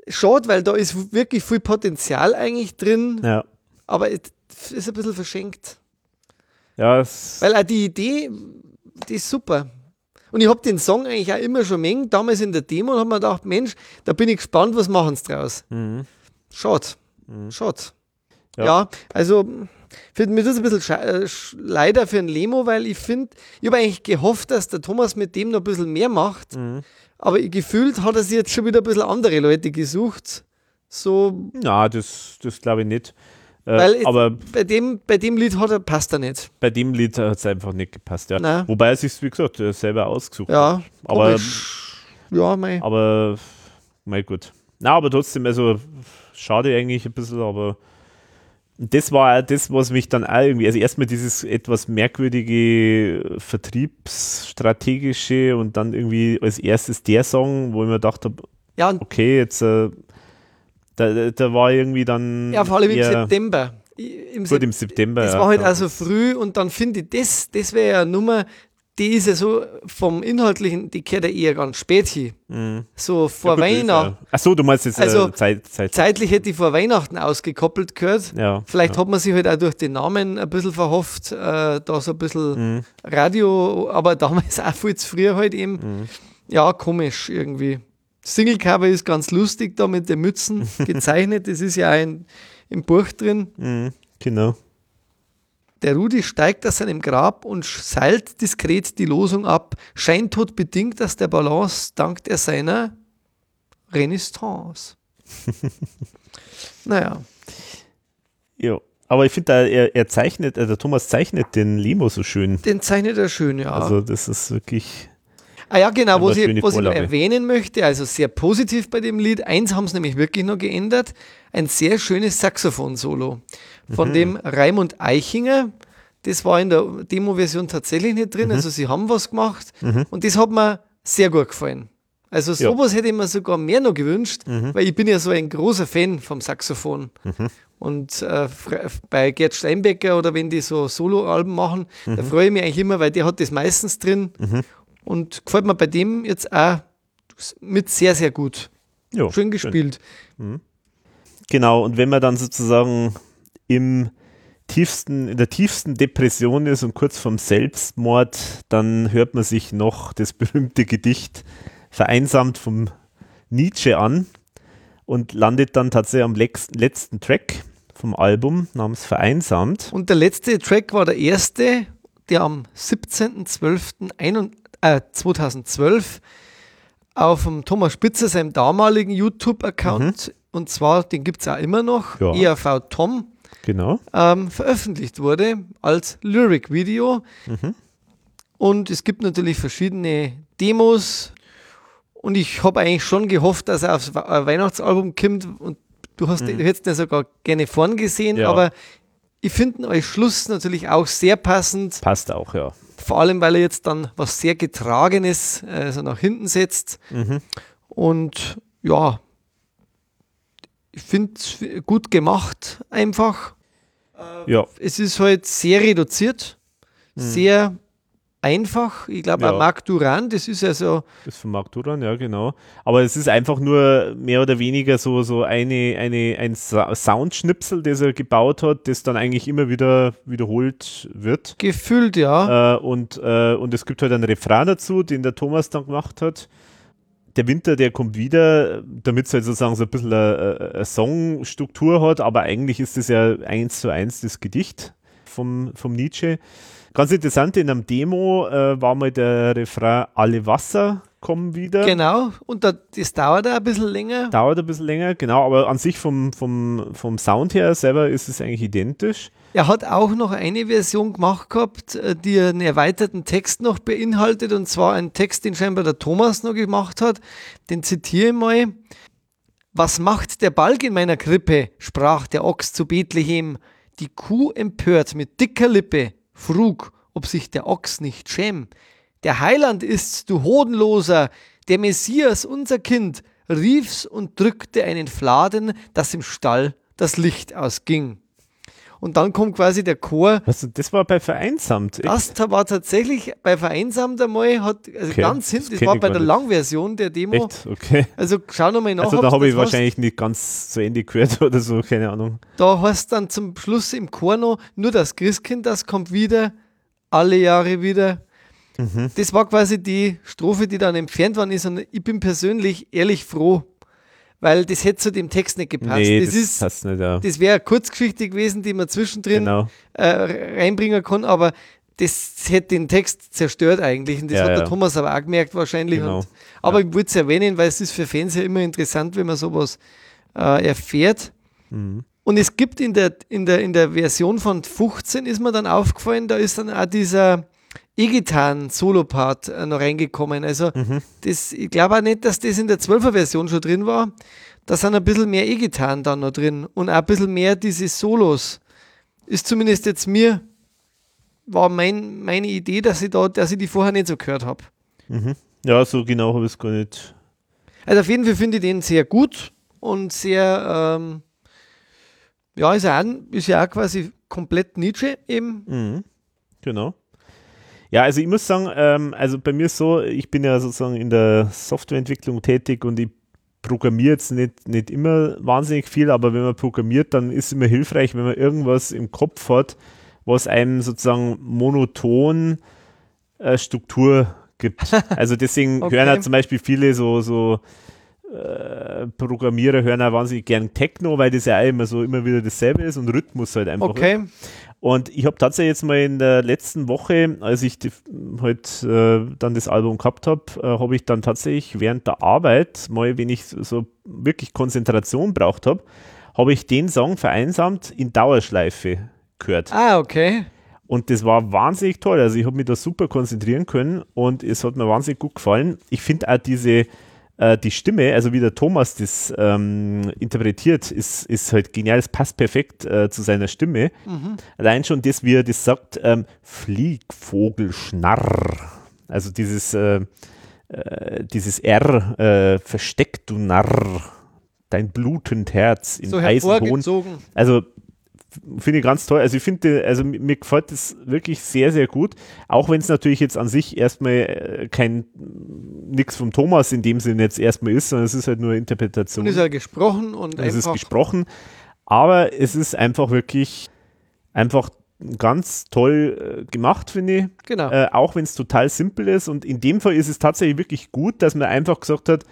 A: Schade, weil da ist wirklich viel Potenzial eigentlich drin.
B: Ja.
A: Aber ist ein bisschen verschenkt.
B: Ja,
A: Weil auch die Idee, die ist super. Und ich habe den Song eigentlich auch immer schon mengen, damals in der Demo, und habe mir gedacht, Mensch, da bin ich gespannt, was machen sie draus. Mhm. Schade. Mhm. Schade. Ja. ja. also für mir das ein bisschen äh, leider für ein Lemo, weil ich finde, ich habe eigentlich gehofft, dass der Thomas mit dem noch ein bisschen mehr macht. Mhm. Aber gefühlt hat er sich jetzt schon wieder ein bisschen andere Leute gesucht. So.
B: Na, das, das glaube ich nicht.
A: Äh, Weil aber bei dem, bei dem Lied hat er, passt er nicht.
B: Bei dem Lied hat es einfach nicht gepasst, ja. Nein. Wobei er sich, wie gesagt, selber ausgesucht
A: ja,
B: hat. Aber,
A: ja, mei.
B: Aber, mei gut. Na, aber trotzdem, also schade eigentlich ein bisschen, aber das war das, was mich dann auch irgendwie, also erstmal dieses etwas merkwürdige Vertriebsstrategische und dann irgendwie als erstes der Song, wo ich mir gedacht habe, ja, okay, jetzt äh, da, da war irgendwie dann.
A: Ja, vor allem im September. Im,
B: gut, im September.
A: Ja, war halt ja. also früh und dann finde ich, das, das wäre ja eine Nummer, die ist ja so vom Inhaltlichen, die kehrt ja eher ganz spät hin. Mhm. So vor ja, Weihnachten.
B: Ja. Achso, du meinst jetzt
A: also, äh, Zeit, Zeit. Zeitlich hätte ich vor Weihnachten ausgekoppelt gehört.
B: Ja,
A: Vielleicht hat man sich halt auch durch den Namen ein bisschen verhofft, äh, da so ein bisschen mhm. Radio, aber damals *laughs* auch viel zu früh halt eben. Mhm. Ja, komisch irgendwie. Singlecover ist ganz lustig da mit den Mützen *laughs* gezeichnet. Das ist ja ein, im Buch drin.
B: Mhm, genau.
A: Der Rudi steigt aus seinem Grab und seilt diskret die Losung ab. Scheintod bedingt aus der Balance, dankt er seiner Renaissance. *laughs* naja.
B: Ja, aber ich finde, er, er zeichnet, also Thomas zeichnet den Limo so schön.
A: Den zeichnet er schön, ja.
B: Also das ist wirklich
A: Ah ja, genau, was ich, was ich erwähnen möchte, also sehr positiv bei dem Lied. Eins haben sie nämlich wirklich noch geändert. Ein sehr schönes Saxophon-Solo von mhm. dem Raimund Eichinger. Das war in der Demo-Version tatsächlich nicht drin. Mhm. Also sie haben was gemacht mhm. und das hat mir sehr gut gefallen. Also sowas ja. hätte ich mir sogar mehr noch gewünscht, mhm. weil ich bin ja so ein großer Fan vom Saxophon. Mhm. Und äh, bei Gerd Steinbecker oder wenn die so Soloalben machen, mhm. da freue ich mich eigentlich immer, weil der hat das meistens drin. Mhm. Und gefällt mir bei dem jetzt auch mit sehr, sehr gut. Jo, schön gespielt. Schön. Mhm.
B: Genau, und wenn man dann sozusagen im tiefsten, in der tiefsten Depression ist und kurz vorm Selbstmord, dann hört man sich noch das berühmte Gedicht vereinsamt vom Nietzsche an und landet dann tatsächlich am letzten Track vom Album namens Vereinsamt.
A: Und der letzte Track war der erste, der am 17.12.2012 äh, auf dem Thomas Spitzer, seinem damaligen YouTube-Account, mhm. und zwar, den gibt es auch immer noch, ja. ERV Tom,
B: genau.
A: ähm, veröffentlicht wurde als Lyric-Video. Mhm. Und es gibt natürlich verschiedene Demos. Und ich habe eigentlich schon gehofft, dass er aufs Weihnachtsalbum kommt. Und du hast mhm. du hättest ihn sogar gerne vorn gesehen, ja. aber ich finde als Schluss natürlich auch sehr passend.
B: Passt auch, ja.
A: Vor allem, weil er jetzt dann was sehr Getragenes also nach hinten setzt. Mhm. Und ja, ich finde es gut gemacht einfach. Ja. Es ist halt sehr reduziert, mhm. sehr einfach. Ich glaube, ja. Marc Duran, das ist ja so.
B: Das ist von Marc Duran, ja, genau. Aber es ist einfach nur mehr oder weniger so, so eine, eine, ein Soundschnipsel, das er gebaut hat, das dann eigentlich immer wieder wiederholt wird.
A: Gefüllt, ja.
B: Äh, und, äh, und es gibt halt einen Refrain dazu, den der Thomas dann gemacht hat. Der Winter, der kommt wieder, damit es halt sozusagen so ein bisschen eine, eine Songstruktur hat, aber eigentlich ist es ja eins zu eins das Gedicht vom, vom Nietzsche. Ganz interessant, in einem Demo äh, war mal der Refrain Alle Wasser kommen wieder.
A: Genau, und da, das dauert ein bisschen länger.
B: Dauert ein bisschen länger, genau, aber an sich vom, vom, vom Sound her selber ist es eigentlich identisch.
A: Er hat auch noch eine Version gemacht gehabt, äh, die einen erweiterten Text noch beinhaltet, und zwar ein Text, den scheinbar der Thomas noch gemacht hat. Den zitiere ich mal. Was macht der Balg in meiner Krippe? sprach der Ochs zu Bethlehem. Die Kuh empört mit dicker Lippe frug, ob sich der Ochs nicht schäm. Der Heiland ist's, du Hodenloser, der Messias, unser Kind, rief's und drückte einen Fladen, dass im Stall das Licht ausging. Und dann kommt quasi der Chor.
B: Also das war bei Vereinsamt.
A: Das war tatsächlich bei Vereinsamt einmal, hat, also okay, ganz hinten, das, das war bei der Langversion der Demo.
B: Echt? Okay.
A: Also schau nochmal nach.
B: Also da habe ich wahrscheinlich nicht ganz zu Ende gehört *laughs* oder so, keine Ahnung.
A: Da heißt dann zum Schluss im Chor noch, nur das Christkind, das kommt wieder, alle Jahre wieder. Mhm. Das war quasi die Strophe, die dann entfernt worden ist und ich bin persönlich ehrlich froh, weil das hätte zu dem Text nicht gepasst. Nee, das, das, passt nicht, ja. das wäre eine Kurzgeschichte gewesen, die man zwischendrin genau. äh, reinbringen kann, aber das hätte den Text zerstört eigentlich. Und das ja, hat der ja. Thomas aber auch gemerkt wahrscheinlich. Genau. Und, aber ja. ich wollte es erwähnen, weil es ist für Fans ja immer interessant, wenn man sowas äh, erfährt. Mhm. Und es gibt in der, in, der, in der Version von 15 ist mir dann aufgefallen, da ist dann auch dieser E-Gitarren-Solo-Part äh, noch reingekommen. Also mhm. das, ich glaube auch nicht, dass das in der 12er Version schon drin war. Da sind ein bisschen mehr E-Gitarren dann noch drin und auch ein bisschen mehr diese Solos. Ist zumindest jetzt mir, war mein, meine Idee, dass ich, da, dass ich die vorher nicht so gehört habe.
B: Mhm. Ja, so genau habe ich es gar nicht.
A: Also auf jeden Fall finde ich den sehr gut und sehr, ähm, ja, ist ja, auch, ist ja auch quasi komplett Nietzsche eben.
B: Mhm. Genau. Ja, also ich muss sagen, ähm, also bei mir ist so, ich bin ja sozusagen in der Softwareentwicklung tätig und ich programmiere jetzt nicht, nicht immer wahnsinnig viel, aber wenn man programmiert, dann ist es immer hilfreich, wenn man irgendwas im Kopf hat, was einem sozusagen monoton äh, Struktur gibt. *laughs* Also deswegen okay. hören ja zum Beispiel viele so, so äh, Programmierer hören auch wahnsinnig gern Techno, weil das ja auch immer so immer wieder dasselbe ist und Rhythmus halt einfach.
A: Okay.
B: Ist. Und ich habe tatsächlich jetzt mal in der letzten Woche, als ich die, halt äh, dann das Album gehabt habe, äh, habe ich dann tatsächlich während der Arbeit, mal wenn ich so wirklich Konzentration braucht habe, habe ich den Song vereinsamt in Dauerschleife gehört.
A: Ah, okay.
B: Und das war wahnsinnig toll. Also ich habe mich da super konzentrieren können und es hat mir wahnsinnig gut gefallen. Ich finde auch diese äh, die Stimme, also wie der Thomas das ähm, interpretiert, ist, ist halt genial. Es passt perfekt äh, zu seiner Stimme. Mhm. Allein schon das, wie er das sagt, ähm, Fliegvogelschnarr. Also dieses, äh, äh dieses R, äh, versteckt du Narr. dein blutend Herz in
A: so
B: Eisenhohn. Also finde ich ganz toll. Also ich finde, also mir gefällt das wirklich sehr, sehr gut. Auch wenn es natürlich jetzt an sich erstmal äh, kein nichts vom Thomas in dem Sinne jetzt erstmal ist, sondern es ist halt nur Interpretation.
A: Und ist ja gesprochen und
B: es ist gesprochen. Aber es ist einfach wirklich einfach ganz toll äh, gemacht, finde ich.
A: Genau.
B: Äh, auch wenn es total simpel ist. Und in dem Fall ist es tatsächlich wirklich gut, dass man einfach gesagt hat,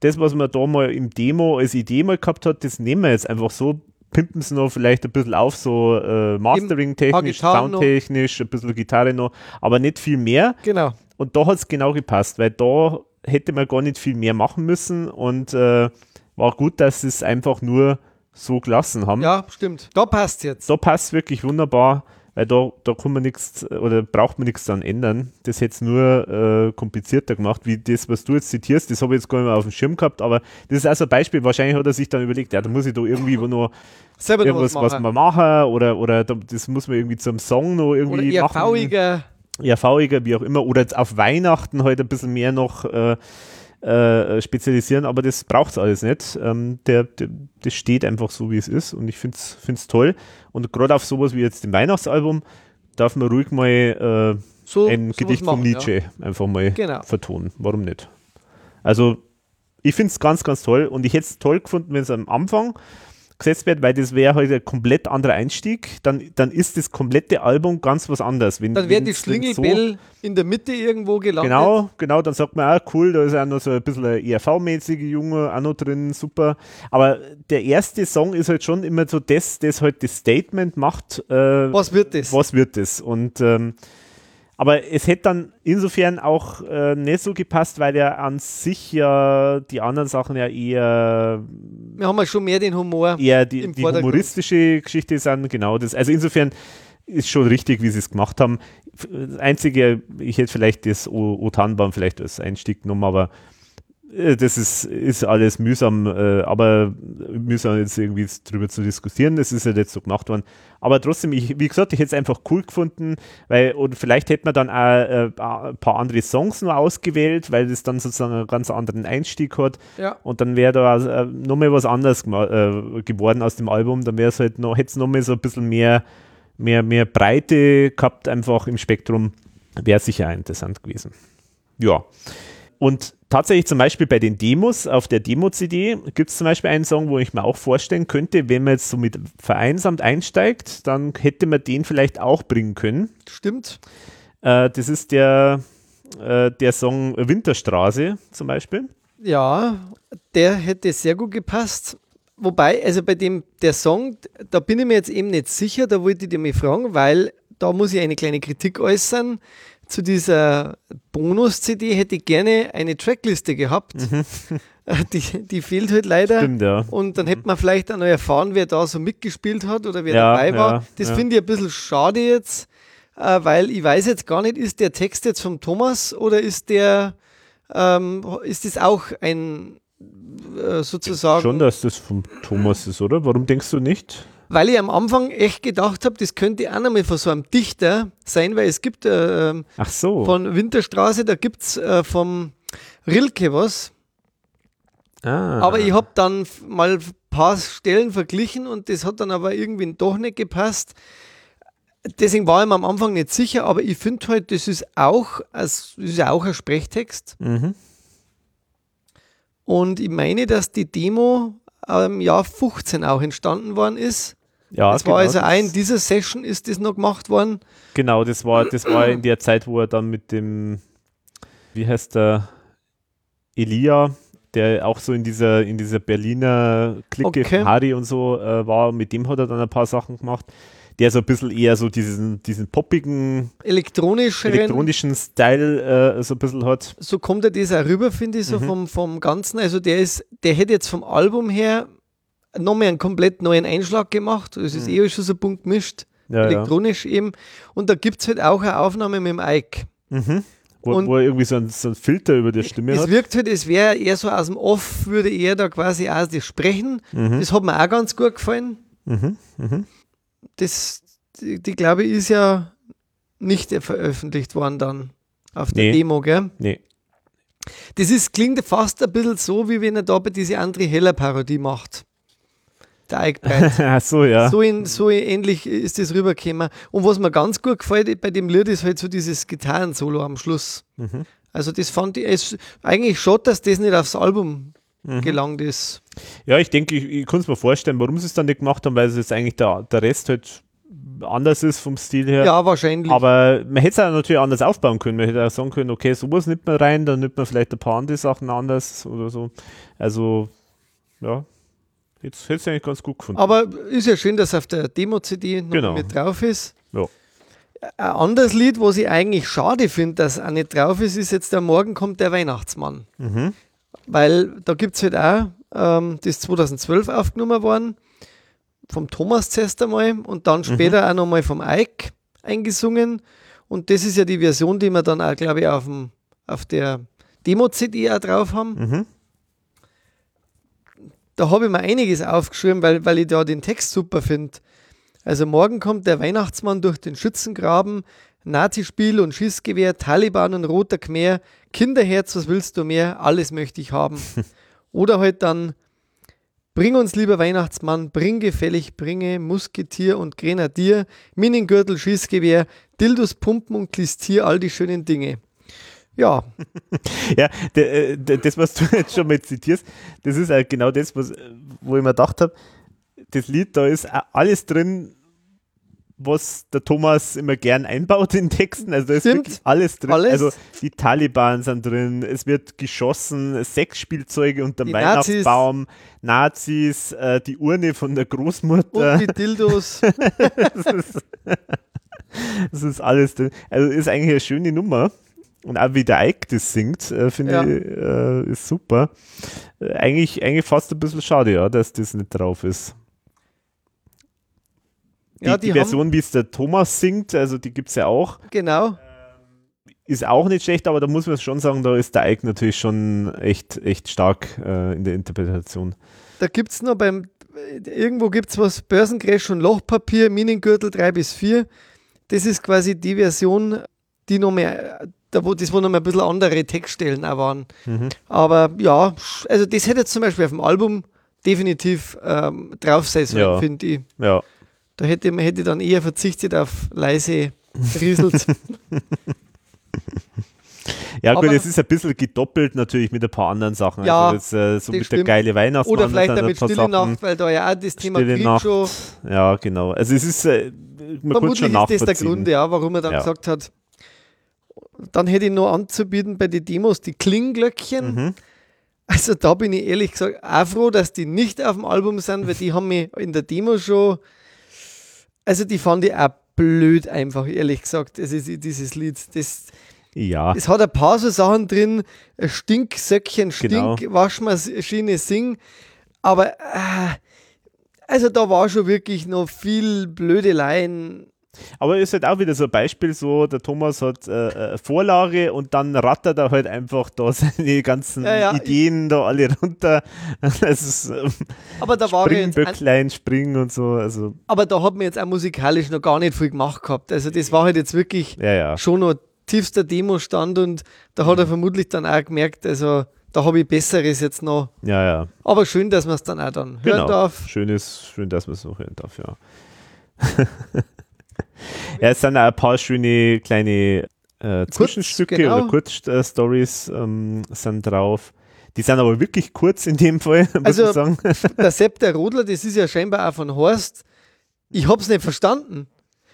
B: das, was man da mal im Demo als Idee mal gehabt hat, das nehmen wir jetzt einfach so, pimpen es noch vielleicht ein bisschen auf, so äh, Mastering-technisch, Soundtechnisch, ein bisschen Gitarre noch, aber nicht viel mehr.
A: Genau.
B: Und da hat es genau gepasst, weil da hätte man gar nicht viel mehr machen müssen und äh, war gut, dass sie es einfach nur so gelassen haben.
A: Ja, stimmt. Da passt jetzt.
B: Da passt wirklich wunderbar weil da, da kann man nichts oder braucht man nichts dann ändern. Das hätte es nur äh, komplizierter gemacht, wie das, was du jetzt zitierst, das habe ich jetzt gar nicht mehr auf dem Schirm gehabt, aber das ist also ein Beispiel, wahrscheinlich hat er sich dann überlegt, ja, da muss ich da irgendwie noch
A: Selber
B: irgendwas
A: was,
B: was man machen oder, oder das muss man irgendwie zum Song noch irgendwie oder eher machen.
A: Fauiger.
B: Eher fauiger, wie auch immer. Oder jetzt auf Weihnachten halt ein bisschen mehr noch äh, äh, spezialisieren, aber das braucht es alles nicht. Ähm, der, der, das steht einfach so, wie es ist und ich finde es toll. Und gerade auf sowas wie jetzt dem Weihnachtsalbum darf man ruhig mal äh, so, ein Gedicht machen, vom Nietzsche ja. einfach mal genau. vertonen. Warum nicht? Also ich finde es ganz, ganz toll und ich hätte es toll gefunden, wenn es am Anfang gesetzt wird, weil das wäre heute halt ein komplett anderer Einstieg, dann, dann ist das komplette Album ganz was anderes. Wenn,
A: dann wäre die Schlingelbell so, in der Mitte irgendwo gelandet.
B: Genau, genau, dann sagt man, ah, cool, da ist auch noch so ein bisschen ein ERV-mäßige Junge auch noch drin, super. Aber der erste Song ist halt schon immer so das, das halt das Statement macht. Äh,
A: was wird das?
B: Was wird das? Und ähm, aber es hätte dann insofern auch äh, nicht so gepasst, weil ja an sich ja die anderen Sachen ja eher.
A: Wir haben ja schon mehr den Humor.
B: Eher die, die humoristische Geschichte sind, genau das. Also insofern ist schon richtig, wie sie es gemacht haben. Das Einzige, ich hätte vielleicht das O-Tannenbaum vielleicht als Einstieg genommen, aber das ist, ist alles mühsam, äh, aber mühsam jetzt irgendwie drüber zu diskutieren. Das ist ja jetzt so gemacht worden. Aber trotzdem, ich, wie gesagt, ich hätte es einfach cool gefunden, weil, und vielleicht hätte man dann auch äh, ein paar andere Songs nur ausgewählt, weil das dann sozusagen einen ganz anderen Einstieg hat.
A: Ja.
B: Und dann wäre da äh, nochmal was anderes äh, geworden aus dem Album. Dann wäre es halt noch, hätte es nochmal so ein bisschen mehr, mehr, mehr Breite gehabt, einfach im Spektrum. Wäre sicher interessant gewesen. Ja. Und tatsächlich zum Beispiel bei den Demos auf der Demo-CD gibt es zum Beispiel einen Song, wo ich mir auch vorstellen könnte, wenn man jetzt so mit vereinsamt einsteigt, dann hätte man den vielleicht auch bringen können.
A: Stimmt.
B: Äh, das ist der, äh, der Song Winterstraße zum Beispiel.
A: Ja, der hätte sehr gut gepasst. Wobei, also bei dem, der Song, da bin ich mir jetzt eben nicht sicher, da wollte ich dir mal fragen, weil da muss ich eine kleine Kritik äußern zu dieser Bonus-CD hätte ich gerne eine Trackliste gehabt. Mhm. *laughs* Die, die fehlt halt leider.
B: Stimmt, ja.
A: Und dann hätte man vielleicht auch noch erfahren, wer da so mitgespielt hat oder wer ja, dabei war. Ja, das finde ich ein bisschen schade jetzt, äh, weil ich weiß jetzt gar nicht, ist der Text jetzt vom Thomas oder ist der, ähm, ist das auch ein äh, sozusagen.
B: Schon, dass das vom Thomas ist, oder? Warum denkst du nicht?
A: Weil ich am Anfang echt gedacht habe, das könnte auch nochmal von so einem Dichter sein, weil es gibt äh,
B: Ach so.
A: von Winterstraße, da gibt es äh, vom Rilke was.
B: Ah.
A: Aber ich habe dann mal ein paar Stellen verglichen und das hat dann aber irgendwie doch nicht gepasst. Deswegen war ich mir am Anfang nicht sicher, aber ich finde halt, das ist auch, das ist auch ein Sprechtext.
B: Mhm.
A: Und ich meine, dass die Demo im Jahr 15 auch entstanden worden ist.
B: Ja,
A: das genau, war also ein, dieser Session ist das noch gemacht worden.
B: Genau, das war, das war in der Zeit, wo er dann mit dem, wie heißt der, Elia, der auch so in dieser, in dieser Berliner Clique okay. Harry und so äh, war, mit dem hat er dann ein paar Sachen gemacht der so ein bisschen eher so diesen, diesen poppigen,
A: elektronischen,
B: elektronischen Style äh, so ein bisschen hat.
A: So kommt er das auch rüber, finde ich, so mhm. vom, vom Ganzen. Also der ist, der hätte jetzt vom Album her nochmal einen komplett neuen Einschlag gemacht. Es ist mhm. eh schon so bunt gemischt, ja, elektronisch ja. eben. Und da gibt es halt auch eine Aufnahme mit dem Ike.
B: Mhm. Wo, wo, er irgendwie so ein, so ein, Filter über der Stimme
A: es
B: hat.
A: Es wirkt halt, es wäre eher so aus dem Off, würde er da quasi auch das sprechen. Mhm. Das hat mir auch ganz gut gefallen.
B: Mhm. Mhm
A: das, die, die glaube ich, ist ja nicht veröffentlicht worden dann auf der nee. Demo, gell?
B: Nee.
A: Das ist, klingt fast ein bisschen so, wie wenn er da bei diese André Heller Parodie macht. Der Eichbreit. *laughs*
B: So, ja.
A: So, in, so ähnlich ist das rübergekommen. Und was mir ganz gut gefällt bei dem Lied ist halt so dieses Gitarrensolo am Schluss. Mhm. Also das fand ich, es, eigentlich schade, dass das nicht aufs Album mhm. gelangt ist.
B: Ja, ich denke, ich, ich kann es mir vorstellen, warum sie es dann nicht gemacht haben, weil es jetzt eigentlich der, der Rest halt anders ist vom Stil her.
A: Ja, wahrscheinlich.
B: Aber man hätte es auch natürlich anders aufbauen können. Man hätte auch sagen können, okay, sowas nimmt man rein, dann nimmt man vielleicht ein paar andere Sachen anders oder so. Also, ja, jetzt hätte es eigentlich ganz gut gefunden.
A: Aber ist ja schön, dass auf der Demo-CD noch genau. mit drauf ist. Ja. Ein anderes Lied, was ich eigentlich schade finde, dass auch nicht drauf ist, ist jetzt der Morgen kommt der Weihnachtsmann. Mhm. Weil da gibt es halt auch, ähm, das ist 2012 aufgenommen worden vom Thomas zuerst einmal und dann mhm. später mhm. auch nochmal vom Ike eingesungen. Und das ist ja die Version, die wir dann auch, glaube ich, auf, dem, auf der Demo-CD auch drauf haben. Mhm. Da habe ich mir einiges aufgeschrieben, weil, weil ich da den Text super finde. Also morgen kommt der Weihnachtsmann durch den Schützengraben, Nazispiel und Schießgewehr, Taliban und roter Khmer, Kinderherz, was willst du mehr? Alles möchte ich haben. *laughs* Oder halt dann Bring uns, lieber Weihnachtsmann, bring gefällig, bringe Musketier und Grenadier, Miningürtel, Schießgewehr, Dildos, Pumpen und Klistier, all die schönen Dinge. Ja. *laughs*
B: ja, das, was du jetzt schon mal zitierst, das ist halt genau das, was, wo ich mir gedacht habe, das Lied, da ist alles drin, was der Thomas immer gern einbaut in Texten. Also da ist Stimmt. wirklich alles drin. Alles. Also die Taliban sind drin, es wird geschossen, Sexspielzeuge unterm Weihnachtsbaum, Nazis, Nazis äh, die Urne von der Großmutter.
A: Und die Dildos. *laughs*
B: das, ist, das, ist, alles drin. Also ist eigentlich eine schöne Nummer. Und auch wie der Ike das singt, äh, finde ja. ich, äh, ist super. Äh, eigentlich, eigentlich fast ein bisschen schade, ja, dass das nicht drauf ist. Die, ja, die, die Version, wie es der Thomas singt, also die gibt es ja auch.
A: Genau. Ähm,
B: ist auch nicht schlecht, aber da muss man schon sagen, da ist der Ike natürlich schon echt, echt stark äh, in der Interpretation.
A: Da gibt es noch beim, irgendwo gibt es was, Börsencrash und Lochpapier, Minengürtel 3 bis 4. Das ist quasi die Version, die noch mehr, da wo, das wo noch mal ein bisschen andere Textstellen auch waren. Mhm. Aber ja, also das hätte jetzt zum Beispiel auf dem Album definitiv ähm, drauf sein sollen, ja. finde ich.
B: Ja.
A: Da hätte man hätte dann eher verzichtet auf leise Rieselt. *laughs*
B: Ja, gut, es ist ein bisschen gedoppelt natürlich mit ein paar anderen Sachen.
A: Ja,
B: also das, äh, so mit stimmt. der geile Weihnachtsmann.
A: Oder vielleicht damit Stille Sachen. Nacht, weil da ja auch das Thema
B: Stille Nacht. Ja, genau. Also es ist, äh, man Vermutlich schon ist das
A: der Grund, ja, warum er dann ja. gesagt hat, dann hätte ich noch anzubieten bei den Demos die Klingglöckchen. Mhm. Also da bin ich ehrlich gesagt auch froh, dass die nicht auf dem Album sind, weil die haben mich in der Demo schon also die fand ich auch blöd einfach, ehrlich gesagt. Das ist dieses Lied. Das,
B: ja.
A: Es hat ein paar so Sachen drin, Stinksöckchen, Stink, genau. Waschmaschine, Sing. Aber äh, also da war schon wirklich noch viel blöde Laien
B: aber ist halt auch wieder so ein Beispiel, so der Thomas hat äh, äh Vorlage und dann rattert er halt einfach da *laughs* seine ganzen ja, ja. Ideen da alle runter. *laughs* Also,
A: aber da war
B: Böcklein, Springen und so. Also.
A: Aber da hat man jetzt auch musikalisch noch gar nicht viel gemacht gehabt. Also das war halt jetzt wirklich
B: ja,
A: schon noch tiefster Demo-Stand und da hat er vermutlich dann auch gemerkt, also da habe ich Besseres jetzt noch.
B: Ja, ja.
A: Aber schön, dass man es dann auch dann hören genau. darf.
B: Schön ist, schön, dass man es noch hören darf, ja. *laughs* ja, es sind auch ein paar schöne kleine äh, Zwischenstücke genau. oder Kurzstories ähm, sind drauf. Die sind aber wirklich kurz in dem Fall, *laughs* muss also, ich sagen. *laughs*
A: Der Sepp, der Rodler, das ist ja scheinbar auch von Horst. Ich habe es nicht verstanden.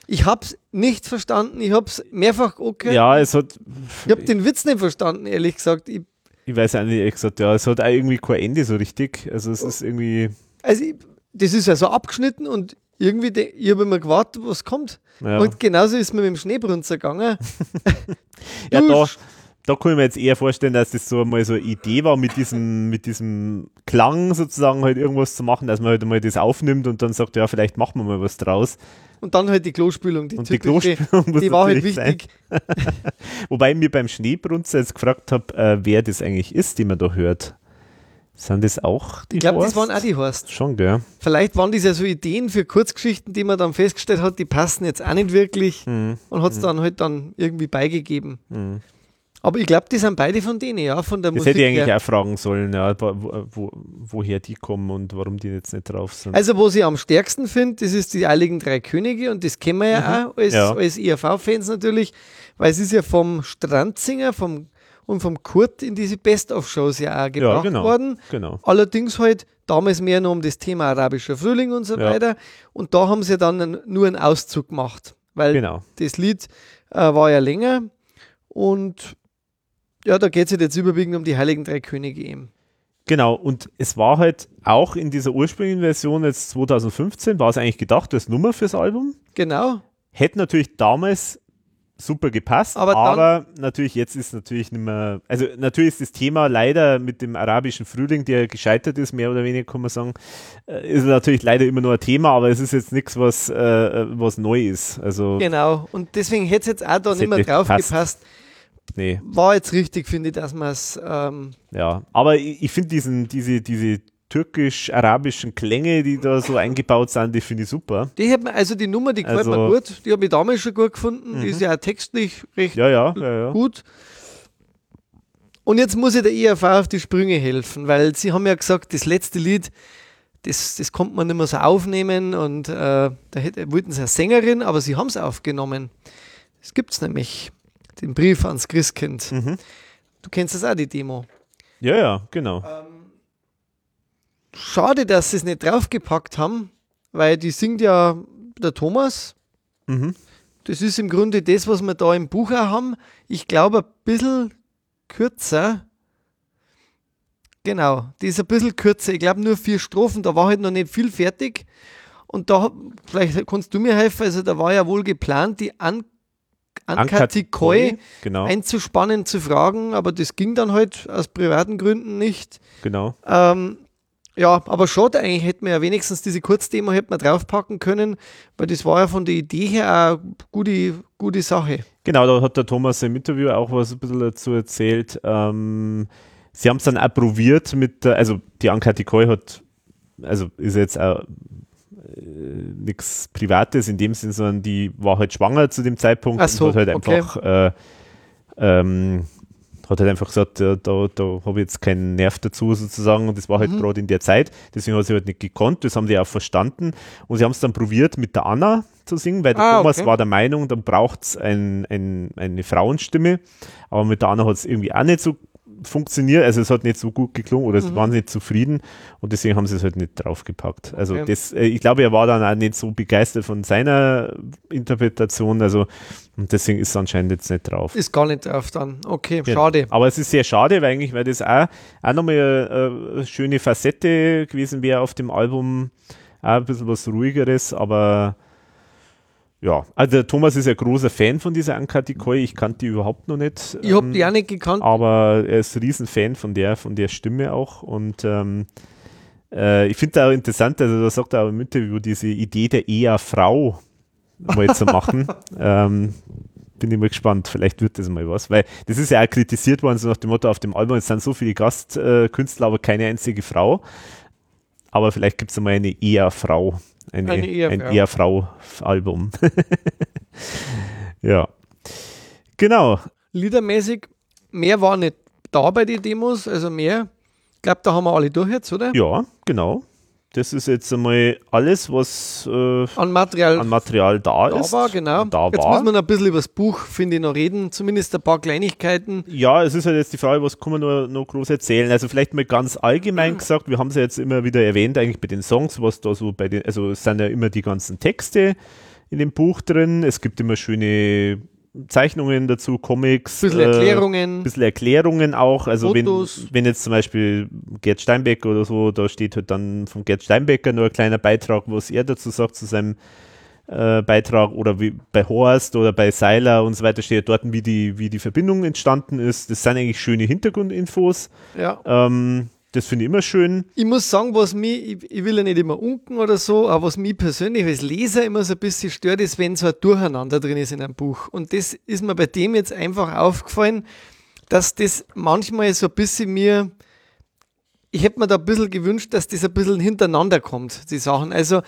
A: Ich habe es nicht verstanden. Ich habe es mehrfach okay.
B: Ja, es hat.
A: Ich habe den Witz nicht verstanden, ehrlich gesagt. Ich,
B: ich weiß auch nicht, ehrlich gesagt, ja, es hat auch irgendwie kein Ende so richtig. Also es ist irgendwie.
A: Also ich, das ist ja so abgeschnitten und irgendwie, ich habe immer gewartet, was kommt. Ja. Und genauso ist mir mit dem Schneebrunzer gegangen. *laughs*
B: ja, da, da kann ich mir jetzt eher vorstellen, dass das so mal so eine Idee war, mit diesem, mit diesem Klang sozusagen halt irgendwas zu machen, dass man halt mal das aufnimmt und dann sagt, ja, vielleicht machen wir mal was draus.
A: Und dann halt die Klospülung, die,
B: und die Klospülung
A: die war halt wichtig. *laughs*
B: Wobei ich mir beim Schneebrunzer jetzt gefragt habe, äh, wer das eigentlich ist, den man da hört. Sind das auch
A: die Ich glaube, das waren auch die Horst.
B: Schon, gell?
A: Vielleicht waren das ja so Ideen für Kurzgeschichten, die man dann festgestellt hat, die passen jetzt auch nicht wirklich mhm. und hat es mhm. dann halt dann irgendwie beigegeben. Mhm. Aber ich glaube, die sind beide von denen, ja, von der
B: das
A: Musik.
B: Das hätte ich eigentlich
A: her.
B: auch fragen sollen, ja, wo, wo, woher die kommen und warum die jetzt nicht drauf sind.
A: Also, was ich am stärksten finde, das ist die Heiligen Drei Könige und das kennen wir ja mhm. auch als, ja. als IAV-Fans natürlich, weil es ist ja vom Strandzinger vom, und vom Kurt in diese Best-of-Shows ja auch gebracht
B: ja, genau,
A: worden.
B: Genau.
A: Allerdings halt damals mehr nur um das Thema arabischer Frühling und so ja. weiter. Und da haben sie dann nur einen Auszug gemacht, weil
B: genau.
A: das Lied äh, war ja länger und ja, da geht es halt jetzt überwiegend um die Heiligen Drei Könige eben.
B: Genau, und es war halt auch in dieser ursprünglichen Version jetzt 2015, war es eigentlich gedacht als Nummer fürs Album.
A: Genau.
B: Hätte natürlich damals super gepasst,
A: aber,
B: aber natürlich jetzt ist natürlich nicht mehr, also natürlich ist das Thema leider mit dem arabischen Frühling, der gescheitert ist, mehr oder weniger kann man sagen, äh, ist natürlich leider immer nur ein Thema, aber es ist jetzt nichts, was, äh, was neu ist. Also
A: genau, und deswegen hätte es jetzt auch da nicht mehr drauf gepasst. gepasst
B: Nee.
A: War jetzt richtig, finde ich, dass man es. Ähm
B: ja, aber ich, ich finde diesen, diese, diese türkisch-arabischen Klänge, die da so eingebaut sind, die finde ich super.
A: Die hat man, also die Nummer, die gefällt
B: Also-
A: mir gut. Die habe ich damals schon gut gefunden. Die
B: Mhm.
A: ist ja auch textlich recht
B: Ja, ja, ja,
A: gut. Und jetzt muss ich der ERV auf die Sprünge helfen, weil sie haben ja gesagt, das letzte Lied, das, das konnte man nicht mehr so aufnehmen und äh, da hätte, wollten sie eine Sängerin, aber sie haben es aufgenommen. Das gibt es nämlich, den Brief ans Christkind.
B: Mhm.
A: Du kennst das auch, die Demo.
B: Ja, ja, genau.
A: Schade, dass sie es nicht draufgepackt haben, weil die singt ja der Thomas.
B: Mhm.
A: Das ist im Grunde das, was wir da im Buch auch haben. Ich glaube, ein bisschen kürzer. Genau, die ist ein bisschen kürzer. Ich glaube, nur vier Strophen. Da war halt noch nicht viel fertig. Und da, vielleicht kannst du mir helfen, also da war ja wohl geplant, die An Ankatikoi
B: Genau,
A: einzuspannen, zu fragen, aber das ging dann halt aus privaten Gründen nicht.
B: genau.
A: Ähm, ja, aber schade eigentlich, hätten wir ja wenigstens diese Kurzdemo hätten wir draufpacken können, weil das war ja von der Idee her eine gute, gute Sache.
B: Genau, da hat der Thomas im Interview auch was ein bisschen dazu erzählt. Ähm, sie haben es dann auch probiert mit, also die Ankati Koi hat, also ist jetzt auch äh, nichts Privates in dem Sinn, sondern die war halt schwanger zu dem Zeitpunkt
A: so,
B: und hat halt
A: okay.
B: einfach äh, ähm, hat halt einfach gesagt, da, da habe ich jetzt keinen Nerv dazu sozusagen und das war halt
A: Mhm.
B: gerade in der Zeit, deswegen hat sie halt nicht gekonnt, das haben die auch verstanden und sie haben es dann probiert mit der Anna zu singen, weil der
A: Ah,
B: Thomas
A: okay.
B: war der Meinung, dann braucht es ein, ein, eine Frauenstimme, aber mit der Anna hat es irgendwie auch nicht so funktioniert, also es hat nicht so gut geklungen oder
A: Mhm.
B: sie waren nicht zufrieden und deswegen haben sie es halt nicht draufgepackt. Also
A: Okay.
B: das, äh, ich glaube, er war dann auch nicht so begeistert von seiner Interpretation, also und deswegen ist es anscheinend jetzt nicht drauf.
A: Ist gar nicht drauf dann. Okay,
B: Genau.
A: schade.
B: Aber es ist sehr schade, weil eigentlich, weil das auch, auch nochmal eine, eine schöne Facette gewesen wäre auf dem Album. Auch ein bisschen was ruhigeres, aber ja, also der Thomas ist ja großer Fan von dieser Ankatikoi. Ich kannte die überhaupt noch nicht.
A: Ich habe
B: ähm,
A: die auch nicht gekannt.
B: aber er ist ein Riesenfan von der, von der Stimme auch. Und ähm, äh, ich finde auch interessant, also da sagt er auch im Interview, diese Idee der Eher-Frau mal zu machen. *laughs* ähm, bin ich mal gespannt, vielleicht wird das mal was, weil das ist ja auch kritisiert worden, so nach dem Motto, auf dem Album es sind so viele Gastkünstler, aber keine einzige Frau. Aber vielleicht gibt es mal eine Eher-Frau, Eine
A: Ehefrau.
B: ein Eher-Frau-Album. *laughs* ja. Genau.
A: Liedermäßig, mehr war nicht da bei den Demos, also mehr. Ich glaube, da haben wir alle durch jetzt, oder?
B: Ja, genau. Das ist jetzt einmal alles, was äh,
A: An Material
B: an Material da,
A: da
B: ist.
A: war, genau.
B: Da
A: jetzt
B: war.
A: muss man ein bisschen über das Buch, finde ich, noch reden. Zumindest ein paar Kleinigkeiten.
B: Ja, es ist halt jetzt die Frage, was kann man nur noch groß erzählen? Also vielleicht mal ganz allgemein gesagt, wir haben es ja jetzt immer wieder erwähnt, eigentlich bei den Songs, was da so bei den, also es sind ja immer die ganzen Texte in dem Buch drin. Es gibt immer schöne Zeichnungen dazu, Comics.
A: Ein bisschen
B: äh,
A: Erklärungen.
B: bisschen Erklärungen auch. Also wenn, wenn jetzt zum Beispiel Gerd Steinbeck oder so, da steht halt dann von Gerd Steinbecker nur ein kleiner Beitrag, was er dazu sagt zu seinem äh, Beitrag oder wie bei Horst oder bei Seiler und so weiter steht dort, wie die, wie die Verbindung entstanden ist. Das sind eigentlich schöne Hintergrundinfos.
A: Ja.
B: Ähm, das finde ich immer schön.
A: Ich muss sagen, was mich, ich, ich will ja nicht immer unken oder so, aber was mich persönlich als Leser immer so ein bisschen stört, ist, wenn so ein Durcheinander drin ist in einem Buch. Und das ist mir bei dem jetzt einfach aufgefallen, dass das manchmal so ein bisschen mir, ich hätte mir da ein bisschen gewünscht, dass das ein bisschen hintereinander kommt, die Sachen. Also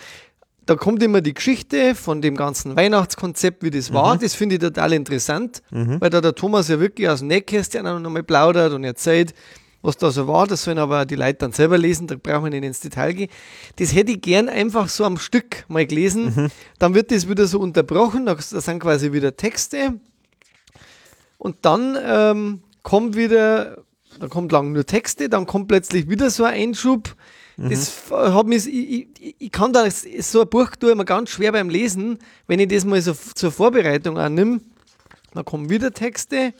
A: da kommt immer die Geschichte von dem ganzen Weihnachtskonzept, wie das war. Mhm. Das finde ich total interessant, mhm. weil da der Thomas ja wirklich aus dem Nähkästchen nochmal plaudert und erzählt, was da so war. Das sollen aber die Leute dann selber lesen, da brauchen wir nicht ins Detail gehen. Das hätte ich gern einfach so am Stück mal gelesen. Mhm. Dann wird das wieder so unterbrochen, da, sind quasi wieder Texte. Und dann ähm, kommt wieder, da kommt lang nur Texte, dann kommt plötzlich wieder so ein Einschub. Mhm. Das hat mich, ich, ich, ich, kann da so ein Buch tue immer ganz schwer beim Lesen, wenn ich das mal so zur Vorbereitung annehme. Dann kommen wieder Texte,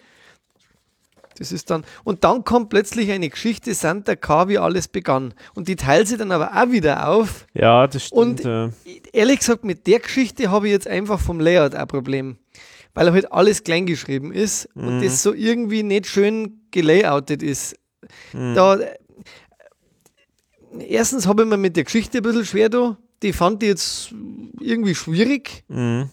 A: das ist dann, und dann kommt plötzlich eine Geschichte Santa K, wie alles begann. Und die teilt sie dann aber auch wieder auf.
B: Ja, das stimmt.
A: Und ja. ehrlich gesagt, mit der Geschichte habe ich jetzt einfach vom Layout ein Problem. Weil halt alles kleingeschrieben ist mhm. und das so irgendwie nicht schön gelayoutet ist. Mhm. Da, erstens habe ich mir mit der Geschichte ein bisschen schwer da. Die fand ich jetzt irgendwie schwierig. Mhm.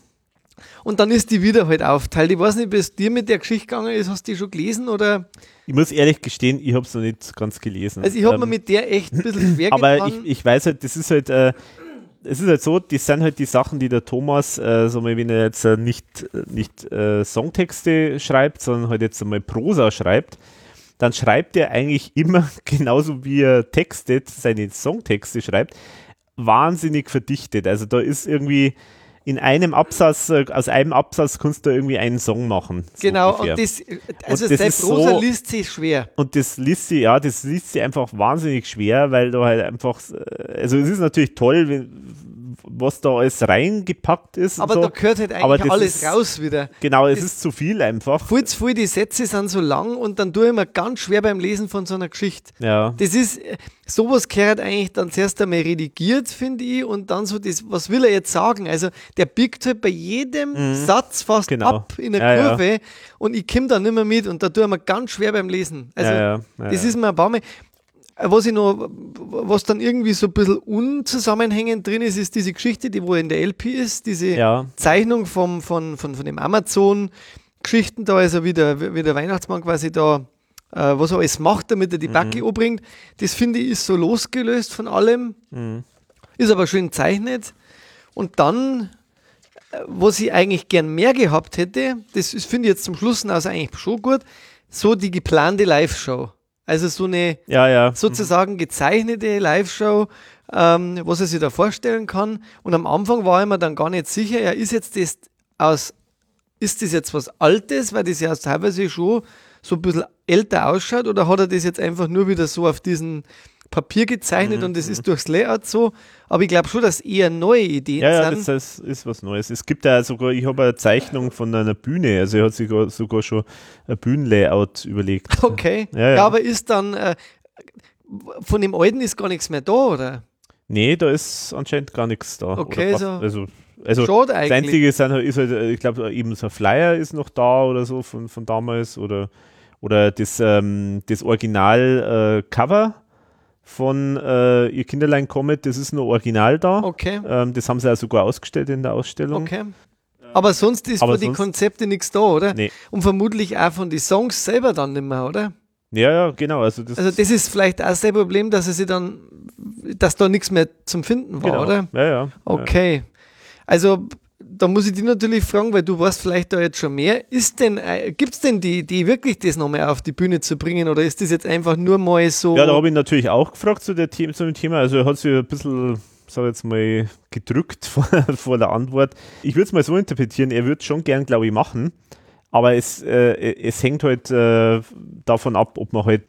A: Und dann ist die wieder halt aufteilt. Ich weiß nicht, wie es dir mit der Geschichte gegangen ist. Hast du die schon gelesen oder?
B: Ich muss ehrlich gestehen, ich habe es noch nicht ganz gelesen.
A: Also ich habe ähm, mir mit der echt ein bisschen schwer *laughs*
B: Aber getan. ich, ich weiß halt, das ist halt, äh, es ist halt so, das sind halt die Sachen, die der Thomas, äh, so mal, wenn er jetzt äh, nicht, nicht äh, Songtexte schreibt, sondern halt jetzt einmal Prosa schreibt, dann schreibt er eigentlich immer *laughs* genauso wie er textet, seine Songtexte schreibt, wahnsinnig verdichtet. Also da ist irgendwie, in einem Absatz, äh, aus einem Absatz kannst du irgendwie einen Song machen.
A: So genau, ungefähr. und das, also und das Prosa so, liest sich schwer.
B: Und das liest sie, ja, das liest sie einfach wahnsinnig schwer, weil du halt einfach, äh, also es ist natürlich toll, wenn, was da alles reingepackt ist.
A: Aber
B: so.
A: da gehört halt eigentlich alles
B: ist,
A: raus wieder.
B: Genau, es das ist zu viel einfach.
A: Viel zu viel, die Sätze sind so lang und dann tue ich mir ganz schwer beim Lesen von so einer Geschichte.
B: Ja.
A: Das ist, sowas gehört eigentlich dann zuerst einmal redigiert, finde ich, und dann so das, was will er jetzt sagen? Also der biegt halt bei jedem mhm. Satz fast genau. ab in der ja, Kurve ja. und ich komme da nicht mehr mit und da tue ich mir ganz schwer beim Lesen. Also ja, das ist mir ein paar Mal, was ich noch, was dann irgendwie so ein bisschen unzusammenhängend drin ist, ist diese Geschichte, die wo in der LP ist, diese ja. Zeichnung vom, von, von, von dem Amazon-Geschichten, da ist er wieder, wie der Weihnachtsmann quasi da, äh, was er alles macht, damit er die mhm. Backe umbringt. Das finde ich ist so losgelöst von allem, mhm. ist aber schön zeichnet. Und dann, äh, was ich eigentlich gern mehr gehabt hätte, das finde ich jetzt zum Schluss aus eigentlich schon gut, so die geplante Live-Show. Also so eine
B: ja, ja.
A: sozusagen gezeichnete Live-Show, ähm, was er sich da vorstellen kann. Und am Anfang war ich mir dann gar nicht sicher, ja, ist jetzt das aus, ist das jetzt was Altes, weil das ja teilweise schon so ein bisschen älter ausschaut, oder hat er das jetzt einfach nur wieder so auf diesen Papier gezeichnet mhm. und es ist durchs Layout so. Aber ich glaube schon, dass eher neue Ideen
B: ja, sind. Ja, das ist was Neues. Es gibt ja sogar, ich habe eine Zeichnung von einer Bühne, also er hat sich sogar schon ein Bühnenlayout überlegt. *laughs*
A: Okay. Ja, ja. ja aber ist dann, äh, von dem Alten ist gar nichts mehr da, oder?
B: Nee, da ist anscheinend gar nichts da.
A: Okay,
B: so. Also, also Schade das Einzige ist, halt, ist halt, ich glaube, eben so ein Flyer ist noch da oder so von, von damals oder, oder das, ähm, das Original-Cover. Äh, von äh, Ihr Kinderlein Comet, das ist nur original da.
A: Okay.
B: Ähm, das haben sie ja sogar ausgestellt in der Ausstellung.
A: Okay. Aber sonst ist
B: Aber
A: von den Konzepten nichts da, oder?
B: Nee.
A: Und vermutlich auch von den Songs selber dann nicht mehr, oder?
B: Ja, ja, genau. Also
A: das, also das ist vielleicht auch das Problem, dass sie dann, dass da nichts mehr zum Finden war,
B: genau.
A: oder?
B: Ja, ja.
A: Okay. Also da muss ich dich natürlich fragen, weil du weißt vielleicht da jetzt schon mehr. Ist denn, äh, gibt es denn die Idee, wirklich das nochmal auf die Bühne zu bringen oder ist das jetzt einfach nur mal so?
B: Ja, da habe ich natürlich auch gefragt zu, der Thema, zu dem Thema. Also er hat sich ein bisschen, sag jetzt mal, gedrückt *laughs* vor, vor der Antwort. Ich würde es mal so interpretieren, er würde es schon gern, glaube ich, machen. Aber es, äh, es hängt halt äh, davon ab, ob man halt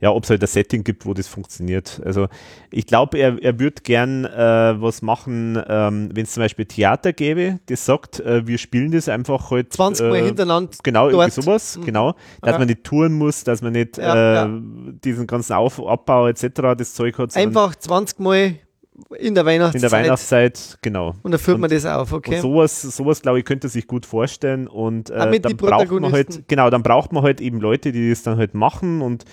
B: ja, ob es halt ein Setting gibt, wo das funktioniert. Also ich glaube, er, er würde gern äh, was machen, ähm, wenn es zum Beispiel Theater gäbe, das sagt, äh, wir spielen das einfach halt
A: 20 Mal äh, hintereinander.
B: Genau, dort. irgendwie sowas, mhm. genau. Dass ja. man nicht touren muss, dass man nicht ja, ja. Äh, diesen ganzen Auf Abbau etc. das Zeug hat.
A: Einfach 20 Mal in der Weihnachtszeit.
B: In der Weihnachtszeit, genau.
A: Und da führt man das auf, okay.
B: Und sowas, sowas glaube ich, könnte sich gut vorstellen. Und äh, dann braucht man halt, genau, dann braucht man halt eben Leute, die das dann halt machen und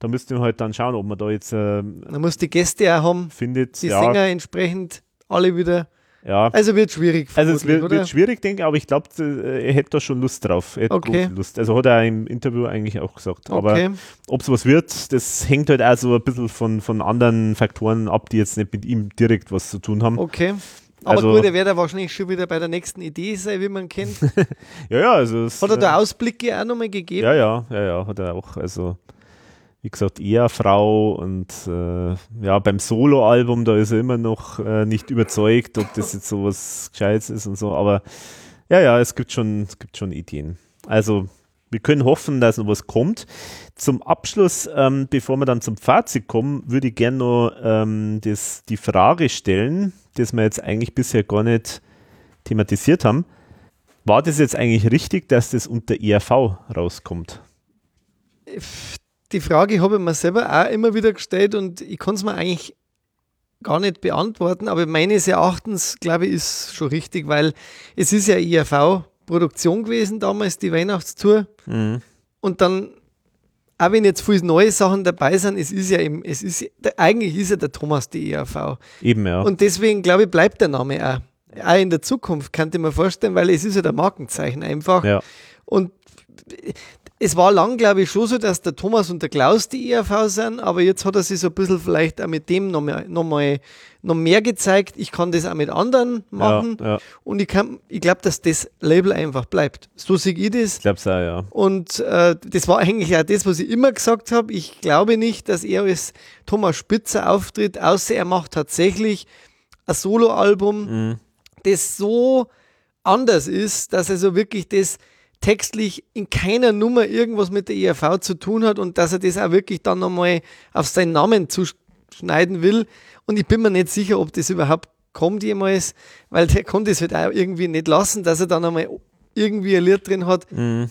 B: da müssten wir halt dann schauen, ob man da jetzt. Äh,
A: man muss die Gäste auch haben,
B: findet,
A: die ja. Sänger entsprechend alle wieder.
B: Ja.
A: Also wird schwierig.
B: Also es wird, wird, schwierig, denke ich, aber ich glaube, äh, er hätte da schon Lust drauf. Er
A: okay.
B: Lust. Also hat er im Interview eigentlich auch gesagt. Aber
A: okay.
B: ob es was wird, das hängt halt auch so ein bisschen von, von anderen Faktoren ab, die jetzt nicht mit ihm direkt was zu tun haben.
A: Okay. Aber also, gut, er wird ja wahrscheinlich schon wieder bei der nächsten Idee sein, wie man kennt. *laughs*
B: ja, ja, also.
A: Es, hat er da Ausblicke auch nochmal gegeben?
B: Ja, ja, ja, ja, hat er auch. Also, wie gesagt, Ehefrau und äh, ja, beim Soloalbum, da ist er immer noch äh, nicht überzeugt, ob das jetzt so was Gescheites ist und so. Aber ja, ja, es gibt schon, es gibt schon Ideen. Also, wir können hoffen, dass noch was kommt. Zum Abschluss, ähm, bevor wir dann zum Fazit kommen, würde ich gerne noch ähm, das, die Frage stellen, das wir jetzt eigentlich bisher gar nicht thematisiert haben. War das jetzt eigentlich richtig, dass das unter ERV rauskommt?
A: Die Frage habe ich mir selber auch immer wieder gestellt und ich kann es mir eigentlich gar nicht beantworten, aber meines Erachtens, glaube ich, ist schon richtig, weil es ist ja ERV-Produktion gewesen damals, die Weihnachtstour. Mhm. Und dann, auch wenn jetzt viele neue Sachen dabei sind, es ist ja eben, es ist, eigentlich ist ja der Thomas die ERV.
B: Eben, ja.
A: Und deswegen, glaube ich, bleibt der Name auch. Auch in der Zukunft, könnte ich mir vorstellen, weil es ist ja der Markenzeichen einfach. Ja. Und es war lang, glaube ich, schon so, dass der Thomas und der Klaus die ERV sind, aber jetzt hat er sich so ein bisschen vielleicht auch mit dem noch mehr, noch mal, noch mehr gezeigt. Ich kann das auch mit anderen machen ja, ja. und ich, ich glaube, dass das Label einfach bleibt. So sehe ich das.
B: Ich glaube es auch, ja.
A: Und äh, das war eigentlich auch das, was ich immer gesagt habe. Ich glaube nicht, dass er als Thomas Spitzer auftritt, außer er macht tatsächlich ein Soloalbum, mhm. das so anders ist, dass er so wirklich das textlich in keiner Nummer irgendwas mit der ERV zu tun hat und dass er das auch wirklich dann nochmal auf seinen Namen zuschneiden will. Und ich bin mir nicht sicher, ob das überhaupt kommt jemals, weil der konnte es halt auch irgendwie nicht lassen, dass er dann einmal irgendwie ein Lied drin hat. Mhm.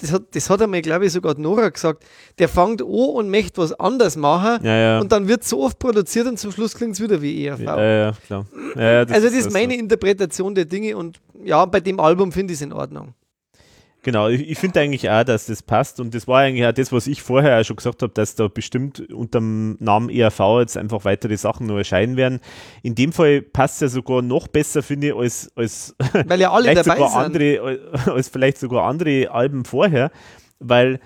A: Das hat, das hat einmal, glaube ich, sogar Nora gesagt. Der fängt an und möchte was anderes machen
B: ja, ja.
A: und dann wird so oft produziert und zum Schluss klingt es wieder wie ERV.
B: Ja, ja, klar.
A: Das also das ist meine so. Interpretation der Dinge und ja, bei dem Album finde ich es in Ordnung.
B: Genau, ich, ich finde eigentlich auch, dass das passt und das war eigentlich auch das, was ich vorher auch schon gesagt habe, dass da bestimmt unter dem Namen ERV jetzt einfach weitere Sachen noch erscheinen werden. In dem Fall passt es ja sogar noch besser, finde ich, als, als, *laughs*
A: weil ja alle dabei
B: sogar sind. Andere, *laughs* als vielleicht sogar andere Alben vorher, weil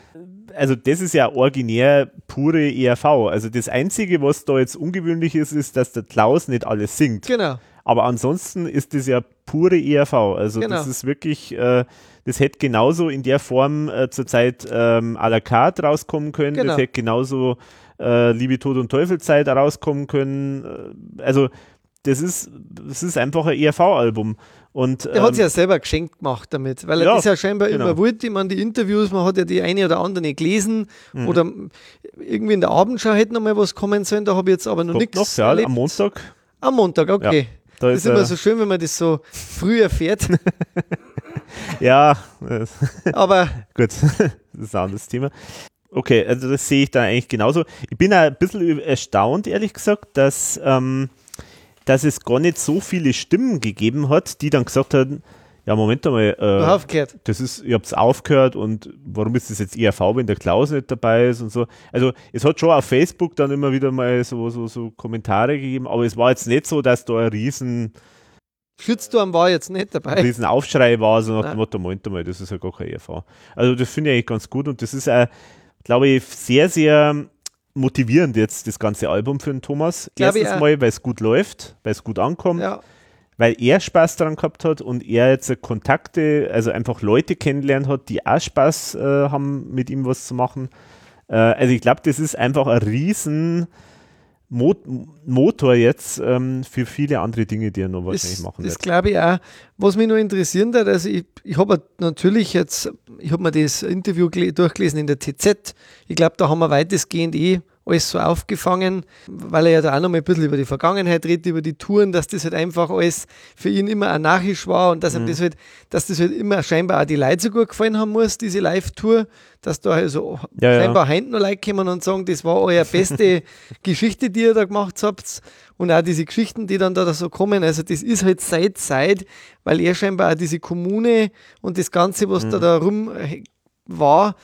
B: also das ist ja originär pure ERV. Also das Einzige, was da jetzt ungewöhnlich ist, ist, dass der Klaus nicht alles singt.
A: Genau.
B: Aber ansonsten ist das ja pure ERV. Also genau. das ist wirklich, äh, das hätte genauso in der Form äh, zurzeit ähm, à la carte rauskommen können. Genau. Das hätte genauso äh, Liebe, Tod und Teufelzeit rauskommen können. Äh, also das ist, das ist einfach ein ERV-Album. Und,
A: er ähm, hat es ja selber geschenkt gemacht damit, weil er ja, ist ja scheinbar genau. immer wollte. Ich meine, die Interviews, man hat ja die eine oder andere nicht gelesen mhm. oder irgendwie in der Abendschau hätte noch mal was kommen sollen, da habe ich jetzt aber noch nichts.
B: Ja, am Montag.
A: Am Montag, okay. Ja. Da das ist, immer so schön, wenn man das so früh erfährt. *laughs*
B: ja, *laughs*
A: aber
B: gut, *laughs* das ist ein anderes Thema. Okay, also das sehe ich da eigentlich genauso. Ich bin ein bisschen erstaunt, ehrlich gesagt, dass, ähm, dass es gar nicht so viele Stimmen gegeben hat, die dann gesagt haben, ja, Moment einmal. Äh,
A: aufgehört.
B: Das ist, ihr habt es aufgehört und warum ist das jetzt ERV, wenn der Klaus nicht dabei ist und so. Also es hat schon auf Facebook dann immer wieder mal so, so, so Kommentare gegeben, aber es war jetzt nicht so, dass da ein riesen
A: Schützturm war jetzt nicht dabei.
B: Ein riesen Aufschrei war, so nach dem Motto, Moment einmal, das ist ja gar kein ERV. Also das finde ich eigentlich ganz gut und das ist auch, glaube ich, sehr, sehr motivierend jetzt, das ganze Album für den Thomas.
A: Glaub
B: Erstens mal, weil es gut läuft, weil es gut ankommt.
A: Ja
B: weil er Spaß daran gehabt hat und er jetzt Kontakte, also einfach Leute kennenlernen hat, die auch Spaß äh, haben, mit ihm was zu machen. Äh, also ich glaube, das ist einfach ein riesen Mo Motor jetzt ähm, für viele andere Dinge, die er noch wahrscheinlich
A: das,
B: machen
A: wird. Das glaube ich auch. Was mich noch interessieren hat, also ich, ich habe natürlich jetzt, ich habe mir das Interview durchgelesen in der TZ. Ich glaube, da haben wir weitestgehend eh alles so aufgefangen, weil er ja da auch noch mal ein bisschen über die Vergangenheit redet, über die Touren, dass das halt einfach alles für ihn immer anarchisch war und dass mhm. ihm das halt, dass das halt immer scheinbar auch die Leute so gut gefallen haben muss, diese Live-Tour, dass da also ja, scheinbar ja. noch Leute kommen und sagen, das war eure beste *laughs* Geschichte, die ihr da gemacht habt und auch diese Geschichten, die dann da so kommen, also das ist halt seit Zeit, weil er scheinbar auch diese Kommune und das Ganze, was mhm. da da rum war,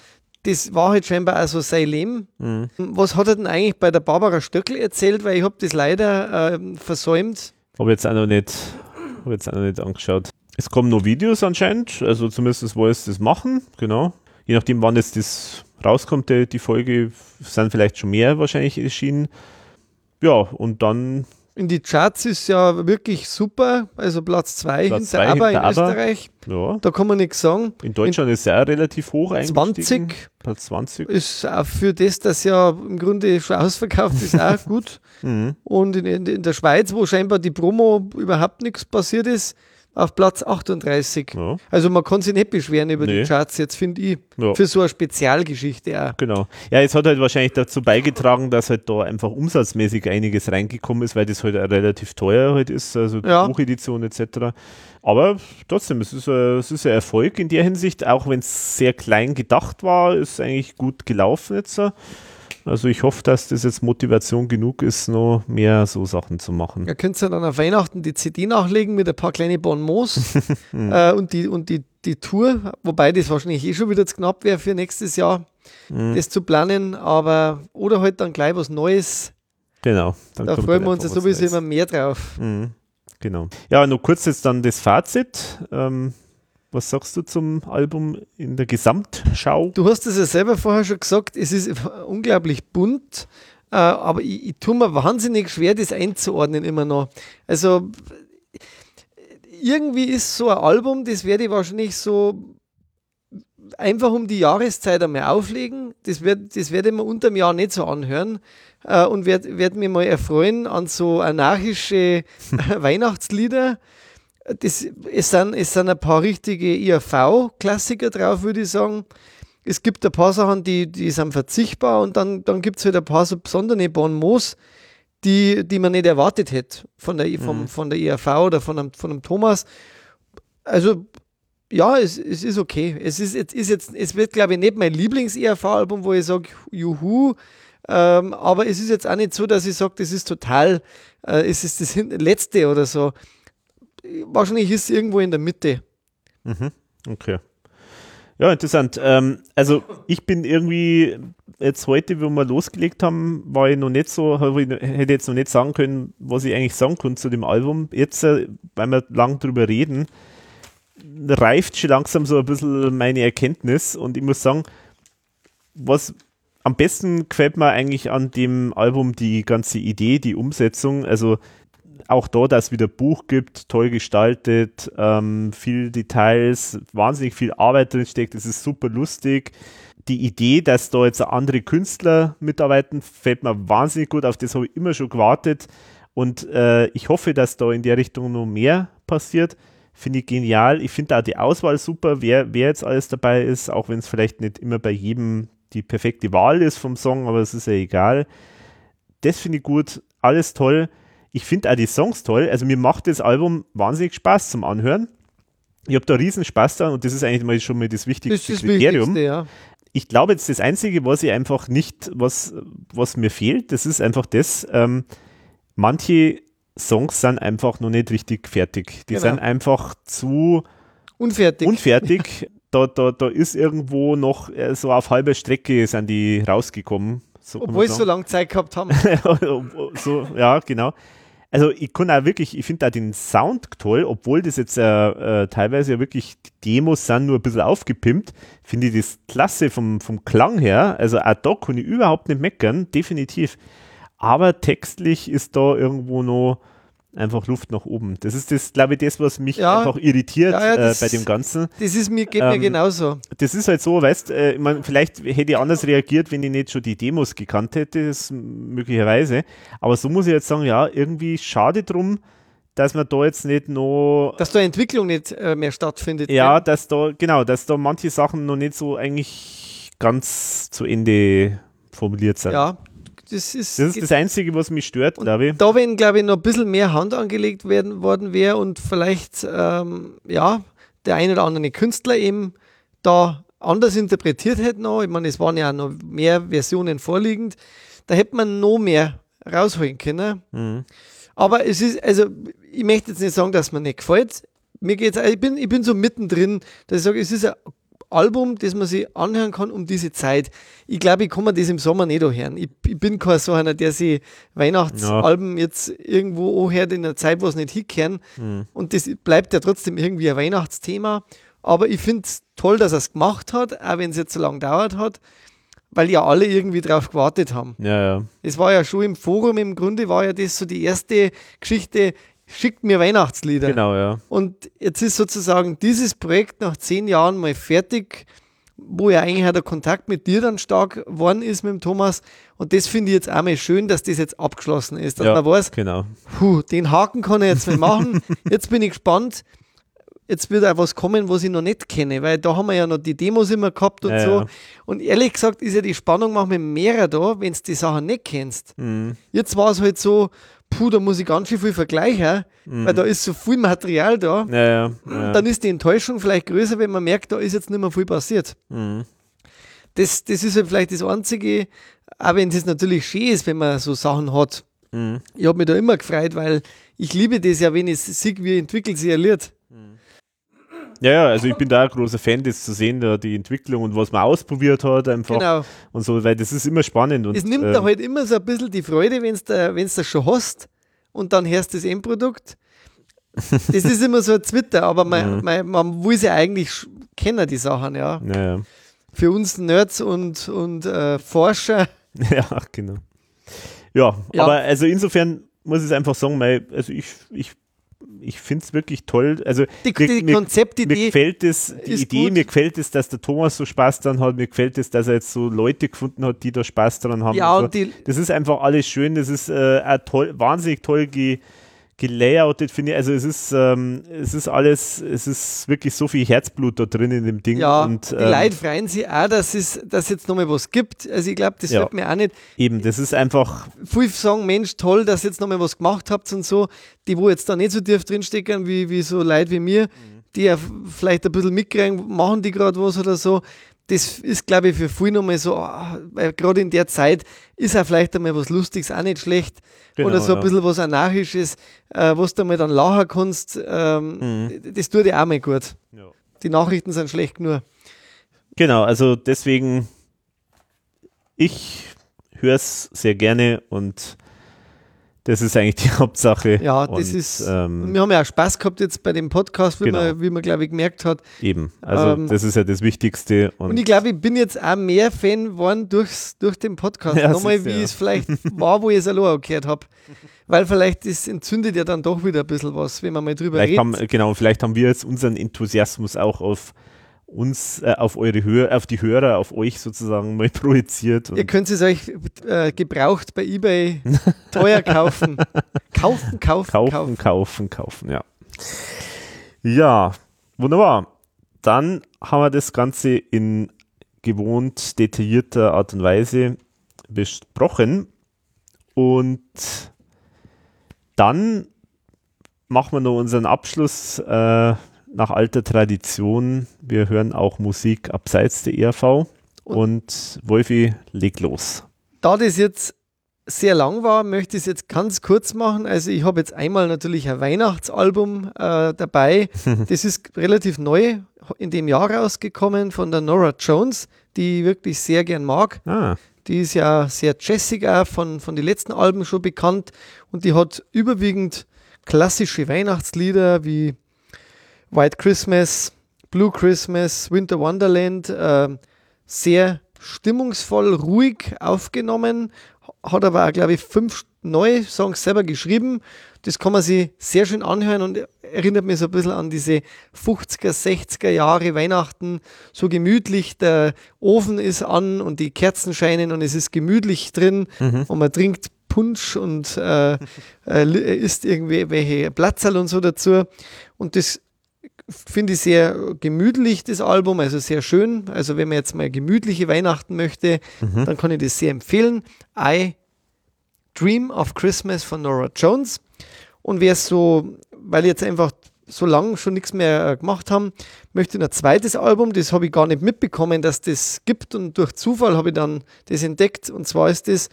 A: das war halt scheinbar auch so sein Leben. Mhm. Was hat er denn eigentlich bei der Barbara Stöckel erzählt? Weil ich habe das leider äh, versäumt.
B: Habe jetzt auch noch nicht, habe jetzt auch noch nicht angeschaut. Es kommen noch Videos anscheinend, also zumindest wo es das machen, genau. Je nachdem, wann jetzt das rauskommt, die, die Folge, sind vielleicht schon mehr wahrscheinlich erschienen. Ja, und dann
A: In die Charts ist ja wirklich super. Also Platz 2 hinter
B: zwei
A: in
B: hinter ABBA.
A: Österreich.
B: Ja.
A: Da kann man nichts sagen.
B: In Deutschland ist er auch relativ hoch
A: In 20
B: Platz 20.
A: ist auch für das, dass ja im Grunde schon ausverkauft ist, auch *laughs* gut.
B: Mhm.
A: Und in, in, in der Schweiz, wo scheinbar die Promo überhaupt nichts passiert ist, auf Platz 38.
B: Ja,
A: Also man kann sich nicht beschweren über
B: Nee.
A: die Charts jetzt, finde ich.
B: Ja.
A: Für so eine Spezialgeschichte auch.
B: genau. Ja, es hat halt wahrscheinlich dazu beigetragen, dass halt da einfach umsatzmäßig einiges reingekommen ist, weil das halt relativ teuer halt ist, also
A: Ja.
B: Buchedition etc. Aber trotzdem, es ist, ein, es ist ein Erfolg in der Hinsicht, auch wenn es sehr klein gedacht war, ist eigentlich gut gelaufen jetzt. Also ich hoffe, dass das jetzt Motivation genug ist, noch mehr so Sachen zu machen.
A: Da könnt ihr dann auf Weihnachten die CD nachlegen mit ein paar kleine Bonbons *laughs* äh, und, die, und die, die Tour, wobei das wahrscheinlich eh schon wieder zu knapp wäre für nächstes Jahr,
B: Mhm.
A: das zu planen, aber oder halt dann gleich was Neues.
B: Genau. dann
A: Da freuen wir uns ja sowieso
B: Neues.
A: immer mehr drauf.
B: Mhm, genau. Ja, nur kurz jetzt dann das Fazit. Ähm, was sagst du zum Album in der Gesamtschau?
A: Du hast es ja selber vorher schon gesagt, es ist unglaublich bunt, äh, aber ich, ich tue mir wahnsinnig schwer, das einzuordnen immer noch. Also irgendwie ist so ein Album, das werde ich wahrscheinlich so einfach um die Jahreszeit einmal auflegen. Das, wird, das werde ich mir unterm Jahr nicht so anhören äh, und werde werd mich mal erfreuen an so anarchische *laughs* Weihnachtslieder. Das, es, sind, es sind ein paar richtige IAV-Klassiker drauf, würde ich sagen. Es gibt ein paar Sachen, die, die sind verzichtbar und dann, dann gibt es halt ein paar so besondere Bonbons, die, die man nicht erwartet hätte von der, vom, von der IAV oder von einem, von einem Thomas. Also, ja, es, es ist okay. Es ist jetzt, ist jetzt, es wird, glaube ich, nicht mein Lieblings-IAV-Album, wo ich sage, juhu. Ähm, aber es ist jetzt auch nicht so, dass ich sage, das ist total, äh, es ist das letzte oder so. Wahrscheinlich ist irgendwo in der Mitte.
B: Mhm, okay. Ja, interessant. Ähm, also ich bin irgendwie jetzt heute, wo wir losgelegt haben, war ich noch nicht so, hätte jetzt noch nicht sagen können, was ich eigentlich sagen konnte zu dem Album. Jetzt, äh, weil wir lang drüber reden, reift schon langsam so ein bisschen meine Erkenntnis und ich muss sagen, was am besten gefällt mir eigentlich an dem Album die ganze Idee, die Umsetzung, also auch da, dass es wieder Buch gibt, toll gestaltet, ähm, viel Details, wahnsinnig viel Arbeit drin steckt, es ist super lustig. Die Idee, dass da jetzt andere Künstler mitarbeiten, fällt mir wahnsinnig gut auf, das habe ich immer schon gewartet und äh, ich hoffe, dass da in der Richtung noch mehr passiert. Finde ich genial. Ich finde auch die Auswahl super, wer, wer jetzt alles dabei ist, auch wenn es vielleicht nicht immer bei jedem die perfekte Wahl ist vom Song, aber es ist ja egal. Das finde ich gut, alles toll. Ich finde auch die Songs toll. Also mir macht das Album wahnsinnig Spaß zum Anhören. Ich habe da riesen Spaß dran und das ist eigentlich mal schon mal das
A: Das
B: wichtigste
A: ist das
B: Kriterium.
A: Wichtigste, ja.
B: Ich glaube jetzt das Einzige, was ich einfach nicht, was, was mir fehlt, das ist einfach das, ähm, manche Songs sind einfach noch nicht richtig fertig. Die
A: Genau.
B: sind einfach zu
A: Unfertig.
B: unfertig. *laughs* da, da, da ist irgendwo noch äh, so auf halber Strecke sind die rausgekommen. So
A: Obwohl sie so lange Zeit gehabt haben. *laughs*
B: so, ja, genau. Also ich kann auch wirklich, ich finde da den Sound toll, obwohl das jetzt äh, äh, teilweise ja wirklich die Demos sind nur ein bisschen aufgepimpt, finde ich das klasse vom, vom Klang her. Also auch da kann ich überhaupt nicht meckern, definitiv. Aber textlich ist da irgendwo noch einfach Luft nach oben. Das ist das, glaube ich, das, was mich
A: Ja.
B: einfach irritiert
A: Ja, ja,
B: äh, bei dem Ganzen
A: Das ist mir, geht mir
B: Ähm,
A: genauso.
B: das ist halt so, weißt, äh, vielleicht hätte ich anders reagiert, wenn ich nicht schon die Demos gekannt hätte, das möglicherweise. Aber so muss ich jetzt sagen, ja, irgendwie schade drum, dass man da jetzt nicht noch,
A: Dass da Entwicklung nicht äh, mehr stattfindet.
B: ja, dass da, genau, dass da manche Sachen noch nicht so eigentlich ganz zu Ende formuliert sind.
A: Ja, das ist.
B: Das ist das Einzige, was mich stört, glaube ich.
A: da, wenn, glaube ich, noch ein bisschen mehr Hand angelegt werden worden wäre und vielleicht, ähm, ja, der ein oder andere Künstler eben da anders interpretiert hätte noch. Ich meine, es waren ja noch mehr Versionen vorliegend. Da hätte man noch mehr rausholen können.
B: Mhm.
A: Aber es ist, also, ich möchte jetzt nicht sagen, dass mir nicht gefällt. Mir geht's, ich bin, ich bin so mittendrin, dass ich sage, es ist ein Album, das man sich anhören kann um diese Zeit. Ich glaube, ich kann mir das im Sommer nicht anhören. Ich, ich bin kein so einer, der sich Weihnachtsalben jetzt irgendwo anhört in einer Zeit, wo es nicht hinkehren.
B: Mhm.
A: Und das bleibt ja trotzdem irgendwie ein Weihnachtsthema. Aber ich finde es toll, dass er es gemacht hat, auch wenn es jetzt so lange dauert hat. weil ja alle irgendwie drauf gewartet haben.
B: Ja, ja.
A: Es war ja schon im Forum, im Grunde war ja das so die erste Geschichte, schickt mir Weihnachtslieder.
B: Genau, ja.
A: Und jetzt ist sozusagen dieses Projekt nach zehn Jahren mal fertig, wo ja eigentlich auch der Kontakt mit dir dann stark geworden ist mit dem Thomas. Und das finde ich jetzt auch mal schön, dass das jetzt abgeschlossen ist, dass
B: ja,
A: man weiß,
B: genau.
A: puh, den Haken kann ich jetzt mal machen. *laughs* jetzt bin ich gespannt. Jetzt wird auch was kommen, was ich noch nicht kenne, weil da haben wir ja noch die Demos immer gehabt und
B: Ja,
A: so.
B: ja.
A: Und ehrlich gesagt ist ja die Spannung manchmal mehr da, wenn du die Sachen nicht kennst.
B: Mhm.
A: Jetzt war es halt so, puh, da muss ich ganz schön viel vergleichen, weil da ist so viel Material da.
B: Ja, ja. ja.
A: Dann ist die Enttäuschung vielleicht größer, wenn man merkt, da ist jetzt nicht mehr viel passiert.
B: Mhm.
A: Das, das ist halt vielleicht das Einzige, auch wenn es natürlich schön ist, wenn man so Sachen hat.
B: Mhm.
A: Ich habe mich da immer gefreut, weil ich liebe das ja, wenn ich sehe, wie entwickelt sich ein Lied.
B: Ja, ja, also ich bin da ein großer Fan, das zu sehen, da die Entwicklung und was man ausprobiert hat einfach
A: Genau.
B: und so, weil das ist immer spannend. Und,
A: Es nimmt
B: ähm,
A: da halt immer so ein bisschen die Freude, wenn du wenn's das schon hast und dann hörst du das Endprodukt. Das ist immer so ein Twitter, aber man,
B: Mhm.
A: man, man will sie eigentlich kennen, die Sachen, ja.
B: ja, ja.
A: Für uns Nerds und, und äh, Forscher. *laughs*
B: ja, genau. Ja,
A: Ja.
B: aber also insofern muss ich einfach sagen, weil, also ich, ich, ich finde es wirklich toll. Also
A: Die,
B: mir,
A: die
B: mir, mir
A: Konzeptidee.
B: gefällt es, die Idee,
A: gut.
B: mir gefällt es, dass der Thomas so Spaß dran hat, mir gefällt es, dass er jetzt so Leute gefunden hat, die da Spaß dran haben.
A: Ja,
B: und so.
A: die,
B: Das ist einfach alles schön, das ist äh, toll, wahnsinnig toll ge, gelayoutet, finde ich. Also es ist, ähm, es ist alles, es ist wirklich so viel Herzblut da drin in dem Ding.
A: ja,
B: und,
A: die
B: ähm,
A: Leute freuen sich auch, dass es dass jetzt nochmal was gibt. Also ich glaube, das
B: Ja.
A: wird mir auch nicht.
B: Eben, das ist einfach,
A: Viele sagen, Mensch, toll, dass ihr jetzt nochmal was gemacht habt und so. Die, wo jetzt da nicht so tief drinstecken, wie, wie so Leute wie mir, die ja vielleicht ein bisschen mitkriegen, machen die gerade was oder so. Das ist, glaube ich, für viele nochmal so, ah, weil gerade in der Zeit ist ja vielleicht einmal was Lustiges auch nicht schlecht.
B: Genau,
A: oder so ein
B: ja.
A: bisschen was Anarchisches, äh, was du mal dann lachen kannst. Ähm,
B: Mhm.
A: Das tut dir auch mal gut.
B: Ja.
A: Die Nachrichten sind schlecht nur.
B: Genau, also deswegen, ich höre es sehr gerne und das ist eigentlich die *laughs* Hauptsache.
A: Ja, das
B: und,
A: ist.
B: Ähm,
A: wir haben ja auch Spaß gehabt jetzt bei dem Podcast, wie
B: Genau.
A: man, wie man glaube ich, gemerkt hat.
B: eben, also
A: ähm,
B: das ist ja das Wichtigste. Und,
A: Und ich glaube, ich bin jetzt auch mehr Fan geworden durchs, durch den Podcast.
B: Ja,
A: Nochmal, wie
B: ja.
A: es vielleicht war, wo ich es allein gehört habe. Weil vielleicht das entzündet ja dann doch wieder ein bisschen was, wenn man mal drüber
B: vielleicht
A: redet.
B: haben, genau, vielleicht haben wir jetzt unseren Enthusiasmus auch auf uns, äh, auf eure Hör, auf die Hörer, auf euch sozusagen mal *laughs* projiziert.
A: Ihr könnt es euch äh, gebraucht bei Ebay *laughs* teuer kaufen. kaufen, kaufen,
B: kaufen,
A: kaufen.
B: kaufen, kaufen, ja. Ja, wunderbar. Dann haben wir das Ganze in gewohnt detaillierter Art und Weise besprochen. Und dann machen wir noch unseren Abschluss äh, nach alter Tradition. Wir hören auch Musik abseits der ERV. Und Wolfi, leg los.
A: Da das jetzt sehr lang war, möchte ich es jetzt ganz kurz machen. Also ich habe jetzt einmal natürlich ein Weihnachtsalbum äh, dabei. *laughs* Das ist relativ neu in dem Jahr rausgekommen von der Nora Jones, die ich wirklich sehr gern mag.
B: Ah,
A: Die ist ja sehr jazzig auch, von, von den letzten Alben schon bekannt und die hat überwiegend klassische Weihnachtslieder wie White Christmas, Blue Christmas, Winter Wonderland, äh, sehr stimmungsvoll, ruhig aufgenommen, hat aber auch, glaube ich, fünf neue Songs selber geschrieben. Das kann man sich sehr schön anhören und erinnert mich so ein bisschen an diese 50er, 60er Jahre Weihnachten. So gemütlich, der Ofen ist an und die Kerzen scheinen und es ist gemütlich drin und man trinkt Punsch und äh, äh, isst irgendwie welche Platzerl und so dazu. Und das finde ich sehr gemütlich, das Album, also sehr schön. Also wenn man jetzt mal gemütliche Weihnachten möchte, dann kann ich das sehr empfehlen. I Dream of Christmas von Nora Jones. Und wer so, weil jetzt einfach so lange schon nichts mehr äh, gemacht haben, möchte ich ein zweites Album, das habe ich gar nicht mitbekommen, dass das gibt und durch Zufall habe ich dann das entdeckt und zwar ist das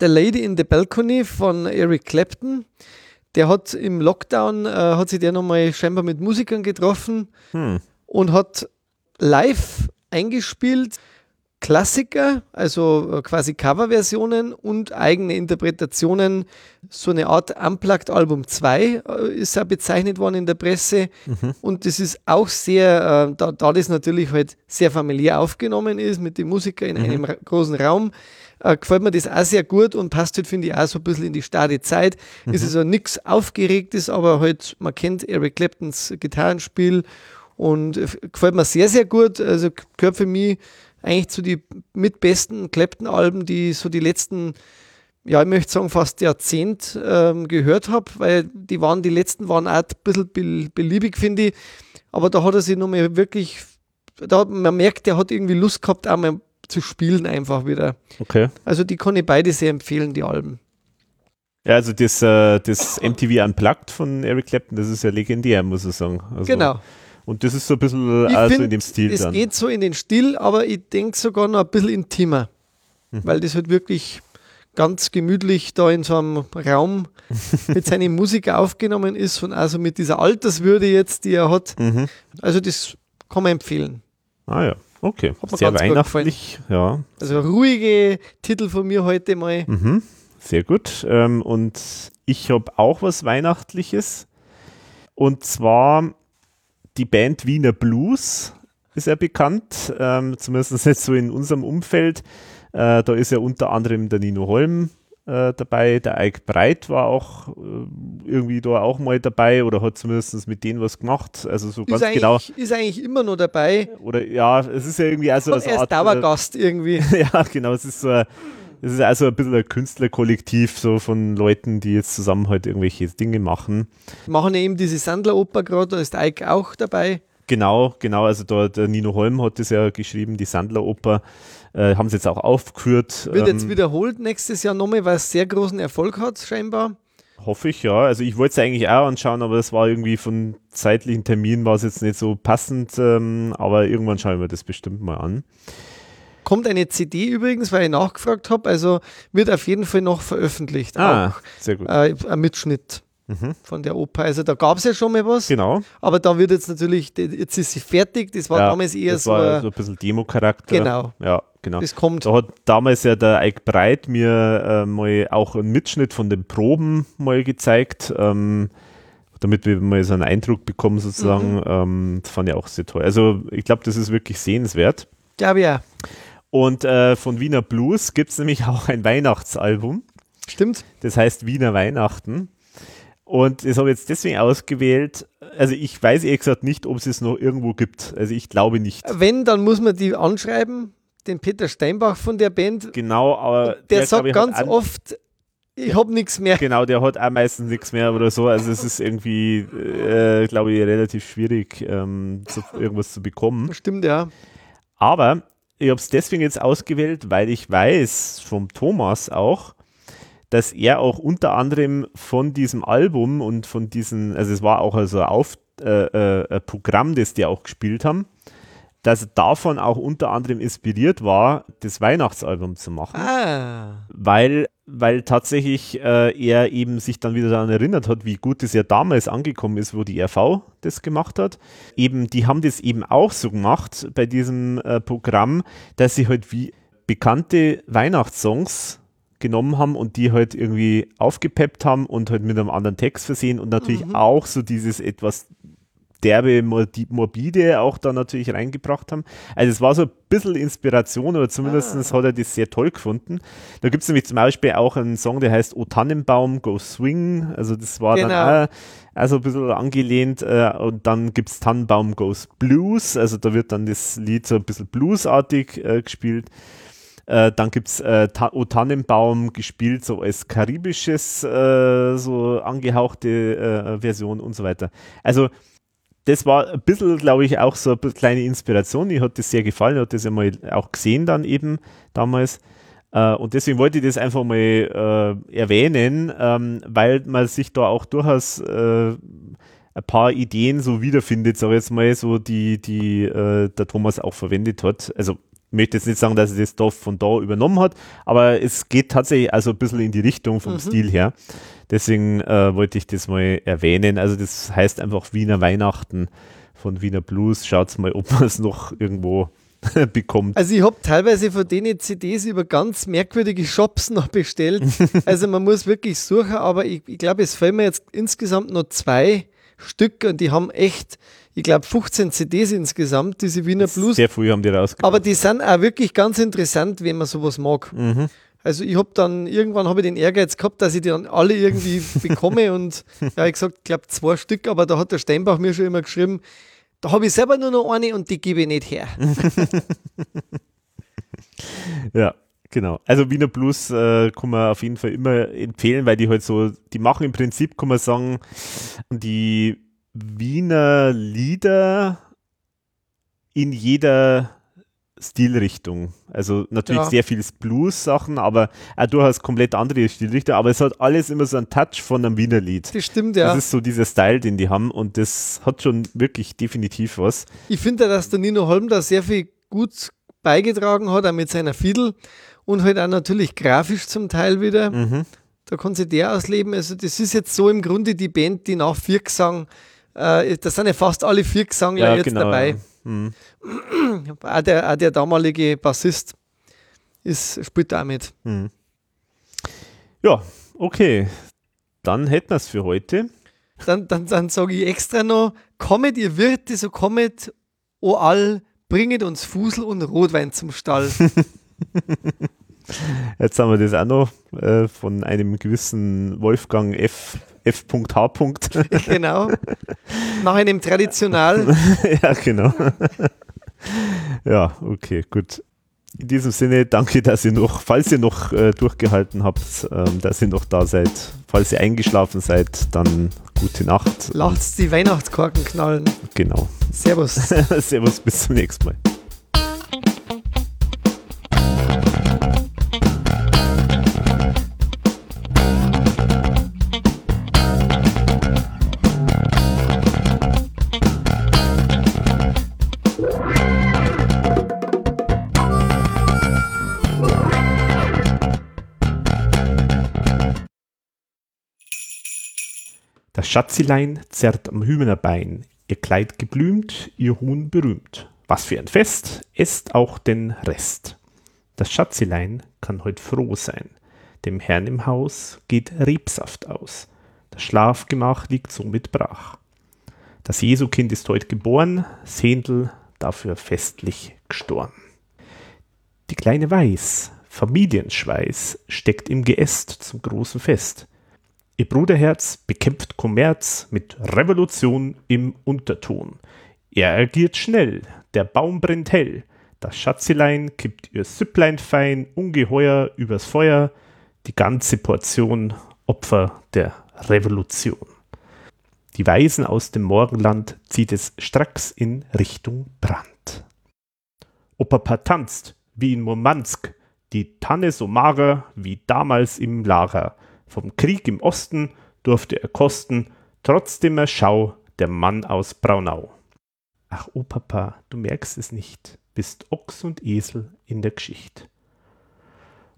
A: The Lady in the Balcony von Eric Clapton. Der hat im Lockdown, äh, hat sich der nochmal scheinbar mit Musikern getroffen
B: hm.
A: und hat live eingespielt Klassiker, also äh, quasi Coverversionen und eigene Interpretationen. So eine Art Unplugged Album 2 äh, ist ja bezeichnet worden in der Presse. Mhm. Und das ist auch sehr, äh, da, da das natürlich halt sehr familiär aufgenommen ist mit den Musikern in mhm. einem großen Raum, äh, gefällt mir das auch sehr gut und passt halt, finde ich, auch so ein bisschen in die starre Zeit. Mhm. Ist also nichts Aufgeregtes, aber halt, man kennt Eric Claptons Gitarrenspiel und gefällt mir sehr, sehr gut. Also gehört für mich eigentlich zu den mitbesten Clapton-Alben, die so die letzten, ja, ich möchte sagen, fast Jahrzehnt ähm, gehört habe, weil die waren, die letzten waren auch ein bisschen beliebig, finde ich. Aber da hat er sich nochmal wirklich, da hat, man merkt, der hat irgendwie Lust gehabt, auch mal zu spielen einfach wieder.
B: Okay.
A: Also die kann ich beide sehr empfehlen, die Alben.
B: Ja, also das, äh, das MTV Unplugged von Eric Clapton, das ist ja legendär, muss ich sagen. Also
A: genau.
B: Und das ist so ein bisschen ich also find, in dem Stil
A: es
B: dann.
A: Es geht so in den Stil, aber ich denke sogar noch ein bisschen intimer, mhm. weil das halt wirklich ganz gemütlich da in so einem Raum *laughs* mit seinen Musik aufgenommen ist und also mit dieser Alterswürde jetzt, die er hat. Mhm. Also das kann man empfehlen.
B: Ah ja, okay. Sehr weihnachtlich, ja.
A: Also ruhige Titel von mir heute mal.
B: Mhm. Sehr gut. Ähm, und ich habe auch was Weihnachtliches. Und zwar die Band Wiener Blues ist ja bekannt, ähm, zumindest jetzt so in unserem Umfeld. Äh, da ist ja unter anderem der Nino Holm äh, dabei, der Ike Breit war auch äh, irgendwie da auch mal dabei oder hat zumindest mit denen was gemacht. Also so ist ganz genau.
A: Ist eigentlich immer noch dabei.
B: Oder ja, es ist ja irgendwie also.
A: Er ist Art, äh, Dauergast irgendwie. *laughs*
B: ja, genau, es ist so ein es ist also ein bisschen ein Künstlerkollektiv so von Leuten, die jetzt zusammen halt irgendwelche Dinge machen.
A: Machen eben diese Sandler-Oper gerade, da ist Ike auch dabei.
B: Genau, genau, also der Nino Holm hat das ja geschrieben, die Sandler-Oper. Äh, haben sie jetzt auch aufgeführt.
A: Wird ähm, jetzt wiederholt nächstes Jahr nochmal, weil es sehr großen Erfolg hat, scheinbar.
B: Hoffe ich, ja. Also ich wollte es eigentlich auch anschauen, aber es war irgendwie von zeitlichen Terminen war es jetzt nicht so passend. Ähm, aber irgendwann schauen wir das bestimmt mal an.
A: Kommt eine CD übrigens, weil ich nachgefragt habe, also wird auf jeden Fall noch veröffentlicht.
B: Ah, auch, sehr gut.
A: Äh, ein Mitschnitt. Mhm. Von der Oper. Also da gab es ja schon mal was.
B: Genau.
A: Aber da wird jetzt natürlich, jetzt ist sie fertig. Das war ja, damals eher
B: das
A: so.
B: War so ein bisschen Demo-Charakter.
A: Genau.
B: Ja, genau.
A: Das kommt.
B: Da hat damals ja der Ike Breit mir äh, mal auch einen Mitschnitt von den Proben mal gezeigt. Ähm, damit wir mal so einen Eindruck bekommen, sozusagen. Mhm. Ähm, das fand ich auch sehr toll. Also ich glaube, das ist wirklich sehenswert.
A: Glaube ja.
B: Und äh, von Wiener Blues gibt es nämlich *laughs* auch ein Weihnachtsalbum.
A: Stimmt.
B: Das heißt Wiener Weihnachten. Und das habe ich jetzt deswegen ausgewählt. Also ich weiß ehrlich gesagt nicht, ob es es noch irgendwo gibt. Also ich glaube nicht.
A: Wenn, dann muss man die anschreiben, den Peter Steinbach von der Band.
B: Genau, aber
A: der, der sagt ganz oft, ich habe nichts mehr.
B: Genau, der hat auch meistens nichts mehr oder so. Also es ist irgendwie, äh, glaube ich, relativ schwierig, ähm, zu, irgendwas zu bekommen.
A: Stimmt, ja.
B: Aber ich habe es deswegen jetzt ausgewählt, weil ich weiß vom Thomas auch, dass er auch unter anderem von diesem Album und von diesen, also es war auch also auf, äh, äh, ein Programm, das die auch gespielt haben, dass davon auch unter anderem inspiriert war, das Weihnachtsalbum zu machen.
A: Ah.
B: Weil, weil tatsächlich äh, er eben sich dann wieder daran erinnert hat, wie gut es ja damals angekommen ist, wo die RV das gemacht hat. Eben, die haben das eben auch so gemacht bei diesem äh, Programm, dass sie halt wie bekannte Weihnachtssongs genommen haben und die halt irgendwie aufgepeppt haben und halt mit einem anderen Text versehen und natürlich mhm. auch so dieses etwas derbe, morbide auch da natürlich reingebracht haben. Also es war so ein bisschen Inspiration oder zumindest ah. hat er das sehr toll gefunden. Da gibt es nämlich zum Beispiel auch einen Song, der heißt O Tannenbaum, Go Swing. Also das war genau. dann auch also ein bisschen angelehnt. Äh, und dann gibt es Tannenbaum Goes Blues. Also da wird dann das Lied so ein bisschen bluesartig äh, gespielt. Äh, dann gibt es äh, Ta O Tannenbaum gespielt, so als karibisches, äh, so angehauchte äh, Version und so weiter. Also das war ein bisschen, glaube ich, auch so eine kleine Inspiration. Ich hat das sehr gefallen, ich habe das ja mal auch gesehen dann eben damals. Uh, und deswegen wollte ich das einfach mal uh, erwähnen, ähm, weil man sich da auch durchaus uh, ein paar Ideen so wiederfindet, sage ich jetzt mal, so die, die der Thomas auch verwendet hat. Also möchte jetzt nicht sagen, dass er das da von da übernommen hat, aber es geht tatsächlich also ein bisschen in die Richtung vom mhm. Stil her. Deswegen äh, wollte ich das mal erwähnen. Also das heißt einfach Wiener Weihnachten von Wiener Blues. Schaut mal, ob man es noch irgendwo *laughs* bekommt.
A: Also ich habe teilweise von denen CDs über ganz merkwürdige Shops noch bestellt. *laughs* also man muss wirklich suchen, aber ich, ich glaube, es fehlen mir jetzt insgesamt noch zwei Stück und die haben echt, ich glaube, 15 CDs insgesamt, diese Wiener Blues.
B: Sehr früh haben die rausgebracht.
A: Aber die sind auch wirklich ganz interessant, wenn man sowas mag. Mhm. Also ich habe dann, irgendwann habe ich den Ehrgeiz gehabt, dass ich die dann alle irgendwie *laughs* bekomme und ja, ich gesagt, ich glaube zwei Stück, aber da hat der Steinbach mir schon immer geschrieben, da habe ich selber nur noch eine und die gebe ich nicht her. *laughs*
B: ja, genau. Also Wiener Blues äh, kann man auf jeden Fall immer empfehlen, weil die halt so, die machen im Prinzip, kann man sagen, die Wiener Lieder in jeder Stilrichtung. Also natürlich ja. sehr viel Blues-Sachen, aber auch durchaus komplett andere Stilrichtung. Aber es hat alles immer so einen Touch von einem Wiener Lied.
A: Das stimmt, ja.
B: Das ist so dieser Style, den die haben und das hat schon wirklich definitiv was.
A: Ich finde, dass der Nino Holm da sehr viel gut beigetragen hat, auch mit seiner Fiedel und halt auch natürlich grafisch zum Teil wieder. Mhm. Da kann sich der ausleben. Also das ist jetzt so im Grunde die Band, die nach Viergesang, äh, da sind ja fast alle Viergesang ja, jetzt genau, dabei. Ja. Mhm. *clears throat* Auch, der, auch der damalige Bassist ist, spielt da mit. Mhm.
B: Ja, okay. Dann hätten wir es für heute.
A: Dann, dann, dann sage ich extra noch: Kommet, ihr Wirte, so kommet, o all, bringet uns Fusel und Rotwein zum Stall. *laughs*
B: Jetzt haben wir das auch noch äh, von einem gewissen Wolfgang F. F.H. *laughs*
A: genau. Nach einem Traditional. *laughs*
B: ja, genau. ja, okay, gut. In diesem Sinne, danke, dass ihr noch, falls ihr noch äh, durchgehalten habt, ähm, dass ihr noch da seid. Falls ihr eingeschlafen seid, dann gute Nacht.
A: Lasst die Weihnachtskorken knallen.
B: Genau.
A: Servus. *laughs*
B: Servus, bis zum nächsten Mal. Das Schatzilein zerrt am Hühnerbein, ihr Kleid geblümt, ihr Huhn berühmt. Was für ein Fest, esst auch den Rest. Das Schatzilein kann heut froh sein, dem Herrn im Haus geht Rebsaft aus. Das Schlafgemach liegt somit brach. Das Jesukind ist heut geboren, Sendel dafür festlich gestorben. Die kleine Weiß, Familienschweiß, steckt im Geäst zum großen Fest. Ihr Bruderherz bekämpft Kommerz mit Revolution im Unterton. Er agiert schnell, der Baum brennt hell, das Schatzelein kippt ihr Süpplein fein, ungeheuer übers Feuer, die ganze Portion Opfer der Revolution. Die Weisen aus dem Morgenland zieht es stracks in Richtung Brand. Opapa tanzt, wie in Murmansk, die Tanne so mager wie damals im Lager, vom Krieg im Osten durfte er kosten, trotzdem er Schau, der Mann aus Braunau. Ach, o oh Papa, du merkst es nicht, bist Ochs und Esel in der Geschichte.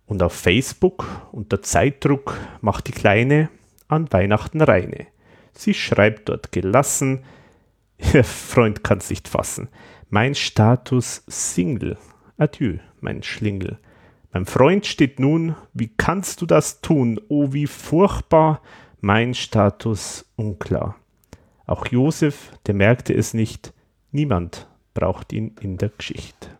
B: Und auf Facebook unter Zeitdruck macht die Kleine an Weihnachten reine. Sie schreibt dort gelassen, *laughs* ihr Freund kann's nicht fassen, mein Status Single. Adieu, mein Schlingel. Mein Freund steht nun, wie kannst du das tun? Oh, wie furchtbar, mein Status unklar. Auch Josef, der merkte es nicht, niemand braucht ihn in der Geschichte.